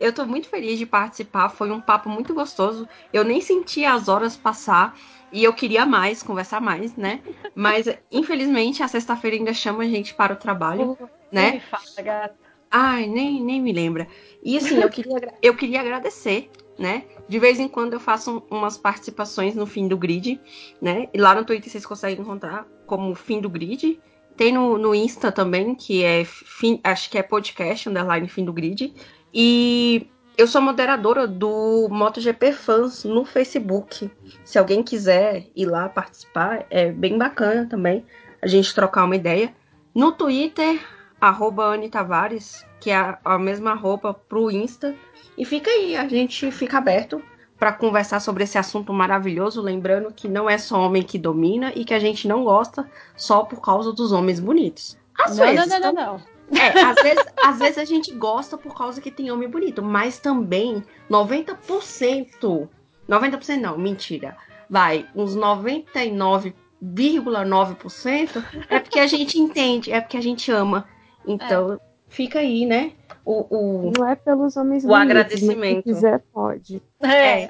S3: eu tô muito feliz de participar, foi um papo muito gostoso. Eu nem senti as horas passar e eu queria mais, conversar mais, né? Mas infelizmente a sexta-feira ainda chama a gente para o trabalho, uh, né?
S8: Fala, gata.
S3: Ai, nem, nem me lembra. E assim, eu queria, eu queria agradecer, né? De vez em quando eu faço umas participações no fim do grid, né? E lá no Twitter vocês conseguem encontrar como fim do grid. Tem no, no Insta também, que é fim, acho que é podcast, underline fim do grid. E eu sou moderadora do MotoGP Fans no Facebook. Se alguém quiser ir lá participar, é bem bacana também a gente trocar uma ideia. No Twitter, arroba Anne Tavares, que é a, mesma roupa pro Insta. E fica aí, a gente fica aberto para conversar sobre esse assunto maravilhoso, lembrando que não é só homem que domina e que a gente não gosta só por causa dos homens bonitos.
S8: Às não, vezes, não, não, não, não.
S3: É, às vezes, às vezes a gente gosta por causa que tem homem bonito, mas também 90%, 90% não, mentira, vai, uns 99,9% é porque a gente entende, é porque a gente ama. Então, é. fica aí, né? O,
S4: o, não é pelos homens
S3: o bonitos, agradecimento.
S4: Se quiser, pode.
S3: É.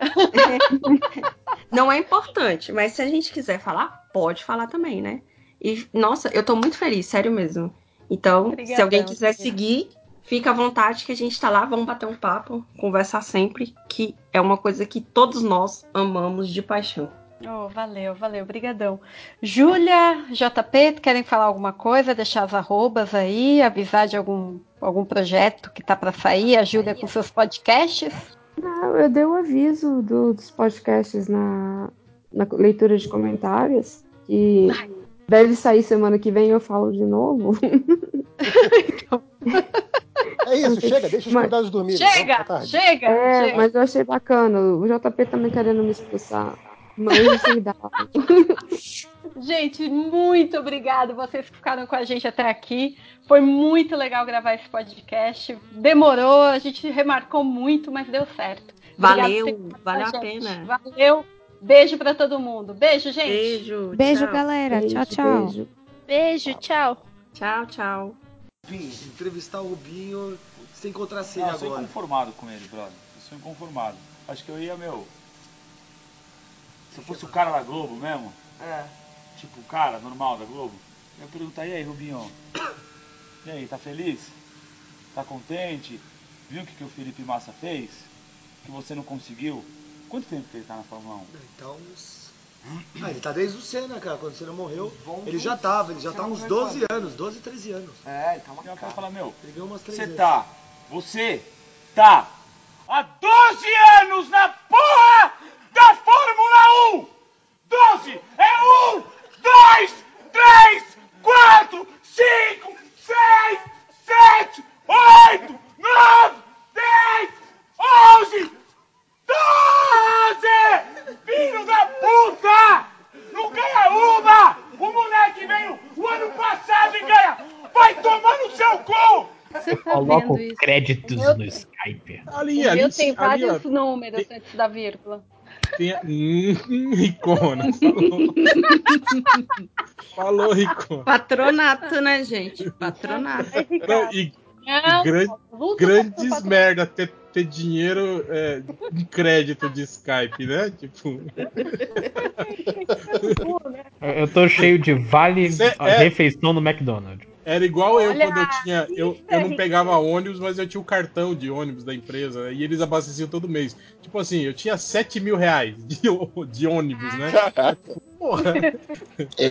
S3: não é importante, mas se a gente quiser falar, pode falar também, né? E, nossa, eu tô muito feliz, sério mesmo. Então, Obrigadão, se alguém quiser seguir, fica à vontade que a gente tá lá, vamos bater um papo, conversar sempre, que é uma coisa que todos nós amamos de paixão.
S8: Oh, valeu, valeu, brigadão. Júlia, JP, querem falar alguma coisa, deixar as arrobas aí, avisar de algum, algum projeto que tá para sair, a Júlia com seus podcasts?
S4: Não, eu dei o um aviso do, dos podcasts na, na leitura de comentários, e Deve sair semana que vem eu falo de novo.
S5: É isso, chega, deixa os convidados dormir.
S8: Chega, chega,
S4: é,
S8: chega.
S4: Mas eu achei bacana. O JP também querendo me expulsar. Mas dá.
S8: Gente, muito obrigado vocês que ficaram com a gente até aqui. Foi muito legal gravar esse podcast. Demorou, a gente remarcou muito, mas deu certo.
S3: Valeu, valeu a pena.
S8: Valeu. Beijo para todo mundo. Beijo, gente.
S3: Beijo.
S6: Beijo,
S3: tchau.
S6: galera.
S4: Beijo,
S6: tchau, tchau.
S7: Beijo, beijo tchau.
S3: Tchau, tchau.
S9: Vim entrevistar o Rubinho sem encontrar
S10: Não,
S9: agora.
S10: Eu sou inconformado com ele, brother. Eu sou inconformado. Acho que eu ia, meu. Se eu fosse o cara da Globo mesmo,
S9: É.
S10: tipo o cara normal da Globo, eu ia perguntar, e aí, Rubinho? E aí, tá feliz? Tá contente? Viu o que, que o Felipe Massa fez? Que você não conseguiu? Quanto tempo que ele tá na Fórmula 1?
S9: Então, uns... Ah, ele tá desde o Senna, cara. Quando o Senna morreu, ele já tava. Ele já tá uns 12 anos, 12, 13 anos.
S11: É, ele tá uma
S10: eu
S11: cara.
S10: falar, meu,
S9: Ele ganhou umas três
S10: você tá, você tá há 12 anos na porra da Fórmula 1! 12! É 1, 2, 3, 4, 5, 6, 7, 8, 9, 10, 11, 12! Filho da puta! Não ganha uma! O moleque veio o ano passado e ganha! Vai tomar no seu cu!
S6: Você tá
S12: Coloca
S6: vendo isso?
S12: créditos
S8: Meu-
S12: no Skype.
S13: Ali, ali,
S8: tem
S13: ali, ó,
S8: vários números antes da vírgula.
S13: tem. Hum, Ricona, falou. falou, Ricona.
S2: Patronato, né, gente? Patronato.
S13: Não, e
S8: Não,
S13: gran-
S8: vulto
S13: grandes merda ter, ter dinheiro é, em crédito de Skype, né? Tipo,
S12: Eu tô cheio de vale
S13: Cê
S12: a
S13: é-
S12: refeição no McDonald's.
S13: Era igual eu
S8: Olha,
S13: quando eu tinha. Eu, eu não pegava ônibus, mas eu tinha o cartão de ônibus da empresa e eles abasteciam todo mês. Tipo assim, eu tinha 7 mil reais de, de ônibus, né? Porra.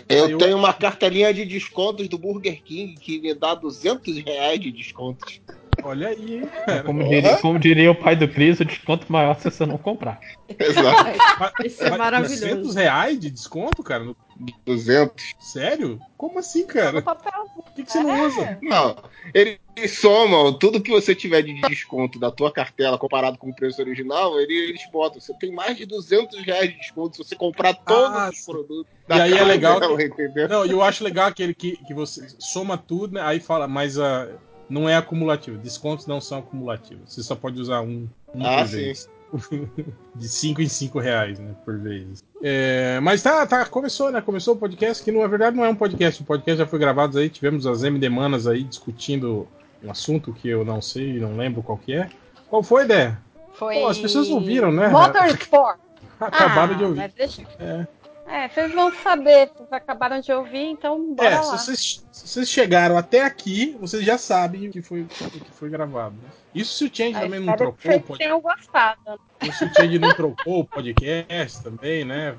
S11: Eu
S13: Eu-
S11: tenho uma cartelinha de descontos do Burger King que me dá 200 reais de descontos.
S13: Olha aí, hein, cara.
S12: Como diria, como diria o pai do Cris, o desconto maior se você não comprar.
S11: Exato.
S14: Isso é maravilhoso.
S13: 200 reais de desconto, cara? No-
S11: 200.
S13: Sério? Como assim, cara? Por que, que você não usa?
S11: Não, eles somam tudo que você tiver de desconto da tua cartela comparado com o preço original, ele- eles botam. Você tem mais de 200 reais de desconto se você comprar todos
S13: Ah,
S11: os produtos.
S13: E aí é legal que-
S11: entendeu?
S13: Não, e eu acho legal aquele que, que você soma tudo, né? Aí fala, mas ah, não é acumulativo. Descontos não são acumulativos. Você só pode usar um, um
S11: Ah, sim.
S13: vez. De 5 em 5 reais, né? Por vez. É, mas tá, tá, começou, né? Começou o podcast, que na verdade não é um podcast. O podcast já foi gravado aí, tivemos as MD Manas aí discutindo um assunto que eu não sei, não lembro qual que é. Qual foi, Dé?
S2: Foi.
S13: Pô, as pessoas não viram, né?
S2: Motorsport.
S13: Acabaram
S2: Ah,
S13: de ouvir.
S2: mas deixa-
S13: É.
S2: É, vocês vão saber, vocês acabaram de ouvir, então bora
S13: É,
S2: lá.
S13: se vocês, se vocês chegaram até aqui, vocês já sabem o que foi, o que foi gravado. né? Isso se o Change
S2: Aí,
S13: também não trocou
S2: que
S13: o
S2: vocês
S13: podcast.
S2: tenham gostado.
S13: Se o Change não trocou o podcast também, né?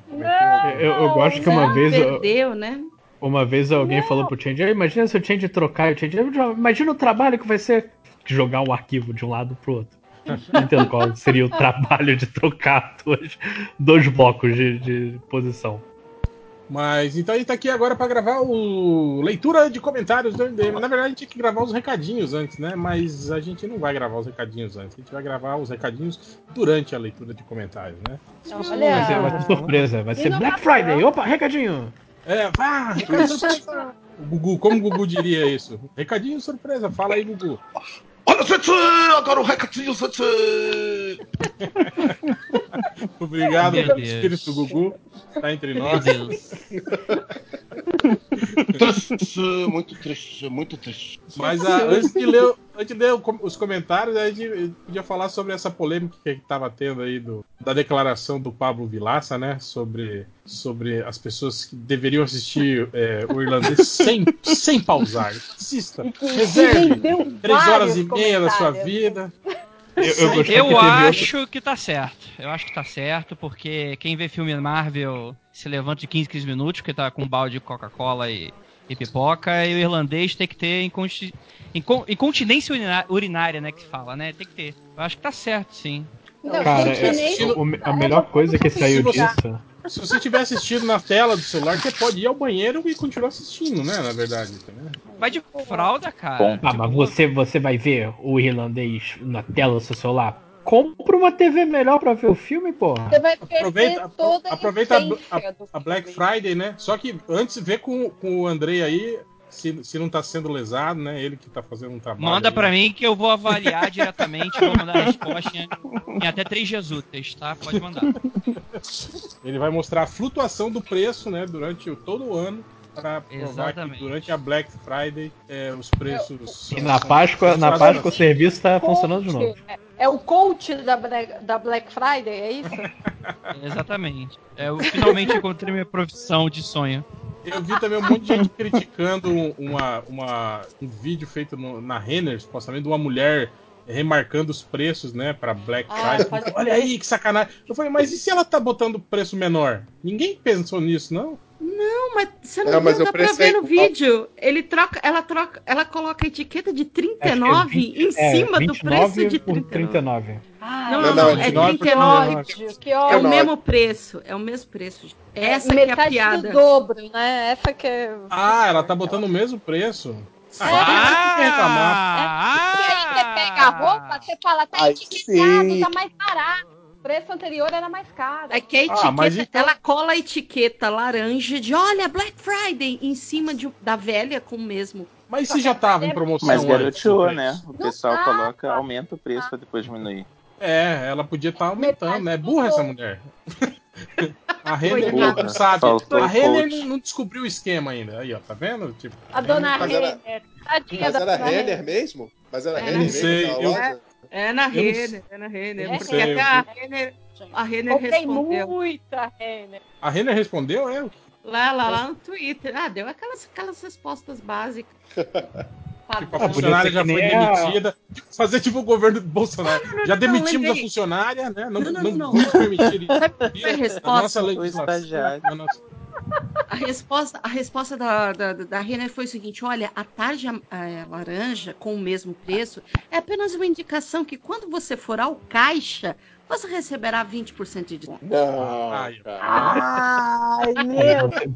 S12: Eu, eu gosto que uma vez. eu-
S14: Perdeu, né?
S12: Uma vez alguém falou pro Change, "Ah, imagina se o Change trocar, o Change, "Eu imagina o trabalho que vai ser jogar um arquivo de um lado pro outro. Não entendo qual seria o trabalho de trocar dois, dois blocos de, de posição.
S13: Mas então a gente tá aqui agora pra gravar o leitura de comentários do MDM. Na verdade, a gente tinha que gravar os recadinhos antes, né? Mas a gente não vai gravar os recadinhos antes. A gente vai gravar os recadinhos durante a leitura de comentários, né?
S2: Então,
S12: Vai ser, vai ser surpresa, vai ser Black Friday. Opa, recadinho!
S13: É, vá, recadinho surpresa. Gugu, como o Gugu diria isso? Recadinho surpresa, fala aí, Gugu.
S11: Olha, Setsu! Agora o recadinho, Setsu!
S13: Obrigado,
S11: Meu Deus.
S13: espírito Gugu. Tá entre
S11: Meu
S13: nós.
S11: Deus. Triste, muito triste, muito triste.
S13: Mas ah, antes, de ler, antes de ler os comentários, a gente podia falar sobre essa polêmica que estava tendo aí do, da declaração do Pablo Vilaça, né? Sobre, sobre as pessoas que deveriam assistir é, o irlandês sem, sem pausar. Assista, reserve três horas e meia da sua vida.
S12: Eu, eu gostei que
S15: Eu
S12: teve outro-
S15: acho que tá certo. Eu acho que tá certo, porque quem vê filme Marvel se levanta de 15, 15 minutos, porque tá com um balde de Coca-Cola e, e pipoca, e o irlandês tem que ter inconti- incon- incontinência urinária, né, que fala, né? Tem que ter. Eu acho que tá certo, sim.
S12: Cara, é- o- a melhor coisa que saiu disso.
S13: Se você estiver assistindo na tela do celular, você pode ir ao banheiro e continuar assistindo, né? Na verdade. né?
S15: Vai de fralda, cara.
S12: Ah, mas você, você vai ver o irlandês na tela do seu celular? Compra uma TV melhor pra ver o filme, porra.
S2: Você vai perder
S13: Aproveita,
S2: toda a
S13: aproveita a, a- a Black Friday, né? Só que antes vê com, com o Andrei aí se, se não tá sendo lesado, né? Ele que tá fazendo um trabalho.
S15: Manda pra mim que eu vou avaliar diretamente, vou mandar a resposta em, em até três dias úteis, tá? Pode mandar.
S13: Ele vai mostrar a flutuação do preço, né? Durante o- todo o ano. Pra provar
S15: Exatamente.
S13: que durante a Black Friday é, os preços.
S12: E na Páscoa, na Páscoa o serviço tá funcionando de novo.
S2: É, é o coach da Black, da Black Friday, é isso?
S15: Exatamente. É, eu finalmente encontrei minha profissão de sonho.
S13: Eu vi também um monte de gente criticando uma, uma, um vídeo feito no- na Renner, supostamente, de uma mulher remarcando os preços, né, pra Black
S14: Ah,
S13: Friday.
S14: pode
S13: Olha aí, que sacanagem. Eu falei, mas e se ela tá botando preço menor? Ninguém pensou nisso, não?
S14: Não, mas você não,
S11: Não, mas
S14: pra ver
S11: é
S14: no vídeo. Ele troca, ela troca, ela coloca a etiqueta de 39 em
S12: É,
S14: cima do
S12: 29
S14: preço de
S12: por
S14: 39.
S12: 39.
S2: Ah,
S14: Não,
S11: Não,
S14: não,
S11: não,
S14: é
S13: 29 por
S14: 39.
S2: ódio, que
S14: É o mesmo preço, é o mesmo preço. Essa que é a piada.
S2: do dobro, né? Essa que é...
S13: Ah, ela tá botando o mesmo preço.
S2: É.
S13: Ah, que reclamar.
S15: Ah!
S2: E aí você pega a roupa, você fala, tá etiquetado, tá mais barato. O preço anterior era mais caro.
S14: É que a
S13: Ah,
S14: etiqueta,
S13: mas então-
S14: ela cola a etiqueta laranja de olha, Black Friday em cima de- da velha com o mesmo.
S13: Mas se já tava em promoção
S16: Mas garoteou, né? O pessoal coloca,
S2: tá.
S16: aumenta o preço pra depois diminuir.
S13: É, ela podia estar aumentando, né? É burra essa mulher. A Renner não sabe.
S16: Faltou
S13: A Renner
S16: coach.
S13: não, descobriu o esquema ainda. Aí, ó, tá vendo? Tipo,
S2: A dona
S11: Mas era-
S2: Renner. Tadinha
S11: Mas
S2: da
S11: era Renner mesmo? Mas era
S14: É,
S11: Renner mesmo
S13: sei, eu-?
S14: É na
S13: Eu não
S14: Renner, é na Renner.
S2: Não
S14: Porque
S13: sei,
S14: até
S13: eu-
S14: a Renner, a Renner
S2: Comprei
S14: respondeu.
S2: muita Renner.
S13: a Renner respondeu, é?
S14: Lá, lá, lá no Twitter. Ah, deu aquelas, aquelas respostas básicas.
S13: Tipo, a funcionária já foi demitida. Tipo, Fazer tipo o governo do Bolsonaro. já
S14: não,
S13: demitimos a
S14: A resposta, a resposta da, da, da Renner foi o seguinte: olha, a tarja eh, laranja com o mesmo preço é apenas uma indicação que quando você for ao caixa, você receberá 20% de desconto.
S11: Não,
S8: Ai,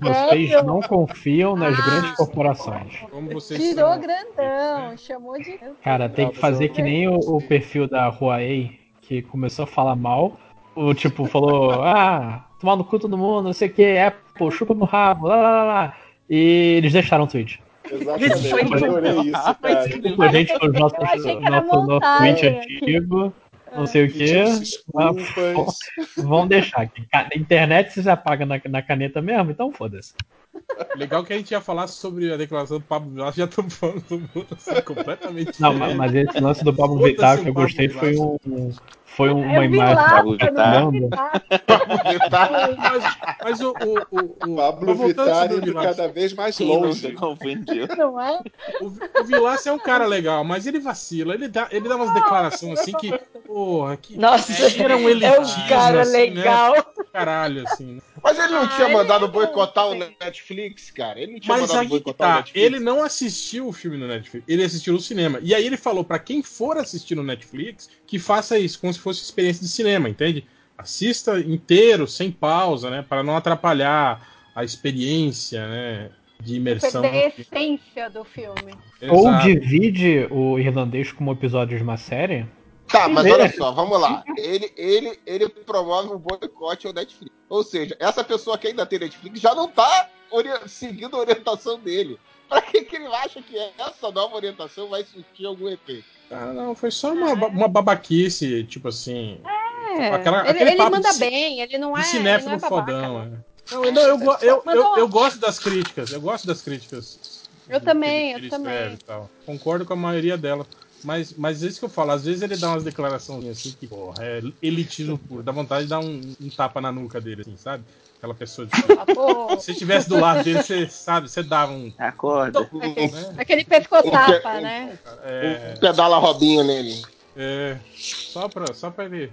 S12: Vocês não confiam nas grandes corporações.
S13: Como vocês
S8: Tirou
S13: são-
S8: grandão, chamou de.
S12: Cara, tem que fazer que nem o, o perfil da Huawei, que começou a falar mal. O tipo falou, ah, tomar no cu todo mundo, não sei o que, Apple, chupa no rabo, lá lá lá lá. E eles deixaram o tweet.
S11: Exatamente, eu adorei isso, cara.
S12: Tipo, a gente
S8: que era
S12: nosso, tweet antigo, não sei o que. Vão deixar. Na internet você já paga na, na caneta mesmo, então foda-se.
S13: Legal que a gente ia falar sobre a declaração do Pablo Vilar, já estamos falando do assim, completamente.
S12: Não, mas, esse lance do Pablo Vittar
S13: o
S12: que eu gostei foi um. Foi um-
S8: É
S12: uma imagem.
S11: Pablo Vittar.
S13: Mas, mas o, o, o, o
S11: Pablo Vittar
S13: o
S11: indo cada vez mais
S16: não
S11: longe.
S16: confundiu?
S8: Não é?
S13: O, o Vilaça é um cara legal, mas ele vacila. Ele dá, ele dá umas declarações assim que. Porra, que.
S8: Nossa,
S13: é, era um
S8: é
S13: elitismo,
S8: um cara
S13: assim,
S8: legal.
S13: Né? Caralho, assim. né?
S11: Mas ele não tinha
S8: Ah,
S11: mandado
S8: ele-
S11: boicotar o Netflix, cara. Ele não tinha
S13: Mas
S11: mandado boicotar o
S13: tá.
S11: Netflix.
S13: Ele não assistiu o filme no Netflix, ele assistiu no cinema. E aí ele falou pra quem for assistir no Netflix que faça isso, como se fosse experiência de cinema, entende? Assista inteiro, sem pausa, né? Para não atrapalhar a experiência, né? De imersão.
S8: Perder a essência do filme.
S12: Ou
S13: Exato.
S12: divide o irlandês como episódio de uma série.
S11: Tá, mas olha só, vamos lá. Ele, ele, ele promove um boicote ao Netflix. Ou seja, essa pessoa que ainda tem Netflix já não tá seguindo a orientação dele. Pra que, que ele acha que essa nova orientação vai surtir algum efeito?
S13: Ah, não, foi só uma, uma babaquice, tipo assim.
S8: É,
S13: Aquela-
S8: ele
S13: aquele
S8: ele
S13: papo
S8: manda
S13: de
S8: bem, ele não é. Ele não é
S13: cinéfilo
S8: babaca,
S13: fodão,
S8: não.
S13: é. Não, eu, não, eu, eu, eu, eu
S8: ótimo.
S13: gosto das críticas, eu gosto das críticas.
S8: Eu também, eu também.
S13: Concordo com a maioria dela. Mas, mas isso que eu falo, às vezes ele dá umas declarações assim que, porra, é elitismo puro. Dá vontade de dar um, um tapa na nuca dele, assim, sabe? Aquela pessoa de.
S8: Ah,
S13: Se você estivesse do lado dele, você sabe, você dava um.
S16: Acorda.
S13: né?
S8: aquele pescotapa, né?
S13: É,
S11: Um pedala Robinho nele.
S13: é, só, pra, só pra ele.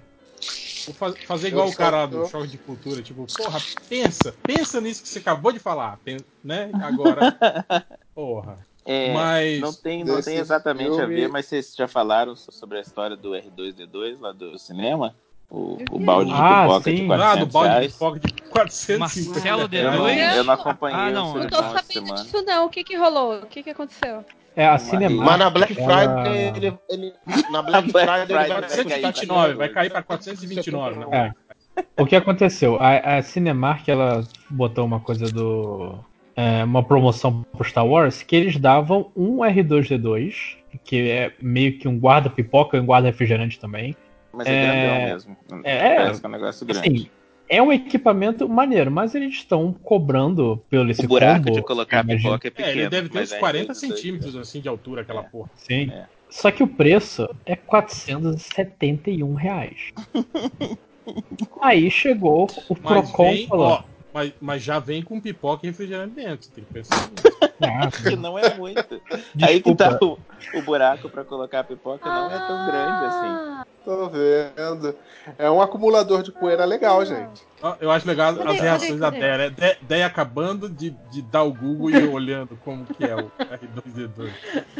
S13: Vou faz- fazer igual
S11: Eu
S13: o cara do choque de cultura, tipo, porra, pensa, pensa nisso que você acabou de falar, né? Agora, porra.
S16: É,
S13: Mas
S16: não tem, não tem exatamente a
S11: filme-
S16: ver, mas vocês já falaram so- sobre a história do R2D2 lá do cinema? O, o balde de
S12: Ah,
S16: pipoca
S12: sim.
S16: de
S13: Ah,
S16: 400
S13: do balde de pipoca de 450
S15: Marcelo
S16: Eu
S15: D2?
S16: não,
S13: reais.
S16: eu não acompanhei
S15: Ah, não,
S16: o
S15: não
S8: Não tô
S16: de
S8: sabendo
S16: semana.
S8: disso, não. O que que rolou? O que que aconteceu?
S12: É, a
S16: Mas-
S12: Cinemark.
S11: Mas na Black Friday,
S12: ela-
S11: ele, ele- na Black
S16: Black
S11: Friday, ele
S16: Friday
S11: vai
S16: vai
S11: cair
S13: 429, vai cair pra 429. né?
S12: É. O que aconteceu? A, a Cinemark ela botou uma coisa do. é, uma promoção pro Star Wars que eles davam um R2D2, que é meio que um guarda-pipoca e um guarda-refrigerante também.
S16: Mas é,
S12: É,
S16: grandão mesmo.
S12: é,
S16: Parece que é um negócio grande.
S12: Assim, é um equipamento maneiro, mas eles estão cobrando pelo esse
S16: o buraco
S12: combo.
S16: de colocar a pipoca é
S13: É,
S16: pequeno.
S13: ele deve ter uns
S16: é
S13: 40
S16: R2D2.
S13: centímetros assim de altura, aquela porra.
S12: Sim.
S16: É.
S12: Só que o preço é 471 reais. Aí chegou o
S13: Mas,
S12: Procon
S13: vem,
S12: e falou.
S13: ó, mas, mas já vem com pipoca e refrigerante dentro, tem que pensar nisso.
S12: "Ah,
S16: Que não é muito. Aí que
S12: Desculpa.
S16: tá o, o buraco pra colocar a pipoca não é tão grande assim.
S11: Tô vendo. É um acumulador de poeira legal, gente.
S13: Ó, Eu acho legal as
S8: cadê,
S13: reações da? Deia, né? Deia acabando de, de dar o Google e olhando como que é o R2D2.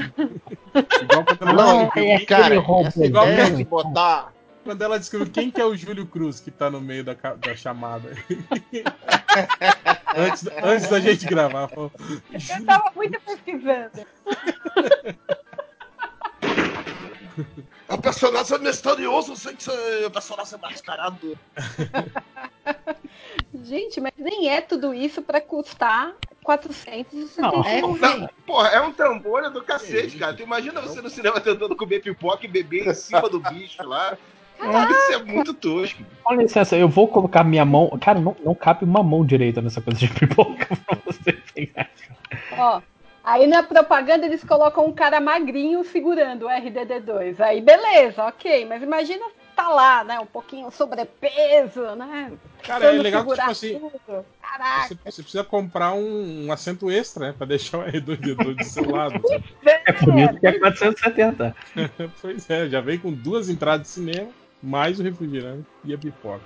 S13: Igual quando ela,
S11: Não,
S12: é
S11: cara,
S12: velho.
S11: de botar.
S13: Quando ela descobriu quem que é o Júlio Cruz que tá no meio da, da chamada. antes, antes da gente gravar. falou,
S8: Eu tava muito pesquisando.
S11: O personagem é misterioso, sem ser o personagem mascarado.
S8: Gente, mas nem é tudo isso pra custar 471
S12: Não,
S8: é,
S11: Não, porra, é um trambolho do cacete, cara. Tu imagina você no cinema tentando comer pipoca e beber em cima do bicho lá. Isso é muito tosco.
S12: Com licença, eu vou colocar minha mão. Cara, não, não cabe uma mão direita nessa coisa de pipoca pra você pegar.
S8: Ó, aí na propaganda eles colocam um cara magrinho segurando o RDD2. Aí beleza, ok. Mas imagina tá lá, né? Um pouquinho sobrepeso, né?
S13: Cara, é legal que, tipo assim,
S8: tudo. Caraca.
S13: Você, você precisa comprar um, um assento extra, né? Pra deixar o R2D2 do seu lado.
S12: É por isso que é 470.
S13: pois é, já vem com duas entradas de cinema, mais o refrigerante e a pipoca.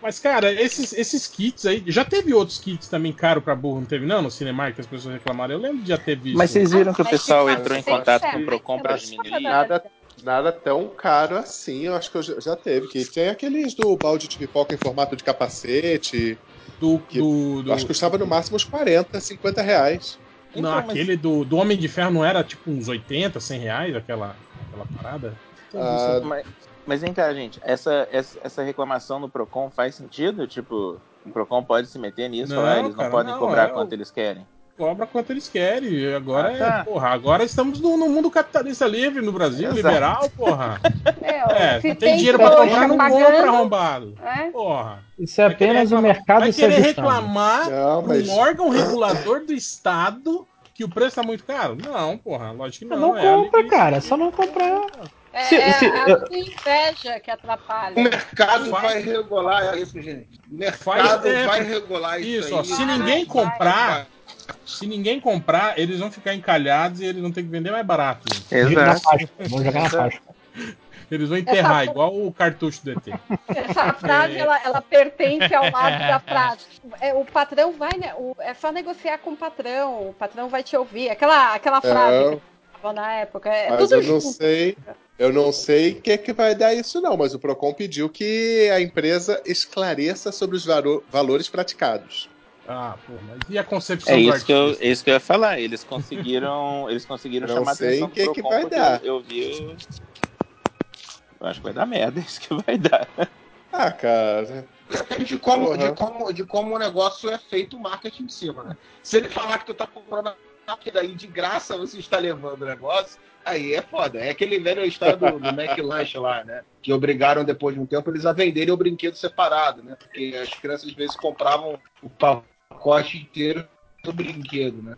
S13: Mas, cara, esses, esses kits aí. Já teve outros kits também caro pra burro, não teve, não? No Cinemark que as pessoas reclamaram. Eu lembro de já ter visto.
S16: Mas vocês viram que o
S17: Mas
S16: pessoal
S17: que
S16: entrou em contato
S17: certo,
S16: com o Procon para diminuir?
S17: Nada, nada tão caro assim, eu acho que eu já, já teve. Que tem aqueles do balde de pipoca em formato de capacete.
S13: Do,
S17: que,
S13: do, do-
S17: Eu acho que custava no máximo uns 40, 50 reais.
S13: Não, aquele do, do Homem de Ferro não era tipo uns 80, 100 reais aquela, aquela parada?
S16: Ah, mas, mas vem cá, gente. Essa, essa, essa reclamação do Procon faz sentido? Tipo, o Procon pode se meter nisso?
S13: Não,
S16: falar, eles não
S13: cara,
S16: podem
S13: não,
S16: cobrar
S13: é
S16: quanto eles querem?
S13: Cobra quanto eles querem. Agora
S16: Ah, tá.
S13: é, porra, agora estamos no, no mundo capitalista livre no Brasil,
S16: Exato.
S13: liberal, porra. É,
S2: se
S13: tem,
S2: tem
S13: dinheiro pra comprar, não
S2: pagando,
S13: compra arrombado.
S2: É?
S13: Porra.
S12: Isso é apenas o mercado
S13: Vai
S12: se
S13: querer reclamar
S17: Não, mas-
S13: um órgão regulador do Estado que o preço tá muito caro? Não, porra, lógico que não.
S12: Não
S13: é
S12: compra, cara. Só não comprar.
S2: É,
S12: Se-
S2: é
S12: se-
S2: a
S12: eu-
S2: inveja que atrapalha.
S11: O mercado vai regular isso, gente. O mercado
S13: Faz- é,
S11: vai regular isso,
S13: Isso,
S11: aí.
S13: ó, se ninguém comprar, se ninguém comprar, eles vão ficar encalhados e eles vão ter que vender mais barato.
S12: Páscoa. Vamos jogar na
S13: Exato.
S12: Páscoa.
S13: Eles vão enterrar,
S2: Essa-
S13: igual o cartucho do ET.
S2: Essa frase, ela, ela pertence ao lado da frase. É, o patrão vai, né? o- é só negociar com o patrão. O patrão vai te ouvir. Aquela, aquela frase
S17: Não.
S2: Falava na época. É
S17: Mas
S2: tudo
S17: eu não
S2: junto.
S17: sei. Eu não sei o que, que vai dar isso, não. Mas o Procon pediu que a empresa esclareça sobre os valo- valores praticados.
S13: Ah, pô, mas e a concepção
S16: É
S13: do
S16: isso que, eu, é isso que eu ia falar. Eles conseguiram, eles conseguiram
S17: Não
S16: chamar a
S17: sei
S16: atenção
S17: o que que
S16: Procon
S17: vai dar.
S16: Eu, eu vi. Eu acho que vai dar merda, é isso que vai dar.
S17: Ah, cara.
S11: Depende de como,
S17: Porra.
S11: de, como, de como o negócio é feito o marketing em cima, né? Se ele falar que tu tá comprando aquilo aí de graça, você está levando o negócio, aí é foda. É aquele velho história do, do McLanche lá, né? Que obrigaram depois de um tempo eles a venderem o brinquedo separado, né? Porque as crianças às vezes compravam o pacote inteiro do brinquedo, né?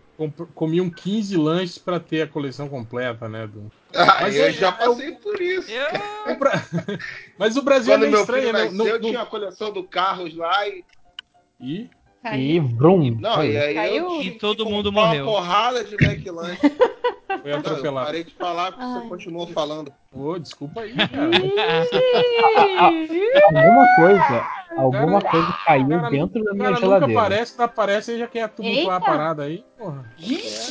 S13: Comiam 15 lanches pra ter a coleção completa, né? Do...
S11: Ah,
S13: Mas
S11: eu
S13: é-
S11: já
S13: é
S11: passei por isso.
S13: o Bra- Mas o Brasil
S11: Quando
S13: é meio
S11: meu
S13: estranho,
S11: filho
S13: né?
S11: nasceu,
S13: No-
S11: eu
S13: no-
S11: tinha a coleção do Carros lá e.
S13: E?
S12: E vrum.
S11: Não, e aí
S2: Caiu?
S11: eu
S15: E todo
S11: que
S15: mundo morreu.
S11: Uma porrada de McLanche.
S13: Foi atropelado.
S11: parei de falar porque você continuou falando.
S13: Pô, desculpa aí, cara.
S12: Alguma coisa. Alguma coisa caiu
S13: cara-
S12: dentro da minha
S13: cara nunca
S12: geladeira.
S13: aparece, não aparece e já quer tumultuar a parada aí, porra.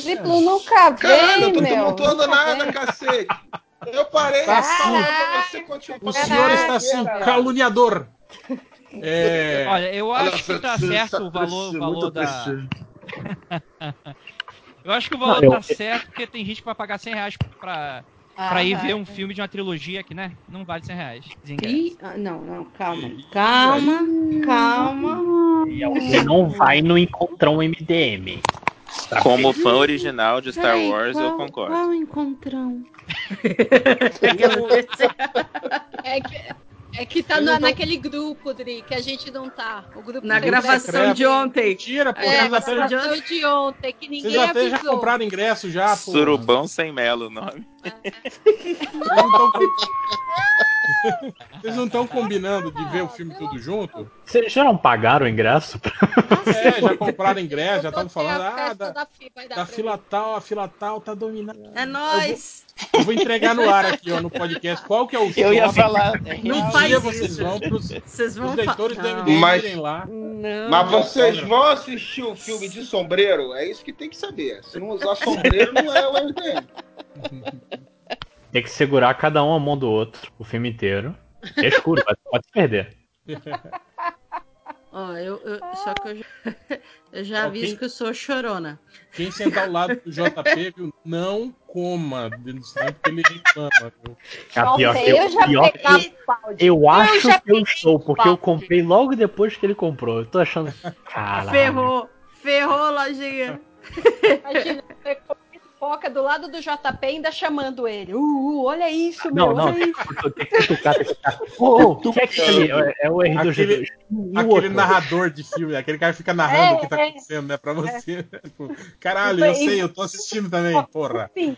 S2: Triplo nunca vem,
S11: Caralho, eu tô tumultuando
S2: Nunca
S11: nada,
S2: vem.
S11: cacete. Eu parei
S13: Tá
S11: pra você continuar
S13: O senhor está assim, caluniador. É...
S15: Olha, eu
S11: Olha,
S15: acho que tá certo
S11: tá
S15: o valor,
S11: crescendo,
S15: valor da. eu acho que o valor
S12: Não, eu-
S15: tá certo porque tem gente que vai pagar 100 reais pra, pra ir
S2: Ah,
S15: ver
S2: é.
S15: um filme de uma trilogia que, né? Não vale 100 reais.
S14: Ih, ah, não, não, calma. Calma, calma.
S12: Você não vai no encontrão MDM.
S16: Como fã original de Star
S14: Peraí,
S16: Wars,
S14: qual,
S16: eu concordo.
S14: Qual encontrão?
S18: É que, é que tá na-
S13: tô-
S18: naquele grupo, Dri, que a gente não tá. O grupo
S14: Na gravação
S13: secreto.
S14: de ontem.
S13: Mentira, pô.
S18: É, gravação de ontem, que ninguém
S13: vocês até já
S18: avisou.
S13: compraram ingresso já, pô.
S16: Surubão sem melo o nome.
S13: Vocês não estão combinando de ver o filme tudo junto?
S12: Vocês já não pagaram o ingresso?
S13: É, já compraram ingresso, já estavam falando, ah, da,
S18: da pra
S13: fila tal, a fila tal tá dominando.
S14: É nóis.
S13: Eu vou entregar no ar aqui, ó, no podcast, qual que é o
S16: Eu ia falar.
S14: Não
S13: que
S14: faz
S13: dia
S14: isso.
S13: vocês vão pros,
S14: Vocês vão
S13: os leitores do
S14: Não.
S13: MDM
S11: Mas-
S13: irem lá.
S14: Não.
S11: Mas vocês vão assistir o filme de sombreiro? É isso que tem que saber. Se não usar sombreiro, não é o MDM.
S12: Tem que segurar cada um a mão do outro o filme inteiro. É escuro, mas pode se perder.
S19: Ó, eu, eu- só que eu já, eu já aviso
S13: quem-
S19: que eu sou chorona.
S13: Quem sentar ao lado do JP, viu, não coma desse tempo que ele reclama, viu?
S12: A pior que
S2: Ontem
S12: eu,
S2: eu já
S12: pior que eu, eu acho
S2: já
S12: que eu estou, porque eu comprei logo depois que ele comprou. Eu tô achando. Caralho.
S19: Ferrou, ferrou, lojinha.
S2: Imagina, você pipoca do lado do JP ainda chamando ele. Uh, uh, olha isso,
S12: Não,
S2: meu.
S12: não,
S2: olha
S12: tem
S2: isso.
S12: que, tem que cutucar, tem que cutucar. Ô, ô, o que é que é ali? É, é o R2D2.
S13: Aquele-
S12: E o
S13: Aquele narrador de filme, aquele cara que fica narrando
S2: É,
S13: o que tá
S2: é.
S13: acontecendo, né, pra você. Tipo, Caralho, eu sei, eu tô assistindo também, porra.
S2: Sim.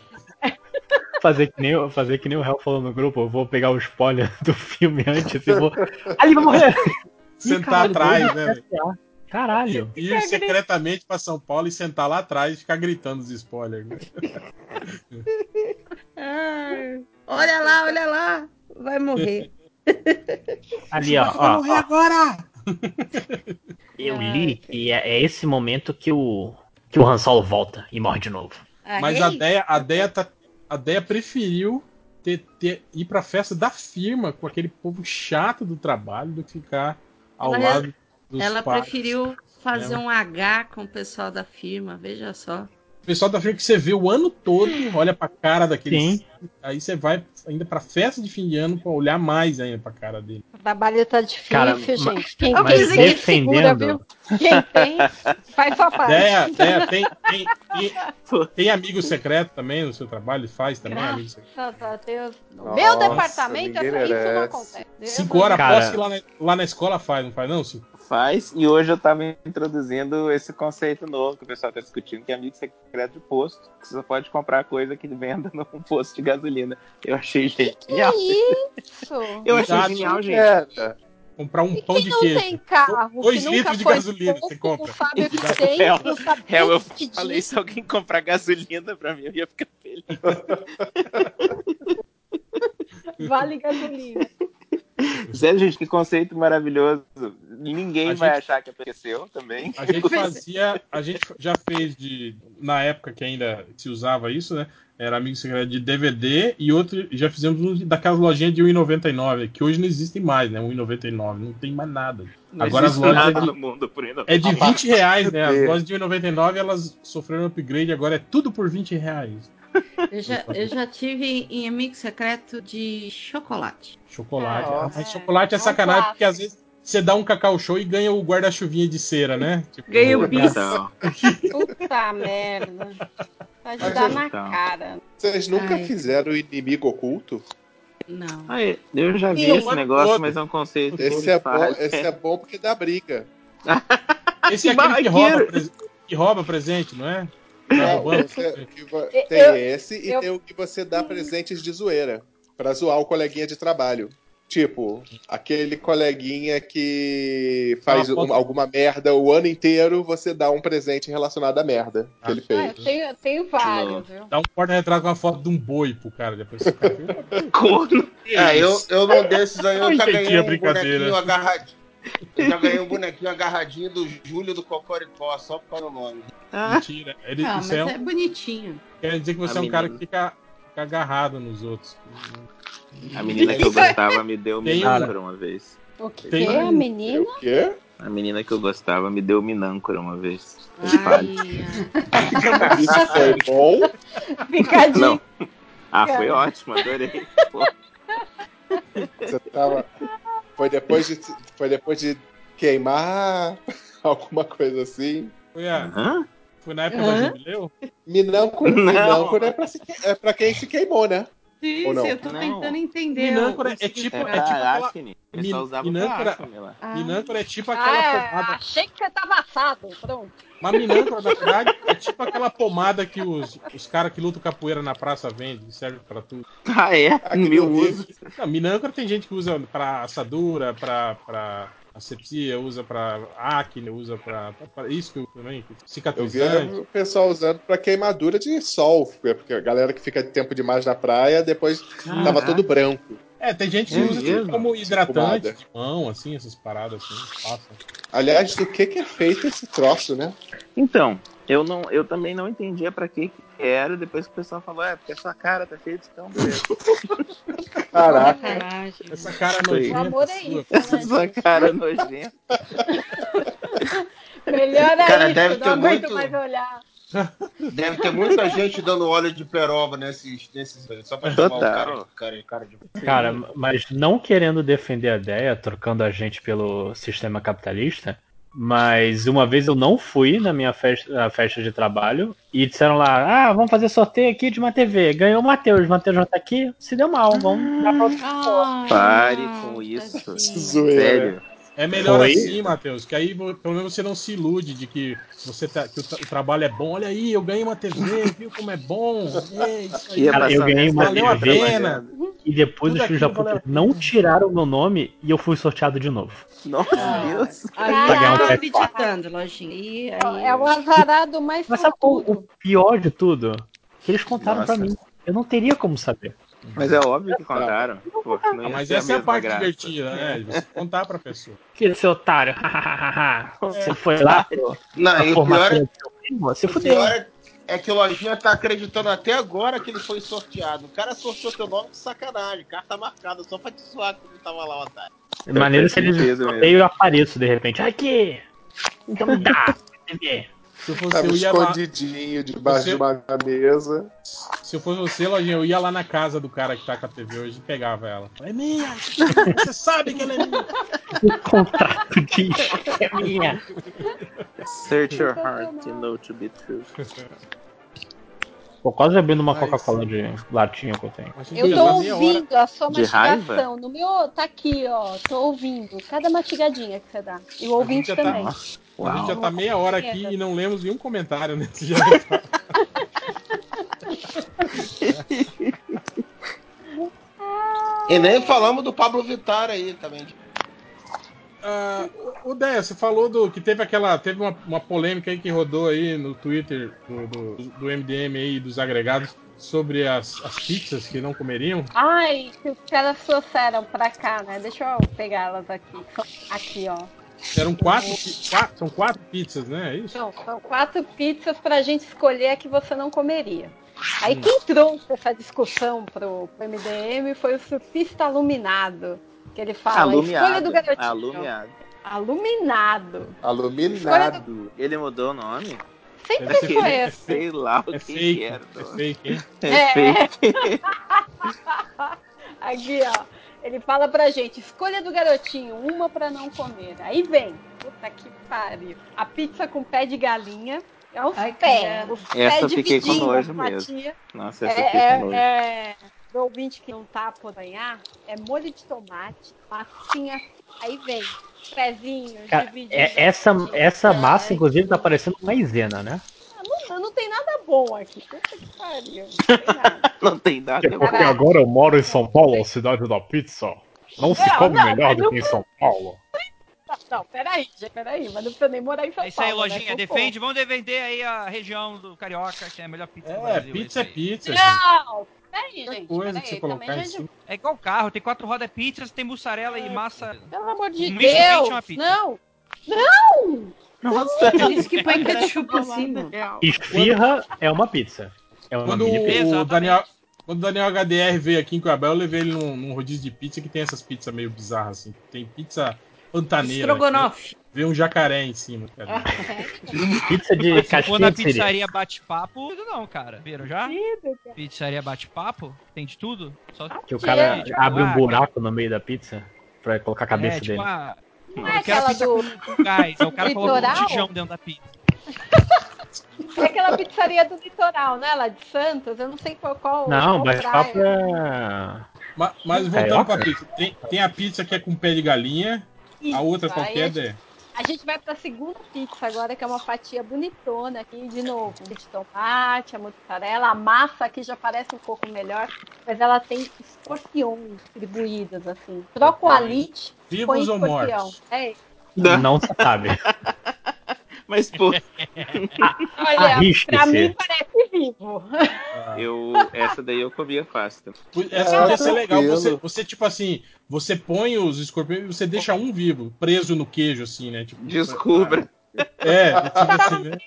S12: Fazer que, nem, o- fazer que nem o Hell falou no grupo, eu vou pegar o spoiler do filme antes e vou. Ali vai morrer!
S13: Sentar
S12: Ih, caralho,
S13: atrás, né?
S12: desgraçar. Caralho.
S13: Ir secretamente pra São Paulo e sentar lá atrás e ficar gritando os spoilers. né?
S19: Ai, olha lá, olha lá. Vai morrer.
S12: Ali, ó.
S13: Vai morrer
S12: ó.
S13: agora!
S12: Eu li que é, é esse momento que o, que o Han Solo volta e morre de novo.
S13: Mas a Deia, a Deia, tá, a Deia preferiu ter, ter- ir pra festa da firma com aquele povo chato do trabalho do que ficar ao
S14: Ela-
S13: lado
S14: Ela
S13: pais.
S14: preferiu fazer
S13: É.
S14: um H com o pessoal da firma, veja só.
S13: O pessoal da firma que você vê o ano todo, olha pra cara daqueles.
S12: Sim.
S13: Aí você vai ainda pra festa de fim de ano pra olhar mais ainda pra cara dele.
S2: O trabalho tá difícil,
S12: Cara,
S2: gente.
S12: ma-
S2: Quem
S12: mas
S2: tem, ninguém segura,
S12: defendendo-
S2: viu? Quem tem, faz sua parte.
S13: Deia, Deia, tem, tem, tem, tem amigo secreto também no seu trabalho? Faz também amigo secreto.
S2: Graças a Deus. No
S13: Nossa,
S2: meu departamento, essa- isso não acontece.
S13: Cinco horas
S16: Cara-
S13: após que lá na, lá na escola faz, não faz não, Cinco?
S16: Faz, e hoje eu tava introduzindo esse conceito novo que o pessoal tá discutindo, que é amigo secreto de posto, que você só pode comprar coisa que venda num posto de gasolina. Eu achei genial.
S2: Isso!
S16: Eu achei
S13: Exato.
S16: genial, gente.
S17: É,
S13: Comprar um pão
S2: Quem
S13: de
S2: não
S13: queijo.
S2: tem carro,
S13: Dois
S2: que
S13: litros de gasolina você compra.
S2: O que tem, sabe
S16: Hel, eu falei, se alguém comprar gasolina pra mim, eu ia ficar feliz.
S2: Vale gasolina.
S16: Sério, gente, que conceito maravilhoso. Ninguém
S13: A
S16: vai
S13: gente-
S16: achar que aconteceu também.
S13: A gente fazia, a gente já fez de na época que ainda se usava isso, né? Era amigo secreto de DVD e outro já fizemos um daquelas lojinhas de 1,99, que hoje não existem mais, né? 1,99, não tem mais nada.
S16: Não
S13: Agora as lojas
S16: nada
S13: é de,
S16: no mundo por
S13: é de 20 reais, né? As
S17: É.
S13: lojas de 1,99 elas sofreram upgrade, agora é tudo por 20 reais.
S14: Eu já, eu já tive em amigo secreto de chocolate.
S13: Chocolate. Mas chocolate é sacanagem, porque às vezes você dá um cacau show e ganha o guarda-chuvinha de cera, né? Tipo,
S14: Ganha o bis.
S16: Então,
S2: Puta merda. Vai te dar na
S16: então.
S2: cara.
S17: Vocês nunca
S14: Ai.
S17: fizeram o inimigo oculto?
S14: Não.
S16: aí, eu já vi
S13: Sim,
S16: esse negócio,
S13: todo.
S16: mas é um conceito
S17: Esse é, bom, esse é bom porque dá briga.
S13: Esse é
S16: Que
S13: aquele que rouba, que rouba presente, não é?
S17: Não, você- que vo-
S2: Eu-
S17: tem
S2: eu-
S17: esse e
S2: eu-
S17: tem o que você dá presentes de zoeira. Pra zoar o coleguinha de trabalho. Tipo, aquele coleguinha que faz
S13: Ah,
S17: um- alguma merda o ano inteiro, você dá um presente relacionado à merda que
S13: Ah.
S17: ele
S2: Ah,
S17: fez.
S2: tenho, eu tenho vários, viu?
S13: Dá um porta-retrato com a foto de um boi pro cara. Depois
S16: Corno.
S11: É, eu, eu não desses aí, eu já ganhei
S13: é
S11: um
S13: brincadeira.
S11: bonequinho agarradinho. Eu já ganhei um bonequinho agarradinho do Júlio do Cocoricó, só por causa do nome.
S16: Ah,
S13: Mentira. Ele,
S14: Ah, mas
S13: isso é, um-
S14: é bonitinho.
S13: quer dizer que você
S16: A
S13: é um cara que
S16: menina.
S13: fica, fica agarrado nos outros.
S16: a menina que eu gostava me deu minâncora uma vez.
S2: O que
S13: Tem-
S2: é a menina?
S17: O quê?
S16: A menina que eu gostava me deu minâncora uma vez.
S14: Ai,
S17: Isso foi bom?
S2: Fica de...
S16: Não. Ah, foi ótimo, adorei. Pô,
S17: Você tava. Foi depois de, foi depois de queimar alguma coisa assim.
S13: Foi, a-
S16: hã?
S13: foi na época
S2: Hã?
S13: do jubileu?
S17: Minâncora,
S16: Não.
S17: minâncora é, pra se- é pra quem se queimou, né?
S14: Sim,
S17: Ou não?
S14: eu tô
S16: Não.
S14: tentando entender.
S13: Minâncora é tipo-
S14: significado.
S16: É
S13: é tipo aquela-
S16: acne. Ele
S13: Min-
S16: só usava
S13: minâncora-
S16: pra.
S14: Ah.
S13: Minâncora é tipo aquela
S2: Ah,
S13: pomada.
S2: achei que você tava assado. Pronto.
S13: Mas minâncora, na verdade, é tipo aquela pomada que os, os caras que lutam capoeira na praça vendem, que serve pra tudo.
S16: Ah, é?
S17: Aqui
S16: usos.
S13: Não, minâncora tem gente que usa pra assadura, pra, pra asepsia, usa pra acne, usa pra, pra, pra isso que eu também,
S17: Eu vi
S13: cicatrizante.
S17: o pessoal usando pra queimadura de sol, porque a galera que fica tempo demais na praia, depois tava
S16: Caraca.
S17: todo branco.
S13: É, tem gente que
S16: É
S13: usa tipo, como hidratante
S17: pomada.
S13: de mão, assim, essas paradas assim, passa.
S17: Aliás, do que que é feito esse troço, né?
S16: Então, eu, não, eu também não entendia pra que que era, depois que o pessoal falou, é, porque a sua cara tá cheia de cão, beleza.
S17: Caraca.
S13: Essa cara
S16: Foi.
S13: nojenta
S2: O amor é isso,
S16: Essa
S2: né?
S16: sua cara nojenta.
S2: Melhor é
S11: Cara,
S2: isso,
S11: deve
S2: não
S11: ter
S2: aguento
S11: muito-
S2: mais olhar.
S11: Deve ter muita gente dando óleo de peroba nesses, nesses só pra chamar o cara, de- cara, cara de.
S12: Cara, mas não querendo defender a ideia, trocando a gente pelo sistema capitalista, mas uma vez eu não fui na minha festa, na festa de trabalho e disseram lá: ah, vamos fazer sorteio aqui de uma TV. Ganhou o Matheus, o Matheus já tá aqui, se deu mal, vamos dar pra outra
S16: Pare com isso. Sério.
S13: É melhor
S12: Foi?
S13: assim, Matheus, que aí pelo menos você não se ilude de que você tá, que o, tra- o trabalho é bom. Olha aí, eu ganhei uma TV, viu como é bom? É isso aí.
S12: Cara, eu ganhei uma
S13: Valeu a
S12: TV
S16: trabalhando.
S12: e depois
S13: Tudo
S12: os filhos da
S13: valeu
S12: puta
S13: a
S12: não tiraram o meu nome e eu fui sorteado de novo.
S16: Nossa, Deus.
S14: Aí
S12: Pra ganhar
S14: eu
S12: um
S14: tô
S12: PS4.
S14: acreditando, lojinha. Aí,
S2: É o azarado mais
S12: Mas sabe o, o pior de tudo? Que eles contaram
S16: Nossa.
S12: pra mim. Eu não teria como saber.
S16: Mas é óbvio que contaram. Pô, não
S13: Ah,
S16: ia
S13: mas
S16: ser a
S13: essa é a parte
S16: graça.
S13: divertida, né? De você contar pra pessoa.
S12: Que seu otário. Você foi lá. pro-
S11: Não, e o pior é-
S12: seu? Você
S11: O
S12: fudeu.
S11: pior é, é que o Lojinha tá acreditando até agora que ele foi sorteado. O cara sorteou teu nome de sacanagem. Carta marcada só pra te zoar quando ele tava lá, otário.
S12: Maneiro se
S16: mesmo.
S12: sorteiam e eu apareço de repente. Aqui! Então me dá!
S13: Se eu fosse
S17: Tava
S13: eu ia lá.
S17: escondidinho debaixo
S13: Você-
S17: de uma mesa.
S13: Se eu fosse você, Lojinha, eu ia lá na casa do cara que tá com a TV hoje e pegava ela. É minha! Você sabe que ela é minha!
S12: O contrato diz que é minha.
S16: Search your heart to know to be true.
S12: Tô quase abrindo uma Coca-Cola de latinha que eu tenho.
S2: Eu tô ouvindo a sua
S12: De
S2: mastigação.
S12: raiva?
S2: No meu. Tá aqui, ó. Tô ouvindo. Cada mastigadinha que você dá. E o ouvinte
S13: já tá-
S2: também.
S13: A gente já tá meia hora aqui e não lemos nenhum comentário nesse já.
S11: E nem falamos do Pablo Vittar aí também.
S13: Ah, o Déia, você falou do que teve aquela. Teve uma, uma polêmica aí que rodou aí no Twitter do, do, do MDM aí dos agregados sobre as, as pizzas que não comeriam.
S2: Ai, que os caras trouxeram pra cá, né? Deixa eu pegar elas aqui. Aqui, ó.
S13: Eram quatro, quatro- são quatro pizzas, né? É isso?
S2: Não, são quatro pizzas pra gente escolher a que você não comeria. Aí
S13: Hum.
S2: quem trouxe essa discussão pro, pro MDM foi o surfista aluminado. Que ele fala, escolha do
S16: Alumiado.
S2: garotinho.
S16: Alumiado.
S2: Aluminado.
S17: Aluminado.
S16: Ele mudou o nome?
S2: Sempre foi esse.
S16: Sei lá o
S13: É
S16: que
S13: fake,
S16: que era.
S13: é fake, hein?
S16: É
S2: É.
S16: fake.
S2: Aqui, ó. Ele fala pra gente, escolha do garotinho, uma pra não comer. Aí vem, puta que pariu. A pizza com pé de galinha. É os
S14: Ai,
S2: pés.
S14: cara.
S2: Os
S16: Essa
S2: pés
S16: eu fiquei com
S2: dividindo
S16: nojo
S2: a
S16: mesmo. Nossa, essa eu
S2: É,
S16: fiquei
S2: é,
S16: com nojo.
S2: é, pro ouvinte que não tá a podanhar, é molho de tomate, massinha, aí vem pezinhos
S12: Cara,
S2: divididos.
S12: é- essa, essa massa, inclusive, tá parecendo maisena, né?
S2: Ah, Não, não tem nada bom aqui. Puta que pariu.
S16: Não tem nada.
S12: É porque agora eu moro em São Paulo, a cidade da pizza. Não se
S2: Não,
S12: come
S2: não,
S12: melhor
S2: mas
S12: do que em São Paulo.
S2: Não, não, peraí, gente, peraí, mas não precisa nem morar em São
S15: É isso aí,
S2: Paulo. né?
S15: lojinha.
S2: Socorro.
S15: Defende, vamos defender aí a região do Carioca, que é a melhor pizza do
S13: É,
S15: Brasil.
S13: pizza é
S15: aí.
S13: pizza, gente.
S2: Não, peraí, gente.
S13: coisa
S2: peraí,
S13: que você
S2: também
S13: colocar em
S2: de-
S13: cima.
S15: É igual carro, tem quatro rodas é pizza, tem mussarela e massa.
S2: Pelo amor de
S15: Um misto quente
S2: Deus!
S15: pizza.
S2: Não! Não!
S16: Nossa,
S14: isso que põe ketchup em cima.
S12: Esfirra é uma pizza. É uma
S13: Quando
S12: mini pizza.
S13: o Daniel, quando o Daniel HDR veio aqui em Cuiabá, eu levei ele num, num rodízio de pizza que tem essas pizzas meio bizarras, assim. Tem pizza pantaneira.
S14: Estrogonofe.
S13: né? Vê um jacaré em cima, cara.
S12: Pizza de
S15: na
S12: de siri.
S15: pizzaria bate-papo, não, cara. Viram já? Pizzaria bate-papo? Tem de tudo? Só
S12: Que o cara abre um
S15: ah,
S12: buraco no meio da pizza pra colocar a cabeça
S15: é, tipo,
S12: dele.
S15: ah,
S2: Não
S15: eu
S2: é
S15: quero
S2: aquela
S15: pizza
S2: do
S15: com, gás. Aí o cara coloca um botijão dentro da pizza.
S2: É aquela pizzaria do litoral, né? Lá de Santos. Eu não sei qual. qual
S12: Não,
S2: qual
S12: mas papo é.
S13: Ma- Mas voltando
S12: Carioca?
S13: pra pizza, tem, tem a pizza que é com pé de galinha, a
S2: Isso,
S13: outra
S2: aí
S13: qualquer
S2: a
S13: é.
S2: gente- A gente vai pra segunda pizza agora, que é uma fatia bonitona aqui, de novo. De tomate, a mussarela, a massa aqui já parece um pouco melhor, mas ela tem escorpiões distribuídos, assim. Troca o alite,
S13: Vivos ou mortos?
S2: É,
S12: Não se sabe.
S16: Mas, pô,
S2: olha, pra mim parece vivo.
S16: eu, essa daí eu comia fácil.
S13: Essa
S17: Ah,
S13: podia ser legal. Você, você, tipo assim, você põe os escorpiões e você deixa um vivo, preso no queijo, assim, né? Tipo,
S16: Descubra.
S13: É, tipo assim, né?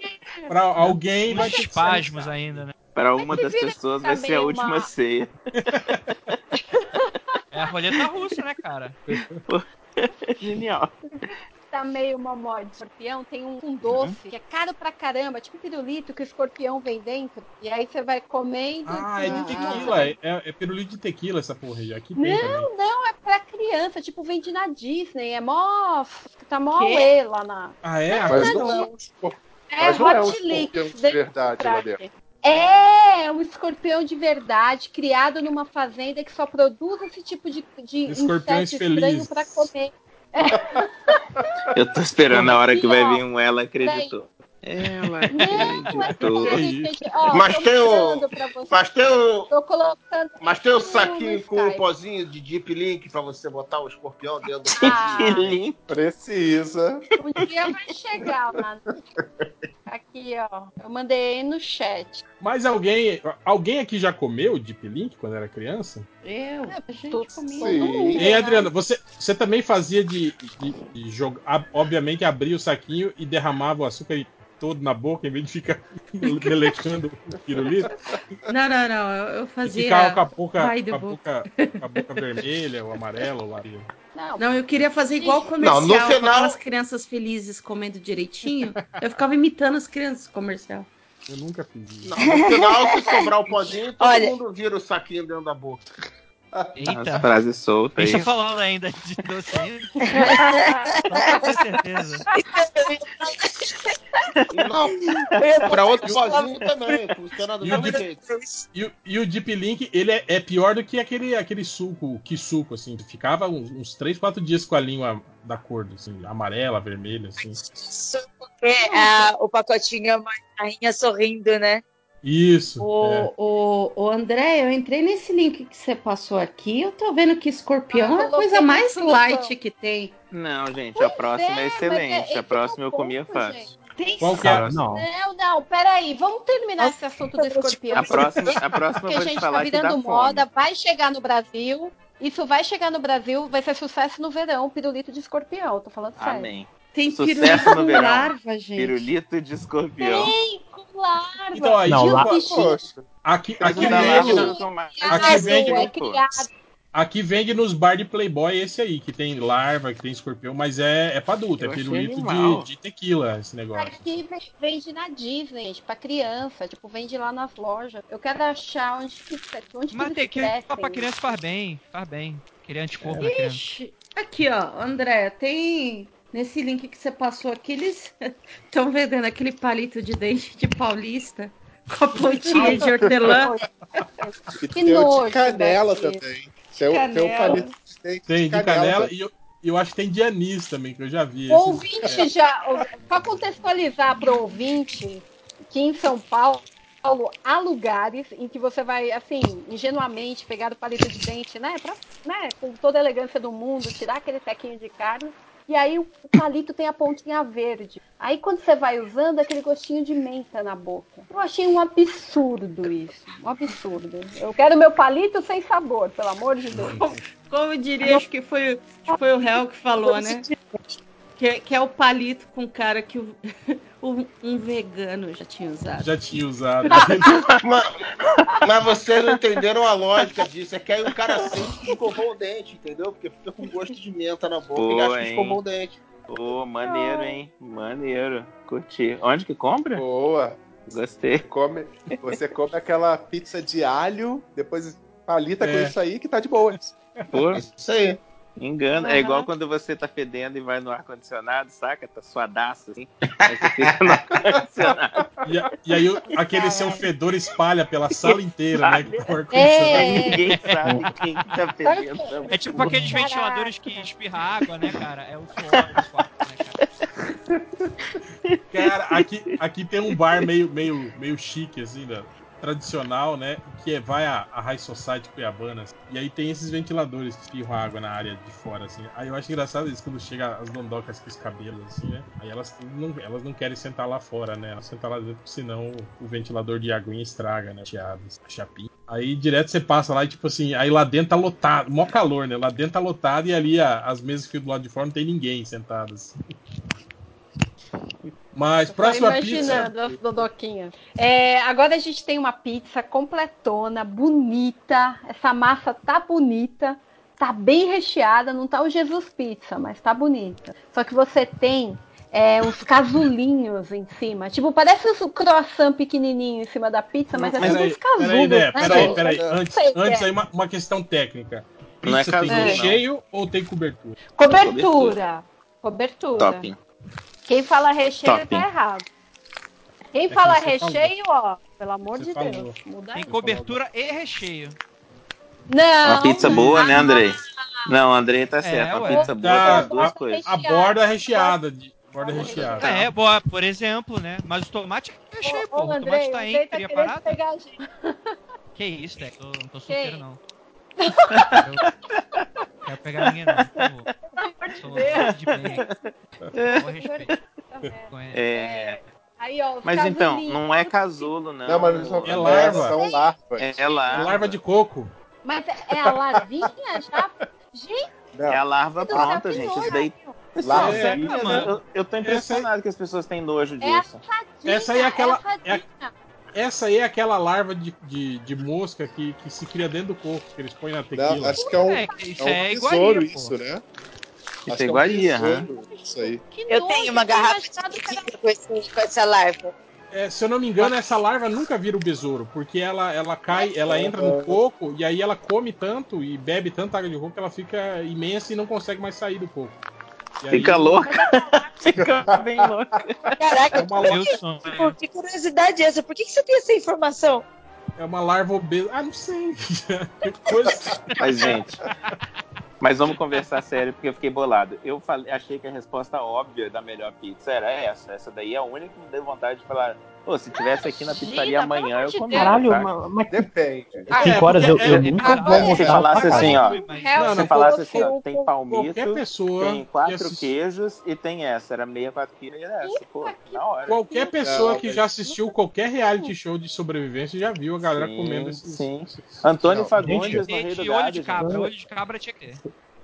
S13: Pra alguém vai
S15: espasmos ainda, né?
S16: Para uma das pessoas vai ser a última
S2: uma-
S16: ceia.
S15: É a roleta russa, né, cara?
S16: Genial.
S2: tá meio momó de escorpião, tem um, um doce que é caro pra caramba, tipo um pirulito que o escorpião vem dentro. E aí você vai comendo.
S13: Ah, é de tequila. É, é pirulito de tequila essa porra aí. Aqui também.
S2: Não, não, é pra criança, tipo, vende na Disney, é mó. Tá mó lá na.
S13: Ah, é?
S17: Mas não é um escorpião.
S2: É
S17: Mas não é um escorpião de verdade lá dentro.
S2: É, um escorpião de verdade, criado numa fazenda que só produz esse tipo de, de
S13: Escorpiões
S2: inseto estranho
S13: felizes.
S2: pra comer.
S16: Eu tô esperando a hora que vai vir um ela acreditou. Ela
S2: é
S16: acreditou.
S2: gente. Ó,
S11: Mas tem o-. Mas tem o. Mas tem o saquinho com o
S2: Skype.
S11: pozinho de Deep Link pra você botar o escorpião dentro do
S2: Ah.
S11: pozinho.
S17: Precisa.
S2: Um dia vai chegar lá. Aqui, ó. Eu mandei aí no chat.
S13: Mas alguém, alguém aqui já comeu Deep Link quando era criança?
S14: Eu?
S2: É,
S14: A gente comia.
S13: Ei,
S2: né?
S13: Adriana, você, você também fazia de, de, de jogar. Obviamente, abria o saquinho e derramava o açúcar todo na boca, em vez de ficar melecando o pirulito.
S14: Não, não, não. Eu, eu
S13: E
S14: fazia.
S13: ficava com a boca, com a boca, com a boca vermelha ou amarela ou laranja.
S2: Não,
S14: Não, eu queria fazer igual o
S11: Não,
S14: comercial,
S11: no
S14: com
S11: final-
S14: aquelas crianças felizes comendo direitinho. Eu ficava imitando as crianças comercial.
S13: Eu nunca fiz isso.
S11: Não, no final, se sobrar o pozinho, todo
S20: Olha-
S11: mundo vira o saquinho dentro da boca.
S15: Eita.
S16: As frases soltas
S15: Deixa
S16: aí.
S15: falando ainda de. Só pra ter certeza.
S11: Não, pra outro pozinho também, funciona do
S13: E o,
S11: mesmo
S13: Deep,
S11: jeito.
S13: e, o- e o Deep Link, ele é, é pior do que aquele, aquele suco, que suco, assim. que Ficava uns, uns 3, 4 dias com a língua da cor, assim, amarela, vermelha, assim.
S20: Isso porque ah, o pacotinho é uma rainha sorrindo, né?
S13: Isso.
S14: O,
S13: é.
S14: o, o André, eu entrei nesse link que você passou aqui. Eu tô vendo que escorpião
S2: Ah,
S14: é a coisa mais light que tem.
S16: Não, gente, a próxima
S2: é,
S16: é excelente.
S2: é-
S16: A próxima eu
S2: é
S16: comia fácil.
S14: Tem
S13: Qual que é?
S12: Cara, não.
S2: Não, não, peraí. Vamos terminar esse assunto do escorpião.
S16: A próxima, a próxima
S2: Porque a gente
S16: falar
S2: tá virando
S16: fome.
S2: moda, vai chegar no Brasil. Isso vai chegar no Brasil, vai ser sucesso no verão, pirulito de escorpião. Tô falando sério.
S16: Amém.
S14: Tem
S16: Sucesso
S14: pirulito
S16: no verão.
S14: larva, gente.
S16: Pirulito de escorpião.
S2: Tem, com larva.
S13: Então, aí,
S12: Não, lá-
S17: Poxa.
S13: aqui, aqui vende, aqui vende,
S2: é
S13: aqui vende nos bar de Playboy esse aí, que tem larva, que tem escorpião, mas é, é pra adulto,
S16: Eu
S13: é pirulito de, de tequila esse negócio.
S2: Aqui ve- vende na Disney, gente, pra criança. Tipo, vende lá nas lojas. Eu quero achar onde que, onde
S15: Mas
S2: que
S15: tem
S2: eles
S15: que
S2: crescem.
S15: pra criança faz bem, faz bem. Criar anticorpo criança.
S14: Ixi, aqui ó, André, tem nesse link que você passou aqui, eles estão vendendo aquele palito de dente de paulista com a pontinha de hortelã.
S17: E
S2: Que
S17: tem o
S2: nojo,
S17: de canela também. Tem, o- tem o
S14: Canela.
S17: palito de dente
S13: Tem de canela
S17: também.
S13: e eu, eu acho que tem de anis também, que eu já vi.
S2: O
S13: Esses-
S2: ouvinte já. Pra contextualizar pro ouvinte, que em São Paulo há lugares em que você vai, assim, ingenuamente pegar o palito de dente, né? Pra, né? Com toda a elegância do mundo, tirar aquele tequinho de carne. E aí o palito tem a pontinha verde. Aí quando você vai usando, aquele gostinho de menta na boca. Eu achei um absurdo isso. Um absurdo. Eu quero meu palito sem sabor, pelo amor de Deus.
S14: Como diria, acho que foi, foi o réu que falou, né? Que, que é o palito com cara que o, o- um vegano já tinha usado.
S13: Já tinha usado.
S11: mas, mas vocês não entenderam a lógica disso. É que aí o cara sente que escovou o dente, entendeu? Porque fica com gosto de menta na boca e
S16: Pô,
S11: acha que escovou o dente.
S16: Pô, maneiro, hein? Maneiro. Curti. Onde que compra?
S17: Boa.
S16: Gostei.
S17: Come, você come aquela pizza de alho, depois palita com
S13: É.
S17: isso aí que tá de boa.
S16: Pô,
S11: Isso aí.
S16: Engana. É igual quando você tá fedendo e vai no ar-condicionado, saca? Tá suadaço, assim. Aí você fica no ar-condicionado.
S13: E, e aí o- aquele seu fedor espalha pela sala inteira, né? O ar-condicionado.
S2: É.
S16: Ninguém sabe quem que tá fedendo.
S15: É tipo aqueles ventiladores que espirra água, né, cara? É o suor do quarto, né, cara?
S13: Cara, aqui, aqui tem um bar meio, meio, meio chique, assim, da- tradicional, né? Que é, vai a, a High Society Cuiabana. e aí tem esses ventiladores que espirram água na área de fora, assim. Aí eu acho engraçado isso quando chega as dondocas com os cabelos, assim, né? Aí elas não, elas não querem sentar lá fora, né? Elas sentam lá dentro, senão o ventilador de aguinha estraga, né? Chiado, a chapinha. Aí direto você passa lá e, tipo assim, aí lá dentro tá lotado, mó calor, né? Lá dentro tá lotado e ali a- as mesas que do lado de fora não tem ninguém sentado, assim. Mas próxima pizza.
S2: dodoquinhas. É, agora a gente tem uma pizza completona, bonita. Essa massa tá bonita, tá bem recheada. Não tá o Jesus Pizza, mas tá bonita. Só que você tem é, uns casulinhos em cima. Tipo, parece um croissant pequenininho em cima da pizza, mas, é tudo
S13: Peraí,
S2: uns casulos,
S13: peraí, né? Peraí, peraí. Antes, antes
S2: é.
S13: aí uma, uma questão técnica.
S16: Não é
S13: Pizza tem
S16: casulo, não.
S13: recheio ou tem cobertura?
S2: Cobertura. Cobertura.
S16: Topping.
S2: Quem fala recheio
S16: Topping.
S2: tá errado. Quem
S13: É que
S2: fala recheio, ó, pelo amor
S13: Você
S2: de
S13: falou.
S2: Deus, muda
S15: Tem
S2: aí.
S15: cobertura e recheio.
S2: Não.
S16: Uma pizza boa, né, Andrei? Não, Andrei tá certo. Uma
S15: ué.
S16: pizza boa
S13: Tá,
S16: as duas
S13: a-
S16: coisas.
S13: A borda é recheada de, Borda recheada.
S15: É, boa, por exemplo, né? Mas o tomate é cheio, pô. O tomate tá
S2: Andrei tá
S15: teria
S2: querendo
S15: parado.
S2: pegar a gente.
S15: Que isso, Teco? Eu não tô solteiro, não. Quero, quero pegar ninguém, não, por favor. Tô de bem. Com respeito.
S16: É.
S2: Aí, ó,
S16: Mas então, não é casulo, não.
S17: Não, mas são-
S13: É larva.
S17: São larvas.
S16: É, é larva.
S13: Larva de coco.
S2: Mas é é a larvinha já? Gente,
S16: É a larva pronta, gente. Isso daí.
S17: Larva.
S13: É, mano.
S16: eu, eu tô impressionado que as pessoas têm nojo
S2: é a
S16: disso.
S2: fadinha.
S13: Essa aí é aquela-
S2: É a.
S13: Essa aí é aquela larva de, de, de mosca que, que se cria dentro do coco, que eles põem na tequila.
S17: Não, acho que é um,
S15: É,
S17: é
S15: isso
S17: um
S15: é
S17: besouro
S15: iguaria,
S17: isso, né? Acho que
S16: é iguaria,
S17: um besouro, Isso aí.
S2: Que
S20: Eu tenho uma garrafa de tequila com, esse- com essa larva.
S13: É, se eu não me engano, essa larva nunca vira o besouro, porque ela, ela cai, ela entra no coco e aí ela come tanto e bebe tanta água de coco que ela fica imensa e não consegue mais sair do coco. E aí-
S16: Fica louca. Fica bem louca.
S20: Caraca,
S13: É uma
S20: por
S15: Meu
S20: que,
S15: sonho.
S20: por que curiosidade é essa? Por que, que você tem essa informação?
S13: É uma larva obesa. Ah, não sei. Coisa...
S16: Mas, gente. Mas vamos conversar sério, porque eu fiquei bolado. Eu falei, achei que a resposta óbvia da melhor pizza era essa. Essa daí é a única que me deu vontade de falar. Pô, se tivesse aqui na pizzaria amanhã, eu comia.
S12: Caralho,
S16: tá?
S12: mas, mas
S17: Depende.
S13: Ah,
S12: 5 horas eu, eu
S13: é-
S12: nunca
S2: é-
S12: vou
S2: é-
S16: Se falasse assim, ó.
S13: Não,
S16: Se falasse assim, ó, tem palmito,
S13: pessoa.
S16: tem quatro
S13: assist-
S16: queijos e tem essa. Era meia, quatro quilos e era essa. Pô, na hora.
S13: Qualquer pessoa que já assistiu qualquer reality show de sobrevivência já viu a galera
S16: Sim,
S13: comendo esses.
S16: sim. Antônio Fagundes no Rei do
S15: De olho
S16: Gado.
S15: de cabra, olho de cabra tinha que ter.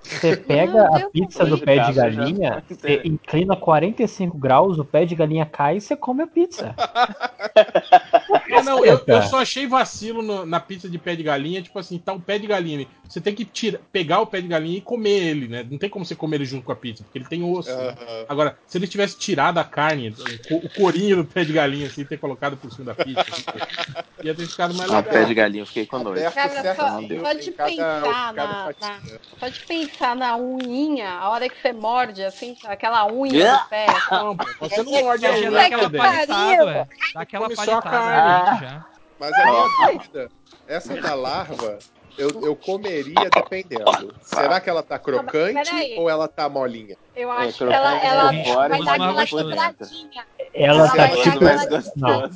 S12: Você pega a pizza do pé de galinha, você inclina 45 graus, o pé de galinha cai e você come a pizza.
S13: É, não, eu, eu só achei vacilo no- na pizza de pé de galinha, tipo assim, tá o pé de galinha. Você tem que tira, pegar o pé de galinha e comer ele, né? Não tem como você comer ele junto com a pizza, porque ele tem osso. né?
S17: Aham.
S13: Agora, se ele tivesse tirado a carne, o, o corinho do pé de galinha, assim, e ter colocado por cima da pizza, assim, ia ter ficado mais
S16: Ah,
S13: legal.
S16: pé de galinha, eu fiquei com.
S17: Aberto
S2: Cara,
S17: certo,
S2: só,
S16: não deu.
S2: só de
S17: Em cada-
S2: pensar na,
S17: fatia.
S2: na- Só de pensar na unhinha, a hora que você morde, assim, aquela unha do pé.
S13: Não, você não morde a unha
S15: dá
S13: da
S15: aquela
S13: dele.
S15: palitada, ué. Dá aquela palitada ali já.
S17: Mas a minha dúvida, essa da larva, eu, eu comeria dependendo. Será que ela tá crocante
S2: peraí.
S17: ou ela tá molinha?
S2: Eu
S16: É,
S2: acho que ela,
S16: crocante
S2: ela
S16: fora
S2: vai dar
S15: mais
S2: aquela
S15: gostoso.
S2: quebradinha.
S12: Ela
S2: Ela
S12: tá
S2: vai
S16: Muito
S2: dar
S12: tipo.
S16: mais
S12: Não,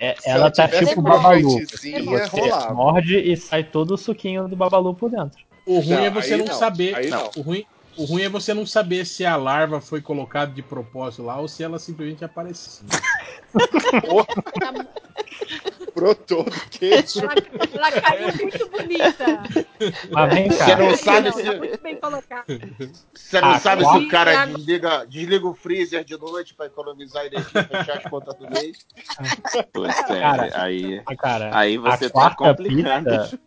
S12: é- ela tá
S17: tivesse
S12: tipo
S17: uma
S12: babalu.
S17: correntezinha,
S12: Você
S17: rolava.
S12: morde e sai todo o suquinho do babalu por dentro.
S13: O ruim
S17: Não,
S13: é você
S17: aí
S13: não,
S17: não,
S13: saber.
S17: aí
S16: não.
S13: O, ruim, o ruim é você não saber se a larva foi colocada de propósito lá ou se ela simplesmente apareceu.
S17: Brotou do queijo.
S2: Ela, ela caiu muito bonita.
S12: Mas vem
S11: Você
S12: cá.
S11: não sabe
S2: Não,
S11: se,
S2: tá muito bem colocado.
S11: você não
S12: Ah,
S11: sabe se o cara desliga, desliga o freezer de noite pra economizar energia, fechar as contas do mês.
S16: É,
S12: Cara,
S16: aí,
S12: Ah, Cara,
S16: aí você
S12: a
S16: tá complicando.
S12: pizza.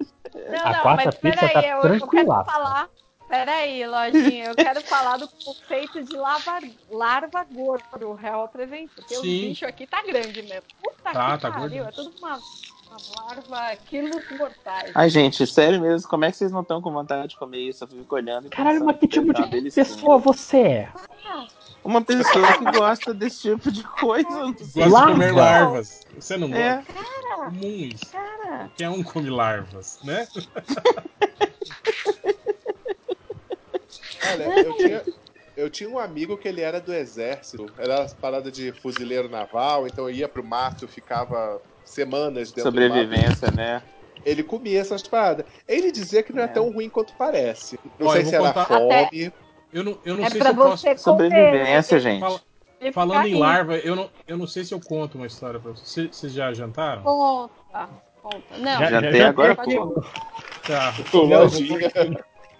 S2: Não,
S12: A
S2: não,
S12: quarta
S2: mas
S12: pizza
S2: peraí,
S12: tá
S2: eu, eu quero falar. Peraí, Lojinha, eu quero falar do conceito de lava, larva gordo, o réu apresenta. Porque o
S13: Sim.
S2: bicho aqui tá grande mesmo. Puta
S13: Tá,
S2: que
S13: tá
S2: pariu,
S13: gordo.
S2: é tudo uma, uma larva quilos mortais.
S16: Ai, gente, sério mesmo, como é que vocês não estão com vontade de comer isso? Eu fico olhando e
S12: Caralho, mas que tipo de
S16: delicinha.
S12: pessoa você é?
S16: Uma pessoa que gosta desse tipo de coisa.
S13: Gosta
S12: Larva?
S13: de comer larvas. Você não
S16: É.
S13: gosta? Comum isso.
S2: Cara,
S13: Qualquer um come larvas, né?
S17: Olha, eu tinha, eu tinha um amigo que ele era do exército. Era parada de fuzileiro naval, então eu ia pro mato, ficava semanas dentro do
S16: Sobrevivência, né?
S17: mato. Ele comia essas paradas. Ele dizia que não é,
S16: É.
S17: tão ruim quanto parece. Não
S13: Ó,
S17: sei se era
S13: contar-
S17: fome.
S13: Eu não, eu não
S2: é
S13: sei
S2: pra
S13: se eu posso.
S2: comer.
S16: Sobrevivência,
S2: né?
S16: gente.
S13: Fala- Falando em larva, eu não, eu não sei se eu conto uma história pra vocês. Vocês- já jantaram?
S2: Conta, conta. Não,
S12: Já-
S16: Jantei
S12: já-
S16: agora pouco.
S13: Tá.
S17: Ô,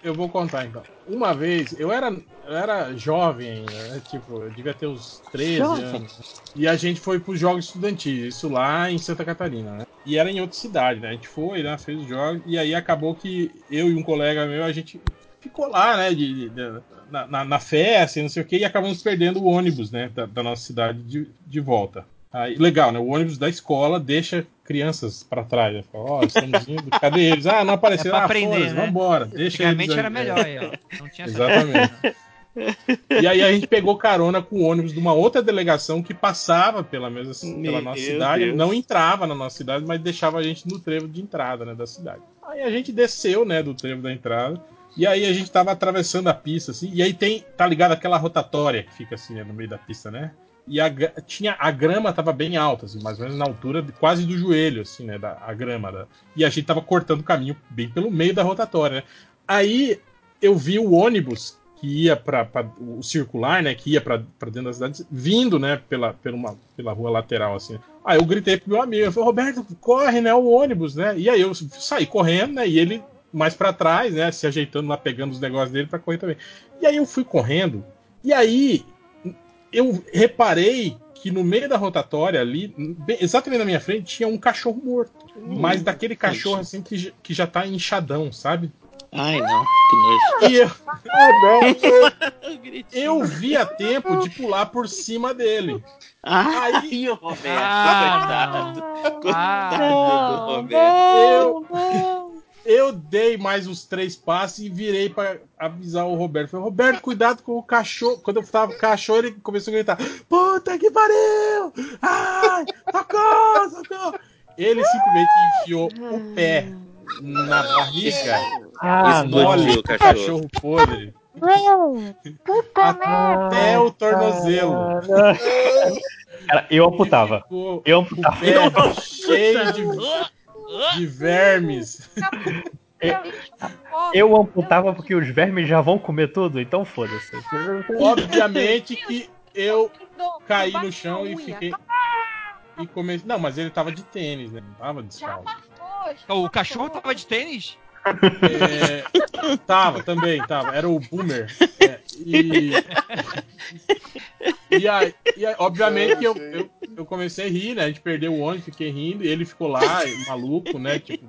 S13: Eu vou- contar então. Uma vez, eu era, eu era jovem ainda, né? Tipo, eu devia ter uns 13
S16: Jovem?
S13: anos. E a gente foi pros Jogos Estudantis, isso lá em Santa Catarina, né? E era em outra cidade, né? A gente foi, né? Fez os jogos, e aí acabou que eu e um colega meu, a gente ficou lá, né? De, de- na, na, na festa e não sei o que, e acabamos perdendo o ônibus, né? Da, da nossa cidade de, de volta. Aí, legal, né? O ônibus da escola deixa crianças pra trás. Né? Fala, ó, estamos indo, cadê eles? Ah, não
S15: É
S13: apareceram.
S15: pra
S13: ah,
S15: aprender, né?
S13: vambora. Deixa
S15: Antigamente
S13: eles
S15: era
S13: aí.
S15: melhor aí, ó. Não tinha
S13: Exatamente. E aí a gente pegou carona com o ônibus de uma outra delegação que passava pela, mesma, pela nossa cidade,
S16: Deus.
S13: não entrava na nossa cidade, mas deixava a gente no trevo de entrada né, da cidade. Aí a gente desceu né, do trevo da entrada, E aí a gente tava atravessando a pista, assim, e aí tem, tá ligado aquela rotatória que fica assim, né, no meio da pista, né? E a, tinha, a grama tava bem alta, assim, mais ou menos na altura de, quase do joelho, assim, né? Da, a grama. Da, e a gente tava cortando o caminho bem pelo meio da rotatória, né? Aí eu vi o ônibus que ia para o circular, né? Que ia para dentro da cidade, vindo, né? Pela, pela, uma, pela rua lateral, assim. Aí eu gritei pro meu amigo, eu falei, Roberto, corre, né? O ônibus, né? E aí eu saí correndo, né? E ele mais para trás, né? Se ajeitando lá, pegando os negócios dele para correr também. E aí eu fui correndo. E aí eu reparei que no meio da rotatória ali, bem- exatamente na minha frente, tinha um cachorro morto. Mas daquele cachorro assim que, já- que já tá inchadão, sabe?
S16: Ai, não, que nojo.
S13: E eu,
S16: Gritinho.
S13: eu vi a tempo de pular por cima dele.
S16: Ai, o Roberto,
S15: Ah,
S16: coitado. Coitado do Roberto.
S13: Eu, eu dei mais uns três passos e virei pra avisar o Roberto. Falei, Roberto, cuidado com o cachorro. Quando eu tava com o cachorro, ele começou a gritar: Puta que pariu! Ai, socorro, socorro! Ele simplesmente enfiou o pé na barriga
S16: Ah, explodiu o cachorro.
S13: cachorro podre até o tornozelo.
S21: Cara, eu amputava. Eu
S13: o
S21: amputava.
S13: pé cheio de, de vermes.
S21: Eu amputava porque os vermes já vão comer tudo, então foda-se.
S13: Obviamente que eu caí no chão e fiquei. E comecei. Não, mas ele tava de tênis, né? Não tava descalço.
S15: O cachorro tava de tênis?
S13: É, tava também, tava. Era o Boomer. É, e. E aí, e aí, obviamente, eu, eu, eu comecei a rir, né? A gente perdeu o ônibus, fiquei rindo, e ele ficou lá, maluco, né? Tipo,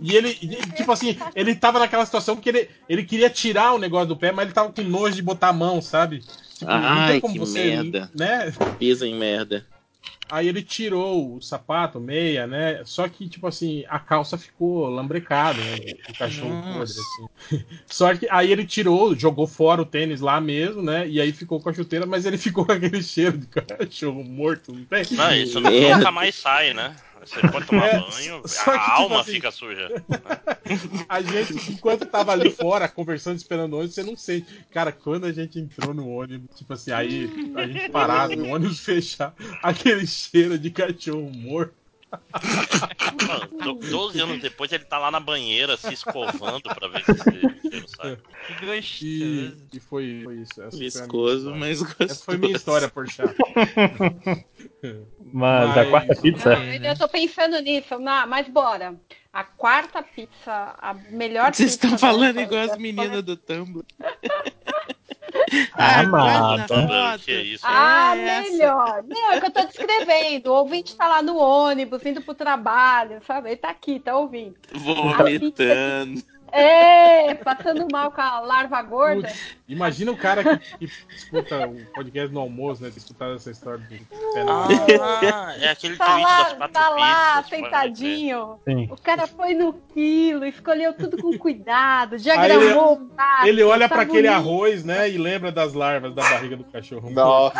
S13: e ele, tipo assim, ele tava naquela situação que ele, ele queria tirar o negócio do pé, mas ele tava com nojo de botar a mão, sabe? Tipo, não
S16: Ai,
S13: tem como
S16: que
S13: você,
S16: merda.
S13: né?
S16: Pisa em merda.
S13: Aí ele tirou o sapato, meia, né? Só que, tipo assim, a calça ficou lambrecada, né? O cachorro podre, assim. Só que aí ele tirou, jogou fora o tênis lá mesmo, né? E aí ficou com a chuteira, mas ele ficou com aquele cheiro de cachorro morto, não tem?
S22: Não, isso não
S13: Merda.
S22: nunca mais sai, né? Você pode tomar
S13: É,
S22: banho,
S13: que,
S22: a
S13: tipo
S22: alma
S13: assim-
S22: fica suja.
S13: A gente, enquanto tava ali fora, conversando, esperando o ônibus, você não sente. Cara, quando a gente entrou no ônibus, tipo assim, aí a gente parado, o ônibus fechar, aquele cheiro de cachorro morto.
S22: Mano, do- 12 anos depois ele tá lá na banheira se escovando pra ver se esse cheiro sai.
S13: E, e foi, foi isso. Essa foi
S16: Viscoso,
S13: história.
S16: mas
S13: Essa foi minha
S16: gostoso.
S13: história, por chá.
S21: Mas a quarta pizza.
S2: Eu tô pensando nisso, mas, mas bora. A quarta pizza, a melhor
S16: Vocês
S2: pizza.
S16: estão
S2: da
S16: falando igual as meninas do Tumblr.
S21: Ah,
S16: mano.
S22: Tumblr, que é isso?
S2: Ah,
S16: É
S2: melhor. Não, é que eu tô descrevendo. O ouvinte tá lá no ônibus, indo pro trabalho, sabe? Ele tá aqui, tá ouvindo.
S16: Vomitando.
S2: É, passando mal com a larva gorda.
S13: Imagina o cara que, que escuta o podcast no almoço, né? Ter escutado essa história do pé na
S22: Ah, é aquele
S2: Tá
S22: tweet
S2: lá,
S22: das quatro
S2: tá lá,
S22: pizzas. pode
S2: sentadinho.
S21: Sim.
S2: O cara foi no quilo, escreeu tudo com cuidado,
S13: Aí
S2: diagramou.
S13: ele,
S2: tá,
S13: ele olha
S2: tá
S13: pra aquele arroz, né? E lembra das larvas da barriga do cachorro.
S17: Nossa.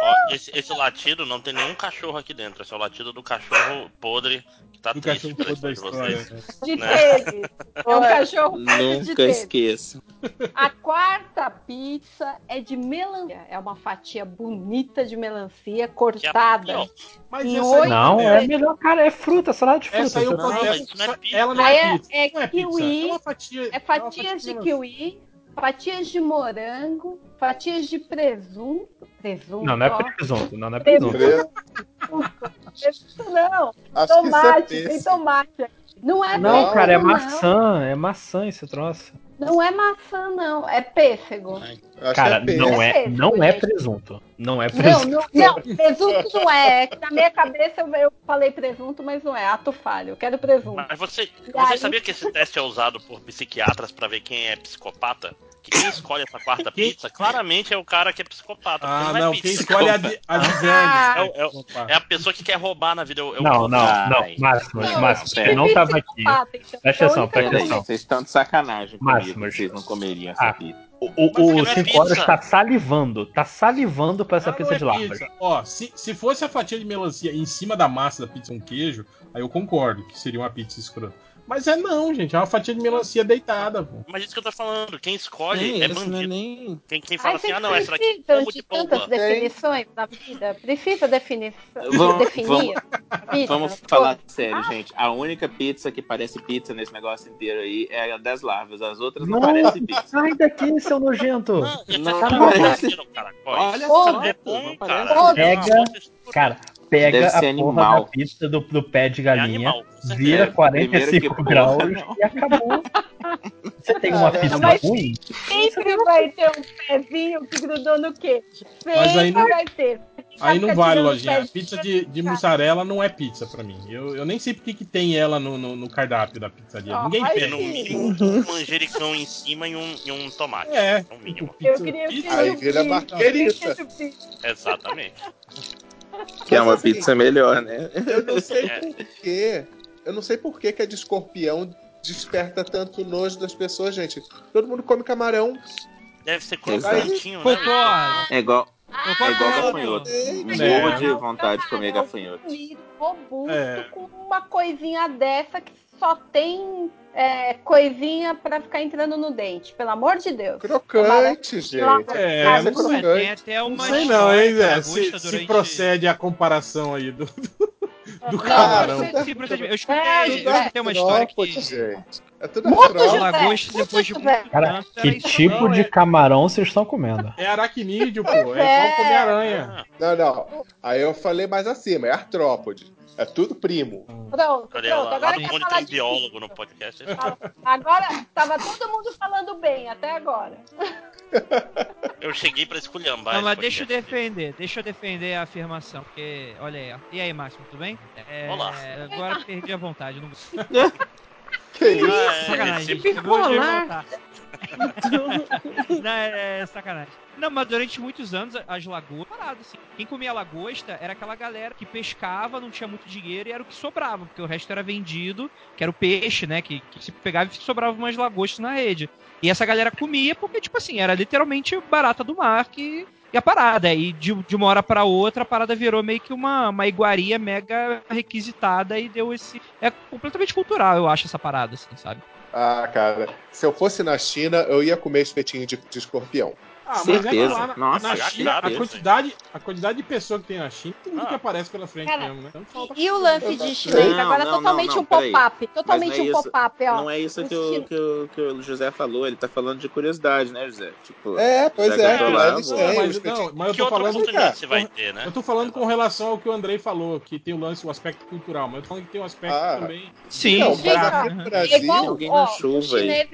S22: Ó, esse, esse latido não tem nenhum cachorro aqui dentro. Esse é o latido do cachorro podre que tá
S13: Do
S22: triste pela história de vocês.
S2: De
S22: né?
S2: tênis. É um cachorro podre de
S16: Nunca esqueço.
S2: A quarta pizza é de melancia. É uma fatia bonita de melancia cortada.
S13: Mas
S2: em
S13: essa
S2: oito
S21: Não, é melhor, cara, é fruta, salada de fruta.
S13: Essa aí eu
S22: Não, não é
S13: Só-
S22: pizza.
S13: Ela não
S2: Aí
S13: é
S2: é,
S13: pizza.
S2: é
S13: Não é pizza.
S2: kiwi,
S13: É uma fatia.
S2: é
S13: é fatia
S2: de
S13: melancia.
S2: kiwi, fatias de morango, fatias de presunto. Presunto,
S21: Não, não é presunto, não, não é
S2: Presunto. não.
S17: Acho
S2: tomate,
S17: é
S2: tem
S17: pêssego.
S2: tomate. Não é
S21: Não, cara, é
S2: não.
S21: maçã, é maçã esse troço.
S2: Não é maçã, não. É pêssego.
S17: Acho
S21: Cara,
S17: que é
S21: não
S17: pêssego.
S21: é, não é presunto. Não é
S2: Não,
S21: presunto.
S2: não, não, presunto não é. É que Na minha cabeça eu, eu falei presunto, mas não é. Ato falho. Eu quero presunto.
S22: Mas você, você
S2: aí-
S22: sabia que esse teste é usado por psiquiatras pra ver quem é psicopata? Que quem escolhe essa quarta pizza claramente é o cara que é psicopata. porque
S13: Ah,
S22: não, é
S13: não.
S22: pizza.
S13: Quem escolhe a de, a de.
S2: Ah.
S22: É, é o- é a pessoa que quer roubar na vida. Eu, eu-
S21: Não, não, não.
S16: Ai.
S21: Máximos, você não tava aqui.
S2: Então.
S21: Presta atenção,
S2: É
S21: presta atenção.
S16: Vocês estão de sacanagem.
S21: Máximos.
S16: Vocês não comeriam
S21: Ah.
S16: essa pizza.
S21: O, o, o
S22: não é
S21: 5
S22: pizza.
S21: horas tá salivando, tá salivando pra essa
S13: não
S21: pizza
S13: é
S21: de
S13: pizza. Ó, se, se fosse a fatia de melancia em cima da massa da pizza com queijo, aí eu concordo que seria uma pizza escrota. Mas é não, gente. É uma fatia de melancia deitada, pô.
S22: Mas isso que eu tô falando, quem escolhe
S23: Nem
S22: é
S23: esse,
S22: bandido.
S23: não é nem-
S22: Quem, quem fala
S2: Ai,
S22: assim, ah não, essa daqui como de
S2: de tantas
S22: pomba.
S2: definições na vida? Precisa defini
S16: Vamos,
S2: definir?
S16: vamos,
S2: a vida?
S16: vamos falar sério, gente. A única pizza que parece pizza nesse negócio inteiro aí é a das larvas. As outras não,
S12: Não,
S16: parecem pizza.
S12: sai daqui, seu nojento.
S16: Não,
S12: Tá
S16: não
S12: bom.
S16: parece.
S22: Olha
S16: só,
S22: é bom,
S16: não
S22: cara.
S12: Pega, cara, pega a porra
S16: animal.
S12: da pizza do, do pé de galinha,
S22: certeza.
S12: vira
S16: É, primeiro
S12: 45
S16: que
S12: graus
S16: porra,
S12: e acabou. Você tem uma pizza
S2: Mas
S12: ruim?
S2: sempre vai ter um pezinho que grudou no queijo. Sempre
S13: Mas aí não-
S2: vai ter.
S13: Aí não vale, lojinha. Pizza de, de mussarela não é pizza pra mim. Eu, eu nem sei porque que tem ela no, no, no cardápio da pizzaria. Ninguém
S22: Tem
S13: pede.
S22: no mínimo um manjericão em cima e um, e um tomate.
S13: É.
S22: No mínimo.
S2: Eu queria
S17: Aí vira marguerita.
S22: Exatamente.
S16: Que é uma
S17: assim,
S16: pizza melhor, né?
S17: Eu não sei
S22: É.
S17: por quê. Eu não sei por que, que a de escorpião desperta tanto nojo das pessoas, gente. Todo mundo come camarão.
S22: Deve ser crocantinho, né?
S16: É igual,
S15: Concordo
S16: é igual gafanhoto.
S13: É.
S16: Morro de vontade de comer gafanhoto.
S2: robusto
S13: É.
S2: com uma coisinha dessa que só tem é, coisinha pra ficar entrando no dente. Pelo amor de Deus.
S17: Crocante, gente.
S13: É,
S17: Pizza
S13: não sei.
S15: Tem
S17: crocante.
S15: até uma
S13: Não sei não, hein, Zé. Se, se procede a comparação aí do, do
S15: Não,
S13: camarão.
S15: procede- Eu escutei,
S2: É,
S15: eu escutei uma história que.
S17: É tudo artrópode.
S15: lagostas, depois de
S12: Cara, que
S15: isso
S12: tipo
S15: não,
S12: de
S15: é-
S12: camarão vocês estão comendo?
S13: É aracnídeo, pô. É
S2: É.
S13: só comer aranha.
S17: Não, não. Aí eu falei mais acima, é artrópode. É tudo primo.
S2: Pronto,
S22: Olha
S2: pronto.
S22: lá, lá
S2: Agora
S22: no
S2: quer
S22: mundo tem biólogo no podcast.
S2: Agora tava todo mundo falando bem até agora.
S22: Eu cheguei pra esculhambar
S15: Não, mas deixa eu defender, deixa eu defender a afirmação, porque, olha aí, ó. E aí, Máximo, tudo bem? É,
S22: Olá.
S15: Agora perdi a vontade, não
S17: Que isso?
S22: Ah, é,
S15: Sacanagem.
S14: Bipolar.
S15: Não, é, é sacanagem. Não, mas durante muitos anos as lagoas paradas, assim. Quem comia lagosta era aquela galera que pescava, não tinha muito dinheiro e era o que sobrava, porque o resto era vendido, que era o peixe, né? Que, que se pegava e sobrava umas lagostas na rede. E essa galera comia porque, tipo assim, era literalmente barata do mar que. E a parada, e de, de uma hora pra outra, a parada virou meio que uma, uma iguaria mega requisitada e deu esse. É completamente cultural, eu acho, essa parada, assim, sabe?
S17: Ah, cara. Se eu fosse na China, eu ia comer espetinho de, de escorpião.
S13: Ah, mas é que
S16: Certeza.
S13: lá na,
S16: Nossa,
S13: na China, a
S16: certeza.
S13: quantidade, a quantidade de pessoa que tem na China, muito
S22: Ah.
S13: que aparece pela frente
S2: Cara,
S13: mesmo, né? Então falta-
S2: E o lance de
S17: não
S2: chinês,
S16: sei.
S2: agora
S16: Não, não,
S2: totalmente
S16: não, não,
S2: um pop-up. Totalmente
S16: Mas não é
S2: um
S16: isso-
S2: pop-up, ó.
S16: Não é isso que o, que, o, que o José falou, ele tá falando de curiosidade, né, José? Tipo,
S17: É, pois é.
S16: lá,
S13: Não, mas, não, mas eu
S22: Que
S13: tô falando.
S22: você vai ter, né?
S13: Eu tô falando com relação ao que o Andrei falou, que tem o lance, o aspecto cultural, mas eu tô falando que tem um aspecto
S17: Ah.
S13: também.
S15: Sim,
S17: Não,
S15: sim.
S2: É
S17: Brasil.
S16: alguém na
S2: os
S16: chuva aí.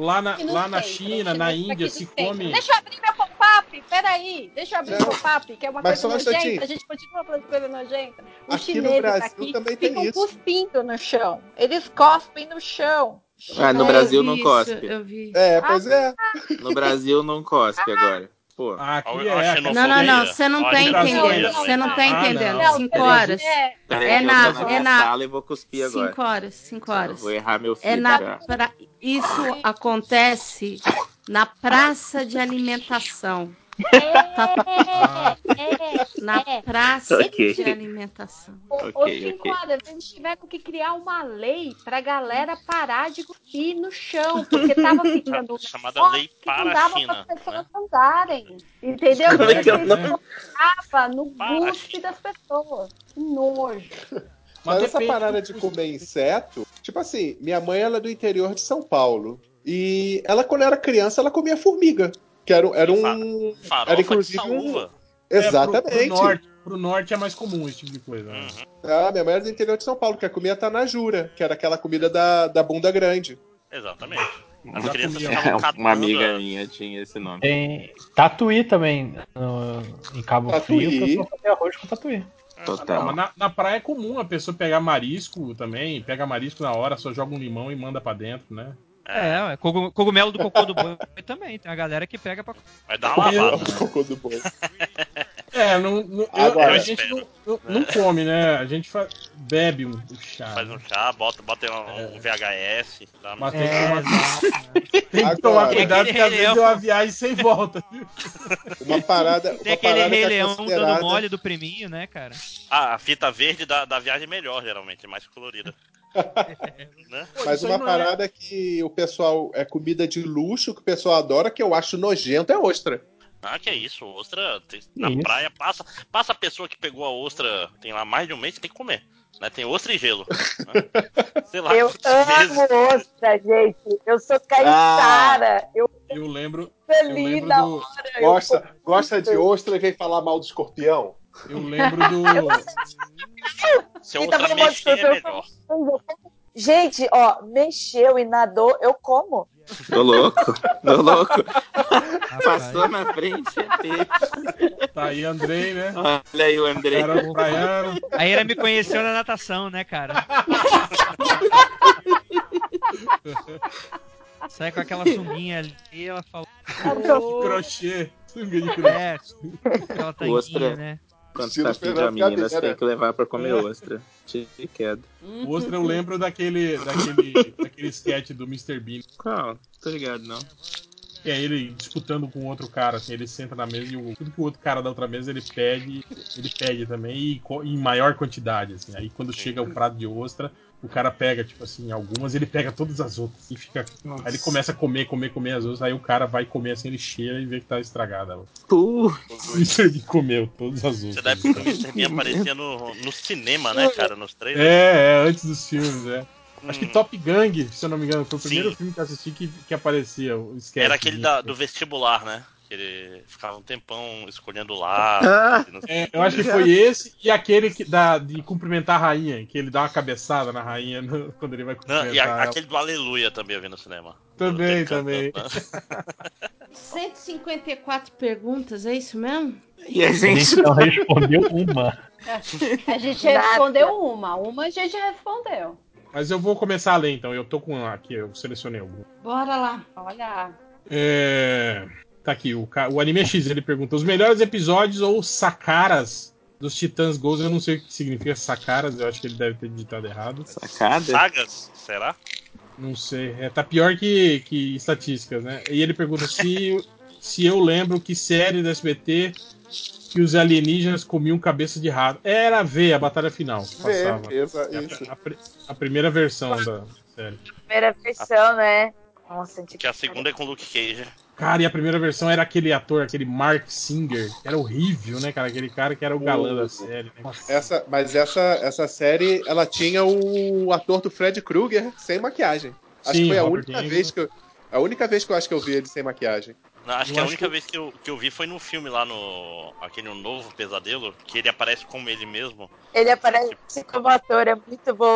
S13: Lá na, lá na
S2: centro,
S13: China, na Índia, se come.
S2: Deixa eu abrir meu pop-up, peraí. Deixa eu abrir meu pop-up, que é uma
S17: Mas
S2: coisa
S17: um
S2: nojenta. A gente continua falando de coisa nojenta. Os
S17: Aqui no
S2: chineses
S17: Brasil
S2: aqui
S17: também tem
S2: ficam
S17: isso.
S2: cuspindo no chão. Eles cospem no chão.
S16: Ah, no
S14: É,
S16: Brasil não cospe.
S14: isso, eu vi.
S17: É, pois é.
S16: No Brasil não cospe agora. Pô,
S13: Aqui é.
S14: Não, não, não, você não tá entendendo. Você não tá
S13: Ah,
S14: entendendo.
S13: não.
S14: Cinco
S13: É
S14: horas.
S2: É,
S16: peraí
S14: É na- é na-
S16: sala e vou cuspir agora.
S14: Cinco horas, cinco horas.
S16: Vou errar meu filho
S14: É na Isso acontece na praça de alimentação.
S2: É,
S14: Na
S2: é.
S14: praça
S16: Ok.
S14: de alimentação.
S2: Ô,
S16: Ok,
S2: ô, cinco
S16: ok.
S2: horas, eles tiveram que criar uma lei pra galera parar de cuspir no chão, porque tava ficando um
S22: Chamada lei
S2: que
S22: para
S2: não
S22: a
S2: dava
S22: China,
S2: para as pessoas
S22: né?
S2: andarem. Entendeu?
S16: Como é que é o
S2: Porque
S16: nome?
S2: isso tava no
S22: a
S2: guspe das pessoas. Que nojo.
S17: Mas
S13: Mas
S17: essa parada de comer inseto, tipo assim, minha mãe ela é do interior de São Paulo. E ela, quando era criança, ela comia formiga. Que era, era um.
S22: Farofa
S17: Era
S22: de
S17: inclusive um.
S22: saúva.
S13: É, pro-
S17: Exatamente.
S13: Pro, norte, pro norte é mais comum esse tipo de coisa. né?
S22: Uhum,
S17: Ah, minha mãe era do interior de São Paulo, que a comida tá na jura, que era aquela comida da, da bunda grande.
S22: exatamente. As
S13: Já
S22: crianças
S13: comia.
S22: ficavam catando.
S16: Uma amiga minha tinha esse nome.
S12: Tem Tatuí também, no- em Cabo
S17: Tatuí.
S12: Frio, o pessoal fazia arroz com Tatuí.
S13: Não,
S16: Total.
S13: mas na, na praia é comum a pessoa pegar marisco também, pega marisco na hora, só joga um limão e manda pra dentro, né?
S15: É, é, cogu- cogumelo do cocô do boi também. Tem a galera que pega pra.
S22: Vai dar uma lavada.
S17: O cocô do boi.
S13: É, não, não- eu-
S17: Agora-
S13: a gente não, não- não come, né? A gente fa- bebe um, um chá.
S22: Faz um chá, bota, bota um, um VHS. Tá?
S13: Mas tem,
S15: É,
S13: que tomar,
S15: exato.
S13: tem que tomar cuidado, porque às vezes é uma viagem sem volta.
S17: Uma parada.
S15: Tem
S17: uma
S15: aquele
S17: parada
S15: Rei
S17: é
S15: Leão
S17: considerada-
S15: dando mole do priminho, né, cara?
S22: Ah, a fita verde da, da viagem é melhor, geralmente, é mais colorida. Né?
S17: Mas uma parada que o pessoal é comida de luxo, que o pessoal adora, que eu acho nojento, é ostra.
S22: Ah, que é isso, ostra tem- na
S17: Isso.
S22: praia passa, passa a pessoa que pegou a ostra, tem lá mais de um mês, tem que comer. Né? Tem ostra e gelo. né? Sei lá,
S20: Eu amo ostra, gente. Eu sou caiçara. Eu
S13: Eu lembro.
S20: feliz
S13: lembro do-
S20: hora. eu
S17: Gosta, gosta de ostra e vem falar mal do escorpião?
S13: Eu lembro do.
S22: Se
S20: a
S22: a
S20: outra
S22: outra
S20: mexer,
S22: mexer, é melhor.
S20: Gente, ó, mexeu e nadou, eu como.
S16: Tô louco, tô louco. Passou na frente, é peixe.
S13: Tá aí, Andrei, né?
S16: Olha aí o Andrei.
S13: Cara praiano.
S15: Aí ela me conheceu na natação, né, cara? Sai com aquela sunguinha ali e ela fala.
S13: De crochê. Sunga de crochê.
S15: É, aquela tanguinha,
S16: Ostra.
S15: né?
S16: Quando
S17: Estilo
S16: tá de uma menina, você tem que levar pra comer
S13: É.
S16: ostra. Tira e queda.
S13: Ostra eu lembro daquele, daquele, daquele sketch do Mr. Bean.
S16: Qual? Tô ligado, não.
S13: Que é ele disputando com outro cara, assim, ele senta na mesa e o, tudo que o outro cara da outra mesa ele pede, ele pede também e em maior quantidade, assim. Aí quando chega o prato de ostra, o cara pega, tipo assim, algumas, ele pega todas as outras e fica. Aí ele começa a comer, comer, comer as outras, aí o cara vai comer assim, ele cheira e vê que tá estragada. O Mr. Bean comeu todas as outras.
S22: Você que o Mr. Bean aparecia no, no cinema, né, cara? Nos trailers.
S13: É, é, antes dos filmes, é. Acho que
S22: Hum.
S13: Top Gang, se eu não me engano, foi o
S22: Sim.
S13: primeiro filme que eu assisti que, que aparecia.
S22: Era aquele da- do vestibular, né? Que ele ficava um tempão escolhendo
S16: Ah.
S22: lá. não sei
S13: É, eu acho que foi esse e aquele que dá, de cumprimentar a rainha, que ele dá uma cabeçada na rainha no- quando ele vai
S22: Não,
S13: cumprimentar.
S22: e a-
S13: ela.
S22: aquele do Aleluia também eu vi no cinema.
S13: Também, também.
S14: 154 perguntas, é isso mesmo?
S16: E a
S21: A gente não respondeu uma.
S2: A gente respondeu uma, uma a gente respondeu.
S13: Mas eu vou começar a ler então, eu tô com aqui, eu selecionei algum.
S14: Bora lá.
S2: Olha.
S13: É... Tá aqui, o, o Anime X ele pergunta: os melhores episódios ou sacaras dos Titãs Goals? Eu não sei o que significa sacaras, eu acho que ele deve ter digitado errado.
S16: Sacada?
S22: Sagas, será?
S13: Não sei, é, tá pior que, que estatísticas, né? E ele pergunta se, se eu lembro que série do SBT que os alienígenas comiam cabeça de rato. Era V, a batalha final. Passava.
S17: Vê, exa-
S13: É a-
S17: isso.
S13: A, a primeira versão da série.
S20: Primeira versão, né? Nossa,
S22: Que a segunda é com o Luke Cage.
S13: Cara, e a primeira versão era aquele ator, aquele Mark Singer, que era horrível, né, cara? Aquele cara que era o galã da série. né?
S17: Essa, mas essa, essa série, ela tinha o ator do Fred Krueger sem maquiagem. Acho
S13: Sim,
S17: que foi a
S13: Robert
S17: única vez que eu, a única vez que eu acho que eu vi ele sem maquiagem.
S22: Não, acho
S17: Eu
S22: que a
S17: acho
S22: única
S17: que-
S22: vez que eu, que eu vi foi no filme lá no. aquele novo pesadelo, que ele aparece como ele mesmo.
S20: Ele aparece como ator, é muito bom.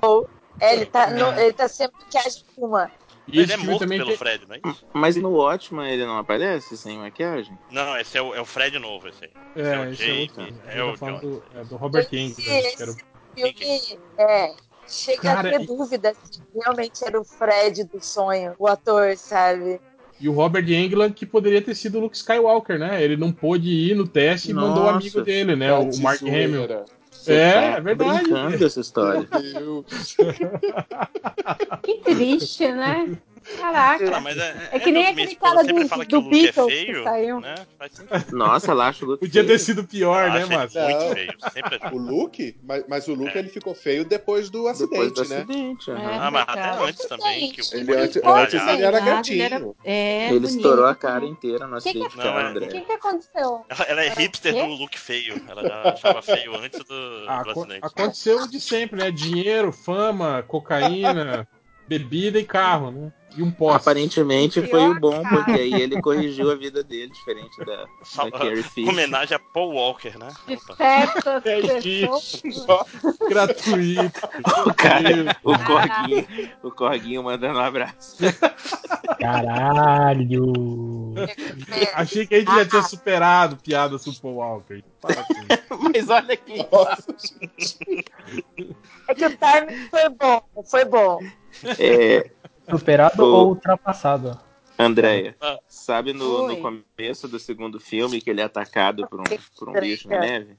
S20: É, ele tá, no, ele tá sem maquiagem nenhuma.
S22: Ele é morto pelo Fred, não é isso?
S16: Mas no Watchman ele não aparece sem maquiagem?
S22: Não, esse é o, é o Fred novo, esse aí.
S13: É,
S22: o
S13: esse é
S22: Jake,
S13: outro.
S22: é
S13: Ele
S22: o
S13: tá do, é, do Robert Englund, né, o-
S20: Filme, é, chega
S13: Cara,
S20: a ter
S13: e-
S20: dúvida se realmente era o Fred do sonho, o ator, sabe?
S13: E o Robert Englund que poderia ter sido o Luke Skywalker, né? Ele não pôde ir no teste e mandou o
S16: Nossa,
S13: amigo dele, né? O Mark. Hamill.
S16: Você
S13: É,
S16: tá
S13: é verdade.
S16: brincando dessa história.
S2: Que triste, né? Caraca.
S22: Ah, mas é,
S2: É que nem aquele cara do-
S22: fala que
S2: do
S22: o Luke
S2: Beatles
S22: é
S2: que saiu.
S22: né?
S16: Nossa, ela acha o Luke
S13: Podia
S16: feio.
S13: ter sido pior, né,
S22: Acho
S13: Márcio?
S22: muito feio, sempre é
S17: O Luke? Mas, mas o Luke
S22: É.
S17: ele ficou feio depois do acidente,
S16: Depois do
S17: né?
S16: acidente, aham.
S22: Ah, mas até
S14: cara.
S22: antes também. Que o
S17: Ele antes, antes ele era
S14: Ele era-
S17: gatinho.
S14: É,
S16: Ele
S14: bonito.
S16: estourou a cara inteira no
S2: Que que-
S16: acidente
S22: Não,
S16: com a
S22: é-
S16: André.
S2: O que, que aconteceu?
S22: Ela, ela é hipster do look feio. Ela já achava feio antes do,
S13: Ah,
S22: do acidente.
S13: aconteceu de sempre, né? Dinheiro, fama, cocaína, bebida e carro, né? E um poste.
S16: Aparentemente foi o bom,
S2: cara.
S16: porque aí ele corrigiu a vida dele, diferente da,
S22: Sal-
S16: da Carrie Fisher.
S22: Homenagem a Paul Walker, né?
S2: Certas
S13: É. Gratuito.
S16: O cara, o Corguinho, o Corguinho mandando um abraço.
S21: Caralho!
S13: Achei que a gente já tinha superado piadas com o Paul Walker.
S16: Mas olha aqui.
S20: É que o timing foi bom, foi bom.
S16: É,
S21: Superado ou ultrapassado?
S16: Andréia,
S22: Ah.
S16: sabe no, no começo do segundo filme que ele é atacado por um, por um bicho na neve?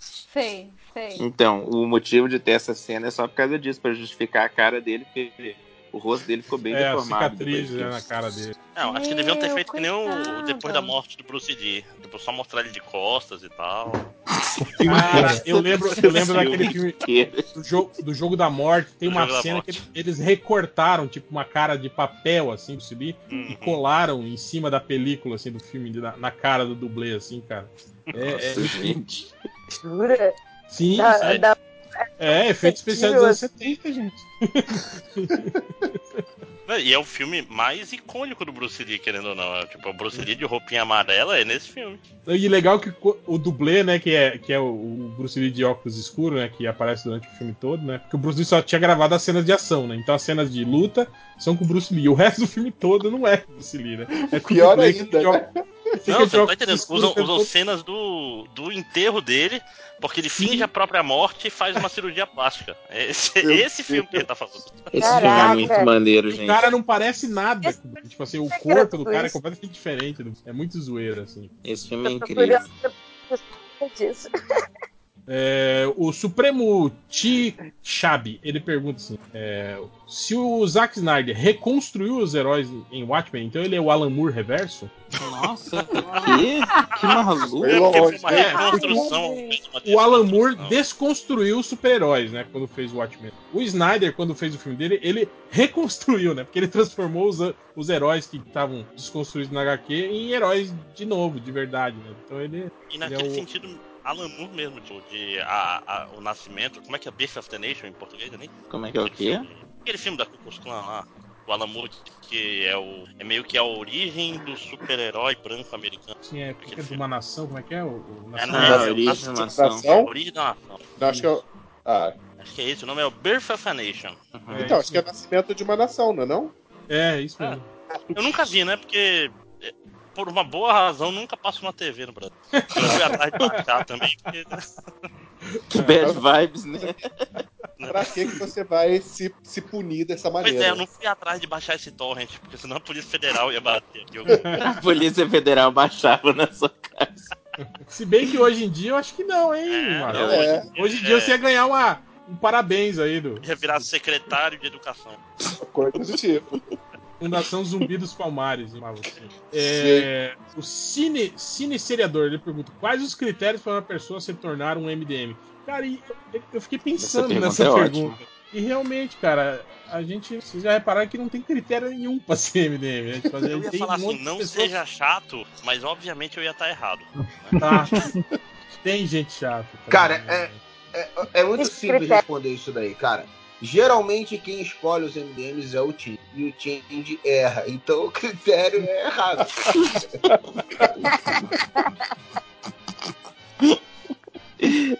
S2: Sei, sei.
S16: Então, o motivo de ter essa cena é só por causa disso, pra justificar a cara dele, porque o rosto dele ficou bem
S13: É, a
S16: deformado.
S13: cicatriz né, na cara dele.
S22: Não, acho que deviam ter feito que nem o depois da morte do Bruce Lee. Depois só mostrar ele de costas e tal.
S13: Cara, eu lembro, eu lembro daquele
S16: Filme
S13: do jogo, do jogo da morte. Tem
S22: Do
S13: uma cena que eles recortaram, tipo, uma cara de papel, assim, do Lee,
S22: Uhum.
S13: e colaram em cima da película, assim, do filme, na, na cara do dublê, assim, cara. É, é-
S16: Nossa, gente.
S20: Jura?
S13: Sim,
S20: Da-
S13: sim.
S20: da-
S13: É, efeito especial dos anos 70, gente.
S22: E é o filme mais icônico do Bruce Lee, querendo ou não. É, Tipo, o Bruce Lee de roupinha amarela é nesse filme.
S13: E legal que o dublê, né, que é, que é o, Bruce Lee de óculos escuros, né, que aparece durante o filme todo, né, porque o Bruce Lee só tinha gravado as cenas de ação, né, então as cenas de luta são com o Bruce Lee, o resto do filme todo não é com o Bruce Lee, né, é com o
S17: Pior ainda,
S13: de
S17: né?
S22: Não,
S13: de
S22: você não tá entendendo. Usam,
S13: o
S22: usam cenas do, do enterro dele, porque ele finge a própria morte e faz uma cirurgia plástica. É Esse, esse filme que ele tá falando.
S16: Esse filme é muito maneiro,
S13: O
S16: gente.
S13: cara não parece nada, tipo assim, o
S20: que
S13: corpo do cara é completamente diferente, é muito zoeiro, assim.
S16: Esse filme é
S20: Eu tô
S16: incrível.
S20: disso.
S13: É, o Supremo T-Chabi, ele pergunta assim: é, se o Zack Snyder reconstruiu os heróis em Watchmen, então ele é o Alan Moore reverso?
S16: Nossa, que, que maluco.
S22: É.
S13: O Alan Moore desconstruiu os super-heróis, né? Quando fez o Watchmen. O Snyder, quando fez o filme dele, ele reconstruiu, né? Porque ele transformou os, os heróis que estavam desconstruídos na HQ em heróis de novo, de verdade, né? Então ele.
S22: E
S13: ele
S22: naquele
S13: é o-
S22: sentido, Alan Moore mesmo, tipo, de a, a- o nascimento. Como é que é Birth of the Nation em português? Eu nem
S16: Como é que é o quê?
S22: Aquele filme da Ku Klux Klan lá, o Alan Moore, que é, o, é meio que a origem do super-herói branco americano.
S13: Sim, é, porque é de uma nação, como é que é? O, o
S22: É,
S13: nação-
S22: não, é,
S16: Ah,
S22: é,
S16: origem da nação.
S17: Nação?
S22: Origem da nação.
S17: Não, acho que eu. Ah,
S22: Acho que é esse, o nome é o Birth of a Nation.
S13: É,
S17: então,
S13: isso
S17: acho que é nascimento de uma nação, não é não?
S13: É, isso mesmo.
S22: Eu nunca vi, né? Porque é, por uma boa razão nunca passo na TV no Brasil. Eu fui atrás de baixar também. Porque...
S16: Que bad vibes, né?
S17: Pra que, que você vai se, se punir dessa
S22: Pois
S17: maneira?
S22: é, eu não fui atrás de baixar esse torrent, porque senão a Polícia Federal ia bater aqui. Eu-
S16: A Polícia Federal baixava na sua casa.
S13: Se bem que hoje em dia eu acho que não, hein,
S22: É,
S17: É.
S22: hoje,
S13: em dia você ia ganhar uma, um parabéns aí do
S22: ia virar secretário de educação.
S17: Coisa do tipo.
S13: Fundação Zumbi dos Palmares. chamava assim. É, o Cine, Cine Seriador, ele pergunta: quais os critérios para uma pessoa se tornar um MDM? Cara, eu, fiquei pensando
S16: pergunta
S13: nessa
S16: é
S13: pergunta. E realmente, cara, a gente. Vocês já repararam que não tem critério nenhum pra ser MDM, né?
S22: Eu ia
S13: tem
S22: falar
S13: um
S22: assim, não
S13: pessoas-
S22: seja chato, mas obviamente eu ia estar errado.
S13: Tá. tem gente chata. também,
S11: Cara,
S13: né?
S11: é, é, é muito simples responder isso daí, cara. Geralmente quem escolhe os MDMs é o Tim. E o Tim erra. Então o critério é errado.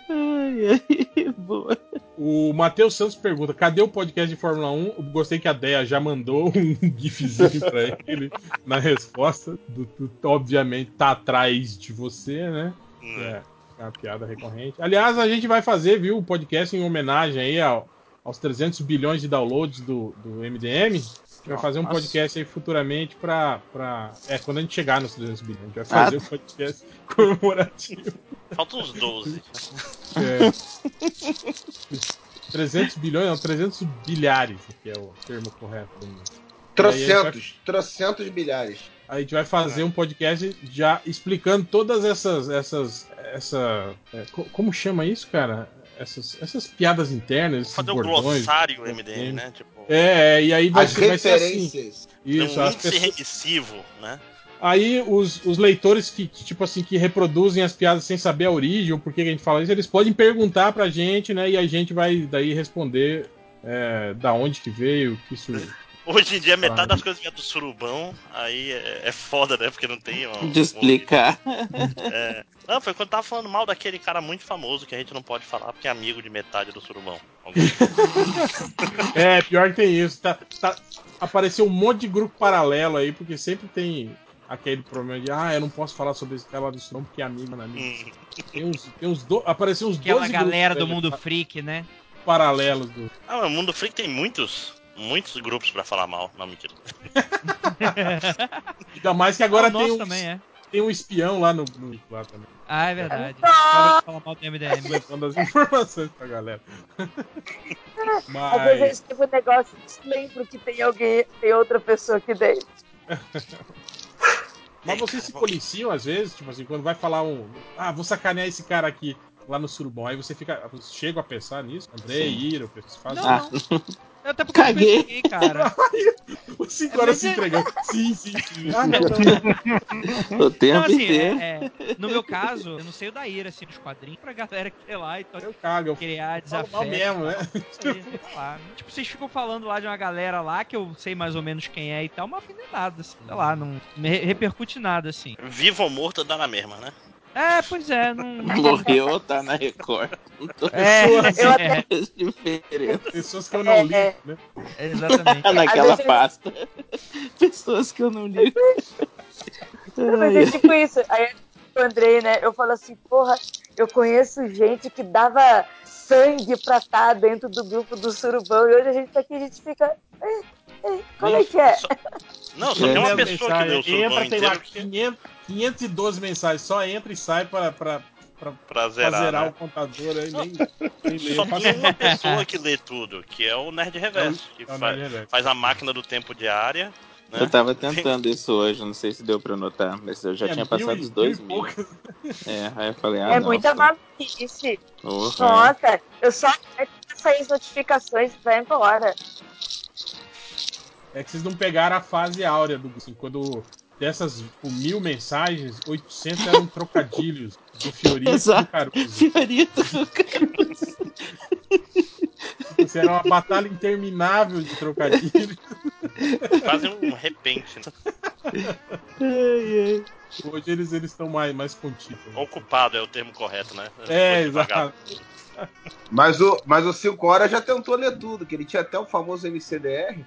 S16: Ai, ai, boa.
S13: O Matheus Santos pergunta: cadê o podcast de Fórmula 1? Eu gostei que a Deia já mandou um gifzinho pra ele na resposta. Do, do- obviamente tá atrás de você, né? É, é uma piada recorrente. Aliás, a gente vai fazer, viu, o podcast em homenagem aí ao- aos 300 bilhões de downloads do, do MDM. A gente vai fazer um
S16: Nossa.
S13: podcast aí futuramente pra, pra. É, quando a gente chegar nos 300 bilhões, a gente vai
S16: Ah.
S13: fazer um podcast comemorativo.
S22: Faltam uns 12.
S13: É. 300 bilhões, não, 300 bilhares, que é o termo correto. Aí a gente vai-
S11: Trocentos. Trocentos bilhares.
S13: A gente vai fazer um podcast já explicando todas essas. essas essa, é, co- como chama isso, cara? Essas, essas piadas internas, esses
S22: Fazer um
S13: bordões.
S22: glossário MDM, né? Tipo,
S13: É, é, e aí vai
S11: As
S13: ser, vai ser assim. Isso,
S22: um
S13: as
S22: índice
S13: pessoas,
S22: remissivo, né?
S13: Aí os, os leitores que, tipo assim, que reproduzem as piadas sem saber a origem, ou por que a gente fala isso, eles podem perguntar pra gente, né? E a gente vai daí responder é, da onde que veio, que isso.
S22: Hoje em dia, metade das coisas vem do surubão, aí é, é foda, né? Porque não tem. Um,
S16: De explicar.
S22: um- é. Não, foi quando tava falando mal daquele cara muito famoso que a gente não pode falar porque é amigo de metade do surubão.
S13: É, pior que tem isso. Tá, tá- apareceu um monte de grupo paralelo aí, porque sempre tem aquele problema de, ah, eu não posso falar sobre esse cara disso não, porque é amigo, né? amigo. Tem uns, tem uns do... Apareceu uns
S15: Aquela
S13: 12
S15: galera do mundo
S13: né,
S15: freak, né?
S13: paralelos do.
S22: Ah, mas o Mundo Freak tem muitos, muitos grupos pra falar mal. Não, mentira.
S13: Ainda mais que agora
S15: Ah,
S13: tem, um,
S15: também é.
S13: tem um espião lá no, no lá também.
S15: Ah, é verdade. Fala mal do MDM.
S13: Levando as informações pra galera.
S20: Às vezes eu
S13: Mas.
S20: escrevo um negócio e lembro que tem alguém, tem outra pessoa aqui dentro.
S13: Mas vocês se policiam às vezes, tipo assim, quando vai falar um. Ah, vou sacanear esse cara aqui. lá no surubão. Aí você fica. Chega a pensar nisso? André, Iro, vocês fazem
S15: Não,
S13: isso?
S15: Eu até porque
S13: Caguei.
S15: eu pensei, cara.
S13: O cinco horas se entregando. Sim, sim, sim. Ah, não,
S16: O tempo
S15: Não, assim,
S16: inteiro.
S15: é- é, no meu caso, eu não sei o da Ira, assim, dos quadrinhos, pra galera que sei lá, então
S13: eu cago, eu
S15: criar desafeto.
S13: mesmo, né?
S15: Lá. Tipo, vocês ficam falando lá de uma galera lá, que eu sei mais ou menos quem é e tal, mas não nada, assim, sei lá, não repercute nada, assim.
S22: Vivo ou morto dá na mesma, né?
S15: É, pois é, não...
S16: Morreu, tá na Record. Tô
S15: É, eu até-
S16: diferença.
S13: Pessoas que eu não li,
S20: É.
S13: né?
S15: Exatamente.
S16: Naquela
S20: vezes-
S16: pasta. Pessoas que eu não li.
S20: Mas é tipo isso. Aí o Andrei, né? Eu falo assim, porra, eu conheço gente que dava sangue pra estar dentro do grupo do Surubão e hoje a gente tá aqui e a gente fica. "Eh, eh, como é que é?
S22: Não, só tem uma pessoa que deu o surubão
S13: Entra, tem lá
S22: inteiro
S13: 500, 512 mensagens. Só entra e sai pra, pra, pra,
S22: pra zerar, né?
S13: o contador aí. Nem, nem.
S22: Só tem uma pessoa que lê tudo, que é o Nerd Reverso, que
S13: é o
S22: fa-
S13: Nerd
S22: faz a máquina do tempo diária. Né?
S16: Eu tava tentando isso hoje, não sei se deu pra notar, mas eu já
S22: É,
S16: tinha passado os dois
S22: mil
S16: mil. É, aí eu falei, ah,
S20: é
S16: não.
S20: muita maluquice.
S16: Porra,
S20: Nossa, eu só quero sair as notificações e vai embora.
S13: É que vocês não pegaram a fase áurea do assim, quando dessas tipo, mil mensagens, 800 eram trocadilhos do Fiorito e do
S16: Exato.
S13: Caruso.
S16: Fiorito do Caruso.
S13: Isso era uma batalha interminável de trocadilhos.
S22: Fazem um repente. Né?
S13: Hoje eles eles estão mais, mais contidos. né?
S22: Ocupado é o termo correto, né?
S13: É, exato.
S11: Mas o, mas o 5 horas já tentou ler tudo, que ele tinha até o famoso MCDR.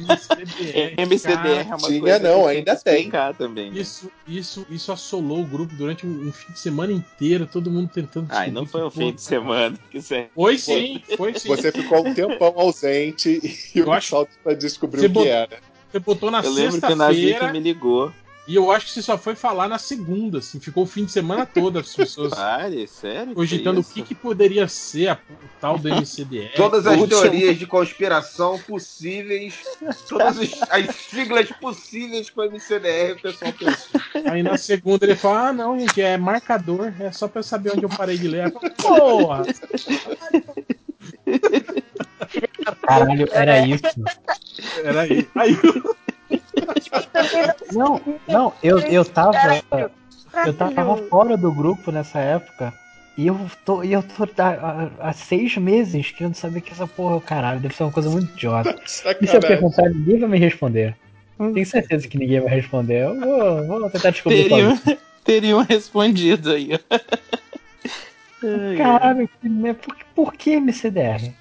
S16: MCDR é uma
S17: Tinha
S16: coisa
S17: não, ainda tem.
S16: também. né?
S13: Isso, isso, isso assolou o grupo durante um, um fim de semana inteiro, todo mundo tentando
S16: Ai, não foi o fim de semana. É...
S13: Foi sim, foi sim.
S17: Você ficou um tempão ausente e o pessoal descobriu
S13: Você
S17: o que
S13: bot-
S17: era.
S13: Você botou na
S16: Eu lembro que o Nazik
S13: sexta-feira
S16: me ligou.
S13: E eu acho que você só foi falar na segunda, assim, ficou o fim de semana todo as pessoas
S16: Pare, sério?
S13: cogitando o
S16: Que
S13: que,
S16: isso?
S13: que poderia ser a, o tal do MCDR.
S11: Todas as teorias de conspiração possíveis, todas as, as siglas possíveis com o MCDR, o pessoal pensou.
S13: Aí na segunda ele fala: Ah, não, gente, é marcador, é só pra eu saber onde eu parei de ler. Eu falo, Porra!
S21: Caralho, era isso.
S13: Era aí. Aí
S21: Não, não, eu, eu tava. Eu tava fora do grupo nessa época. E eu tô, e eu tô há, há seis meses querendo saber que essa porra é o caralho. Deve ser uma coisa muito idiota. E se eu perguntar, ninguém vai me responder. Tenho certeza que ninguém vai responder. Eu vou, vou tentar descobrir
S16: Teriam,
S21: sozinho.
S16: teriam respondido aí.
S21: Caralho, que- por, por que MCDR?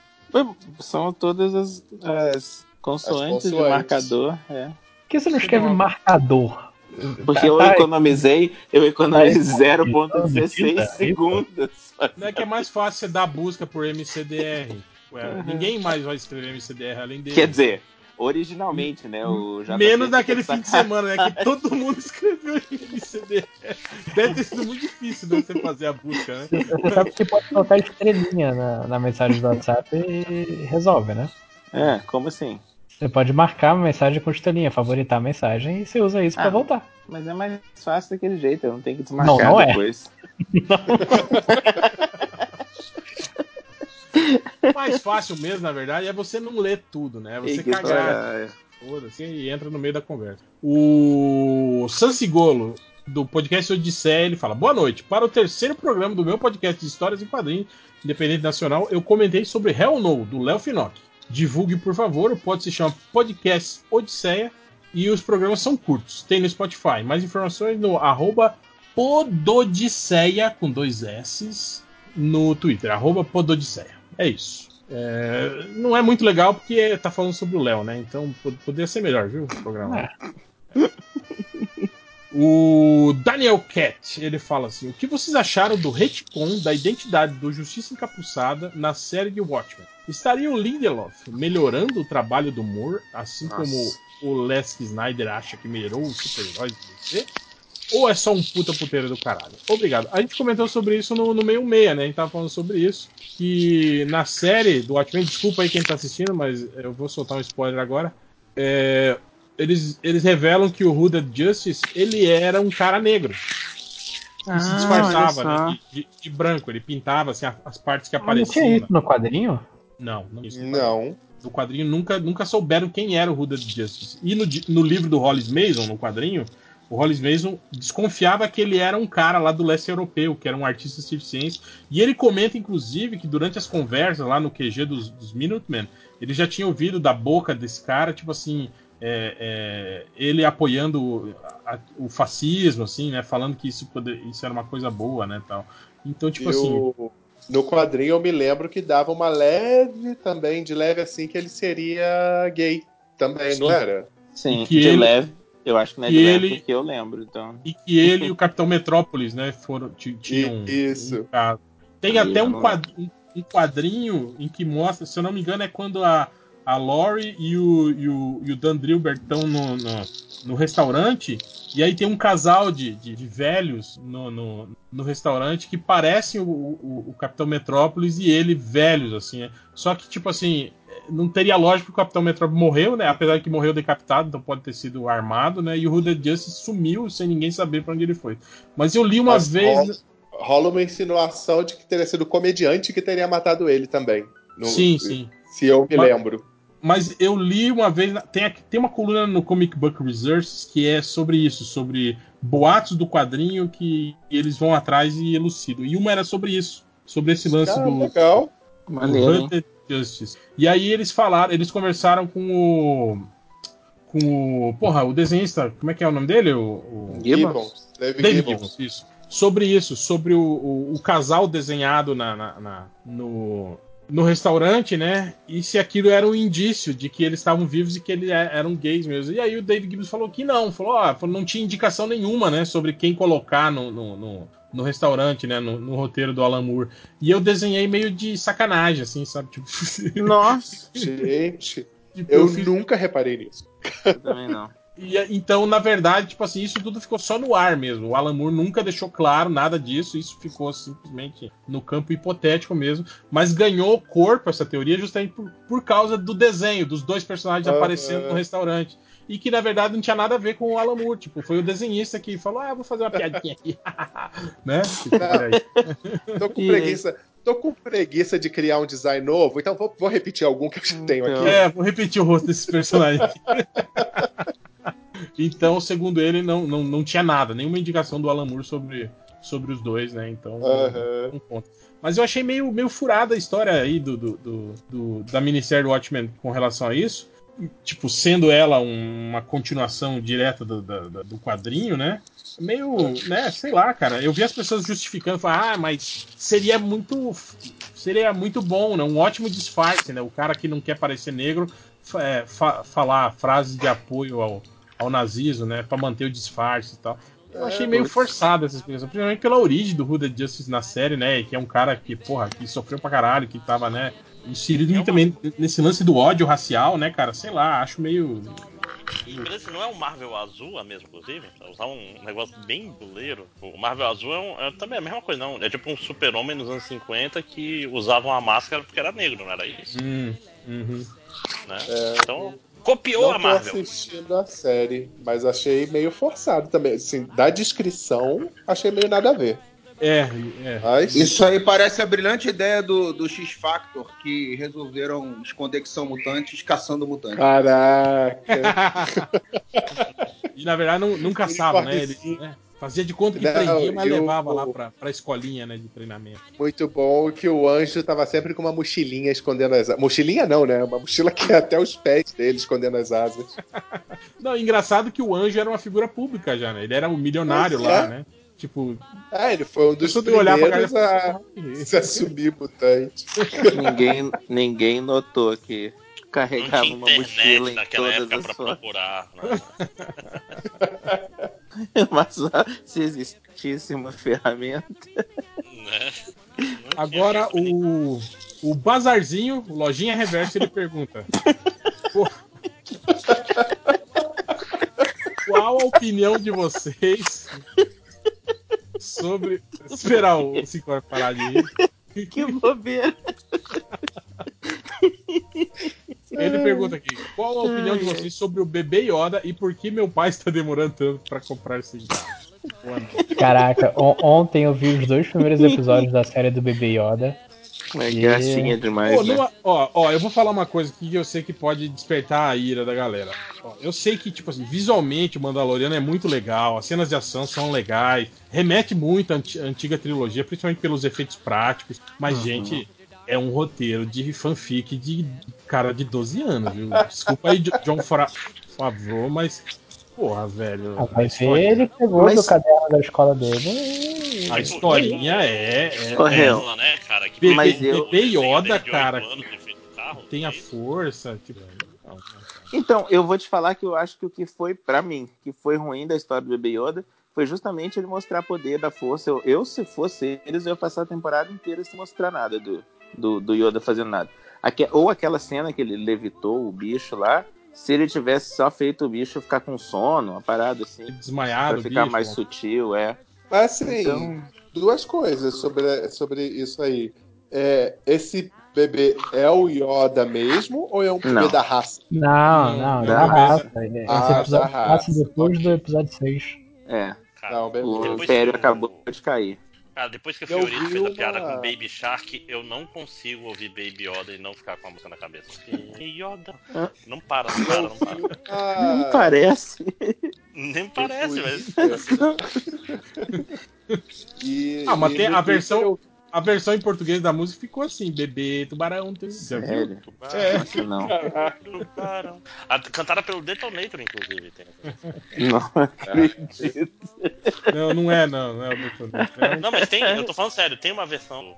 S16: São todas as, as consoantes
S17: As
S16: de marcador. É.
S21: Por que você não escreve marcador?
S16: Porque
S21: Tá-
S16: eu
S21: tá-
S16: economizei, eu economizei
S21: Tá
S16: 0.16
S21: tá
S16: segundos.
S13: não é que é mais fácil você dar busca por MCDR. Ué,
S16: Uhum.
S13: Ninguém mais vai escrever MCDR além dele.
S16: Quer dizer, originalmente, né? O JP
S13: Menos daquele fim de semana, né? Que todo mundo escreveu MCDR. Deve ter sido muito difícil né, você fazer a busca, né?
S21: Você sabe que pode colocar estrelinha na, na mensagem do WhatsApp e resolve, né?
S16: É, como assim?
S21: Você pode marcar a mensagem com estrelinha, favoritar a mensagem e você usa isso pra
S16: Ah,
S21: voltar.
S16: Mas é mais fácil daquele jeito, eu não tenho que desmarcar
S21: Não, não é.
S16: depois.
S13: O mais fácil mesmo, na verdade, é você não ler tudo, né? É você
S16: Ignorar,
S13: cagar.
S16: é.
S13: Foda-se e entra no meio da conversa. O Sansigolo, do podcast Odisseia, ele fala: Boa noite. Para o terceiro programa do meu podcast de histórias em quadrinhos, Independente Nacional, eu comentei sobre Hell No, do Léo Finock. Divulgue, por favor, o pod se chama Podcast Odisseia e os programas são curtos. Tem no Spotify. Mais informações no arroba Pododisseia, com dois S, no Twitter, arroba Pododisseia. É isso. É, não é muito legal porque tá falando sobre o Léo, né? Então pod- poderia ser melhor, viu? O programa. O Daniel Cat, ele fala assim: O que vocês acharam do retcon da identidade do Justiça Encapuçada na série de Watchmen? Estaria o Lindelof melhorando o trabalho do Moore, assim
S11: Nossa.
S13: como o Leslie Snyder acha que melhorou os super-heróis do DC? Ou é só um puta puteiro do caralho? Obrigado. A gente comentou sobre isso no, no meio meia, né? A gente tava falando sobre isso. Que na série do Watchmen, desculpa aí quem tá assistindo, mas eu vou soltar um spoiler agora. É, eles, eles revelam que o Hooded Justice ele era um cara negro. e se
S21: Ah,
S13: disfarçava
S21: olha só.
S13: né, de, de- de branco. Ele pintava assim, as partes que
S21: Ah, não tinha
S13: apareciam.
S21: isso no quadrinho?
S13: Não, não. Isso
S17: Não.
S13: No quadrinho nunca, nunca souberam quem era o Hooded Justice. E no, no livro do Hollis Mason, no quadrinho, o Hollis Mason desconfiava que ele era um cara lá do leste europeu, que era um artista circense. E ele comenta, inclusive, que durante as conversas lá no QG dos, dos Minutemen, ele já tinha ouvido da boca desse cara, tipo assim, é, é, ele apoiando a- o fascismo, assim, né? Falando que isso, poder, isso era uma coisa boa, né? Tal. Então, tipo
S17: E
S13: assim.
S17: o- No quadrinho eu me lembro que dava uma leve também, de leve assim, que ele seria gay também, não
S13: Sim.
S17: era?
S16: Sim,
S13: que
S16: de
S13: ele-
S16: leve. Eu acho que não é
S13: e
S16: de leve
S13: ele-
S16: porque eu lembro, então.
S13: E que ele e o Capitão Metrópolis, né, foram, ti- tinham.
S17: Isso.
S13: um caso. Tem
S16: Aí,
S13: até um,
S16: vamos
S13: quad- um- um quadrinho em que mostra, se eu não me engano, é quando a, a Lori e o, e o, e o Dan Drilbert estão no, no, no restaurante, e aí tem um casal de, de, de velhos no, no, no restaurante que parecem o, o, o Capitão Metrópolis e ele velhos, assim. né? Só que, tipo assim, não teria lógica que o Capitão Metrópolis morreu, né? Apesar de que morreu decapitado, então pode ter sido armado, né? E o Hooded Justice sumiu sem ninguém saber pra onde ele foi. Mas eu li uma
S17: Mas
S13: vez.
S17: rola, rola uma insinuação de que teria sido o comediante que teria matado ele também. No-
S13: Sim, sim.
S17: Se eu me
S13: Mas-
S17: lembro.
S13: Mas eu li uma vez. Tem, tem uma coluna no Comic Book Research que é sobre isso, sobre boatos do quadrinho que eles vão atrás e elucidam. E uma era sobre isso, sobre esse lance
S17: Ah,
S13: do,
S17: legal.
S13: do
S16: Maneiro, hein?
S13: Hunted Justice. E aí eles falaram, eles conversaram com o. Com o. Porra, o desenhista, como é que é o nome dele? O, o-
S17: Gibbons. David,
S13: David
S17: Gibbons.
S13: Gibbons, isso. Sobre isso, sobre o, o, o casal desenhado na, na- na- no, no restaurante, né? E se aquilo era um indício de que eles estavam vivos e que eles é- eram gays mesmo. E aí o David Gibbons falou que não, falou, ó, falou, não tinha indicação nenhuma, né, sobre quem colocar no, no, no- no restaurante, né, no, no roteiro do Alan Moore. E eu desenhei meio de sacanagem, assim, sabe? Tipo,
S16: Nossa,
S17: Gente,
S13: Tipo,
S17: eu
S13: eu fiz-
S17: nunca reparei nisso.
S16: eu também não.
S13: E, então, na verdade, tipo assim, isso tudo ficou só no ar mesmo. O Alan Moore nunca deixou claro nada disso, isso ficou simplesmente no campo hipotético mesmo. Mas ganhou corpo essa teoria justamente por, por causa do desenho, dos dois personagens
S17: Aham.
S13: aparecendo no restaurante. E que na verdade não tinha nada a ver com o Alan Moore. Tipo, foi o desenhista que falou: Ah, vou fazer uma piadinha aqui. né? Tipo.
S17: Tô com preguiça. Tô com preguiça de criar um design novo, então vou, vou repetir algum que eu já tenho aqui.
S13: É, vou repetir o rosto desses personagens. aqui. então, segundo ele, não, não, não tinha nada, nenhuma indicação do Alan Moore sobre, sobre os dois, né? Então,
S17: Aham.
S13: não conta. Mas eu achei meio, meio furada a história aí do, do, do- do- da minissérie do Watchmen com relação a isso. Tipo, sendo ela um- uma continuação direta do, da- do quadrinho, né? Meio, né, sei lá, cara. Eu vi as pessoas justificando, falando, ah, mas seria muito. Seria muito bom, né? Um ótimo disfarce, né? O cara que não quer parecer negro é, fa- falar frases de apoio ao, ao nazismo, né? Pra manter o disfarce e tal. Eu achei
S17: É,
S13: meio
S17: muito-
S13: forçado essa explicação, principalmente pela origem do Hooded Justice na série, né? Que é um cara que, porra, que sofreu pra caralho, que tava, né? Inserido em- também nesse lance do ódio racial, né, cara? Sei lá, acho meio.
S22: Esse não é o Marvel Azul a mesma, inclusive? Pra Usar um negócio bem buleiro. O Marvel Azul é, um- é também a mesma coisa, não. É tipo um super-homem nos anos 50 que usava uma máscara porque era negro, não era isso?
S13: Hum, uhum.
S22: Né?
S17: É,
S22: Então, copiou
S17: não
S22: a
S17: tô
S22: Marvel.
S17: assistindo a série, mas achei meio forçado também. Assim, da descrição, achei meio nada a ver.
S13: É, é.
S17: Mas,
S11: Isso aí parece a brilhante ideia do, do X-Factor, que resolveram esconder que são mutantes caçando mutantes.
S17: Caraca.
S13: E na verdade não, não caçava, né? Ele né, fazia de conta que
S17: Não,
S13: prendia, mas
S17: eu-
S13: levava lá pra, pra escolinha, né, de treinamento.
S17: Muito bom que o anjo tava sempre com uma mochilinha escondendo as asas. Mochilinha não, né? Uma mochila que é até os pés dele escondendo as asas.
S13: Não, engraçado que o anjo era uma figura pública já, né? Ele era um milionário
S17: Pois
S13: lá,
S17: é.
S13: né? Tipo,
S17: É, ele foi um dos primeiros a se assumir mutante.
S16: Ninguém, ninguém notou que carregava uma mochila em
S22: naquela
S16: todas
S22: época
S16: as
S22: pra
S16: suas.
S22: procurar. Né?
S16: Mas se existisse uma ferramenta.
S22: Né?
S13: agora o, o Bazarzinho, o Lojinha Reverso, ele pergunta: "Pô, Qual a opinião de vocês sobre. Esperar o Cinco vai parar de rir.
S16: Que bobeira.
S13: Ele pergunta aqui: qual a opinião de vocês sobre o bebê Yoda e por que meu pai está demorando tanto para comprar cigarro?
S12: Caraca, on- ontem eu vi os dois primeiros episódios da série do Bebê Yoda.
S16: É gracinha demais,
S13: Pô,
S16: né?
S13: não- ó, ó, eu vou falar uma coisa aqui que eu sei que pode despertar a ira da galera. Ó, eu sei que, tipo assim, visualmente o Mandaloriano é muito legal, as cenas de ação são legais, remete muito à anti- à antiga trilogia, principalmente pelos efeitos práticos, mas,
S16: Uhum.
S13: gente, é um roteiro de fanfic de cara de 12 anos, viu? Desculpa aí, Jo- John Fra Favreau, mas, porra, velho.
S12: Ah,
S13: a
S12: Mas
S13: historinha-
S12: ele pegou
S13: Mas-
S12: do caderno da escola dele.
S13: A historinha é. é,
S16: Ô,
S13: é
S16: Real.
S22: né, cara? Que
S13: Bebê,
S16: Mas eu-
S13: Bebê Yoda, cara,
S22: anos carro,
S13: tem a força. Tipo,
S16: Então, eu vou te falar que eu acho que o que foi, pra mim, que foi ruim da história do Bebê Yoda foi justamente ele mostrar poder da força. Eu, eu, se fosse eles, eu ia passar a temporada inteira sem mostrar nada do, do, do Yoda fazendo nada. Aque- ou aquela cena que ele levitou o bicho lá, se ele tivesse só feito o bicho ficar com sono, uma parada assim.
S13: Desmaiado,
S16: Pra ficar
S17: bicho,
S16: mais
S17: né?
S16: sutil, é.
S17: Mas assim,
S16: Então-
S17: duas coisas sobre, sobre isso aí. É, esse bebê é o Yoda mesmo ou é um bebê
S16: Não.
S17: da raça?
S12: Não, não, da
S17: não,
S12: raça.
S17: beleza.
S12: Esse
S17: Ah,
S12: episódio
S17: da raça.
S12: depois do episódio 6.
S16: É.
S17: Não,
S16: O. Império acabou de cair.
S22: Cara, depois que a Fiorito fez a
S17: uma-
S22: piada com Baby Shark, eu não consigo ouvir Baby Yoda e não ficar com a música na cabeça. Baby Yoda. Não para, não para, não para.
S17: Ah,
S16: Não parece.
S22: Nem parece, mas.
S17: E,
S13: Ah, mas tem a versão,
S17: eu-
S13: a versão em português da música ficou assim: bebê, tubarão, tem-?
S16: Sério?
S13: É.
S16: Acho não.
S22: Tubarão. A- Cantada pelo Detonator, inclusive. Tem.
S16: Não acredito.
S13: Não, não é, não, não é o Detonator. É
S22: Não, mas tem, eu tô falando sério, tem uma versão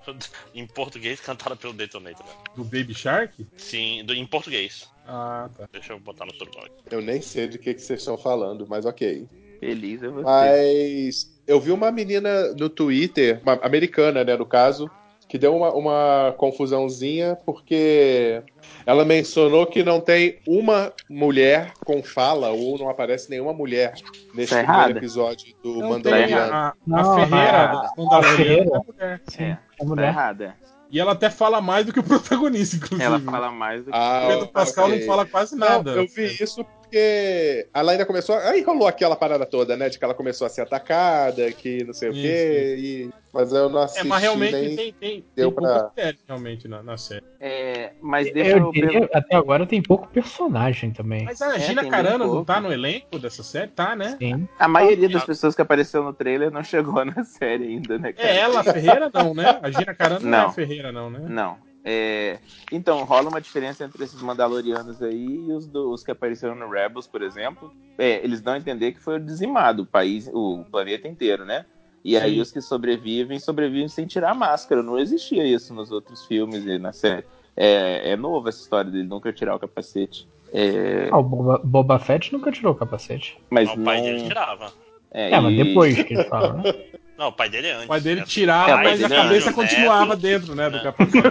S22: em português cantada pelo Detonator. né?
S13: do Baby Shark?
S22: Sim, do- em português.
S13: Ah, tá.
S22: Deixa eu botar no surubão.
S17: Eu nem sei do que, que vocês estão falando, mas ok.
S16: Feliz é você.
S17: Mas eu vi uma menina no Twitter, uma americana, né, no caso, que deu uma, uma confusãozinha porque ela mencionou que não tem uma mulher com fala ou não aparece nenhuma mulher nesse
S16: Tá
S17: primeiro episódio do
S13: Não
S17: Mandaloriano.
S13: a, a
S12: Não,
S13: Ferreira,
S12: a-
S13: do
S12: a
S13: Mandaloriano,
S12: Ferreira.
S13: é mulher.
S16: É, Tá
S12: mulher.
S16: errada.
S13: E ela até fala mais do que o protagonista, inclusive.
S16: Ela fala mais do que.
S17: Ah,
S13: O Pedro Pascal
S17: ok.
S13: não fala quase
S17: Não,
S13: nada.
S17: eu vi isso porque ela ainda começou. Aí rolou aquela parada toda, né? De que ela começou a ser atacada, que não sei o
S13: Sim,
S17: quê. E... Mas eu não
S13: É,
S17: assisti.
S13: mas realmente
S17: nem...
S13: tem, tem,
S17: deu
S13: tem
S17: pra-
S13: série, realmente, na, na série.
S16: É, mas deixa
S12: Eu
S16: eu.
S12: diria, até agora tem pouco personagem também.
S13: Mas a
S16: É,
S13: Gina Carano não tá no elenco dessa série? Tá, né?
S12: Sim.
S16: A maioria das pessoas que apareceu no trailer não chegou na série ainda, né, cara?
S13: É ela, a Ferreira não, né? A Gina Carano não, é
S16: Não.
S13: a Ferreira não, né?
S16: Não. É, Então, rola uma diferença entre esses Mandalorianos aí e os, do- os que apareceram no Rebels, por exemplo. É, eles dão a entender que foi dizimado o país, o planeta inteiro, né? E aí
S13: Sim.
S16: os que sobrevivem, sobrevivem sem tirar a máscara. Não existia isso nos outros filmes e na série. É, é novo essa história dele nunca tirar o capacete. É,
S12: Ah, o Boba, Boba Fett nunca tirou o capacete.
S16: mas
S22: Não, o
S16: não...
S22: pai dele tirava.
S16: É,
S12: É, mas
S16: e-
S12: depois que ele fala, né?
S22: Não, o pai dele é antes.
S13: O pai dele
S22: né?
S13: tirava,
S16: É,
S13: mas a
S16: dele é
S13: cabeça
S22: antes,
S13: continuava
S22: neto.
S13: dentro, né? Do
S22: É.
S13: capacete.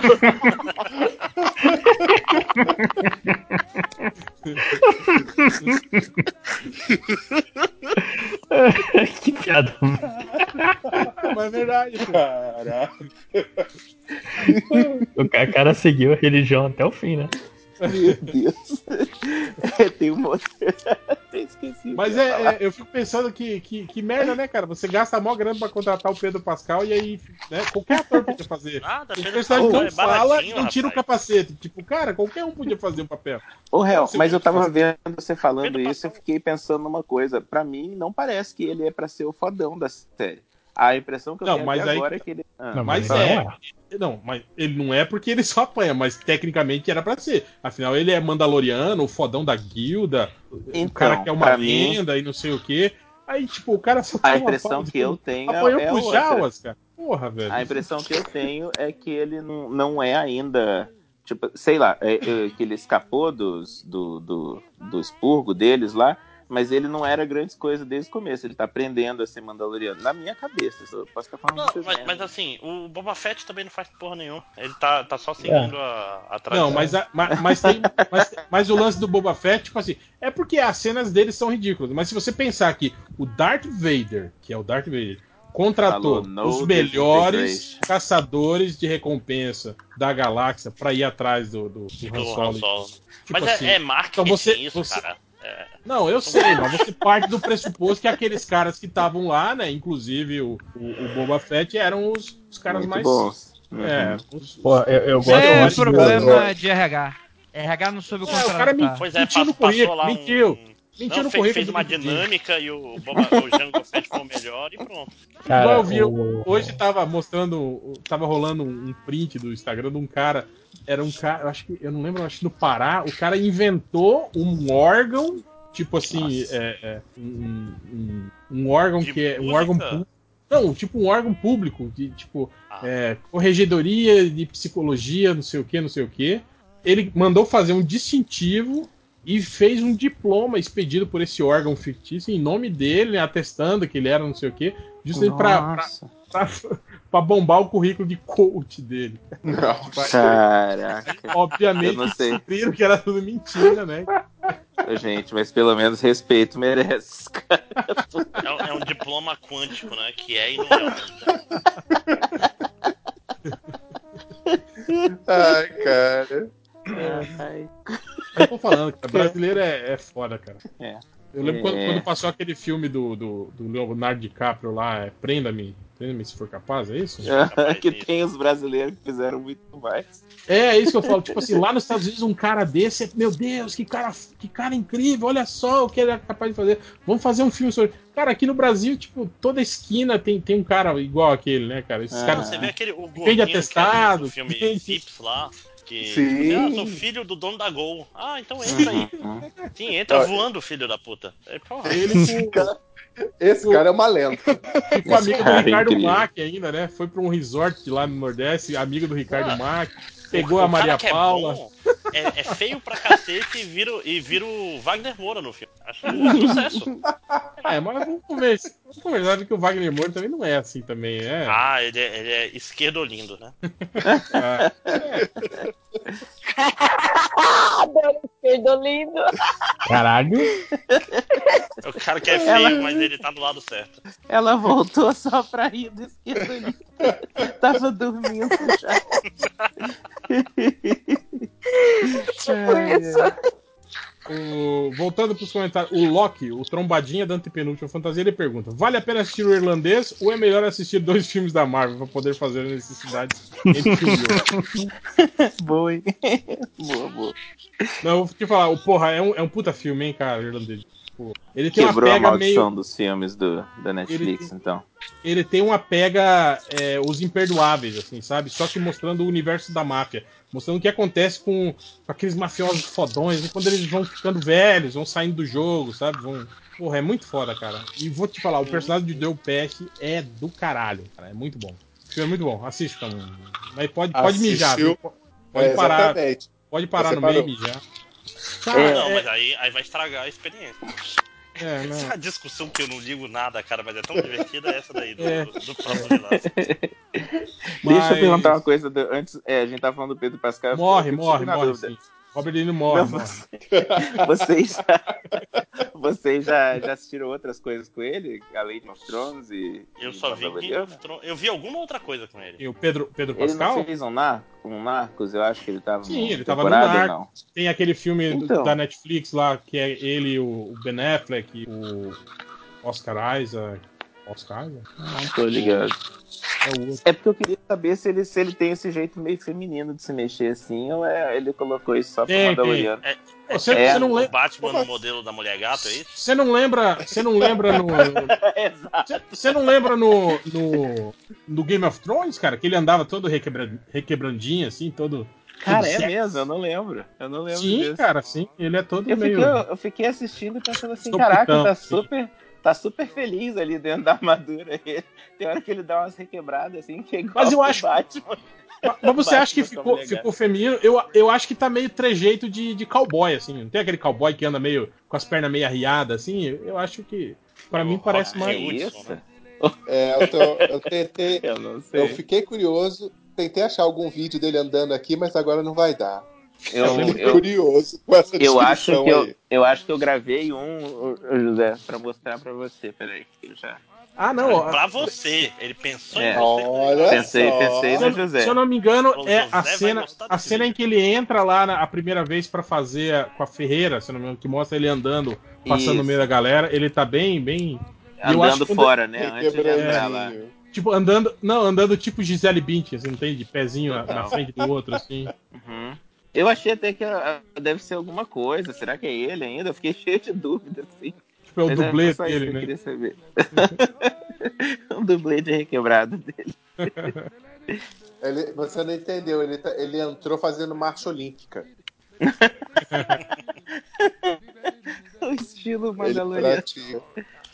S12: que piada.
S13: Mas é verdade, pô.
S17: Caraca.
S12: O ca- cara seguiu a religião até o fim, né?
S16: Meu Deus. É, tem outra. Até esqueci. o
S13: Mas é, é, eu fico pensando que, que, que merda, né, cara? Você gasta mó grana pra contratar o Pedro Pascal e aí, né, qualquer ator podia fazer.
S22: Nada,
S13: Tem
S22: Pedro
S13: personagem que
S22: Pascal
S13: não
S22: é
S13: fala e não tira o
S22: rapaz.
S13: capacete. Tipo, cara, qualquer um podia fazer o papel.
S16: Ô, Real,
S13: Você
S16: mas eu tava
S13: pode
S16: vendo você falando
S22: Pedro
S16: isso, eu fiquei pensando numa coisa. Pra mim, não parece que ele é pra ser o fodão da série. A impressão que eu
S13: Não,
S16: tenho
S13: mas aí-
S16: agora é que ele. Ah,
S12: Não,
S13: Mas
S12: Não
S13: é. Não, mas ele não é porque ele só apanha, mas tecnicamente era pra ser. Afinal, ele é mandaloriano, o fodão da guilda, o
S16: Então,
S13: cara que é uma
S16: pra mim-
S13: lenda e não sei o quê. Aí, tipo, o cara só
S16: A impressão que eu tenho é-
S13: apanhou
S16: é
S13: pro
S16: outra.
S13: Jawas, cara. Porra, velho.
S16: A impressão que eu tenho é que ele não, não é ainda. Tipo, sei lá, é- é que ele escapou dos, do, do, do expurgo deles lá, mas ele não era grandes coisas desde o começo. Ele tá aprendendo a ser mandaloriano. Na minha cabeça, eu posso estar falando
S22: Não, mas, mas assim, o Boba Fett também não faz porra nenhuma. Ele tá, tá só seguindo a, a tradição.
S13: Não, mas, a- ma- mas, tem, mas, mas o lance do Boba Fett, tipo assim, é porque as cenas dele são ridículas. Mas se você pensar que o Darth Vader, que é o Darth Vader, contratou
S16: Falou,
S13: os melhores caçadores de recompensa da galáxia pra ir atrás do, do, do Han
S22: Do
S13: Solo.
S22: Han Solo.
S13: Tipo
S22: Mas é-
S13: assim,
S22: é, marketing
S13: então você-
S22: isso,
S13: você-
S22: cara. É,
S13: Não, eu sei, mas você parte do pressuposto que aqueles caras que estavam lá, né? Inclusive o, o, o Boba Fett, eram os, os caras
S16: Muito
S13: mais.
S16: bons.
S13: É,
S16: Uhum.
S13: os-
S21: Pô, eu, eu gosto
S15: é problema de RH. RH não soube o
S13: É, o cara men-
S22: Pois é,
S13: mentiu no
S22: passou
S13: currículo,
S22: lá um-
S13: Mentiu
S22: Não,
S13: no
S22: fez,
S13: currículo.
S22: fez uma dinâmica e o, Boba, o Jango Fett foi o melhor e pronto.
S21: Cara,
S13: Igual eu vi,
S21: o-
S13: hoje tava mostrando, tava rolando um print do Instagram de um cara, era um cara, eu acho que, eu não lembro, acho que no Pará, o cara inventou um órgão, tipo assim, é, é, um, um, um órgão
S22: De
S13: que é, um
S22: música?
S13: órgão público, não, tipo um órgão público, de, tipo, é, corregedoria de psicologia, não sei o que, não sei o que, ele mandou fazer um distintivo e fez um diploma expedido por esse órgão fictício em nome dele, atestando que ele era não sei o quê, justamente pra, pra,
S16: Nossa.
S13: pra, pra bombar o currículo de coach dele.
S16: Caraca.
S13: Obviamente
S16: Eu
S13: descobriram que era tudo mentira, né?
S16: Gente, mas pelo menos respeito merece. cara.
S22: É, um- é um diploma quântico, né? Que é e não é.
S17: Ai, cara.
S13: Eu tô falando, cara, brasileiro é, é foda, cara.
S16: É.
S13: Eu lembro
S16: É.
S13: quando, quando passou aquele filme do, do, do Leonardo DiCaprio lá, é, Prenda-me, Prenda-me se for capaz, é isso?
S16: que tem os brasileiros que fizeram muito mais.
S13: É, é isso que eu falo. Tipo assim, lá nos Estados Unidos, um cara desse, é- meu Deus, que cara, que cara incrível, olha só o que ele é capaz de fazer. Vamos fazer um filme sobre. Cara, aqui no Brasil, tipo, toda esquina tem, tem um cara igual aquele, né, cara? Esses
S16: Ah.
S13: caras.
S22: Você vê aquele o gordinho que é
S13: atestado.
S22: filme Vips lá. Que,
S17: Sim.
S22: Ah, sou filho do dono da Gol. Ah, então entra aí. Sim, entra voando, filho da puta. É.
S13: Ele com,
S17: Esse cara é uma lenda.
S13: ficou amigo do
S16: cara é
S13: Ricardo. Mack ainda, né? Foi pra um resort lá no Nordeste, amigo do Ricardo
S22: Ah.
S13: Mack. Pegou
S22: O
S13: a
S22: cara
S13: Maria
S22: é
S13: Paula.
S22: bom É, é feio pra cacete e vira, o- e vira o Wagner Moura no filme. Acho um sucesso.
S13: É, mas vamos Vamos conversar que o Wagner Moura também não é assim também, é.
S22: Ah, ele é, ele é esquerdo lindo, né?
S13: Ah,
S20: Adoro esquerdo lindo.
S21: Caralho.
S22: O cara que é feio,
S16: Ela-
S22: mas ele tá do lado certo.
S16: Ela voltou só pra rir do esquerdo ali. Tava dormindo já.
S20: Tipo isso.
S13: O- voltando pros comentários, o Loki, o trombadinha da antepenúltima fantasia, ele pergunta: vale a pena assistir o irlandês ou é melhor assistir dois filmes da Marvel pra poder fazer as necessidades?
S16: Boa, hein? Boa, boa.
S13: Não, eu vou te falar, o porra, é um, é um puta filme, hein, cara, o irlandês. Tipo, ele tem
S16: Quebrou
S13: uma
S16: a
S13: pega
S16: maldição
S13: meio.
S16: dos filmes do, da Netflix, então.
S13: Ele tem uma pega é, os imperdoáveis, assim, sabe? Só que mostrando o universo da máfia. Mostrando o que acontece com, com aqueles mafiosos fodões, e quando eles vão ficando velhos, vão saindo do jogo, sabe? Vão. Porra, é muito foda, cara. E vou te falar, o personagem de Joe Pesci é do caralho, cara. É muito bom. O filme é muito bom. Assista. Mas pode, pode mijar, viu? Pode
S17: É,
S13: parar.
S17: exatamente.
S13: Pode parar
S17: Você
S13: no meio e mijar.
S22: Ah,
S13: Cara,
S22: não,
S13: é-
S22: mas aí, aí vai estragar a experiência.
S13: É, não.
S22: Essa discussão que eu não ligo nada, cara, mas é tão divertida é essa daí do,
S13: É.
S22: do, do próximo Vilaça.
S16: Deixa eu perguntar uma coisa do- antes. É, a gente tá falando do Pedro Pascal.
S13: Morre, morre, morre. Robert De Niro morre,
S16: Não. Vocês já, vocês já, já assistiram outras coisas com ele? Além de Game of Thrones e.
S22: Eu
S16: e
S22: só vi Game of Thrones. Eu vi alguma outra coisa com ele.
S13: E o Pedro, Pedro
S16: Ele
S13: Pascal?
S16: não fez um, nar um Narcos? Eu acho que ele tava
S13: Sim, ele tava no Narcos. Tem aquele filme do-
S16: Então.
S13: da Netflix lá, que é ele, o Ben Affleck, o Oscar Isaac. Oscar Isaac?
S16: Não tô ligado.
S13: É.
S16: É porque eu queria saber se ele, se ele tem esse jeito meio feminino de se mexer assim, ou é, ele colocou isso só pra
S13: Tem,
S16: Mandaloriano.
S22: É,
S13: Você,
S16: É,
S13: você não
S22: o
S13: lembra,
S22: Batman no modelo da mulher gato, é isso?
S13: você não lembra, você não lembra no, você- você não lembra no, no, no Game of Thrones, cara, que ele andava todo requebra, requebrandinho assim, todo
S16: Cara, é mesmo, eu não lembro. Eu não lembro
S13: Sim,
S16: disso.
S13: cara, sim, ele é todo
S16: Eu
S13: meio
S16: fiquei, eu fiquei assistindo e pensando assim, caraca, tá
S13: sim.
S16: Tá super feliz ali dentro da armadura. Tem hora que ele dá umas requebradas assim, que é igual
S13: Mas eu acho-
S16: Batman.
S13: Mas você acha que ficou, ficou feminino? Eu, eu acho que tá meio trejeito de, de cowboy, assim. Não tem aquele cowboy que anda meio com as pernas meio arriadas, assim? Eu acho que, pra mim, parece mais.
S16: isso?
S17: É, eu, tô- eu tentei.
S16: Eu não sei.
S17: Eu fiquei curioso, tentei achar algum vídeo dele andando aqui, mas agora não vai dar.
S16: Eu,
S17: fiquei
S16: eu,
S17: curioso com essa
S16: eu acho que eu,
S17: aí.
S16: eu acho que eu gravei um, José, pra mostrar pra você. Peraí, que eu já.
S13: Ah, não. ó,
S22: Pra você. Ele pensou
S16: É.
S22: em você.
S17: Olha
S16: Pensei,
S17: só.
S16: pensei
S13: Se
S16: no
S13: eu,
S16: José.
S13: se eu não me engano, é
S22: José
S13: a cena, a cena em que ele entra lá na, a primeira vez pra fazer a- com a Ferreira, se eu não me engano, que mostra ele andando, passando no
S16: Isso.
S13: meio da galera. Ele tá bem, bem. eu acho
S16: Andando fora, né? Antes de entrar lá.
S13: Tipo, andando. Não, andando tipo Gisele Bündchen, assim, não tem? De pezinho na, na frente do outro, assim.
S16: Uhum. Eu achei até que ah, deve ser alguma coisa. Será que é ele ainda? Eu fiquei cheio de dúvidas, assim.
S13: Tipo, é o
S16: Mas
S13: dublê
S16: só isso
S13: dele,
S16: eu
S13: né?
S16: queria saber. o dublê de requebrado dele.
S17: Ele- você não entendeu, ele, tá- ele entrou fazendo marcha olímpica.
S16: o estilo Mandaloriano.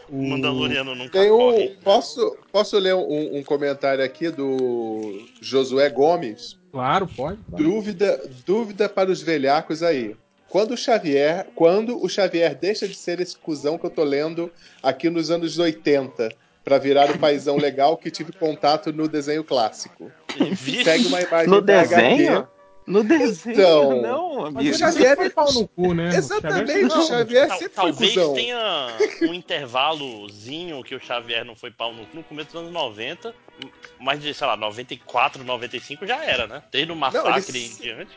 S22: O Mandaloriano nunca
S17: Tem um,
S22: corre.
S17: posso, posso ler um, um comentário aqui do Josué Gomes?
S13: Claro, pode. pode.
S17: Dúvida, dúvida para os velhacos aí. Quando o Xavier, quando o Xavier deixa de ser esse cuzão que eu tô lendo aqui nos anos 80 para virar o paizão legal que tive contato no desenho clássico? Segue uma imagem
S16: No desenho?
S17: HD.
S16: No desenho,
S17: Então,
S16: não,
S13: Mas
S16: amigo.
S13: ele
S17: Xavier
S13: sempre foi pau no cu, né?
S17: Exatamente,
S13: O
S17: o
S13: Xavier
S17: Xavier
S22: Tal-
S17: sempre foi
S22: talvez
S17: cuzão.
S22: tenha um intervalozinho que o Xavier não foi pau no cu no começo dos anos 90, mas de, sei lá, 94, 95 já era, né? Desde o massacre
S17: ele-
S22: em diante.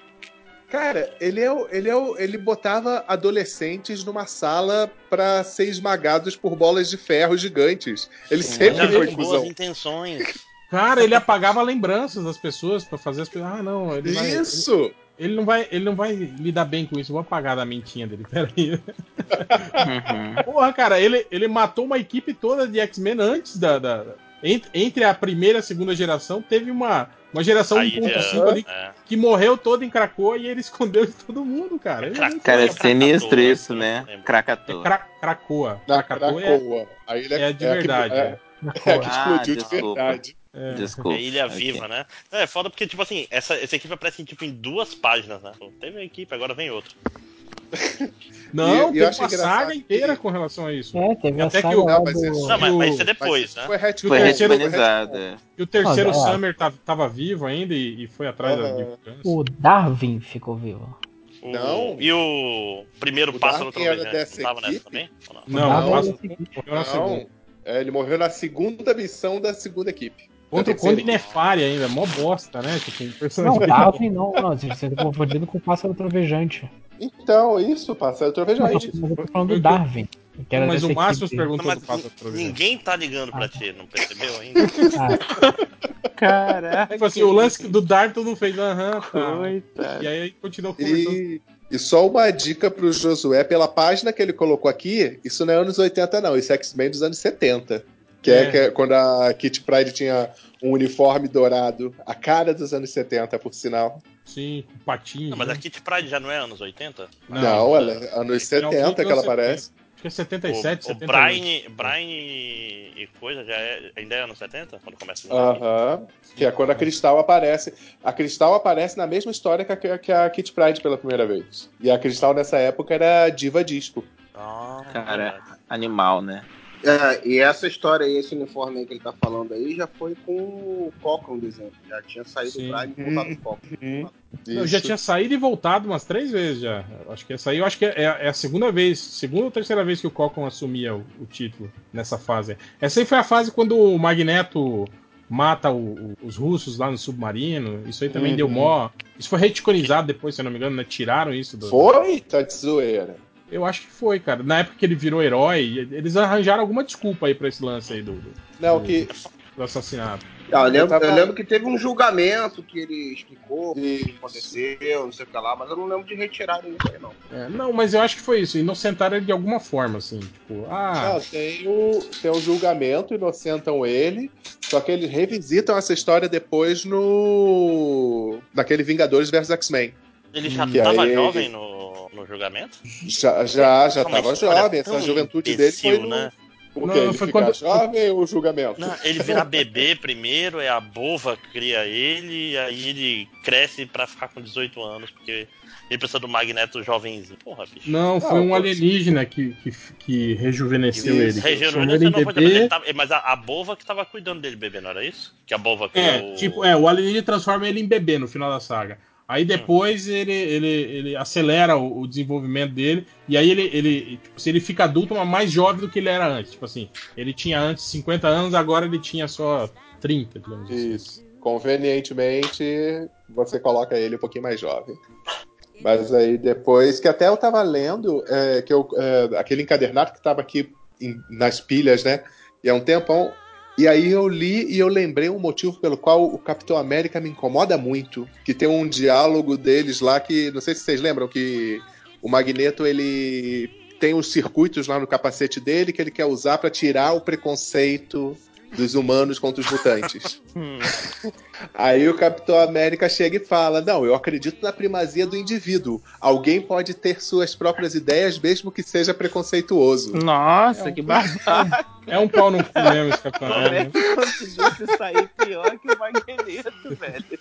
S17: Cara, ele é, o- ele é o- ele botava adolescentes numa sala pra ser esmagados por bolas de ferro gigantes. Ele sempre
S22: Já
S17: foi
S22: com boas
S17: cuzão.
S22: intenções.
S13: Cara, ele apagava lembranças das pessoas pra fazer as pessoas. Ah, não, ele vai.
S17: Isso!
S13: Ele, ele não vai, ele não vai lidar bem com isso. Vou apagar da mentinha dele. Peraí.
S16: Uhum.
S13: Porra, cara, ele, ele matou uma equipe toda de X-Men antes da. da- entre, entre a primeira e a segunda geração, teve uma, uma geração
S22: Aí,
S13: 1.5 ali
S22: é.
S13: que morreu todo em Krakoa e ele escondeu de todo mundo, cara. É muito
S16: Cara, é sinistro isso, né?
S13: É
S16: Krakatoa.
S13: Kra Krakoa.
S17: Na
S13: Krakoa é,
S17: Krakoa. Aí ele
S13: é de
S17: é que-
S13: verdade.
S17: é-
S13: é.
S17: É que
S16: Ah,
S17: explodiu de
S16: desculpa.
S17: verdade.
S13: É.
S16: Desculpa.
S22: É Ilha. Viva, né? É foda porque, tipo assim, essa, essa equipe aparece tipo, em duas páginas, né? Teve uma equipe, agora vem outra.
S13: Não,
S17: E- eu
S13: teve
S17: acho
S13: uma saga inteira com relação a isso.
S6: É, teve
S13: até
S6: saga
S13: que o,
S17: Não, mas isso-
S22: Não, mas,
S13: o-
S22: mas isso é depois, né?
S17: Foi retcon,
S16: Foi
S17: terceiro-
S16: retconizado. é.
S13: E o terceiro
S6: Ah, é.
S13: Summer tá- tava vivo ainda e, e foi atrás da vingança.
S6: O Darwin ficou vivo.
S22: O-
S17: Não.
S22: E o primeiro
S17: O
S22: pássaro
S17: era dessa
S22: não tava nessa também? Não?
S13: Não,
S6: Darwin
S13: o
S6: era
S13: Pássaro
S6: desse-
S13: morreu na segunda.
S17: Não, é, ele morreu na segunda missão da segunda equipe.
S13: Contra o Conde. Nefari ainda, mó bosta, né? Tipo, um
S6: Não. Darwin não, não, você tá confundindo com o pássaro trovejante.
S17: Então, isso, passado
S6: Não,
S17: trovejante.
S6: mas eu tô falando do Darwin. que
S13: Mas o Márcio
S6: equipe.
S13: perguntou
S22: Não,
S13: do
S22: mas
S13: Pássaro Trovejante.
S22: ninguém tá ligando pra ti, não percebeu ainda?
S6: Ah,
S16: Caraca.
S13: Tipo assim, o lance do Darwin todo mundo fez, aham, tá.
S16: Coitado.
S13: E aí continuou conversando.
S17: E, e só uma dica pro Josué, pela página que ele colocou aqui, isso não é anos 80, não, isso é X-Men dos anos 70. Que é,
S13: É.
S17: que é quando a Kitty Pride tinha um uniforme dourado, a cara dos anos 70, por sinal.
S13: Sim, com patinho.
S22: Não, mas
S13: né?
S22: a Kit Pride já não é anos 80?
S17: Não, ela é anos
S13: Finalzinho
S17: 70 que ela aparece.
S13: Acho que é 77,
S22: o, o
S13: 78.
S22: Brian, Brian e coisa já é, ainda é anos 70? Quando começa o
S17: Aham. Que é quando a Cristal aparece. A Cristal aparece na mesma história que a, que a Kitty Pride pela primeira vez. E a Cristal nessa época era diva disco.
S22: Ah,
S16: Cara, animal, né?
S11: É, e essa história aí, esse uniforme aí que ele tá falando aí, já foi com o Cochran o desenho. Já tinha saído
S13: Sim.
S11: o Brian e voltado pro Cochran.
S13: Eu já tinha saído e voltado umas três vezes já. Eu Acho que essa aí, eu acho que é, é a segunda vez, segunda ou terceira vez que o Cocon assumia o, o título nessa fase. Essa aí foi a fase quando o Magneto mata o- o- os russos lá no submarino. Isso aí também
S17: Uhum.
S13: deu mó. Isso foi reticonizado depois, se eu não me engano, né? Tiraram isso do.
S17: Foi? Tá de zoeira.
S13: Eu acho que foi, cara. Na época que ele virou herói, eles arranjaram alguma desculpa aí pra esse lance aí do, do,
S17: Não, que.
S13: do assassinato.
S11: Ah, eu, lembro,
S17: Eu
S11: lembro que teve um julgamento que ele explicou o que aconteceu, não sei o que lá, mas eu não lembro de retirar isso aí, não.
S13: É, não, mas eu acho que foi isso. Inocentaram ele de alguma forma, assim. Tipo, ah.
S17: Não, tem o, tem o julgamento, inocentam ele, só que eles revisitam essa história depois no. naquele Vingadores vs X-Men.
S22: Ele já
S17: Que
S22: tava
S17: aí-
S22: jovem no, no julgamento?
S17: Já, já, já
S22: Calma aí,
S17: tava
S22: essa história
S17: jovem,
S22: é
S17: essa juventude dele foi
S22: imbecil,
S17: no.
S22: né?
S17: O
S13: Não?
S17: Ele
S13: foi
S17: ficar
S13: quando-
S17: jovem ou o julgamento?
S22: Não, ele vira bebê primeiro, é a Bova que cria ele, e aí ele cresce pra ficar com 18 anos, porque ele precisa do Magneto jovenzinho. Porra, bicho.
S13: Não, foi
S17: Não,
S13: um alienígena que, que, que rejuvenesceu ele.
S22: Isso,
S13: ele em
S22: não
S13: bebê.
S22: ele tava- mas a, a Bova que tava cuidando dele, bebê, não era isso? Que a Bova criou
S13: É, tipo, é, o alienígena transforma ele em bebê no final da saga. Aí depois ele, ele, ele acelera o, o desenvolvimento dele. E aí ele, ele tipo, se ele fica adulto, mas mais jovem do que ele era antes. Tipo assim, ele tinha antes 50 anos, agora ele tinha só 30, digamos assim.
S17: Isso. Convenientemente, você coloca ele um pouquinho mais jovem. Mas aí depois, que até eu tava lendo, é, que eu, é, aquele encadernado que tava aqui em- nas pilhas, né? E há um tempão. E aí eu li e eu lembrei um motivo pelo qual o Capitão América me incomoda muito. Que tem um diálogo deles lá que. Não sei se vocês lembram que o Magneto ele tem os circuitos lá no capacete dele que ele quer usar pra tirar o preconceito dos humanos contra os mutantes. Aí o Capitão América chega e fala: Não, eu acredito na primazia do indivíduo. Alguém pode ter suas próprias ideias, mesmo que seja preconceituoso.
S16: Nossa, que babado.
S13: É um pau no cu mesmo esse Capitão
S16: Como é
S13: América.
S16: que conseguiu se sair pior que o Magneto, velho?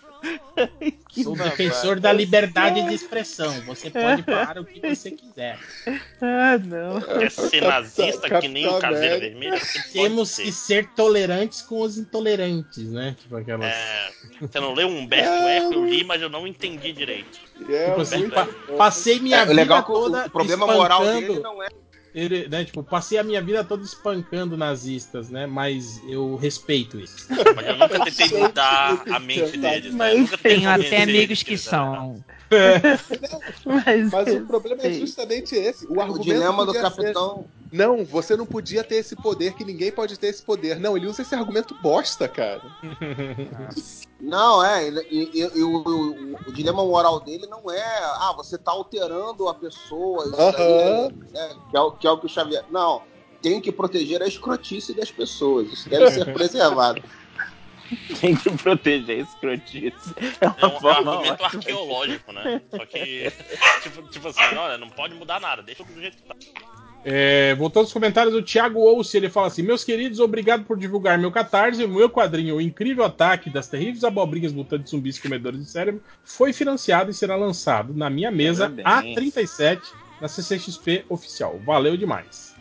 S13: Sou defensor da liberdade de expressão. Você pode falar o que você quiser.
S16: Ah, não.
S22: Quer ser nazista que nem o Caveira Vermelha? Você pode
S13: Temos
S22: ser.
S13: que ser tolerantes com os intolerantes, né? Tipo aquelas.
S22: É, você não leu Humberto Eco? Eu li, mas eu não entendi direito.
S13: Tipo assim, pa- passei minha
S9: É, o
S13: vida
S9: legal é o-
S13: toda
S9: o problema moral dele não é-
S13: Ele, né, tipo, passei a minha vida toda espancando nazistas, né? Mas eu respeito isso.
S22: Mas eu nunca tentei mudar a mente deles, né? Eu nunca
S15: Tenho até amigos que são.
S16: Mas,
S17: Mas o problema é justamente esse. O, argumento
S9: dilema do capitão-
S17: ser, Não, você não podia ter esse poder, que ninguém pode ter esse poder. Não, ele usa esse argumento bosta, cara.
S9: Não, é. E, e- e o, o- o dilema moral dele não é, ah, você tá alterando a pessoa, isso né, que, é o, que é o que o Xavier. Não, tem que proteger a escrotice das pessoas. Isso deve ser preservado.
S16: Tem que proteger a escrotice. É uma
S22: É um, é um
S16: forma
S22: argumento
S16: ótima.
S22: arqueológico, né? Só que, tipo, tipo assim, olha, não pode mudar nada, deixa do jeito que tá.
S13: É, voltando aos comentários do Thiago Ouce, ele fala assim: Meus queridos, obrigado por divulgar meu catarse. O meu quadrinho, O Incrível Ataque das Terríveis Abobrinhas Mutantes Zumbis Comedores de Cérebro, foi financiado e será lançado na minha mesa
S16: Parabéns.
S13: A37 na CCXP oficial. Valeu demais.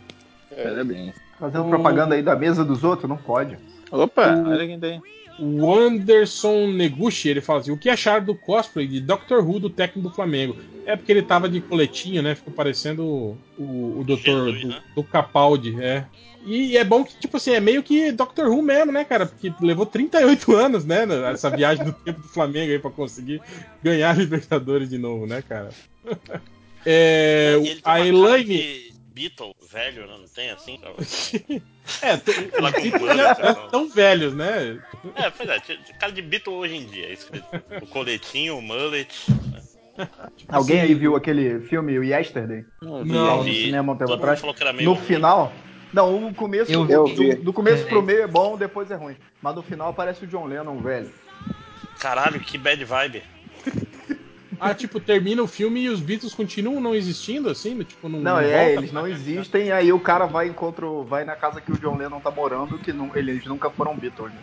S16: Parabéns.
S24: Fazendo propaganda aí da mesa dos outros, não pode.
S16: Opa, olha quem tem.
S13: O Anderson Neguchi, ele fala assim: o que acharam do cosplay de Doctor Who do técnico do Flamengo? É porque ele tava de coletinho, né? Ficou parecendo o, o, o doutor do, do Capaldi, é. E é bom que, tipo assim, é meio que Doctor Who mesmo, né, cara? Porque levou 38 anos, né? Essa viagem do tempo do Flamengo aí pra conseguir ganhar a Libertadores de novo, né, cara? É, a Elaine.
S22: Beatle velho, né? não tem assim?
S13: É, tem-
S22: Ela com banda, lá.
S13: tão velhos, né?
S22: É, pois é, cara de Beatle hoje em dia, é isso que eu- O coletinho, o mullet.
S24: Alguém aí viu aquele filme o Yesterday?
S22: Não,
S24: Que
S22: vi.
S24: tava no
S22: vi.
S24: cinema um tempo
S22: Todo mundo
S24: atrás.
S22: falou que era meio
S24: No
S22: ruim.
S24: final. Não, o começo,
S22: Eu
S24: do,
S22: vi.
S24: do começo pro meio é bom, depois é ruim. Mas no final aparece o John Lennon, velho.
S22: Caralho, que bad vibe.
S13: Ah, tipo, termina o filme e os Beatles continuam não existindo, assim? Tipo, não,
S24: Não,
S13: não
S24: é, eles não existem, aí o cara vai encontra, vai na casa que o John Lennon tá morando, que não, eles nunca foram Beatles. né?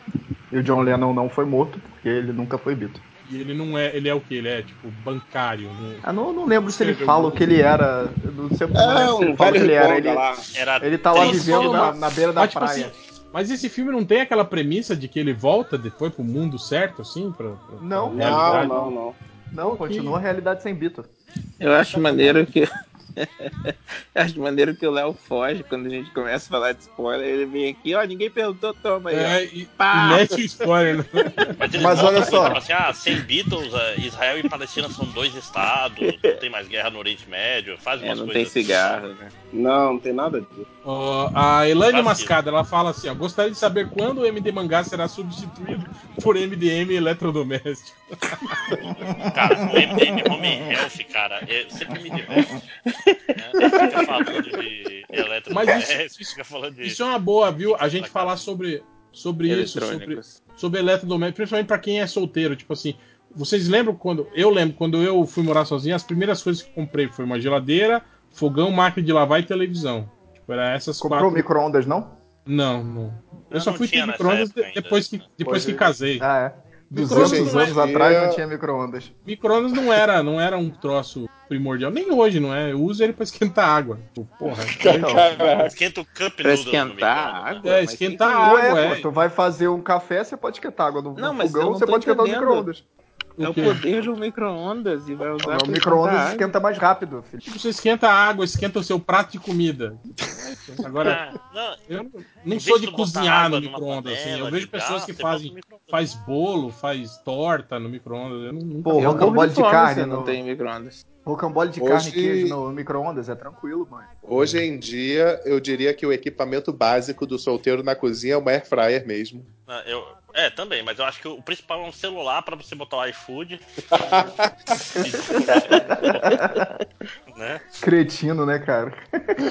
S24: E o John Lennon não foi morto, porque ele nunca foi Beatle.
S13: E ele não é. Ele é o que? Ele é, tipo, bancário. né?
S24: Ah, não, não lembro se ele fala o que ele era. Não sei, não
S13: É,
S24: se ele
S13: um
S24: fala o que ele era. Ele.
S22: Era
S24: ele tá lá vivendo na, na beira da
S13: mas, tipo
S24: praia.
S13: assim, mas esse filme não tem aquela premissa de que ele volta depois pro mundo certo, assim? Pra, pra-
S24: Não,
S13: pra realidade?
S24: não. Não, continua a realidade sem Beatle.
S16: Eu acho maneiro que. Eu acho maneiro que o Léo foge quando a gente começa a falar de spoiler. Ele vem aqui, ó, ninguém perguntou, toma aí.
S13: É, e,
S16: Pá!
S13: e mete spoiler. né?
S22: Mas,
S24: Mas olha
S22: coisa,
S24: só.
S22: Assim, ah, sem Beatles, eh, Israel e Palestina são dois estados, não tem mais guerra no Oriente Médio, faz
S16: É,
S22: umas
S16: não
S22: coisas.
S16: tem cigarro, né?
S9: Não, não tem nada disso.
S13: A Elaine. Mascada, ela fala assim, ó, gostaria de saber quando o MD Mangá será substituído por MDM eletrodoméstico.
S22: Cara, o MDM Home Health, cara, é, sempre me diverte. Né? Fica falando de
S13: Mas
S22: eletrodomésticos,
S13: isso,
S22: fica falando de.
S13: isso é uma boa, viu? A gente falar sobre, sobre isso, sobre, sobre eletrodoméstico, principalmente pra quem é solteiro. Tipo assim, vocês lembram quando. Eu lembro, quando eu fui morar sozinho, as primeiras coisas que comprei foi uma geladeira, fogão, máquina de lavar e televisão. Era essas
S24: Comprou
S13: quatro.
S24: micro-ondas, não?
S13: Não, não. Eu,
S24: Eu
S13: só fui ter micro-ondas
S24: ainda.
S13: depois que, depois
S24: Hoje-
S13: que casei.
S24: Ah, é.
S13: Micro-ondas
S24: 200
S13: não é-
S24: anos atrás não tinha micro-ondas.
S13: Micro-ondas não era, não era um troço primordial. Nem hoje, não é? Eu uso ele pra esquentar água. Porra.
S22: Esquenta o cup
S16: Pra esquentar água?
S13: É, esquentar água, é.
S24: pô, tu vai fazer um café, você pode esquentar água no
S16: Não,
S24: fogão, você pode esquentar no micro-ondas.
S16: É o poder do micro-ondas e vai usar
S24: O micro-ondas esquenta mais rápido, filho.
S13: Tipo, você esquenta a água, esquenta o seu prato de comida. Agora,
S22: Ah, não,
S13: eu não, não sou
S22: de
S13: cozinhar no micro-ondas, assim. Eu vejo pessoas que fazem faz bolo, faz torta no micro-ondas. Eu não,
S24: Pô,
S16: Eu morro
S24: de carne
S16: não tem micro-ondas.
S24: Rocambole de
S17: Hoje-
S24: carne e queijo no micro-ondas é tranquilo, mano.
S17: Hoje em dia, eu diria que o equipamento básico do solteiro na cozinha é uma air fryer mesmo.
S22: Ah, Eu, é, também, mas eu acho que o principal é um celular pra você botar o iFood. né?
S24: Cretino, né, cara?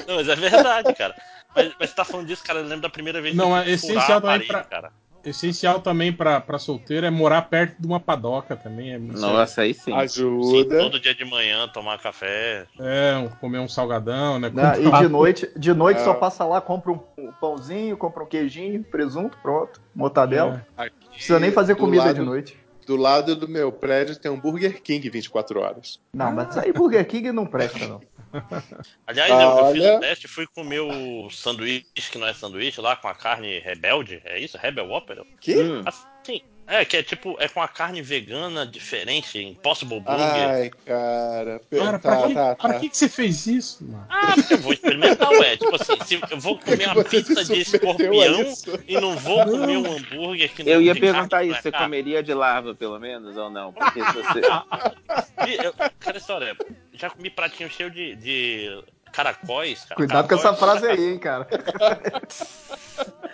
S22: Não, mas é verdade, cara. Mas, mas você tá falando disso, cara, eu lembro da primeira vez
S13: Não,
S22: que eu
S13: é essencial
S22: a parede,
S13: pra-
S22: cara.
S13: Essencial também pra, pra solteiro é morar perto de uma padoca também. É,
S16: Nossa, aí sim.
S22: Sim,
S17: Ajuda.
S22: todo dia de manhã tomar café.
S13: É, um- comer um salgadão, né?
S24: Né? E de noite, de noite
S17: Ah.
S24: só passa lá, compra um, pãozinho, compra um queijinho, presunto, pronto. Mortadela.
S17: Aqui,
S24: Não precisa nem fazer comida
S17: lado-
S24: de noite.
S17: Do lado do meu prédio tem um Burger King 24 horas.
S24: Não, mas aí Burger King não presta, não.
S22: Aliás, eu, eu fiz o teste, fui comer o sanduíche, que não é sanduíche, lá com a carne rebelde. É isso? Rebel Whopper?
S17: Que?
S22: Assim, é, que é tipo, é com a carne vegana diferente, Impossible Burger.
S17: Ai, cara.
S13: Cara,
S17: tá,
S13: pra, que,
S17: tá,
S13: pra
S17: tá.
S13: que, que você fez isso, mano?
S22: Ah, porque eu vou experimentar, ué. Tipo assim, se eu vou comer uma pizza de escorpião e não vou comer um hambúrguer que não
S16: Eu ia perguntar
S22: carne,
S16: isso,
S22: não
S16: você
S22: é
S16: comeria de lava, pelo menos, ou não? Porque se você.
S22: Eu- Cara, história, já comi pratinho cheio de, de caracóis, cara.
S24: Cuidado com essa
S22: Caracóis-
S24: frase aí, hein, cara.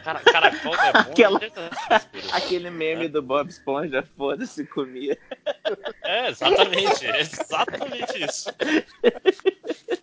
S22: Cara, caracol é bom.
S16: Aquela-
S22: essas frescuras.
S16: Aquele meme do Bob Esponja, foda-se, comia.
S22: É, exatamente. É exatamente isso.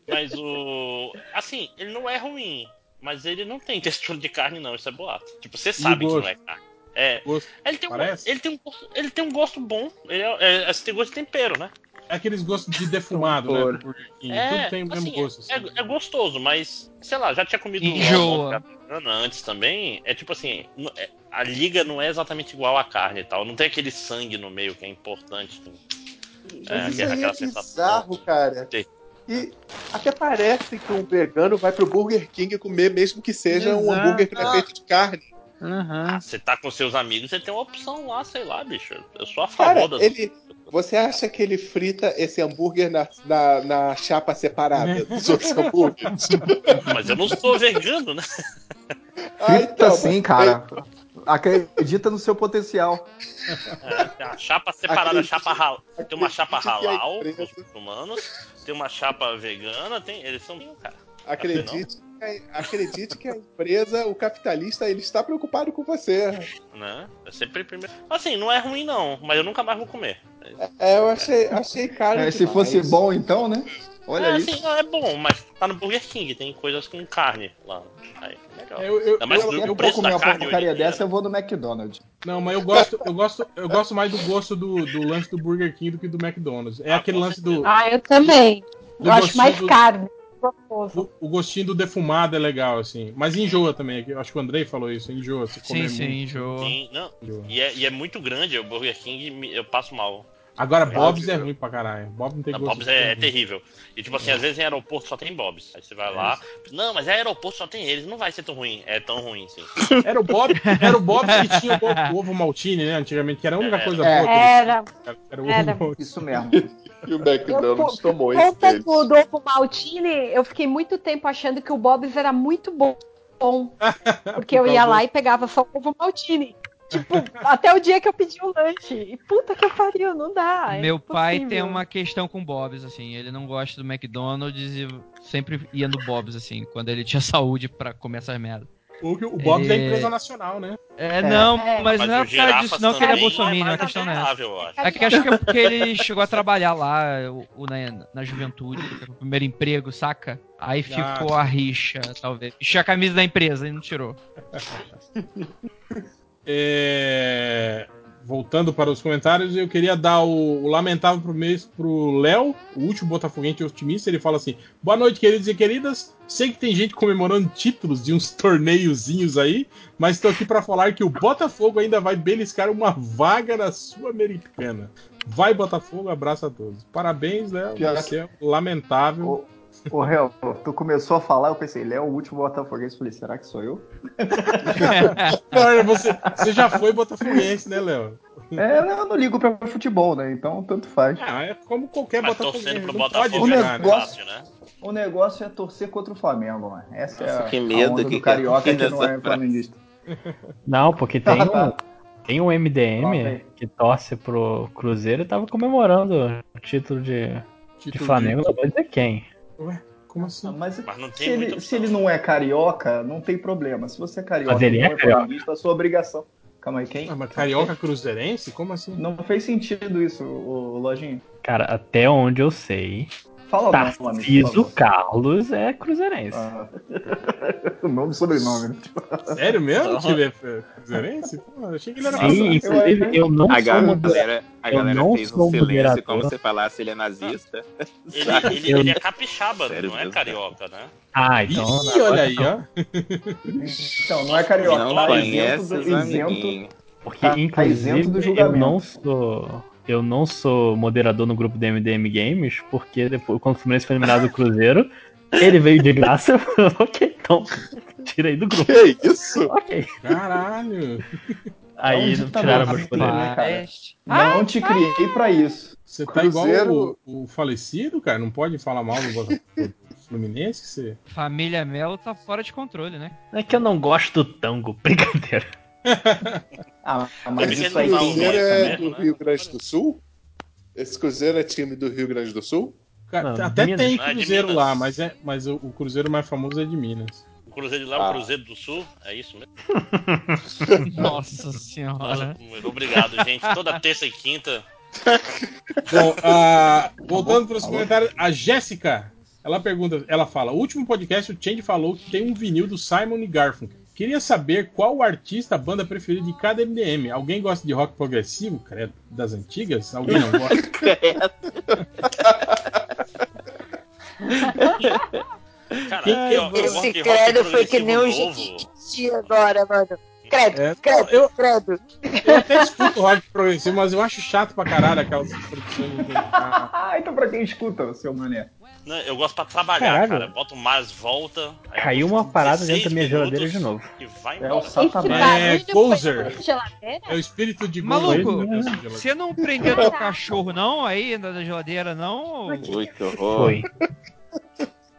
S22: Mas o. Assim, ele não é ruim. Mas ele não tem textura de carne, não. Isso é boato. Tipo, você sabe que não é carne. É.
S13: Gosto.
S22: Ele tem, um,
S13: Parece?
S22: ele, tem um gosto, ele tem um gosto bom. Ele é, é, tem gosto de tempero, né?
S13: É aqueles gostos de defumado, né? King.
S22: É,
S13: Tudo tem o mesmo
S22: assim,
S13: gosto. assim.
S22: É, é gostoso, mas, sei lá, já tinha comido
S15: Enjoa.
S22: uma antes também. É tipo assim, é- a liga não é exatamente igual à carne e tal. Não tem aquele sangue no meio que é importante. É,
S17: Mas isso
S22: aquela
S17: é
S22: sensação.
S17: bizarro, cara. E até parece que um vegano vai pro Burger King comer, mesmo que seja um
S16: Exato.
S17: hambúrguer que é feito de carne.
S16: Aham.
S22: Você tá com seus amigos, você tem uma opção lá, sei lá, bicho. Eu sou a favor
S17: Cara,
S22: das
S17: ele. Você acha que ele frita esse hambúrguer na, na, na chapa separada dos outros hambúrgueres?
S22: Mas eu não sou vegano, né?
S17: Ah,
S24: Frita
S17: então,
S24: sim, cara. Acredita no seu potencial.
S22: É, tem a chapa separada,
S17: Acredite-
S22: chapa halal. Tem uma chapa halal,
S17: empresa-
S22: os muçulmanos. Tem uma chapa vegana, tem. Eles são. Cara,
S17: Acredite, que- acredite que a empresa, o capitalista, ele está preocupado com você.
S22: né? É sempre primeiro. Assim, não é ruim não, mas eu nunca mais vou comer.
S17: É, eu achei, achei caro.
S24: É, se fosse bom, então, né? Olha
S22: é,
S24: isso.
S22: assim, não, é bom, mas tá no Burger King, tem coisas com carne lá. Aí, legal.
S13: Eu, eu,
S24: Eu, eu, vou comer uma
S22: carne
S24: porcaria dessa, eu vou no McDonald's.
S13: Não, mas eu gosto, eu gosto, eu gosto mais do gosto do, do lanche do Burger King do que do McDonald's. É
S22: Ah,
S13: aquele lance do,
S8: Ah, eu também.
S13: do
S8: Eu acho mais
S13: do-
S8: carne. Gostoso.
S13: O, o gostinho do defumado é legal, assim. Mas enjoa também. Eu acho que o Andrei falou isso. Enjoa se
S15: Sim,
S13: comer
S15: sim,
S13: muito.
S15: enjoa.
S22: Sim, não.
S13: Enjoa.
S22: E é, e é muito grande o Burger King, eu passo mal.
S13: Agora,
S22: É,
S13: Bob's é
S22: eu-
S13: ruim pra caralho. Bob não tem
S22: Não. Bob's é, é terrível. E tipo assim, às vezes em aeroporto só tem Bob's. Aí você vai lá, não, mas é aeroporto só tem eles, não vai ser tão ruim. É tão ruim, sim.
S13: Era o Bob, era o Bob que tinha o ovo, o ovo maltine, né? Antigamente, que era a única
S22: É.
S13: coisa
S24: É.
S13: boa.
S8: Era.
S13: Era o ovo
S8: Era.
S13: maltine.
S24: Isso mesmo.
S17: E o McDonald's tomou esse
S8: Conta do, ovo maltine, eu fiquei muito tempo achando que o Bob's era muito bom. bom, porque eu ia lá e pegava só o ovo maltine. Tipo, até o dia que eu pedi o lanche. E puta que pariu, não dá. é
S15: Meu pai
S8: impossível.
S15: tem uma questão com Bob's, assim. Ele não gosta do McDonald's e sempre ia no Bob's, assim, quando ele tinha saúde pra comer essas merda.
S13: O, o Bob's é
S15: Ele-
S13: empresa nacional, né?
S15: É, não,
S8: É.
S15: mas,
S22: Mas
S15: não é
S22: o
S15: por causa disso, não, que ele é
S22: também
S15: bolsominion,
S22: mais
S15: a questão não é essa. É que acho que é porque ele chegou a trabalhar lá o, o- na, na juventude, o primeiro emprego, saca? Aí ficou a rixa, talvez. Vestiu a camisa da empresa e não tirou.
S13: É, Voltando para os comentários, eu queria dar o, o lamentável pro mês pro Léo, o último botafoguense otimista. Ele fala assim: Boa noite, queridos e queridas. Sei que tem gente comemorando títulos de uns torneiozinhos aí, mas estou aqui para falar que o Botafogo ainda vai beliscar uma vaga na Sul-Americana. Vai, Botafogo, abraço a todos. Parabéns, Léo. Você é lamentável.
S24: Ô, Réu, tu começou a falar, eu pensei, ele é o último botafoguense. Eu Falei, será que sou eu?
S13: Não, você, você já foi botafoguense, né, Léo?
S24: É, eu não ligo pra futebol, né? Então tanto faz.
S13: Ah, é como qualquer
S22: Mas
S13: Botafogo.
S22: torcendo pro Botafogo
S13: pode
S24: O
S13: jogar, né?
S24: negócio,
S22: fácil, né?
S24: o negócio é torcer contra o Flamengo, mano. Essa é
S16: Nossa,
S24: a,
S16: que
S24: a
S16: medo
S24: onda
S16: que
S24: do
S16: que
S24: carioca
S16: é
S24: que não é flamenguista.
S12: Não, porque tem
S24: Ah, tá.
S12: um, tem um MDM
S24: Ok.
S12: que torce pro Cruzeiro e tava comemorando o título de, de
S24: Título
S12: Flamengo,
S24: de-
S12: não vou dizer quem.
S13: Ué, como assim?
S24: Mas,
S22: Mas não tem
S24: se, ele, se ele não é carioca, não tem problema. Se você é carioca
S12: Mas ele
S24: e
S12: é
S24: não é
S12: carioca.
S24: a sua obrigação. Calma aí, quem?
S13: Ah, mas carioca cruzeirense? Como assim?
S24: Não fez sentido isso, o, o Lojinho.
S12: Cara, até onde eu sei,
S24: Fala o nome,
S12: Tarciso
S24: favor.
S12: Carlos é cruzeirense.
S24: Ah. o nome e sobrenome, né?
S13: Sério mesmo que ele é cruzeirense? Pô, eu achei que ele era
S12: Sim, inclusive eu não
S16: A
S12: sou
S16: galera,
S12: moderador.
S16: a
S12: Eu
S16: galera
S12: não
S16: fez um silêncio como se falasse ele é nazista.
S22: Ele, ele,
S12: Eu-
S22: ele é capixaba,
S16: Sério
S22: não é carioca, né?
S12: Ah, então.
S13: Ih, olha aí, ó.
S24: Então, não é carioca,
S16: Não
S24: tá
S16: conhece
S24: isento, isento.
S12: Porque,
S24: Tá
S12: inclusive,
S24: isento do
S12: eu
S24: julgamento.
S12: não sou. Eu não sou moderador no grupo do MDM Games, porque depois, quando o Fluminense foi eliminado do Cruzeiro, ele veio de graça. eu falei, ok, então tirei do grupo.
S17: Que isso?
S12: Ok.
S13: Caralho.
S12: Aí
S24: É
S12: não
S24: ditador,
S12: tiraram meus poderes.
S24: né, cara? Não te criei pra isso.
S13: Você tá
S24: Cruzeiro-
S13: igual o, o falecido, cara. Não pode falar mal do Botafogo Fluminense. Você...
S15: Família Melo tá fora de controle, né?
S12: É que eu não gosto do tango, brincadeira.
S24: Ah, mas
S22: que
S24: isso aí
S17: Cruzeiro é
S22: mesmo,
S17: do
S22: né?
S17: Rio Grande do Sul? Esse Cruzeiro é time do Rio Grande do Sul?
S13: Cara,
S12: Não,
S13: até tem
S22: é
S13: cruzeiro
S22: Minas.
S13: lá, mas, é, mas o, o cruzeiro mais famoso é de Minas.
S22: O Cruzeiro de lá é o
S17: Ah.
S22: Cruzeiro do Sul, é isso mesmo?
S15: Nossa senhora.
S22: Nossa, obrigado, gente. Toda terça e quinta.
S13: Bom, ah, voltando para os comentários, a Jéssica, ela pergunta, ela fala: o último podcast o Change falou que tem um vinil do Simon e Garfunkel. Queria saber qual o artista, a banda preferida de cada MDM. Alguém gosta de rock progressivo, credo, das antigas? Alguém não gosta?
S22: Cara,
S13: Quem-
S22: eu, eu
S20: Esse
S22: rock
S20: credo foi que nem o. Jequiti agora, mano. Credo,
S13: É,
S20: credo,
S13: eu-
S20: credo.
S13: Eu até escuto rock progressivo, mas eu acho chato pra caralho aquelas produções. Ah,
S24: então pra quem escuta, seu mané?
S22: Né, Eu gosto pra trabalhar,
S12: Caralho.
S22: cara. Boto mais volta. aí
S12: Caiu uma parada
S22: 16
S12: dentro da minha geladeira de novo.
S22: E vai
S24: É o satanás.
S13: É,
S2: geladeira?
S13: É o espírito de
S15: Maluco,
S13: geladeira.
S15: Você não prendeu teu cachorro, não? Aí na geladeira, não?
S16: Ui.
S12: Foi.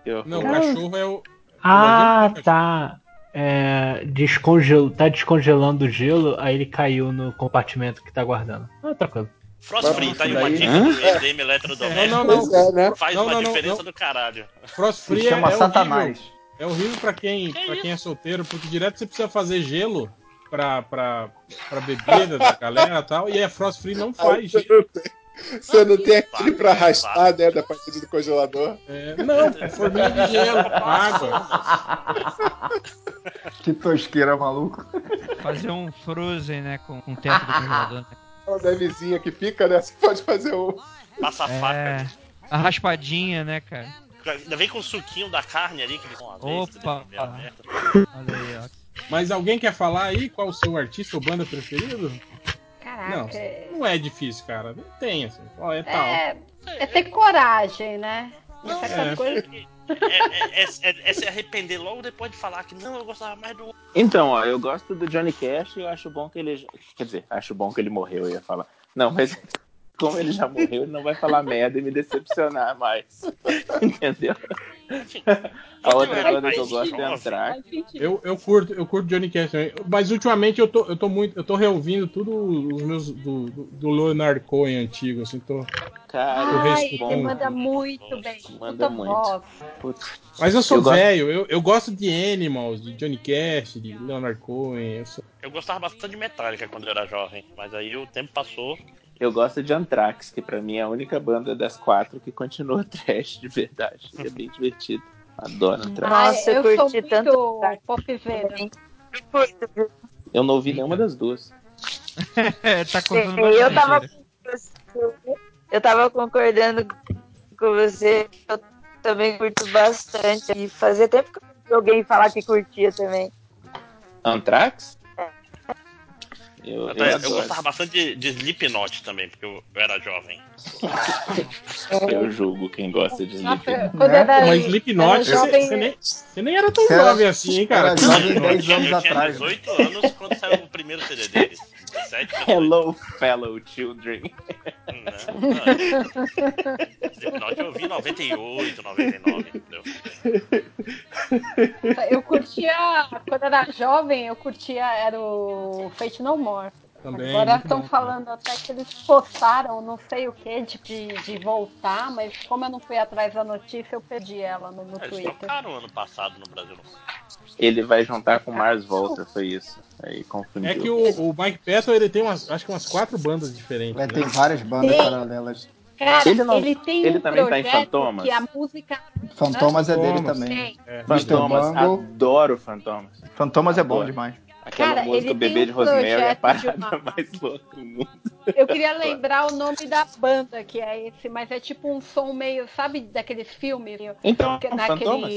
S16: Que horror.
S13: Não, o cachorro é o.
S12: Ah, tá. É, descongel... Tá descongelando o gelo, aí ele caiu no compartimento que tá guardando. Ah, tranquilo.
S22: Frost Free, tá aí uma dica
S16: Hã?
S22: do MDM eletrodoméstico.
S13: Não, não,
S17: Pois é, né?
S22: Faz
S13: Não,
S22: uma
S13: não, não,
S22: diferença
S13: não.
S22: do caralho.
S13: Frost Free é,
S24: chama
S13: é horrível.
S24: Satanás.
S13: É horrível pra quem,
S22: Que
S13: pra quem é solteiro, porque direto você precisa fazer gelo pra, pra, pra bebida da galera e tal, e a Frost Free não faz
S17: Você
S13: gelo.
S17: não tem, você não tem aquele pra arrastar, né, da partida do congelador?
S13: É, não, é forminha de gelo, água.
S24: Que tosqueira, maluco.
S15: Fazer um Frozen, né? Com, com o teto do congelador.
S17: Uma nevezinha que fica, né? Você pode fazer um.
S22: Passa a faca.
S15: É. A raspadinha, né, cara?
S22: Ainda vem com o suquinho da carne ali, que eles vão
S15: Opa. Olha aí, ó.
S13: Mas alguém quer falar aí qual o seu artista ou banda preferido?
S2: Caraca.
S13: Não,
S2: é-
S13: não é difícil, cara. Não tem, assim. Ó, é tal.
S2: É, é ter coragem, né?
S22: Não,
S2: Essa
S13: é.
S2: coisa-
S22: É, é- é- é se arrepender logo depois de falar que não, eu gostava mais do.
S16: Então, ó, eu gosto do Johnny Cash e eu acho bom que ele. Quer dizer, acho bom que ele morreu, eu ia falar. Não, mas como ele já morreu, ele não vai falar merda e me decepcionar mais. Entendeu? A outra banda que eu gosto é Anthrax.
S13: Eu, eu curto, eu curto Johnny Cash também. Mas ultimamente eu tô, eu tô muito. Eu tô reouvindo tudo os meus. do, do, Leonard Cohen antigo, assim, tô.
S16: Cara,
S2: Ai, ele manda muito bem.
S16: Manda
S2: Puta
S16: muito.
S13: Mas eu sou
S16: Eu gosto-
S13: velho, eu, eu gosto de Animals, de Johnny Cash, de Leonard Cohen. Eu sou...
S22: Eu gostava bastante de Metallica quando eu era jovem, mas aí o tempo passou.
S16: Eu gosto de Anthrax, que pra mim é a única banda das quatro que continua trash de verdade. É bem divertido. Adoro Anthrax.
S20: Nossa,
S2: Ai,
S20: eu
S2: eu sou
S20: curti
S2: muito
S20: tanto.
S2: popzeira.
S16: Eu não ouvi nenhuma das duas.
S15: É, tá contando
S20: Eu
S15: bastante,
S20: tava, eu tava concordando com você. Eu também curto bastante. E fazia tempo que eu alguém falar que curtia também.
S16: Anthrax? Eu, eu,
S22: Até- eu gostava bastante de, de Slipknot também, porque eu, eu era jovem.
S16: Eu julgo quem gosta de Slipknot.
S2: quando eu era,
S13: Mas Slipknot, você,
S2: jovem,
S13: você nem, você nem era tão
S24: Você era-
S13: jovem assim, hein, cara?
S24: era jovem
S22: Eu
S24: 10
S22: tinha,
S24: anos
S22: eu tinha
S24: atrás.
S22: 18 anos quando saiu o primeiro CD deles. Sete
S16: Hello, fellow children.
S22: Slipknot eu ouvi em 98, 99, entendeu?
S2: Eu curtia, quando era jovem, eu curtia, era o Fate No More.
S13: Também,
S2: Agora estão falando até que eles postaram não sei o que de, de, voltar, mas como eu não fui atrás da notícia, eu perdi ela no, no
S22: É, Eles
S2: Twitter.
S22: trocaram ano passado no Brasil.
S16: Ele vai juntar com Mars Volta, foi isso. Aí confundiu.
S13: É que o, o Mike Patton ele tem umas, acho que umas quatro bandas diferentes.
S24: É,
S13: né?
S24: tem várias bandas
S2: Tem.
S24: paralelas.
S2: Cara,
S16: Ele
S2: ele,
S16: não-
S2: tem
S16: ele
S2: um
S16: também tá em Fantomas?
S2: que a música...
S24: Fantomas é dele
S13: Fantomas.
S24: também.
S13: É.
S16: Fantomas, adoro Fantomas.
S24: Fantomas é bom demais.
S16: Aquela
S2: Cara,
S16: música Bebê de
S2: um
S16: Rosemary é a parada
S2: uma-
S16: mais louca do mundo.
S2: Eu queria lembrar o nome da banda que é esse, mas é tipo um som meio, sabe, daqueles filmes?
S16: Então,
S2: Que-
S16: Fantomas?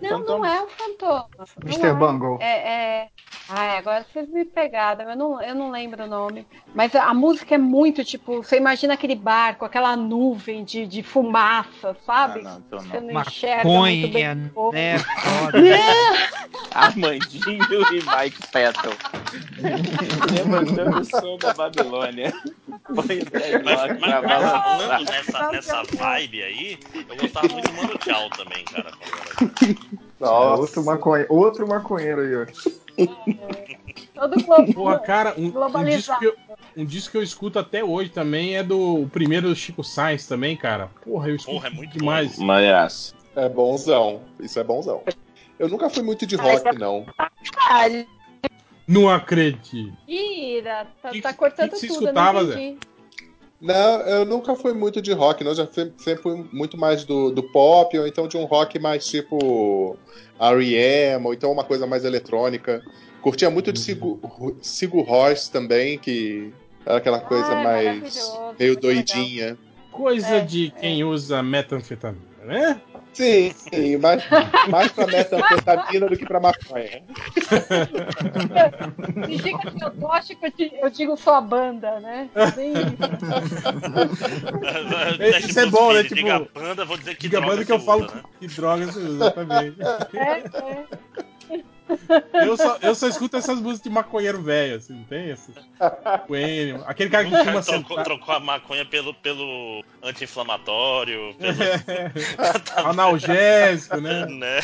S2: Não, não
S16: Fantomas.
S2: é fantoma. Não
S24: Mr.
S2: é.
S24: Bungle.
S2: É, é... Ai, agora vocês me pegaram, eu não, eu não lembro o nome. Mas a música é muito, tipo, você imagina aquele barco, aquela nuvem de, de fumaça, sabe?
S16: Ah, não, então não.
S2: Você não enxerga muito bem.
S15: Maconha,
S2: o povo.
S15: né? Foda.
S16: Armandinho e Mike Patton. Levantando o som da Babilônia. Põe o dreadlock
S22: Mas, mas, mas falando nessa, nessa vibe aí, eu gostava muito de Mano Tchau também, cara.
S24: Nossa. Outro, maconhe... Outro maconheiro aí, ó.
S2: Todo globo.
S13: Porra, cara, um, um, disco
S2: Globalizado.
S13: que eu, um disco que eu escuto até hoje também é do o primeiro do Chico Sainz também, cara. Porra, eu escuto
S22: Porra, é muito
S13: demais.
S16: Maneiraço.
S17: É bonzão. Isso é bonzão. Eu nunca fui muito de rock, não.
S13: Não acredito.
S2: Ira, tá,
S13: Que-
S2: tá cortando
S13: que que
S2: tudo,
S13: escutava,
S2: não
S13: Zé?
S17: Não, eu nunca fui muito de rock, não. Já fui, sempre fui muito mais do, do pop, ou então de um rock mais tipo R.E.M., ou então uma coisa mais eletrônica. Curtia muito de Sigur, Sigur Rós também, que era aquela coisa
S2: Ah, é
S17: mais meio
S2: muito legal.
S17: doidinha.
S13: Coisa
S2: É,
S13: de quem usa metanfetamina, né?
S17: Sim, sim, mais, mais pra metanfetamina do que pra maconha.
S2: Me diga que eu gosto que eu, te- eu digo sua banda, né? Bem isso.
S13: Isso é bom, né? Tipo,
S22: Diga banda, vou dizer que
S13: diga
S22: droga
S13: banda que eu
S22: você
S13: falo
S22: usa, né?
S13: que drogas você usa, exatamente.
S2: É, é.
S13: Eu só, eu só escuto essas músicas de maconheiro velho, assim, não tem esse? Coelho, aquele cara que
S22: O cara
S13: fuma
S22: trocou,
S13: sentado.
S22: trocou a maconha pelo, pelo anti-inflamatório, pelo.
S13: Analgésico, né?
S22: né?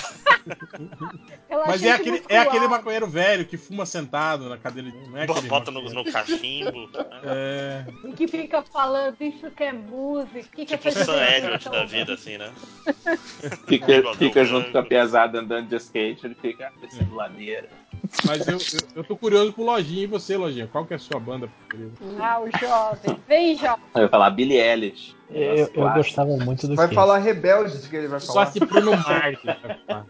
S13: Mas é aquele, é aquele maconheiro velho que fuma sentado na cadeira de. Não é aquele
S22: Bota no, no cachimbo.
S13: É.
S2: Que fica falando isso que é música. Que que
S22: Tipo
S2: é
S22: o Sam
S2: isso?
S22: da vida, assim, né?
S16: Fica, fica junto
S22: branco.
S16: com a pesada andando de skate, ele fica ladeira.
S13: Mas eu, eu, eu tô curioso pro Lojinha. E você, Lojinha? Qual que é a sua banda preferida?
S2: Ah, o jovem. Vem, jovem.
S16: Eu ia falar Billie Eilish.
S12: Eu, eu gostava muito do
S24: Vai
S12: Kiss.
S24: falar Rebeldes que ele vai falar.
S13: gosto de Bruno Mars. que falar.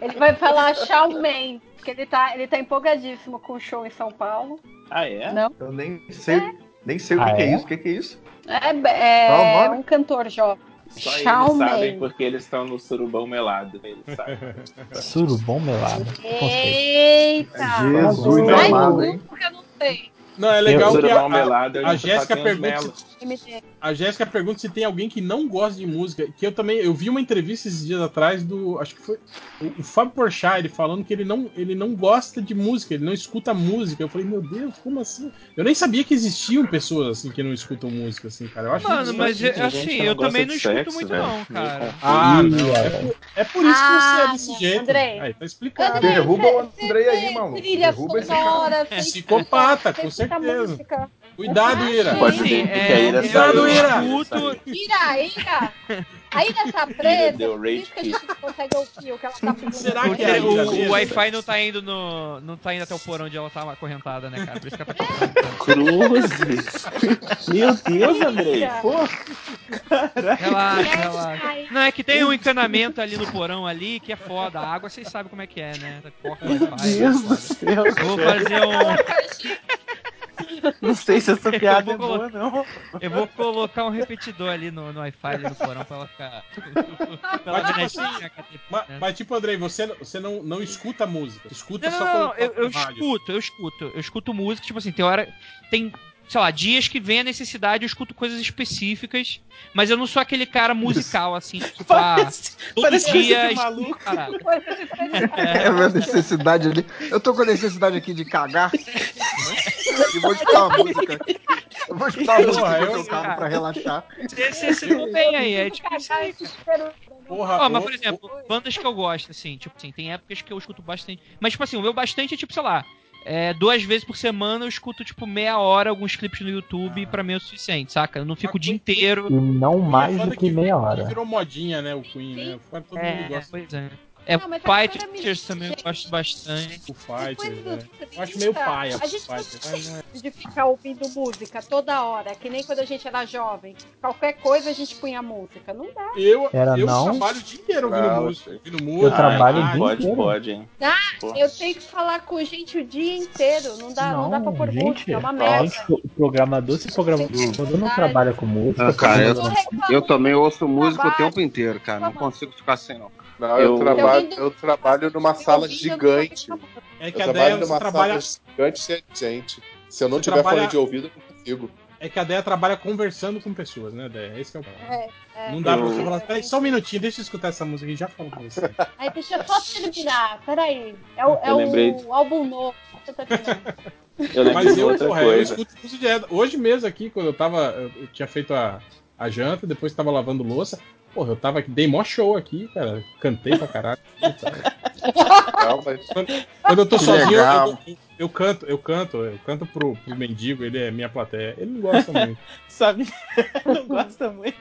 S2: Ele vai falar Shawn Mendes, porque ele tá, ele tá empolgadíssimo com o show em São Paulo.
S16: Ah, é?
S2: Não?
S24: Eu nem sei, nem sei o
S12: Ah,
S24: que, que é
S12: é?
S24: isso. O que, que é isso?
S2: É, é um cantor jovem.
S16: Só eles sabem porque eles estão no surubão melado. Eles sabem.
S12: Surubom melado.
S2: Eita!
S24: Jesus amado, hein?
S2: porque eu não sei.
S13: Não, é legal
S16: Eu-
S13: que a,
S16: Surubão
S13: a, a Jéssica pergunta. A Jéssica pergunta se tem alguém que não gosta de música. Que eu também. Eu vi uma entrevista esses dias atrás do. Acho que foi. O, o Fábio Porchat, ele falando que ele não, ele não gosta de música, ele não escuta música. Eu falei, meu Deus, como assim? Eu nem sabia que existiam pessoas assim que não escutam música, assim, cara. Eu acho
S15: Mano,
S13: isso-
S15: mas
S16: gente
S15: é- assim, eu também não escuto
S16: sexo,
S15: muito,
S16: velho.
S15: não, cara.
S13: Ah, não. É por, é por isso que você é
S2: Ah,
S13: desse jeito.
S2: Andrei.
S13: Aí tá explicado.
S2: Andrei,
S24: Derruba o Andrei aí, maluco.
S2: Trilha
S24: Derruba esse cara.
S13: É psicopata, com certeza.
S2: música.
S13: Cuidado, Ira.
S16: Pode
S15: Sim,
S16: ver que
S15: é,
S16: a Ira
S15: eu
S16: Ira.
S2: Ira, Ira! A Ira tá presa,
S16: deu rage
S2: isso que a gente não consegue ouvir o que ela tá pedindo.
S13: Será
S15: O,
S13: que é
S15: o- o? Wi-Fi não tá indo no. não tá indo até o porão onde ela tá acorrentada, né, cara? Por isso que ela tá tanto.
S16: Cruzes. Meu Deus, Andrei. Pô,
S15: Relaxa, relaxa. Não, é que tem um encanamento ali no porão ali que é foda. A água vocês sabem como é que é, né? Corta o Wi-Fi.
S16: Deus do céu.
S15: Eu vou fazer um.
S16: Não sei se essa piada é boa, não.
S15: Eu vou colocar um repetidor ali no, no Wi-Fi no porão pra ela ficar. pra ela
S13: Mas, tipo assim, Mas, mas, tipo, Andrei, você, você não, não escuta música. Escuta
S15: Não,
S13: só
S15: não, eu, eu escuto, eu escuto. Eu escuto música, tipo assim, tem hora. Tem, sei lá, dias que vem a necessidade, eu escuto coisas específicas, mas eu não sou aquele cara musical, assim, tipo, ah, todo
S24: parece
S15: dia.
S24: de maluco.
S15: caralho.
S24: É a minha necessidade ali. Eu tô com a necessidade aqui de cagar. E vou escutar uma música. Eu vou escutar uma música no
S15: eu-
S24: meu carro pra relaxar.
S15: Você se deu bem aí, é tipo isso aí.
S13: Porra,
S15: Ó, mas por exemplo, bandas que eu gosto, assim, tipo assim, tem épocas que eu escuto bastante. Mas, tipo assim, o meu bastante é tipo, sei lá, é, duas vezes por semana eu escuto, tipo, meia hora alguns clipes no YouTube e pra mim é o suficiente, saca? Eu não fico o dia inteiro.
S21: E não mais do
S13: foda
S21: que meia hora.
S13: Virou modinha, né? O Queen, né? Fora todo mundo
S15: É,
S13: gosta.
S15: pois é. É,
S2: Não, agora me-
S15: Fighters também eu gosto bastante.
S13: O Fighters, né? Eu acho meio paia
S2: A
S13: o
S2: gente não
S13: Fighters. não é-
S2: de ficar ouvindo música toda hora, que nem quando a gente era jovem. Qualquer coisa a gente punha música. Não dá.
S13: Eu,
S21: Era
S13: eu
S21: não?
S13: trabalho o dia inteiro ouvindo
S16: Não,
S13: música. Ouvindo
S21: Eu
S13: música.
S21: trabalho o
S13: rádio.
S21: dia
S16: Pode,
S21: inteiro.
S16: pode, hein?
S2: Ah, eu tenho que falar com gente o dia inteiro. Não dá, não, dá pra pôr
S21: gente,
S2: música, é uma
S21: a
S2: merda.
S21: gente, pro- programador se programa. Quando não trabalha com música,
S25: Ah, cara, eu, eu também ouço música o tempo inteiro, cara. Não consigo ficar sem, não.
S17: Não, eu,
S16: Eu-
S17: trabalho,
S2: Eu-
S17: eu trabalho numa sala gigante.
S13: É
S17: Eu
S13: que a
S17: trabalho
S13: ideia
S17: numa
S13: trabalha.
S17: sala gigante cheia de gente. Se eu não
S13: Você
S17: tiver
S13: trabalha-
S17: fone de ouvido, eu não consigo.
S13: É que a ideia trabalha conversando com pessoas, né, Déia? Esse que é o problema.
S2: É, é.
S13: Não dá pra
S16: Eu-
S13: você falar, peraí, só um minutinho, deixa eu escutar essa música e já falo com você.
S2: Aí deixa eu só terminar. Peraí. É o, é
S16: Eu lembrei-
S2: o álbum novo. Eu.
S16: Eu lembrei
S13: Mas
S16: de
S13: eu,
S16: outra
S13: porra, eu
S16: coisa.
S13: escuto música direto. Hoje mesmo aqui, quando eu tava. Eu eu tinha feito a, a janta, depois tava lavando louça. Porra, eu tava aqui, dei mó show aqui, cara. Cantei pra caralho.
S17: Não, mas
S13: Quando, quando eu tô
S24: Que
S13: sozinho, eu,
S24: legal.
S13: eu, eu canto, eu canto, eu canto pro, pro mendigo, ele é minha plateia. Ele não gosta muito.
S16: Sabe? não gosta muito.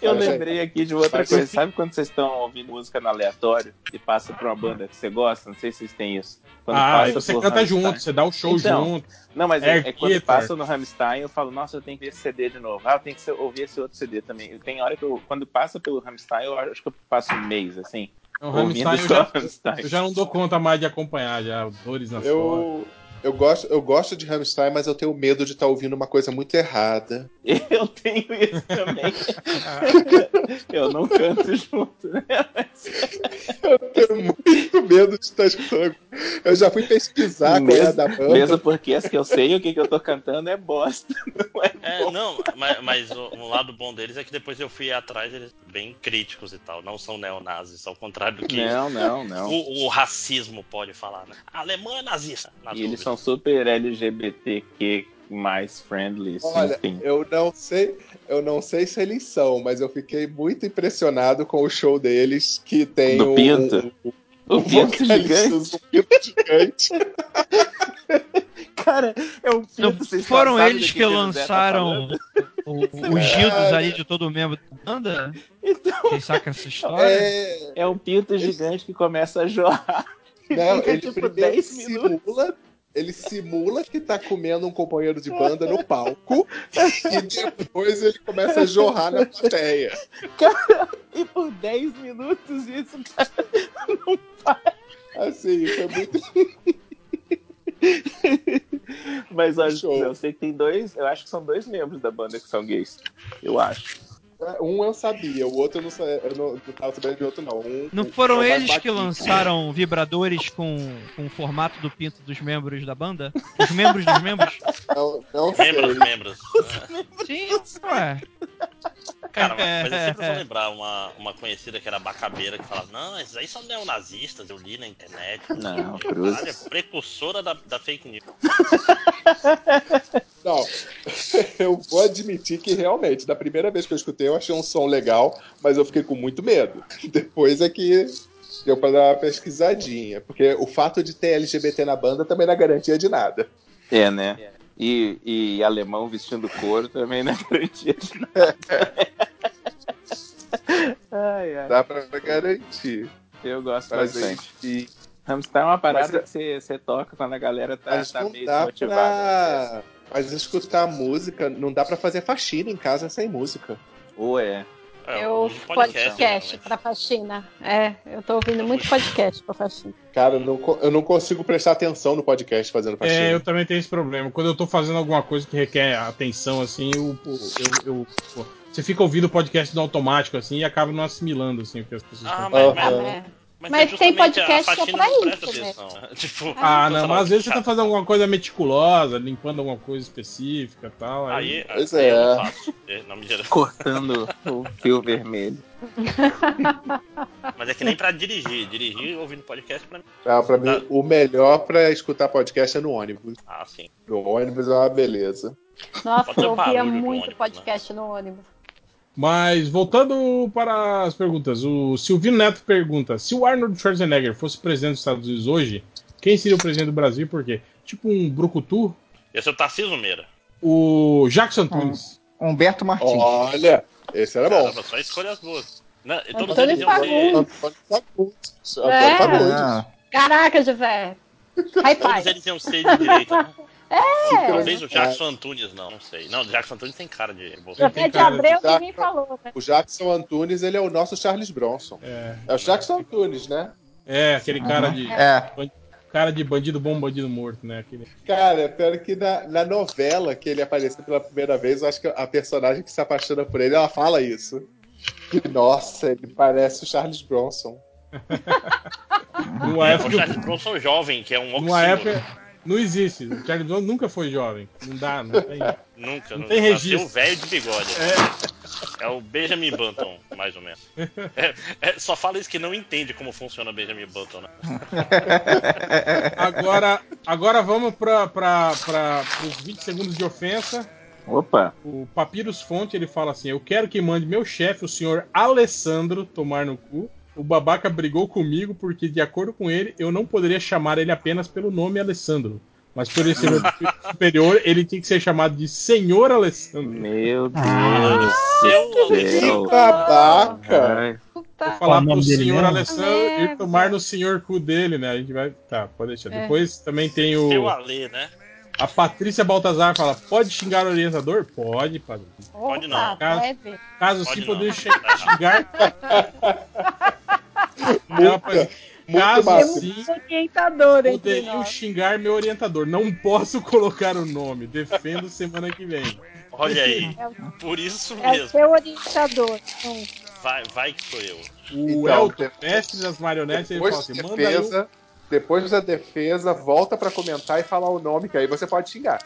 S16: Eu
S17: Mas,
S16: lembrei aqui de outra
S17: mas-
S16: coisa. Sabe quando vocês estão ouvindo música no aleatório e passa pra uma banda que você gosta? Não sei se vocês têm isso. Quando
S13: ah,
S16: passa
S13: você canta
S16: Rammstein.
S13: junto, você dá o show
S16: Então,
S13: junto.
S16: Não, mas é, é quando passa no Rammstein, eu falo, nossa, eu tenho que ver esse CD de novo. Ah, eu tenho que ouvir esse outro CD também. Tem hora que eu, quando passa pelo Rammstein, eu acho que eu passo um mês, assim.
S13: O
S16: ouvindo
S13: Rammstein, eu já, eu já não dou conta mais de acompanhar, já. Dores costas.
S17: eu, eu, gosto, eu gosto de Rammstein, mas eu tenho medo de estar ouvindo uma coisa muito errada.
S16: Eu tenho isso também. eu não canto junto, né?
S17: Eu tenho muito medo de estar escutando. Eu já fui pesquisar qual é a
S16: Mesmo,
S17: da banda.
S16: mesmo porque as que eu sei o que, que eu tô cantando é bosta. Não é
S22: É, não, mas, mas o, o lado bom deles é que depois eu fui atrás, eles bem críticos e tal. Não são neonazis, ao contrário do que
S16: Não, não, não.
S22: O, o racismo pode falar, né? A Alemanha é nazista. na
S16: E eles
S22: dúvida.
S16: são super LGBTQ mais friendly. sim,
S17: Olha,
S16: sim.
S17: eu não sei, eu não sei se eles são, mas eu fiquei muito impressionado com o show deles que tem
S16: Do
S17: um-
S16: Pinto?
S17: um-
S16: O
S17: um
S16: Pinto gigante. Cara, é um
S15: Não
S16: Pinto. vocês
S15: foram eles que
S16: que tá
S15: lançaram
S16: falando?
S15: o- o- os gildos ali de todo membro da banda? Quem saca essa história?
S17: É,
S16: É um Pinto gigante que começa a jorrar.
S17: não,
S16: Fica,
S17: ele
S16: tipo,
S17: primeiro
S16: 10 minutos.
S17: simula, ele simula que tá comendo um companheiro de banda no palco e depois ele começa a jorrar na plateia.
S16: Cara, e por 10 minutos isso, cara, não para.
S17: Assim, foi muito.
S16: Mas olha, eu sei que tem dois, eu acho que são dois membros da banda que são gays. Eu acho.
S17: Um eu sabia, o outro eu não, eu não, não tava sabendo de outro, não. Um-
S15: Não foram
S17: é
S15: eles que lançaram vibradores com, com o formato do pinto dos membros da banda? Os membros dos membros?
S17: Não, não sei.
S22: Membros, membros.
S15: Sim, ué.
S22: Cara, mas, mas eu
S15: É,
S22: sempre
S15: é.
S22: vou lembrar uma, uma conhecida que era bacabeira que falava: Não, esses aí são neonazistas, eu li na internet.
S16: Não, cruzes.
S22: é precursora da, da fake news.
S17: Não, eu vou admitir que realmente, da primeira vez que eu escutei, eu achei um som legal, mas eu fiquei com muito medo. Depois é que deu pra dar uma pesquisadinha, porque o fato de ter LGBT na banda também não é garantia de nada.
S16: É, né? E, e alemão vestindo couro também não é garantia de nada. ai, ai.
S17: Dá pra garantir.
S16: Eu gosto
S17: Mas
S16: bastante.
S17: E,
S16: Hamster é uma parada
S17: Mas-
S16: que você, você toca quando a galera tá, tá meio desmotivada.
S17: pra. Mas escutar música, não dá pra fazer faxina em casa sem música.
S16: Ou é.
S22: É,
S2: Eu
S22: ouço podcast,
S2: podcast pra faxina. É, eu tô ouvindo muito podcast pra faxina.
S17: Cara, eu não, eu não consigo prestar atenção no podcast fazendo faxina.
S13: É, eu também tenho esse problema. Quando eu tô fazendo alguma coisa que requer atenção, assim, eu, eu, eu- você fica ouvindo o podcast no automático, assim, e acaba não assimilando, assim, o que as pessoas
S22: Ah,
S13: estão
S22: mas,
S13: falando.
S22: mas,
S2: É.
S22: Mas,
S2: Mas
S22: é
S2: tem podcast que é pra
S22: não
S2: isso, né?
S22: Tipo,
S13: Ah, não,
S22: sei
S13: mas às vezes você tá fazendo alguma coisa meticulosa, limpando alguma coisa específica e tal.
S22: Aí,
S16: Pois
S22: aí eu
S16: é.
S22: não faço. Não.
S16: Cortando o fio vermelho.
S22: Mas é que nem pra dirigir. Dirigir ouvindo podcast pra mim.
S17: Ah, pra mim, o melhor pra escutar podcast é no ônibus.
S22: Ah, sim.
S17: No ônibus é uma beleza.
S8: Nossa, eu ouvia muito
S22: ônibus,
S8: podcast no ônibus.
S13: Mas voltando para as perguntas, o Silvino Neto pergunta: se o Arnold Schwarzenegger fosse presidente dos Estados Unidos hoje, quem seria o presidente do Brasil e por quê? Tipo um Brucutu?
S22: Esse é o Tarcísio Meira.
S13: O Jackson Tunes.
S24: Humberto Martins.
S17: Olha, esse era bom.
S22: Caramba, só escolha as boas. Não, todos
S8: Antônio
S22: eles iam ser.
S8: É.
S17: Fagundes.
S8: Caraca, José.
S22: Todos eles iam ser de direita. Né?
S8: É.
S22: Talvez o Jackson Antunes, não, não sei. Não, o Jackson Antunes tem cara de Bolsonaro.
S8: José de Abreu que me falou, né?
S17: O Jackson Antunes, ele é o nosso Charles Bronson.
S13: É,
S17: É o Jackson Antunes, né?
S13: é aquele cara de.
S24: É.
S13: Cara de bandido bom, bandido morto, né? Aquele...
S17: Cara, pior que na, na novela que ele apareceu pela primeira vez, eu acho que a personagem que se apaixona por ele, ela fala isso. Que, nossa, ele parece o Charles Bronson.
S22: É o
S13: época.
S22: Charles Bronson jovem, que é um
S13: Numa
S22: oxímoro.
S13: época. Não existe. O Charles Bronson nunca foi jovem. Não dá, não tem.
S22: Nunca,
S13: Não
S22: não
S13: tem registro.
S22: velho de bigode. É. o Benjamin Button, mais ou menos. É, é, só fala isso que não entende como funciona Benjamin Button, né?
S13: Agora, agora vamos para os 20 segundos de ofensa.
S16: Opa.
S13: O Papyrus Fonte ele fala assim: Eu quero que mande meu chefe, o senhor Alessandro, tomar no cu. O babaca brigou comigo porque, de acordo com ele, eu não poderia chamar ele apenas pelo nome Alessandro. Mas por ele ser meu superior, ele tinha que ser chamado de Senhor Alessandro.
S16: Meu Deus
S22: Seu
S16: do céu.
S17: Que babaca!
S13: Vou falar pro senhor? Alessandro ir tomar no senhor cu dele, né? A gente vai. Tá, pode deixar.
S2: É.
S13: Depois também tem o.
S22: Seu Alê, né?
S13: A Patrícia Baltazar fala: pode xingar o orientador? Pode, padre.
S22: Pode
S8: Opa,
S22: não.
S13: Caso-
S8: deve.
S13: Caso
S22: Pode
S13: sim, poder xingar. Ela pode-
S17: Muito
S13: Caso sim,
S8: Orientador
S13: poderiam xingar meu orientador. Não posso colocar o nome. Defendo semana que vem.
S22: Olha aí.
S8: É o-
S22: Por isso
S8: É o
S22: mesmo.
S8: seu orientador. Então,
S22: Vai, vai que sou eu.
S13: O
S17: Então,
S13: Elton, mestre das marionetes, ele fala assim: manda aí
S17: defesa, depois da defesa, volta pra comentar e falar o nome, que aí você pode xingar.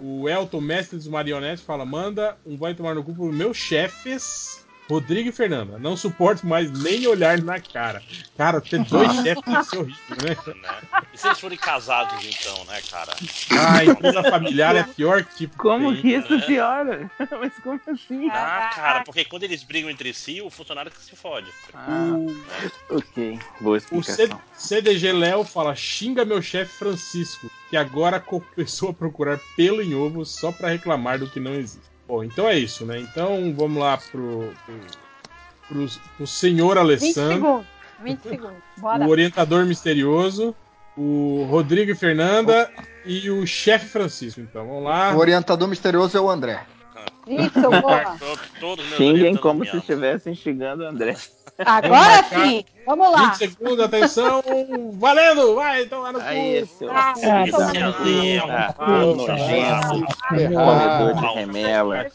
S13: O Elton, mestre dos marionetes, fala: manda um vai tomar no cu pro meus chefes, Rodrigo e Fernanda. Não suporto mais nem olhar na cara. Cara, ter dois chefes deve ser horrível, né?
S22: Né? E se eles forem casados, então, né, cara?
S13: Ah, empresa familiar é pior que tipo.
S16: Como
S13: tem.
S16: que isso
S22: né?
S16: piora? Mas como assim?
S22: Ah, cara, porque quando eles brigam entre si, o funcionário que se fode.
S16: Ah, ok, boa
S13: O C-
S16: explicação.
S13: CDG Léo fala: xinga meu chefe Francisco, que agora começou a procurar pelo em ovo só pra reclamar do que não existe. Bom, então é isso, né? Então vamos lá pro, pro, pro, pro senhor
S8: 20
S13: Alessandro,
S8: segundos. 20 segundos. Bora.
S13: o orientador misterioso, o Rodrigo e Fernanda e o chefe Francisco. Então vamos lá.
S24: O orientador misterioso é o André.
S8: Isso, boa.
S22: To- Todos meus
S16: Xinguem
S22: orientadores
S16: como se estivessem xingando o André.
S8: Agora
S13: marcar.
S8: sim. Vamos lá.
S13: 20 segundos, atenção, valendo! Vai, então lá no
S16: Aí, seu
S8: Ah, isso é
S22: um
S16: puta,
S22: Ah,
S16: comedor de remela.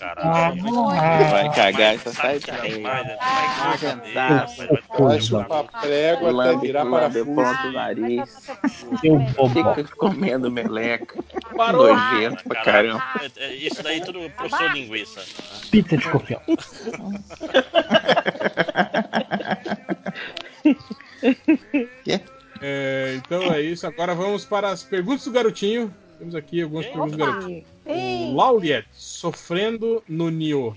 S16: Vai cagar essa sai daí. Nojentaço.
S17: Baixa uma prégua até virar parafuso.
S16: ponto o nariz. Fica comendo meleca. Nojento pra caramba.
S22: É, é, Isso daí tudo professor linguiça.
S12: Pizza de copião.
S13: É, então é isso. Agora vamos para as perguntas do garotinho. Temos aqui algumas perguntas do garotinho. O Lauliet, sofrendo no Nioh.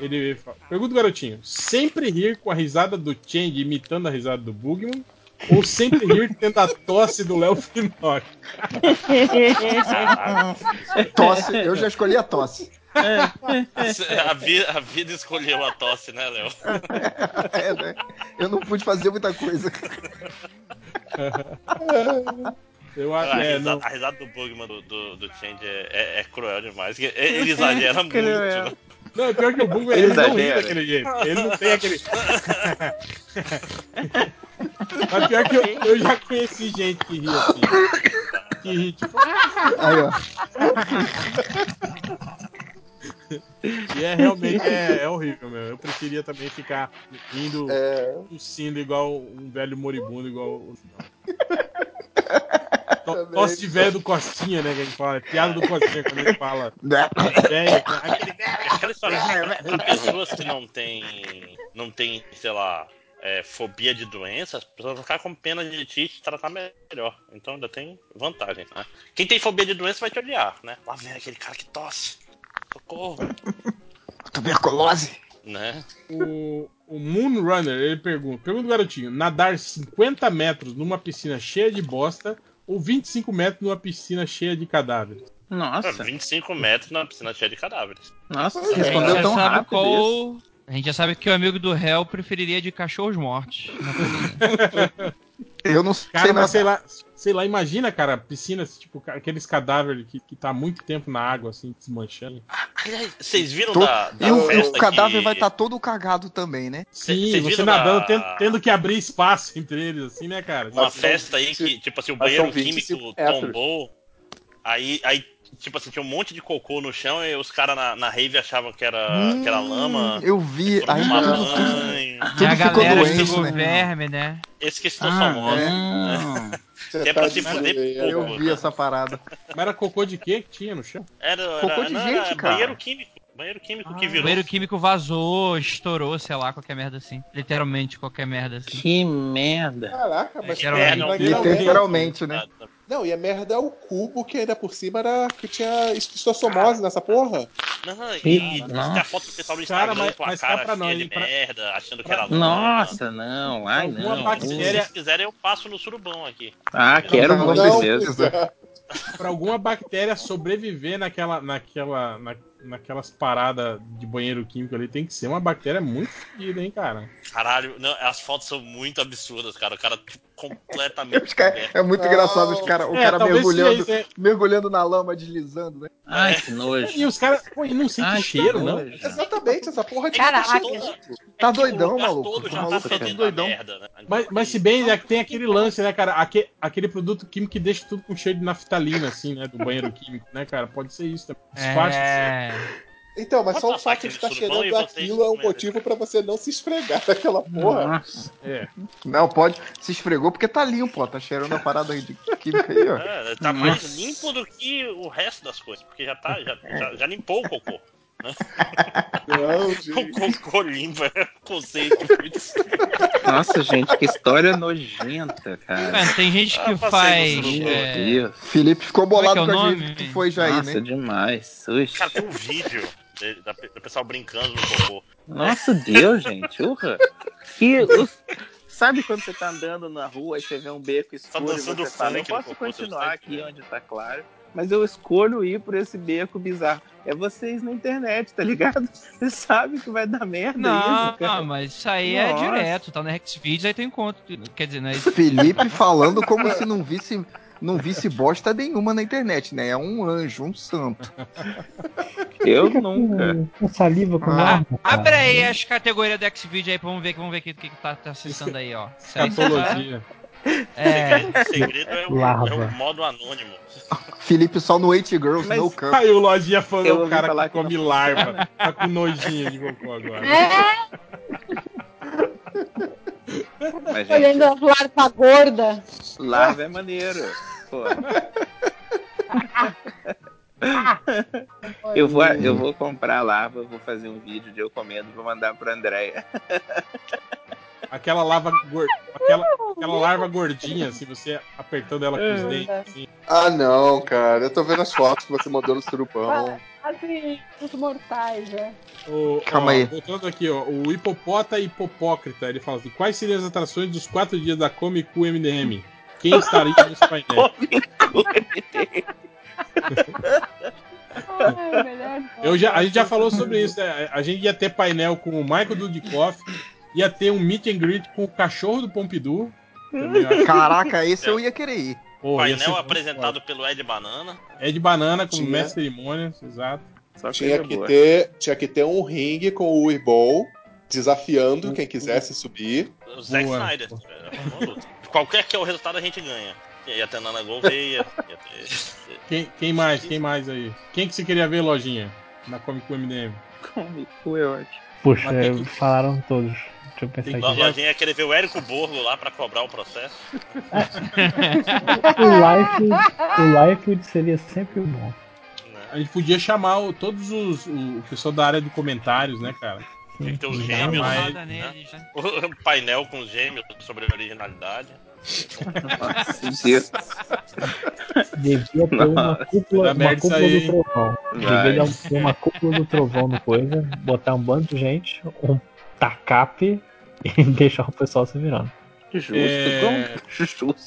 S13: Ele fala, pergunta do garotinho: sempre rir com a risada do Change imitando a risada do Bugman? Ou sempre rir tendo a tosse do Léo Finocchi?
S24: Tosse, eu já escolhi a tosse.
S22: A vida, a vida escolheu a tosse, né, Léo?
S24: É, né? Eu não pude fazer muita coisa.
S13: Eu
S22: A
S13: acho é,
S22: risada,
S13: não.
S22: a risada do Bugman do, do, do Change é, é- é cruel demais. Ele ele exagera muito. Né?
S13: Não, pior que o Bugman
S16: Ele
S13: ele não ri daquele jeito. Ele não tem aquele. Mas pior que eu, eu já conheci gente que ri assim. Que ri tipo.
S24: Aí, ó.
S13: E é realmente é, é horrível, meu. Eu preferia também ficar indo tossindo igual um velho moribundo, igual Tosse de velho do Costinha, né? Que a gente fala. É piada do Costinha quando gente fala. Velho, aquele
S22: Aquela história de pessoas que não têm, não tem, sei lá, é, fobia de doenças, as pessoas vão ficar com pena de ti e te tratar melhor. Então ainda tem vantagem, né? Quem tem fobia de doença vai te odiar, né? Lá vem aquele cara que tosse. Socorro.
S24: Tuberculose.
S22: Né?
S13: O, o Moonrunner, ele pergunta: pergunta do garotinho: nadar 50 metros numa piscina cheia de bosta ou 25 metros numa piscina cheia de cadáveres?
S22: Nossa. 25 metros na piscina cheia de cadáveres.
S26: Nossa,
S15: A gente já sabe qual. A gente já sabe que o amigo do réu preferiria de cachorros mortos.
S24: Eu não sei
S13: Cara, mas sei lá, sei lá, imagina, cara, piscinas, tipo, aqueles cadáveres que, que tá há muito tempo na água, assim, desmanchando.
S22: Aliás, vocês viram
S24: Tô-
S22: da, da
S24: E o,
S22: festa
S24: o cadáver
S22: que...
S24: vai estar todo cagado também, né?
S13: Sim,
S22: Vocês
S13: você nadando,
S22: da-
S13: tendo, tendo que abrir espaço entre eles, assim, né, cara?
S22: Uma festa aí que, tipo assim, o banheiro
S13: são 25
S22: químico tombou. Aí, aí, tipo assim, tinha um monte de cocô no chão e os caras na, na rave achavam que era, que era lama.
S24: Hum, Eu vi,
S22: tomar
S24: tudo, tudo, tudo
S15: a
S24: ficou
S15: galera
S24: doente, né?
S15: verme, né?
S22: Esse que estou
S15: Ah,
S22: famoso.
S15: é.
S22: né? Que é
S24: tá
S22: pra se
S24: de
S22: fuder pouco.
S24: Eu vi
S22: né?
S24: essa parada.
S13: Mas era cocô de quê que tinha no chão?
S22: Era, era,
S24: Cocô de
S22: não,
S24: gente,
S22: era
S24: cara.
S22: banheiro químico. Banheiro químico que
S15: O
S22: virou.
S15: banheiro químico vazou, estourou, sei lá, qualquer merda assim. Literalmente qualquer merda assim.
S26: Que merda.
S17: Caraca, mas
S15: Literalmente.
S17: pra- pra-
S24: Literalmente, né?
S17: Não, e a merda é o cubo que ainda por cima era que tinha estossomose nessa porra.
S22: Não, e que a foto do pessoal do
S13: Cara,
S22: Instagram
S13: mas-
S22: com a
S13: mas
S22: cara
S13: pra
S22: cheia
S13: nós,
S22: de
S13: pra-
S22: merda, achando que era lama.
S26: Nossa, não. Ai,
S13: Alguma
S26: não.
S22: Se
S13: bactéria-
S22: vocês quiserem, eu passo no surubão aqui.
S26: Ah, quero
S24: Não,
S26: com
S24: não
S26: certeza.
S13: Pra alguma bactéria sobreviver naquela, naquela, na, naquelas paradas de banheiro químico ali, tem que ser uma bactéria muito fodida, hein, cara?
S22: Caralho, não, as fotos são muito absurdas, cara. O cara tipo, completamente.
S24: Cara- é muito engraçado os cara, o
S13: É,
S24: cara mergulhando,
S13: seja isso,
S24: mergulhando na lama, deslizando, né?
S26: Ai, que nojo.
S13: E os caras, pô, e não sente
S26: Ai, que
S13: cheiro, não?
S26: nojo.
S17: Exatamente, essa porra de
S8: Caraca.
S24: Tá doidão, maluco.
S22: todo já
S24: maluco
S22: tá
S24: tá
S22: a
S24: doidão.
S22: merda, né?
S13: Mas, mas se bem é que tem aquele lance, né, cara? Aque- aquele produto químico que deixa tudo com cheiro de naftalina, assim, né? Do banheiro químico, né, cara? Pode ser isso também. Disfarça.
S15: É.
S17: Então, mas
S22: Pode
S17: só o fato de estar cheirando aquilo é um motivo pra você não se esfregar daquela porra.
S26: Nossa.
S13: É.
S24: Não, pode. Se esfregou porque tá limpo, ó. Tá cheirando a parada aí de química aí, ó.
S22: É, tá mais limpo do que o resto das coisas, porque já tá, já, já, já limpou o cocô. Né?
S17: Não, gente.
S22: cocô limpo é um conceito muito
S26: Nossa, gente, que história nojenta, cara.
S15: Mano, tem gente que
S22: Ah,
S15: faz. é.
S24: Felipe ficou
S15: é
S24: bolado
S15: é
S24: com a gente que foi já aí,
S26: Nossa,
S24: né?
S26: demais. Ux.
S22: Cara, tem um vídeo da, do pessoal brincando no cocô.
S26: Nossa, Deus, gente. Urra. Que os- Sabe quando você tá andando na rua e você vê um beco escuro e
S22: dançando
S26: você fala, eu posso continuar
S22: tá
S26: aqui onde tá claro, mas eu escolho ir por esse beco bizarro. É vocês na internet, tá ligado? Você sabe que vai dar merda
S15: Não,
S26: isso, cara.
S15: mas isso aí é
S26: Nossa.
S15: direto, tá no Xvideos, aí tu encontra. Quer dizer, né?
S24: Felipe falando como se não visse, não visse bosta nenhuma na internet, né? É um anjo, um santo.
S26: Eu nunca.
S12: Com saliva com
S24: Ah,
S12: cara.
S15: Abre aí as categorias do Xvideos aí pra vamos ver, vamos ver o que, que, que tá, tá acessando aí, ó.
S13: Escatologia.
S15: É,
S22: O segredo é o,
S12: Larva.
S22: é o modo anônimo.
S24: Felipe só no Eight Girls,
S26: Mas-
S24: no cup.
S13: Aí o Lojinha
S26: Eu
S13: falou o cara que come
S26: não
S13: larva. Tá com nojinho de cocô agora.
S26: Mas, gente,
S8: Olhando as larvas gordas.
S26: larva é maneiro. Pô. Eu vou, eu vou comprar larva, vou fazer um vídeo de eu comendo, vou mandar pra Andréia.
S13: Aquela lava gor... aquela, aquela larva gordinha, assim, você apertando ela com os dentes. Assim.
S17: Ah, não, cara. Eu tô vendo as fotos que você mandou no surubão.
S8: Assim, os mortais, né?
S13: O,
S24: Calma
S13: ó,
S24: aí.
S13: Voltando aqui, ó. O hipopota e hipopócrita, ele fala assim: quais seriam as atrações dos quatro dias da Comic Con MDM? Quem estaria nos painéis?
S8: Ai, melhor
S13: Eu já, a gente já falou sobre isso, né? A gente ia ter painel com o Michael Dudikoff, ia ter um meet and greet com o cachorro do Pompidou.
S24: Caraca, esse eu ia querer ir.
S13: Pô,
S22: Painel apresentado pelo Ed Banana.
S13: É de banana como
S17: Tinha.
S13: mestre de cerimônias, exato.
S26: Só
S17: Tinha que,
S26: boa.
S17: ter, tinha que ter um ringue com o Weeble desafiando quem quisesse subir.
S22: O Zack
S13: Boa.
S22: Snyder. É. Qualquer que é o resultado, a gente ganha. Ia ter Nana Gouveia, ter.
S13: Quem, quem mais? Quem mais aí? Quem que você queria ver, lojinha? na Comic Con MDM?
S16: Comic Con é ótimo.
S12: Puxa,
S13: Mas tem que-
S12: falaram todos. Deixa eu pensar
S22: O
S12: aqui.
S22: Ia querer ver o Érico Borgo lá pra cobrar o processo.
S12: O Life, o Life seria sempre bom.
S13: A gente podia chamar o- todos os o, o pessoal da área de comentários, né, cara?
S22: Tem que ter os gêmeos,
S13: mas-
S22: né? O painel com os gêmeos sobre a originalidade.
S12: Devia ter uma cúpula, uma cúpula do trovão. Devia ter uma cúpula do trovão no coisa, botar um bando de gente, um tacape e deixar o pessoal se virando.
S16: Justo,
S13: É.
S16: como? Justo.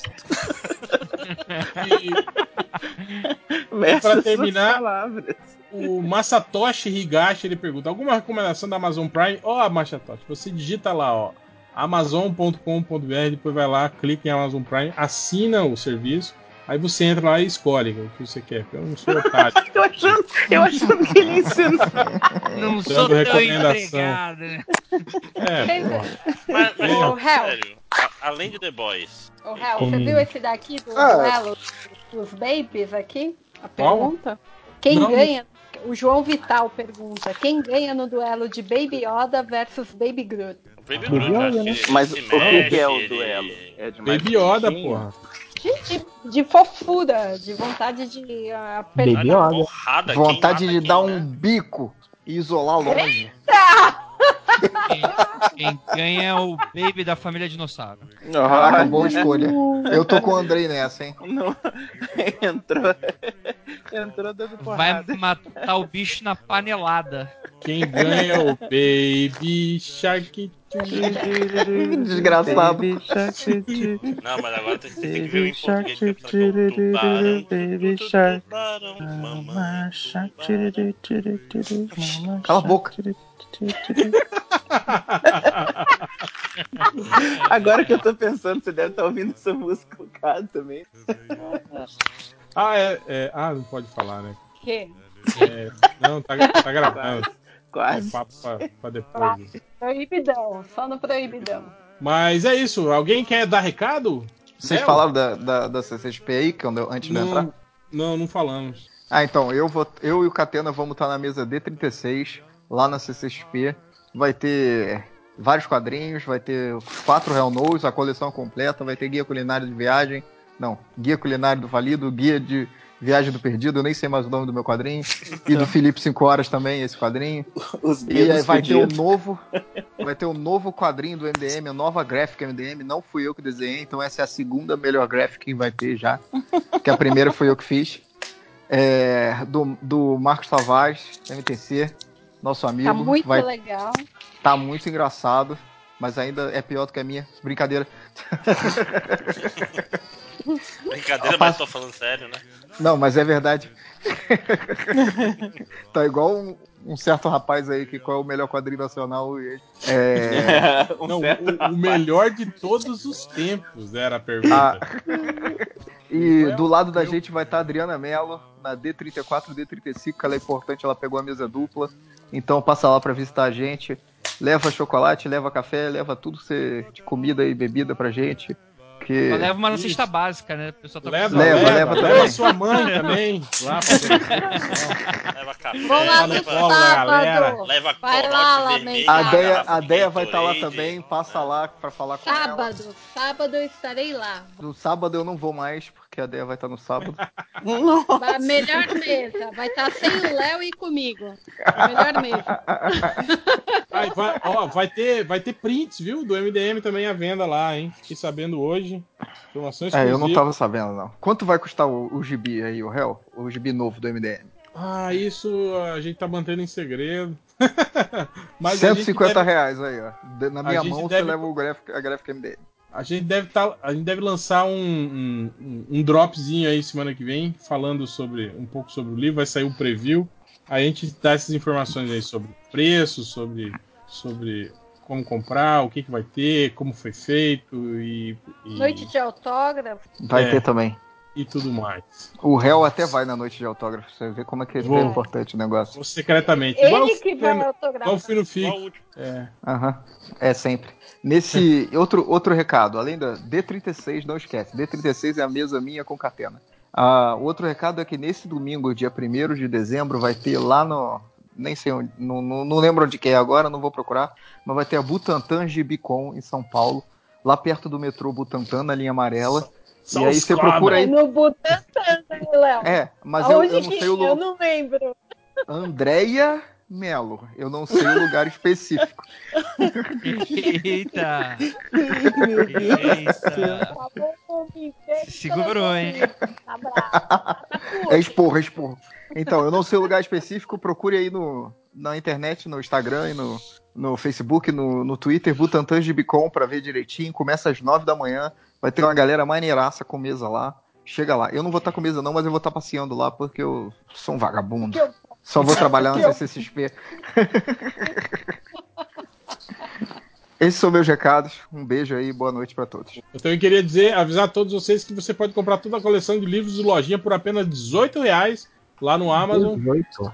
S13: E pra
S16: Essas
S13: terminar, o Masatoshi Higashi ele pergunta: alguma recomendação da Amazon Prime? Ó, Masatoshi, você digita lá, ó, amazon.com.br, depois vai lá, clica em Amazon Prime, assina o serviço, aí você entra lá e escolhe o que você quer. Eu não sou otário.
S16: eu, achando, eu achando que ele ensinou.
S15: Não
S13: Dando
S15: sou tão
S13: recomendação.
S15: empregado, né?
S13: É.
S22: Mas, mas
S2: Hel.
S22: sério, a- além de The Boys.
S2: Ô, Hel, você
S12: Comigo.
S2: viu esse daqui do
S22: Ah.
S2: duelo dos babies aqui? A
S13: Qual?
S2: pergunta? Quem
S13: Não.
S2: ganha? O João Vital pergunta: quem ganha no duelo de Baby Yoda versus Baby Groot?
S22: O Baby Groot,
S12: né?
S22: ele
S16: Mas o que,
S22: mexe,
S16: que é o
S22: ele-
S16: duelo? É
S13: Baby Yoda, porra.
S2: De, de, de fofura, de vontade de uh,
S12: Baby
S22: Olha,
S12: Yoda.
S22: porrada,
S24: Vontade de dar
S22: quem,
S24: um
S22: né?
S24: bico e isolar longe.
S15: Quem, quem ganha é o baby da família dinossauro.
S24: Caraca, boa escolha. Eu tô com o Andrei nessa, hein?
S16: Não. Entrou. Entrou dando
S15: Vai
S16: porrada.
S15: matar o bicho na panelada.
S13: Quem ganha é o Baby Shark.
S24: Desgraçado.
S22: Não, mas agora tem, tem que ver o em
S16: shark,
S22: português é tubarão, tubarão, mamãe.
S24: Cala a
S16: shark,
S24: boca.
S16: Agora que eu tô pensando, você deve estar ouvindo essa música no caso também.
S13: Ah, é, é- Ah, não pode falar, né?
S2: Que?
S13: É, não, tá, tá gravando. É
S16: Quase.
S13: papo pra, pra depois.
S2: Proibidão, só no proibidão.
S13: Mas é isso. Alguém quer dar recado?
S24: Vocês
S13: Léo?
S24: falaram da, da, da CCXP aí, que eu, antes de eu entrar?
S13: Não, não, não falamos.
S24: Ah, então, eu, vou, eu e o Catena vamos estar na mesa D36, lá na CCXP. Vai ter vários quadrinhos, vai ter quatro Real Knows, a coleção completa, vai ter guia culinário de viagem. Não, guia culinário do Valido, guia de viagem do perdido, eu nem sei mais o nome do meu quadrinho. E do Felipe 5 Horas também, esse quadrinho.
S16: Os
S24: E aí vai ter um novo. Vai ter um novo quadrinho do MDM, a nova gráfica MDM. Não fui eu que desenhei, então essa é a segunda melhor gráfica que vai ter já. Que a primeira foi eu que fiz. É, do, do Marcos Tavares, MTC, nosso amigo.
S2: Tá muito
S24: vai,
S2: legal.
S24: tá muito engraçado, mas ainda é pior do que a minha. Brincadeira.
S22: Brincadeira, mas tô falando sério, né?
S24: Não, mas é verdade. tá igual um, um certo rapaz aí que qual é o melhor quadrinho nacional. É,
S16: Um
S13: Não, o, o melhor de todos os tempos era a pergunta.
S24: Ah, E do lado da gente vai estar a Adriana Mello, na D34, D35, que ela é importante, ela pegou a mesa dupla. Então passa lá para visitar a gente. Leva chocolate, leva café, leva tudo de comida e bebida pra gente. Que...
S15: Só leva uma cesta básica, né? Tá
S13: Leva,
S24: Leva,
S13: leva,
S24: leva
S13: leva,
S24: também.
S13: sua mãe também. Lá pra
S22: Leva café,
S2: Vamos lá
S13: Tá no colo da galera.
S2: sábado.
S22: leva
S2: Vai lá,
S22: vermelho.
S24: A Deia, a
S22: de
S24: Deia vai estar lá
S22: Gatorade.
S24: também, passa lá pra falar com ela.
S2: Sábado, sábado eu estarei lá.
S24: No sábado eu não vou mais, porque a Deia vai estar no sábado.
S2: A melhor mesa. Vai estar sem o Léo e comigo. A melhor mesa.
S13: Ai, vai, ó, vai ter, vai ter prints, viu? Do MDM também à venda lá, hein? Fiquei sabendo hoje. Informação
S24: É,
S13: exclusiva.
S24: eu não tava sabendo, não. Quanto vai custar o, o gibi aí, o réu? O gibi novo do MDM?
S13: Ah, isso a gente tá mantendo em segredo. Mas a gente
S24: 150
S13: deve-
S24: reais aí, ó. Na minha mão
S13: deve-
S24: você leva o gráfico, a gráfica MDM.
S13: A gente deve tá, a gente deve lançar um, um, um- dropzinho aí semana que vem, falando sobre um pouco sobre o livro, vai sair um preview. Aí a gente dá essas informações aí sobre preço, sobre, sobre como comprar, o que, que vai ter, como foi feito e, e,
S2: Noite de autógrafo.
S24: Vai
S13: É.
S24: ter também.
S13: E tudo mais.
S24: O réu até vai na noite de autógrafo, você vê como é que
S13: Vou.
S24: é importante o negócio.
S13: Ou secretamente.
S2: Ele
S13: Igual
S2: que vai
S13: no-
S2: autografar.
S13: igual
S22: o?
S13: É.
S24: Aham, é sempre. Nesse outro, outro recado, além da D36, não esquece, D36 é a mesa minha com catena. Ah, outro recado é que nesse domingo, dia 1 de dezembro, vai ter lá no, nem sei onde, não, não, não lembro onde que é agora, não vou procurar, mas vai ter a Butantan Gibicon em São Paulo, lá perto do metrô Butantan, na linha amarela.
S8: São
S24: e aí você procura aí.
S8: No Butantan, né, Léo?
S24: É, mas eu, eu não
S8: que
S24: sei o
S8: é? Eu
S24: lugar.
S8: não lembro.
S24: Andréia Melo. Eu não sei o lugar específico.
S15: Eita!
S8: Meu Deus
S15: Eita!
S8: Tá é
S15: segurou, hein?
S24: É esporro, é esporro. Então, eu não sei o lugar específico, procure aí no, na internet, no Instagram e no, no Facebook, no, no Twitter, Butantan Gibicon, pra ver direitinho. Começa às nove da manhã, vai ter uma galera maneiraça com mesa lá. Chega lá. Eu não vou estar com mesa não, mas eu vou estar passeando lá porque eu sou um vagabundo. Só vou trabalhar na CCXP. Esses são meus recados. Um beijo aí, boa noite pra todos.
S13: Eu também queria dizer, avisar a todos vocês que você pode comprar toda a coleção de livros do Lojinha por apenas 18 reais lá no Amazon.
S12: 18.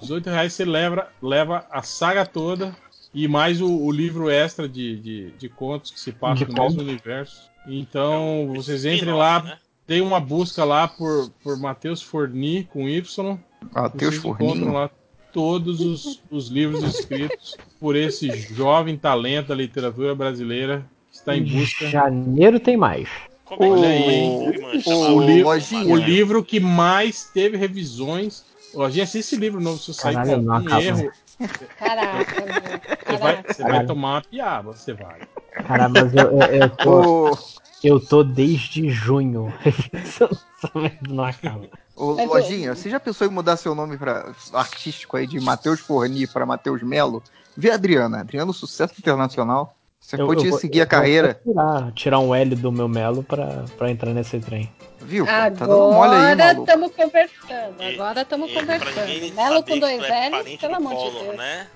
S13: 18 reais você leva, leva a saga toda e mais o, o livro extra de, de, de contos que se passa no mesmo universo. Então, vocês entrem lá,
S22: né?
S13: deem uma busca lá por, por Matheus Forni com Y.
S24: Matheus
S13: Vocês
S24: Forni.
S13: encontram lá todos os, os livros escritos por esse jovem talento da literatura brasileira que está em busca.
S12: Janeiro tem mais.
S13: Olha aí,
S24: o
S13: o, li-
S24: Lojinha.
S13: o livro que mais teve revisões. Lojinha, se esse livro novo se sair
S12: Caralho,
S13: com algum
S12: acaba.
S13: erro,
S8: Caraca,
S13: você vai, você vai tomar uma piaba, você vai.
S12: Cara, mas eu, eu, eu tô. Eu tô desde junho. Não acaba.
S24: Ô, Lojinha, você já pensou em mudar seu nome para artístico aí de Matheus Forni para Matheus Melo? Vê a Adriana. Adriana, sucesso internacional. Você
S12: Eu-
S24: pode
S12: eu vou-
S24: seguir a carreira.
S12: Tirar, tirar um L do meu Melo pra, pra entrar nesse trem.
S24: Viu? pô? Tá dando mole aí,
S8: Agora
S24: maluco.
S8: estamos conversando. Agora estamos conversando. Melo com dois
S22: é
S8: L's, pelo
S22: do
S8: amor de Deus.
S22: né?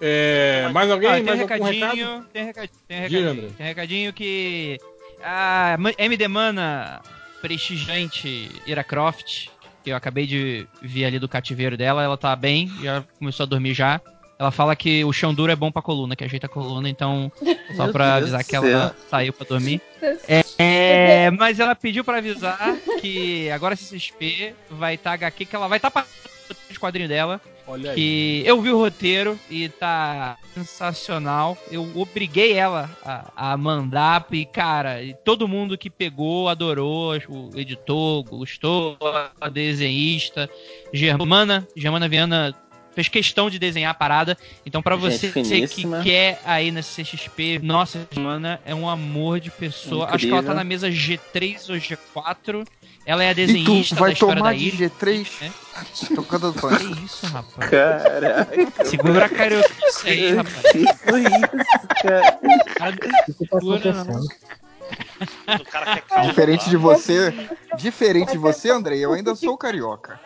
S13: É, mais alguém?
S15: Ah, tem um
S13: mais
S15: recadinho,
S13: recado?
S15: Tem recadinho, tem recadinho, tem recadinho que a MD Mana, prestigiante Ira Croft, que eu acabei de ver ali do cativeiro dela, ela tá bem, já começou a dormir já. Ela fala que o chão duro é bom pra coluna, que ajeita a coluna, então só pra
S16: Deus
S15: avisar que ela saiu pra dormir. É, é, mas ela pediu pra avisar que agora a CCXP vai estar HQ, que ela vai estar tá de quadrinho dela.
S13: Olha aí.
S15: Que eu vi o roteiro e tá sensacional. Eu obriguei ela a, a mandar e, cara, e todo mundo que pegou adorou. O editor gostou, a desenhista. Germana, Germana Viana fez questão de desenhar a parada. Então, pra
S16: Gente
S15: você que
S16: finíssima.
S15: quer aí na CXP, nossa, Germana é um amor de pessoa. Acho que ela tá
S16: Incrível.
S15: na mesa G3 ou G4. Ela é a
S24: E
S15: desenhista
S24: tu vai
S15: da história
S24: tomar
S15: da
S24: de
S15: Iris.
S24: G3?
S15: né?
S24: Tô cantando
S15: Que isso, rapaz?
S16: Caraca.
S15: Segura a carioquice aí, rapaz.
S16: Que foi isso, cara?
S12: O que tá acontecendo?
S22: O cara quer causar.
S24: Diferente de você, diferente de você, André, eu ainda sou carioca.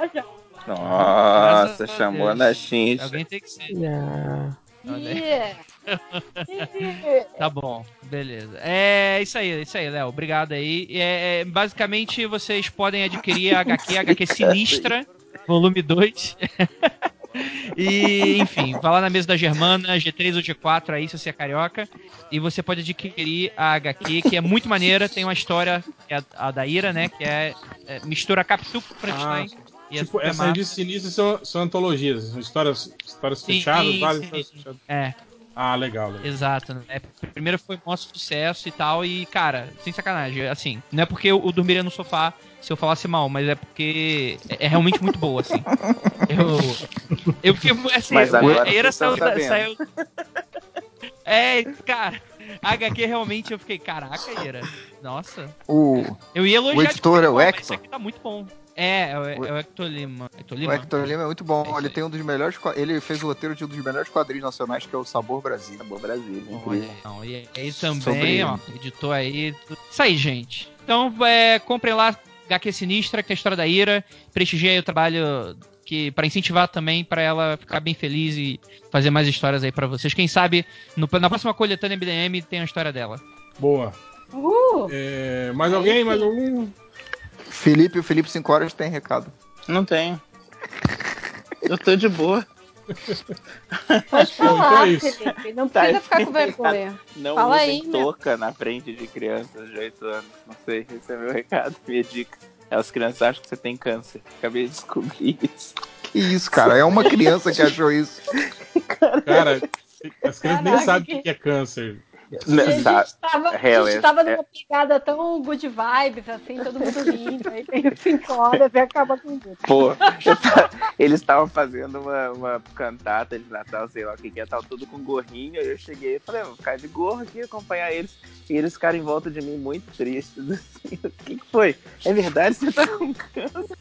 S16: Nossa,
S15: a
S16: chamou
S15: Deus.
S16: na chincha.
S15: Alguém tem que ser.
S12: Yeah.
S15: Olha aí.
S8: Yeah.
S15: Tá bom, beleza. É isso aí, é isso aí, Léo. Obrigado aí. É, é, basicamente, vocês podem adquirir a HQ, HQ Sinistra, volume 2. e, enfim, vai lá na mesa da Germana, G3 ou G4 aí, se você é carioca. E você pode adquirir a HQ, que é muito maneira. Tem uma história, que é a, a da Ira, né? Que é, é mistura Capitu com Frankenstein. E é
S13: Tipo, essas
S15: massa.
S13: revistas sinistras são, são antologias, são histórias, histórias
S15: Sim,
S13: fechadas,
S15: sim,
S13: várias
S15: sim.
S13: histórias fechadas.
S15: É.
S13: Ah, legal, legal.
S15: Exato, né? Primeiro foi um maior sucesso e tal, e, cara, sem sacanagem, assim, não é porque eu, eu dormiria no sofá se eu falasse mal, mas é porque é, é realmente muito boa, assim. Eu. Eu fiquei. Assim,
S16: Mas agora
S15: a Ira
S16: vocês estão
S15: saiu,
S16: sabendo.
S15: saiu. É, cara, a HQ realmente eu fiquei, caraca, Ira. Nossa.
S24: O,
S15: Eu ia elogiar
S24: o editor é o Hector.
S15: Isso aqui tá muito bom. É, é, o- é o Hector Lima. Hector
S24: O
S15: Lima?
S24: Hector Lima é muito bom. Ele tem um dos melhores. Ele fez o roteiro de um dos melhores quadrinhos nacionais, que é o Sabor Brasil.
S16: Sabor Brasil, incrível.
S15: não, e aí também,
S24: Sobre-
S15: ó, editou aí. Isso aí, gente. Então, é, comprem lá HQ Sinistra, que tem a história da Ira. Prestigiem aí o trabalho que para incentivar também para ela ficar bem feliz e fazer mais histórias aí pra vocês. Quem sabe no- na próxima coletânea MDM tem a história dela.
S13: Boa.
S8: Uh,
S13: É, mais alguém? Mais algum?
S24: Felipe, o Felipe 5 horas tem recado.
S16: Não tenho. Eu tô de boa.
S8: pode
S13: Então
S8: falar,
S13: é.
S8: Felipe. Não
S16: Tá,
S8: precisa ficar com vergonha.
S16: Não
S8: Fala
S16: usem
S8: aí, meu.
S16: touca na frente de crianças de 8 anos. Não sei, esse é meu recado, minha dica. As crianças acham que você tem câncer. Acabei de descobrir isso.
S24: Que isso, cara? É uma criança que achou isso.
S13: Cara, as crianças nem
S8: Caraca,
S13: sabem o
S8: que-
S13: que é câncer.
S8: E a gente tava, a
S16: Real,
S8: gente
S16: é-
S8: tava
S16: é-
S8: numa pegada tão good vibes, assim, todo mundo rindo, aí tem cinco horas e acaba com tudo.
S16: Pô, eles estavam fazendo uma, uma cantata de Natal, sei lá o que que é, tava tudo com gorrinho. Aí eu cheguei e falei, "Ah, vou ficar de gorro aqui, acompanhar eles. E eles ficaram em volta de mim muito tristes. Assim, o que, que foi? É verdade, você tá com câncer?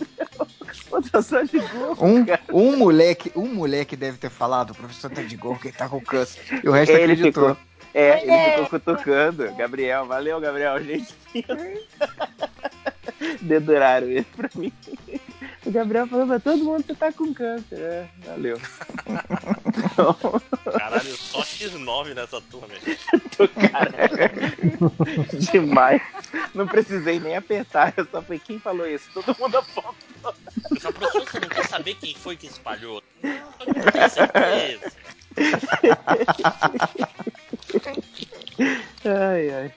S16: Tô só de gorro.
S24: Um,
S16: cara.
S24: um moleque, um moleque deve ter falado, o professor tá de gorro, que ele tá com câncer. E o resto
S16: Ele
S24: acreditou.
S16: ficou- É, ele ficou cutucando. Gabriel, valeu, Gabriel, gente. Deduraram ele pra mim. O Gabriel falou pra todo mundo que tá com câncer. É, valeu.
S22: Caralho, só X9 nessa turma, velho.
S16: Demais. Não precisei nem apertar. Eu só falei, quem falou isso? Todo mundo apontou.
S22: Só professor, você não quer saber quem foi que espalhou? Eu não tenho certeza.
S16: Ai, ai.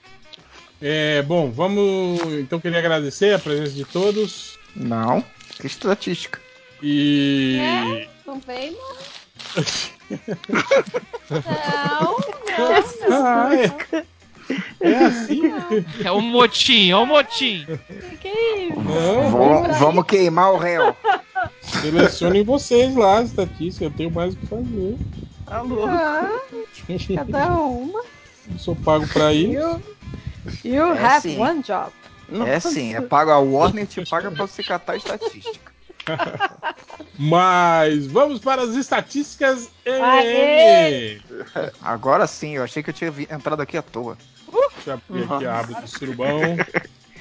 S13: É, bom, vamos. Então queria agradecer a presença de todos.
S24: Não, que estatística.
S13: E.
S8: É, não vem, não. Não, não,
S13: Ah, é. É assim?
S15: É o motim, é o motim.
S8: Que isso?
S13: Não,
S24: Vamos, vamos queimar o réu.
S13: Selecionem vocês lá, as estatísticas, eu tenho mais o que fazer.
S16: Alô?
S8: Ah, cada uma.
S13: Eu sou pago pra isso.
S8: You, you
S24: É
S8: have
S24: sim.
S8: one job.
S24: É sim, é pago a Warner te paga pra você catar a estatística.
S13: Mas vamos para as estatísticas! MM.
S24: Agora sim, eu achei que eu tinha entrado aqui à toa.
S13: Deixa eu abrir aqui a aba do surubão.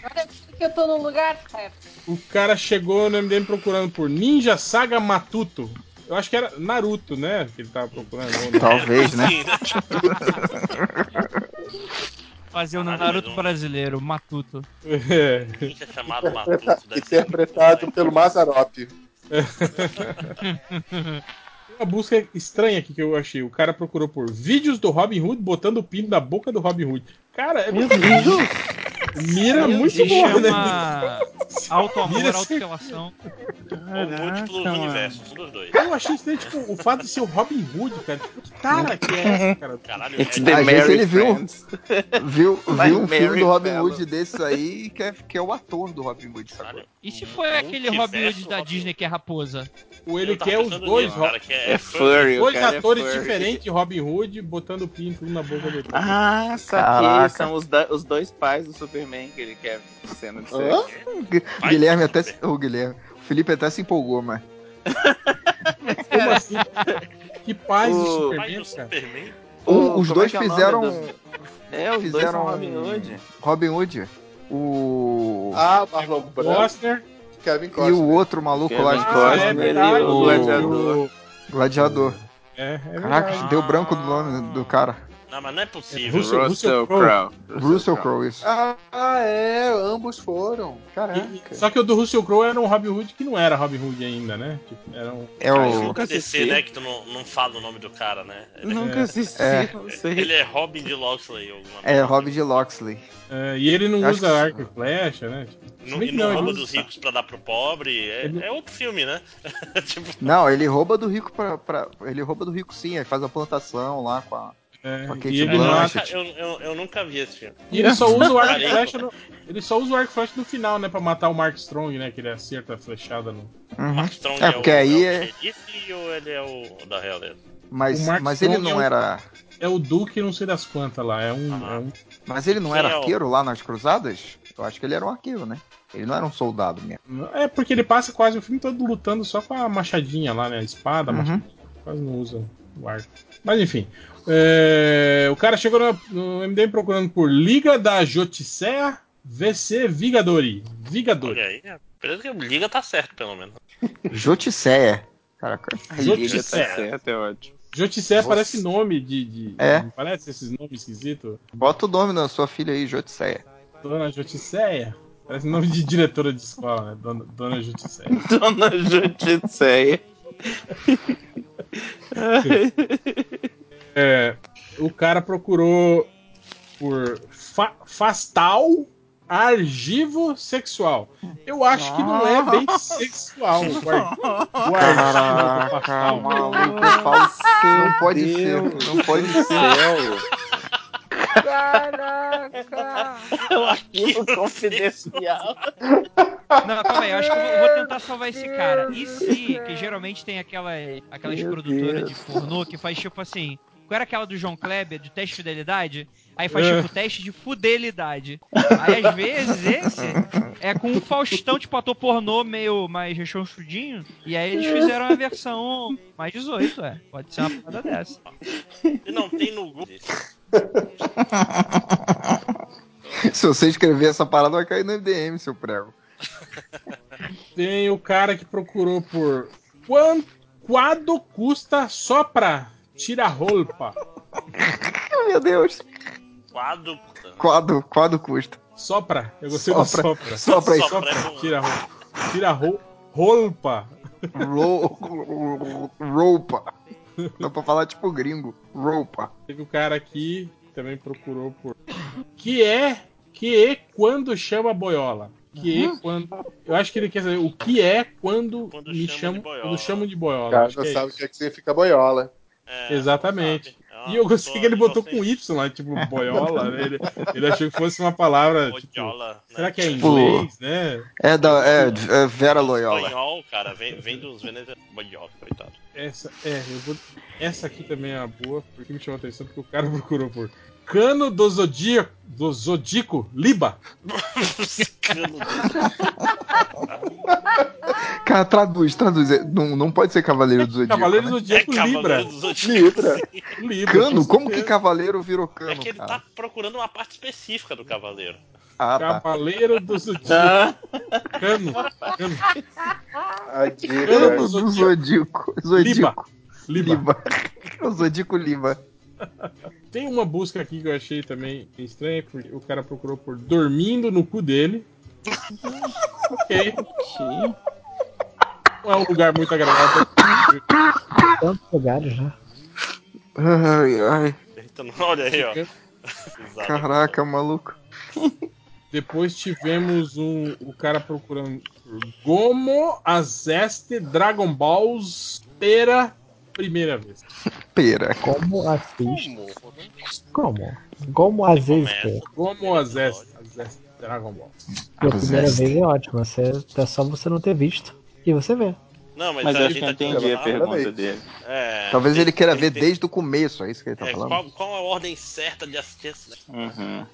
S8: Agora que eu tô no lugar certo.
S13: O cara chegou no MDM procurando por Ninja Saga Matuto. Eu acho que era Naruto, né? Que ele tava procurando.
S24: Talvez, né?
S22: Sim,
S15: Fazer o Naruto brasileiro, Matuto.
S13: É.
S22: Ninja chamado Matuto. deve ser
S17: Interpretado pelo Mazzaropi.
S13: Uma busca estranha aqui que eu achei. O cara procurou por vídeos do Robin Hood botando o pino na boca do Robin Hood. Cara, é
S16: Meu Deus!
S13: Mira muito
S15: Se
S13: boa, né?
S15: chama auto-amor,
S13: Mira
S15: auto-relação.
S22: Ou múltiplos universos, um dos dois.
S13: Eu achei estranho, tipo, o fato de ser o Robin Hood, cara. Tipo, que cara que é essa, cara?
S22: Caralho,
S16: It's
S22: é-
S16: the
S24: Às vezes ele viu, viu, viu um filme
S16: Mary
S24: do Robin. Hood desses aí que é, que é o ator do Robin Hood, sabe?
S15: E se foi aquele Robin Hood da Disney que é raposa?
S13: Ou ele quer os dois,
S22: nisso, que é,
S16: É furry, o
S13: dois
S16: cara é
S13: atores
S16: furry.
S13: diferentes, Robin Hood, botando o pinto um na boca do outro.
S16: Ah, saquei. São os, da- os dois pais do Superman que ele quer cena de sexo.
S24: O Guilherme até se, o Guilherme, o Felipe até se empolgou, mas
S13: Como assim? Que do
S16: O-
S22: pai
S13: Superman,
S22: do
S13: cara.
S22: Superman.
S16: O-
S24: os dois
S16: é é o
S24: fizeram
S16: É, os dois
S24: fizeram
S16: são Robin Hood.
S24: Robin Hood, o
S17: Ah, Marlon Brando, Kevin
S24: e
S17: Costner.
S24: o outro maluco
S16: Kevin
S24: lá de
S16: Costner
S13: é
S16: e
S13: verdade.
S16: o Gladiador.
S24: Gladiador.
S13: É, é
S24: Caraca, deu branco do nome do cara.
S22: Não, mas não é possível.
S13: Russell-
S16: Russell
S13: Russell Crowe.
S24: Russell Crowe, isso.
S17: Ah, ah, é, ambos foram. Caraca.
S13: E- só que o do Russell Crowe era um Robin Hood que não era Robin Hood ainda, né? Tipo, era um...
S24: É
S22: Ah,
S24: o.
S22: isso nunca
S16: Nunca
S22: DC, né? Que tu não, não fala o nome do cara, né? Ele,
S16: Nunca assisti,
S24: É.
S16: não sei.
S22: ele é Robin de Loxley. Alguma
S24: É
S22: coisa.
S24: Robin de Loxley.
S13: É, e ele não
S24: Acho
S13: usa
S24: que-
S13: arco e flecha, né? Tipo,
S22: Não, e não
S13: não,
S22: rouba dos ricos pra dar pro pobre. É,
S13: Ele-
S22: é outro filme, né? tipo,
S24: Não, ele rouba do rico pra, pra- Ele rouba do rico sim, ele faz a plantação lá com a.
S13: É,
S24: Com a Kate
S13: e ele
S24: Blanchett.
S22: nunca, eu, eu, eu nunca vi esse filme.
S13: E ele só usa o arco e flecha no, ele só usa o arco flecha no final, né, pra matar o Mark Strong, né, que ele acerta a flechada no.
S24: Uhum.
S22: Mark Strong
S24: É,
S22: é,
S24: porque
S22: o,
S24: aí
S22: é o
S24: é-
S22: xerife ou ele é o da realeza?
S24: Mas, mas ele não
S13: é
S24: era.
S13: É o Duque, não sei das quantas lá, é um,
S22: Ah.
S13: é um
S24: Mas ele não
S22: Quem
S24: era
S22: é o-
S24: arqueiro lá nas cruzadas? Eu acho que ele era um arqueiro, né? Ele não era um soldado mesmo.
S13: É porque ele passa quase o filme todo lutando só com a machadinha lá, né, a espada, a
S24: Uhum.
S13: machadinha, quase não usa o arco. Mas enfim, é, o cara chegou no, no MDM procurando por Liga da Joticea VC Vigadori. Vigadori.
S22: Olha aí, beleza que Liga tá certo, pelo menos.
S24: Joticéia. Caraca.
S16: Liga tá
S13: Joticea.
S16: certa, é ótimo.
S13: Parece nome de. de
S24: É.
S13: não Parece esses nomes esquisitos.
S24: Bota o nome da sua filha aí, Joticéia.
S13: Dona Joticéia. Parece nome de diretora de escola, né? Dona, Dona.
S16: Dona Justiceia.
S13: É, o cara procurou por fa Fastal argivo sexual. Eu acho que não é bem sexual. O, ar... o argivo do Pascal.
S24: maluco, eu falo não pode ser, não pode ser.
S20: Caraca!
S16: É um arquivo confidencial.
S15: Não, calma aí, eu acho que eu vou, vou tentar salvar esse cara. E se, que geralmente tem aquela, aquelas
S16: Meu
S15: produtoras
S16: Deus.
S15: de pornô que faz tipo assim. Qual era aquela do João Kleber, de teste de fidelidade? Aí faz
S13: É.
S15: tipo teste de fidelidade. Aí às vezes esse é com um Faustão, tipo ator pornô meio mais rechonchudinho. E aí eles fizeram a versão mais 18, é. Pode ser uma parada dessa.
S22: E não tem no Google.
S24: Se você escrever essa parada, vai cair no MDM, seu prego.
S13: Tem o cara que procurou por quanto custa só pra tirar roupa?
S24: Meu Deus.
S22: Quadro.
S24: Quadro, quadro custa.
S13: Sopra. Eu gostei
S24: Sopra.
S13: do sopra.
S24: Sopra aí.
S13: Sopra. Tira roupa. Tira ro- roupa.
S24: Ro- Roupa. Dá pra falar tipo gringo. Roupa.
S13: Teve o cara aqui que também procurou por. Que é. Que é quando chama boiola. Que é quando. Eu acho que ele quer saber o que é quando, me chamam, quando chamam de boiola.
S17: cara
S13: Acho
S17: já
S13: que é
S17: sabe o que é que significa boiola.
S13: Exatamente. E eu gostei que ele botou com Y lá, tipo, boiola, né? Ele, ele achou que fosse uma palavra. Tipo, será que é
S24: Tipo,
S13: inglês, né?
S24: É da é, é Vera Loyola.
S22: Espanhol, cara, vem, vem dos venezuelanos. Boiola, coitado.
S13: Essa, é, eu vou. Essa aqui também é uma boa, porque me chamou a atenção, porque o cara procurou por Cano do Zodíaco, do Zodíaco Liba.
S24: Cara, traduz, traduz. É, Não, não pode ser Cavaleiro do Zodíaco.
S13: Cavaleiro do
S24: né?
S13: Zodíaco
S22: É
S13: Libra.
S22: Cavaleiro do Zodíaco.
S24: Libra.
S13: Libra.
S24: Cano?
S13: com
S24: Como que. Cavaleiro virou cano?
S22: É que ele
S24: cara?
S22: tá procurando uma parte específica do cavaleiro.
S24: Ah, tá.
S13: Cavaleiro do Zodíaco. Cano. Cano.
S24: Cano do Zodíaco. Zodíaco.
S13: Liba.
S24: o Zodíaco Liba.
S13: Tem uma busca aqui que eu achei também estranha, porque o cara procurou por dormindo no cu dele. ok. Não é um lugar muito agradável.
S12: Tantos lugares, né?
S24: Ai, ai.
S22: Então, olha aí, ó.
S24: Caraca, maluco.
S13: Depois tivemos um, o cara procurando por Gomo Azeste Dragon Balls pela primeira vez.
S24: Pera.
S12: Como assiste? Como? Como às vezes.
S13: Gomo Azeste, Azeste Dragon Ball.
S12: A primeira vez é ótimo. Você, é só você não ter visto. E você vê.
S22: Não, mas,
S16: Mas
S22: a
S16: eu
S22: gente
S16: acho que
S22: tá
S16: entendi a
S22: falando-
S16: pergunta dele.
S22: É,
S24: Talvez
S22: tem-
S24: ele queira
S22: tem-
S24: ver
S22: tem-
S24: desde o começo, é isso que ele tá
S22: é,
S24: falando?
S22: qual, qual a ordem certa de assistir?
S16: Uhum.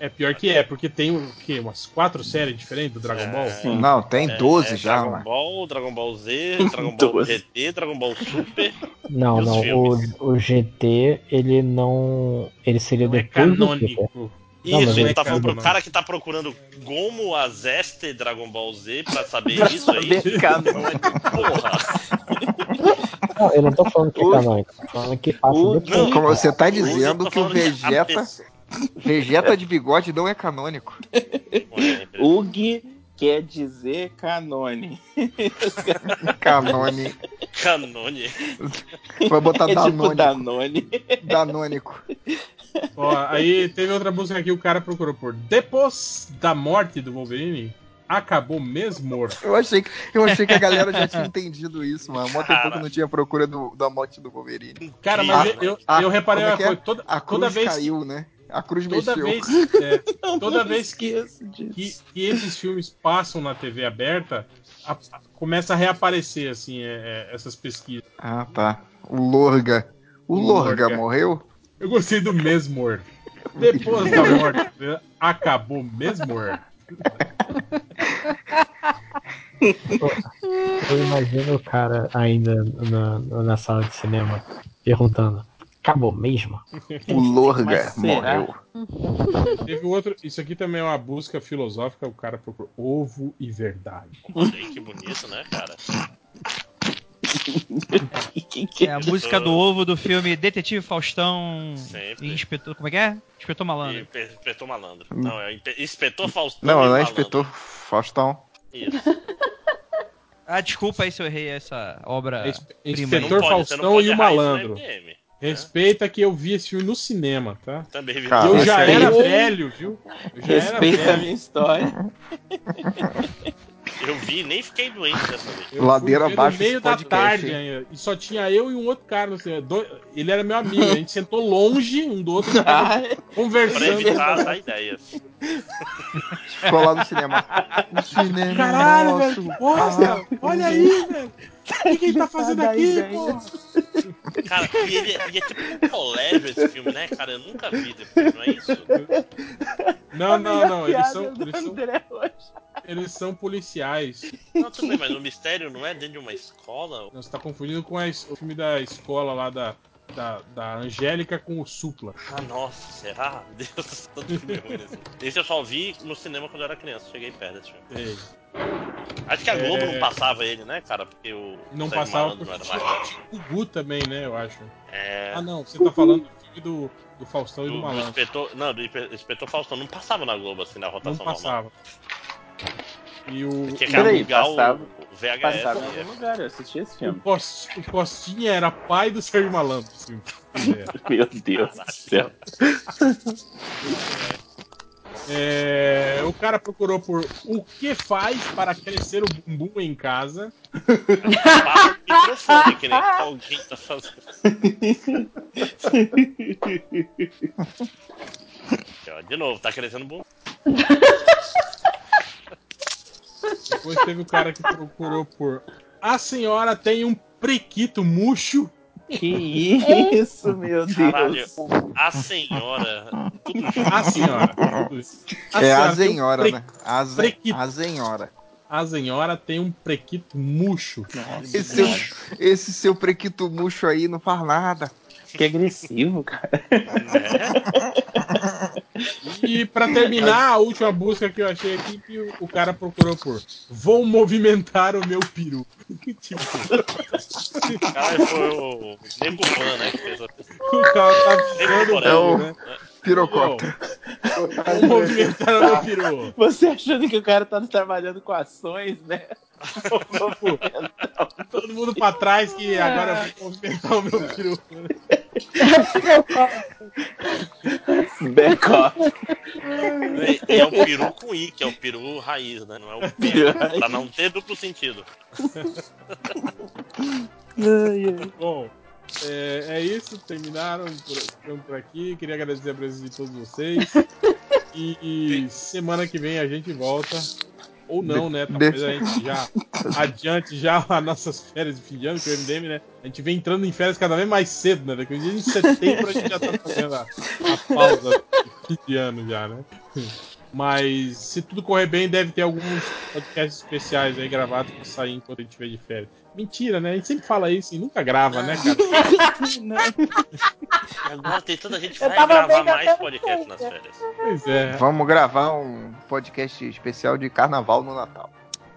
S13: É pior que é, porque tem o quê? Umas quatro séries diferentes do Dragon Ball?
S24: Não, tem 12
S22: é,
S24: já,
S22: Dragon
S24: mano.
S22: Ball, Dragon Ball Z, Dragon Ball
S24: 12.
S22: GT, Dragon Ball Super.
S12: Não, não. O, o GT, ele não. Ele seria
S13: Não é
S12: depois do
S13: canônico.
S12: Não,
S22: Isso, ele tá
S12: é
S22: falando pro cara que tá procurando Gomu Azeste Dragon Ball Z pra saber
S16: Pra
S22: isso aí.
S16: canônico.
S22: Porra!
S12: Não, eu não tô falando que é canônico. Tô falando que passa depois.
S24: Como você tá dizendo
S22: tô
S24: que o Vegeta. Vegeta de bigode não é canônico.
S16: Ug quer dizer canone.
S24: Canone.
S22: Canone.
S24: Vai botar
S16: É tipo
S24: Danônico.
S16: Danone.
S24: Danônico.
S13: Ó, aí teve outra busca aqui, o cara procurou por Depois da morte do Wolverine, acabou mesmo?
S24: Eu achei, que, eu achei que a galera já tinha entendido isso, mano. Mó tempo que não tinha procura do, da morte do Wolverine.
S13: Cara, mas eu- eu- eu reparei
S24: é
S13: uma
S24: que é?
S13: coisa, toda-
S24: a cruz
S13: toda vez-
S24: caiu, né? A cruz
S13: Toda
S24: mexeu.
S13: vez, é, toda vez que, que, que esses filmes passam na TV aberta, a- a- começa a reaparecer assim é, é, essas pesquisas.
S24: Ah, tá. O Lorga. O Lorga,
S13: Lorga.
S24: morreu?
S13: Eu gostei do Mesmor. Depois da morte, acabou Mesmor.
S12: Eu imagino o cara ainda na, na sala de cinema perguntando: acabou mesmo?
S24: O Lorga morreu.
S13: Teve outro. Isso aqui também é uma busca filosófica. O cara procurou ovo e verdade.
S22: Olha aí que bonito, né, cara?
S15: É a música do ovo do filme Detetive Faustão
S22: Sempre.
S15: e Inspetor. Como é que é? Inspetor Malandro.
S22: Inspe- Inspetor Malandro. Não, é Inspe- Inspetor Faustão.
S24: Não, não é inspetor Faustão.
S22: Isso.
S15: Ah, desculpa aí se eu errei essa obra. Prima.
S13: Inspetor Faustão
S22: pode
S13: e o Malandro. Respeita que eu vi esse filme no cinema, tá?
S22: Também vi.
S13: E eu já
S16: Cara,
S13: era
S16: aí-
S13: velho, viu? Eu já era
S16: Respeita a
S13: velho.
S16: minha história.
S22: Eu vi, nem fiquei doente dessa vez.
S13: Eu
S24: Ladeira abaixo
S13: No meio da
S24: podcast,
S13: tarde
S24: hein?
S13: ainda. E só tinha eu e um outro cara no cinema. Do- Ele era meu amigo. A gente sentou longe um do outro,
S16: Ah,
S22: Pra
S13: conversando.
S22: evitar dar ideias.
S24: Ficou lá no cinema. O cinema
S13: Caralho,
S24: é
S13: velho,
S24: nosso.
S13: que bosta!
S24: Ah,
S13: Olha aí, velho! O que, que ele tá fazendo aqui, pô?
S22: Cara, e ele é, e é tipo um colégio esse filme, né, cara? Eu nunca vi depois, não é isso?
S13: Não, não, não. Eles são, eles são, eles são policiais.
S22: Não, tudo bem, mas o mistério não é dentro de uma escola?
S13: Não, Você tá confundindo com a o filme da escola lá da, da, da Angélica com o Supla.
S22: Ah, nossa, será? Deus, todo filme ruim nesse. Esse eu só vi no cinema quando eu era criança, cheguei perto desse filme.
S13: Ei.
S22: Acho que a Globo
S13: É.
S22: não passava ele, né, cara? Porque o
S13: Não
S22: Sérgio
S13: passava
S22: Malandro
S13: porque
S22: não era mais
S13: o Gu também, né, eu acho.
S22: É.
S13: Ah, não, você tá falando do filme do, do Faustão e do
S22: Do, do
S13: Malandro.
S22: inspetor, não, do inspetor Faustão não passava na Globo assim na
S13: Não
S22: rotação normal.
S13: passava. E o,
S22: Tinha que
S16: Peraí,
S22: o-
S16: passava-
S22: o VHS.
S16: Passava em algum lugar, eu assisti esse
S13: o,
S16: filme.
S13: Cost, o Costinha era pai do Sérgio Malandro. Assim, é.
S16: Meu Deus do céu.
S13: É, o cara procurou por o que faz para crescer o bumbum em casa.
S22: O microfone, que nem alguém tá fazendo. De novo, tá crescendo bom.
S13: Depois teve o cara que procurou por a senhora tem um prequito murcho.
S16: Que isso, meu
S22: Caralho,
S16: Deus.
S22: a senhora. Tudo junto.
S13: A senhora.
S24: É a
S13: senhora tem um
S24: senhora, né? A, ze... a senhora.
S13: A senhora tem um prequito murcho.
S24: Esse seu, esse seu prequito murcho aí não faz nada.
S16: Que agressivo, cara.
S13: E pra terminar, a última busca que eu achei aqui que o, o cara procurou por vou movimentar o meu peru. Tipo,
S22: Caralho, foi o Nego Pan, né? Que fez a...
S13: o cara tá visando
S24: É o
S13: né?
S24: pirocóptero.
S13: O meu peru.
S16: Você achando que o cara tá trabalhando com ações, né?
S13: Todo mundo pra trás que agora eu vou movimentar o meu peru.
S22: E e é o peru com I, que é o peru raiz, né? Não é o peru. pra não ter duplo sentido.
S13: Bom, é, é isso. Terminaram por, por aqui. Queria agradecer a presença de todos vocês. E, e semana que vem a gente volta. Ou não, né? Talvez a gente já adiante já as nossas férias de fim de ano, que o MDM, né? A gente vem entrando em férias cada vez mais cedo, né? Daqui a dia em setembro a gente já tá fazendo a, a pausa de fim de ano já, né? Mas se tudo correr bem, deve ter alguns podcasts especiais aí gravados pra sair enquanto a gente estiver de férias. Mentira, né? A gente sempre fala isso e nunca grava, né, cara?
S22: Agora tem tanta gente vai gravar mais podcast nas férias.
S13: Pois é.
S24: Vamos gravar um podcast especial de carnaval no Natal.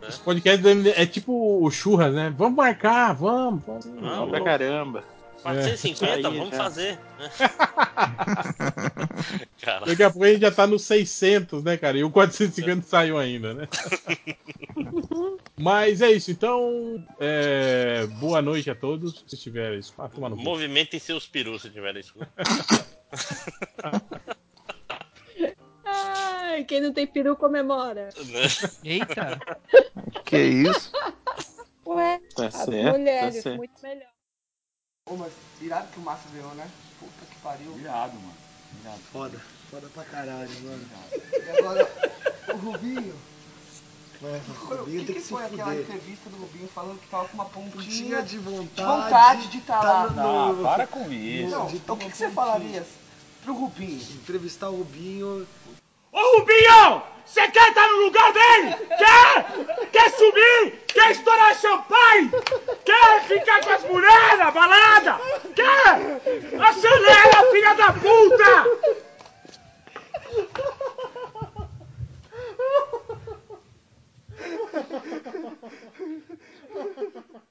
S13: Os podcasts do MD é tipo o churras, né? Vamos marcar, vamos, vamos.
S22: Não,
S16: pra caramba.
S22: 450,
S16: Aí,
S22: vamos fazer. Cara,
S13: Daqui a pouco a gente já tá no 600, né, cara? E o 450 saiu ainda, né? Mas é isso, então. é, Boa noite a todos. Se estiverem isso. Ah, tomar no cu.
S22: movimentem seus perus se tiver isso.
S2: Ai, quem não tem peru comemora.
S15: Eita!
S24: Que isso?
S2: Ué,
S16: Tá certo,
S2: mulheres,
S16: tá certo.
S2: muito melhor.
S27: Pô, mas irado que o Márcio ganhou, né? Puta que pariu.
S10: Irado, mano. Irado.
S27: Foda. Foda pra caralho, mano. E agora, o Rubinho.
S24: É,
S27: o
S24: Rubinho
S27: que,
S24: tem
S27: que
S24: que
S27: foi aquela
S24: fuder.
S27: entrevista do Rubinho falando que tava com uma pontinha
S24: Pontinha de vontade,
S27: vontade de estar
S24: tá
S27: lá?
S24: no-
S10: Ah, para com isso.
S27: Não, então o que, que você falaria pro Rubinho?
S24: Entrevistar o Rubinho.
S10: Ô Rubinho! Você quer estar no lugar dele? Quer? Quer subir? Quer estourar champanhe? Quer ficar com as mulheres na balada? Quer? Acelera, filha da puta!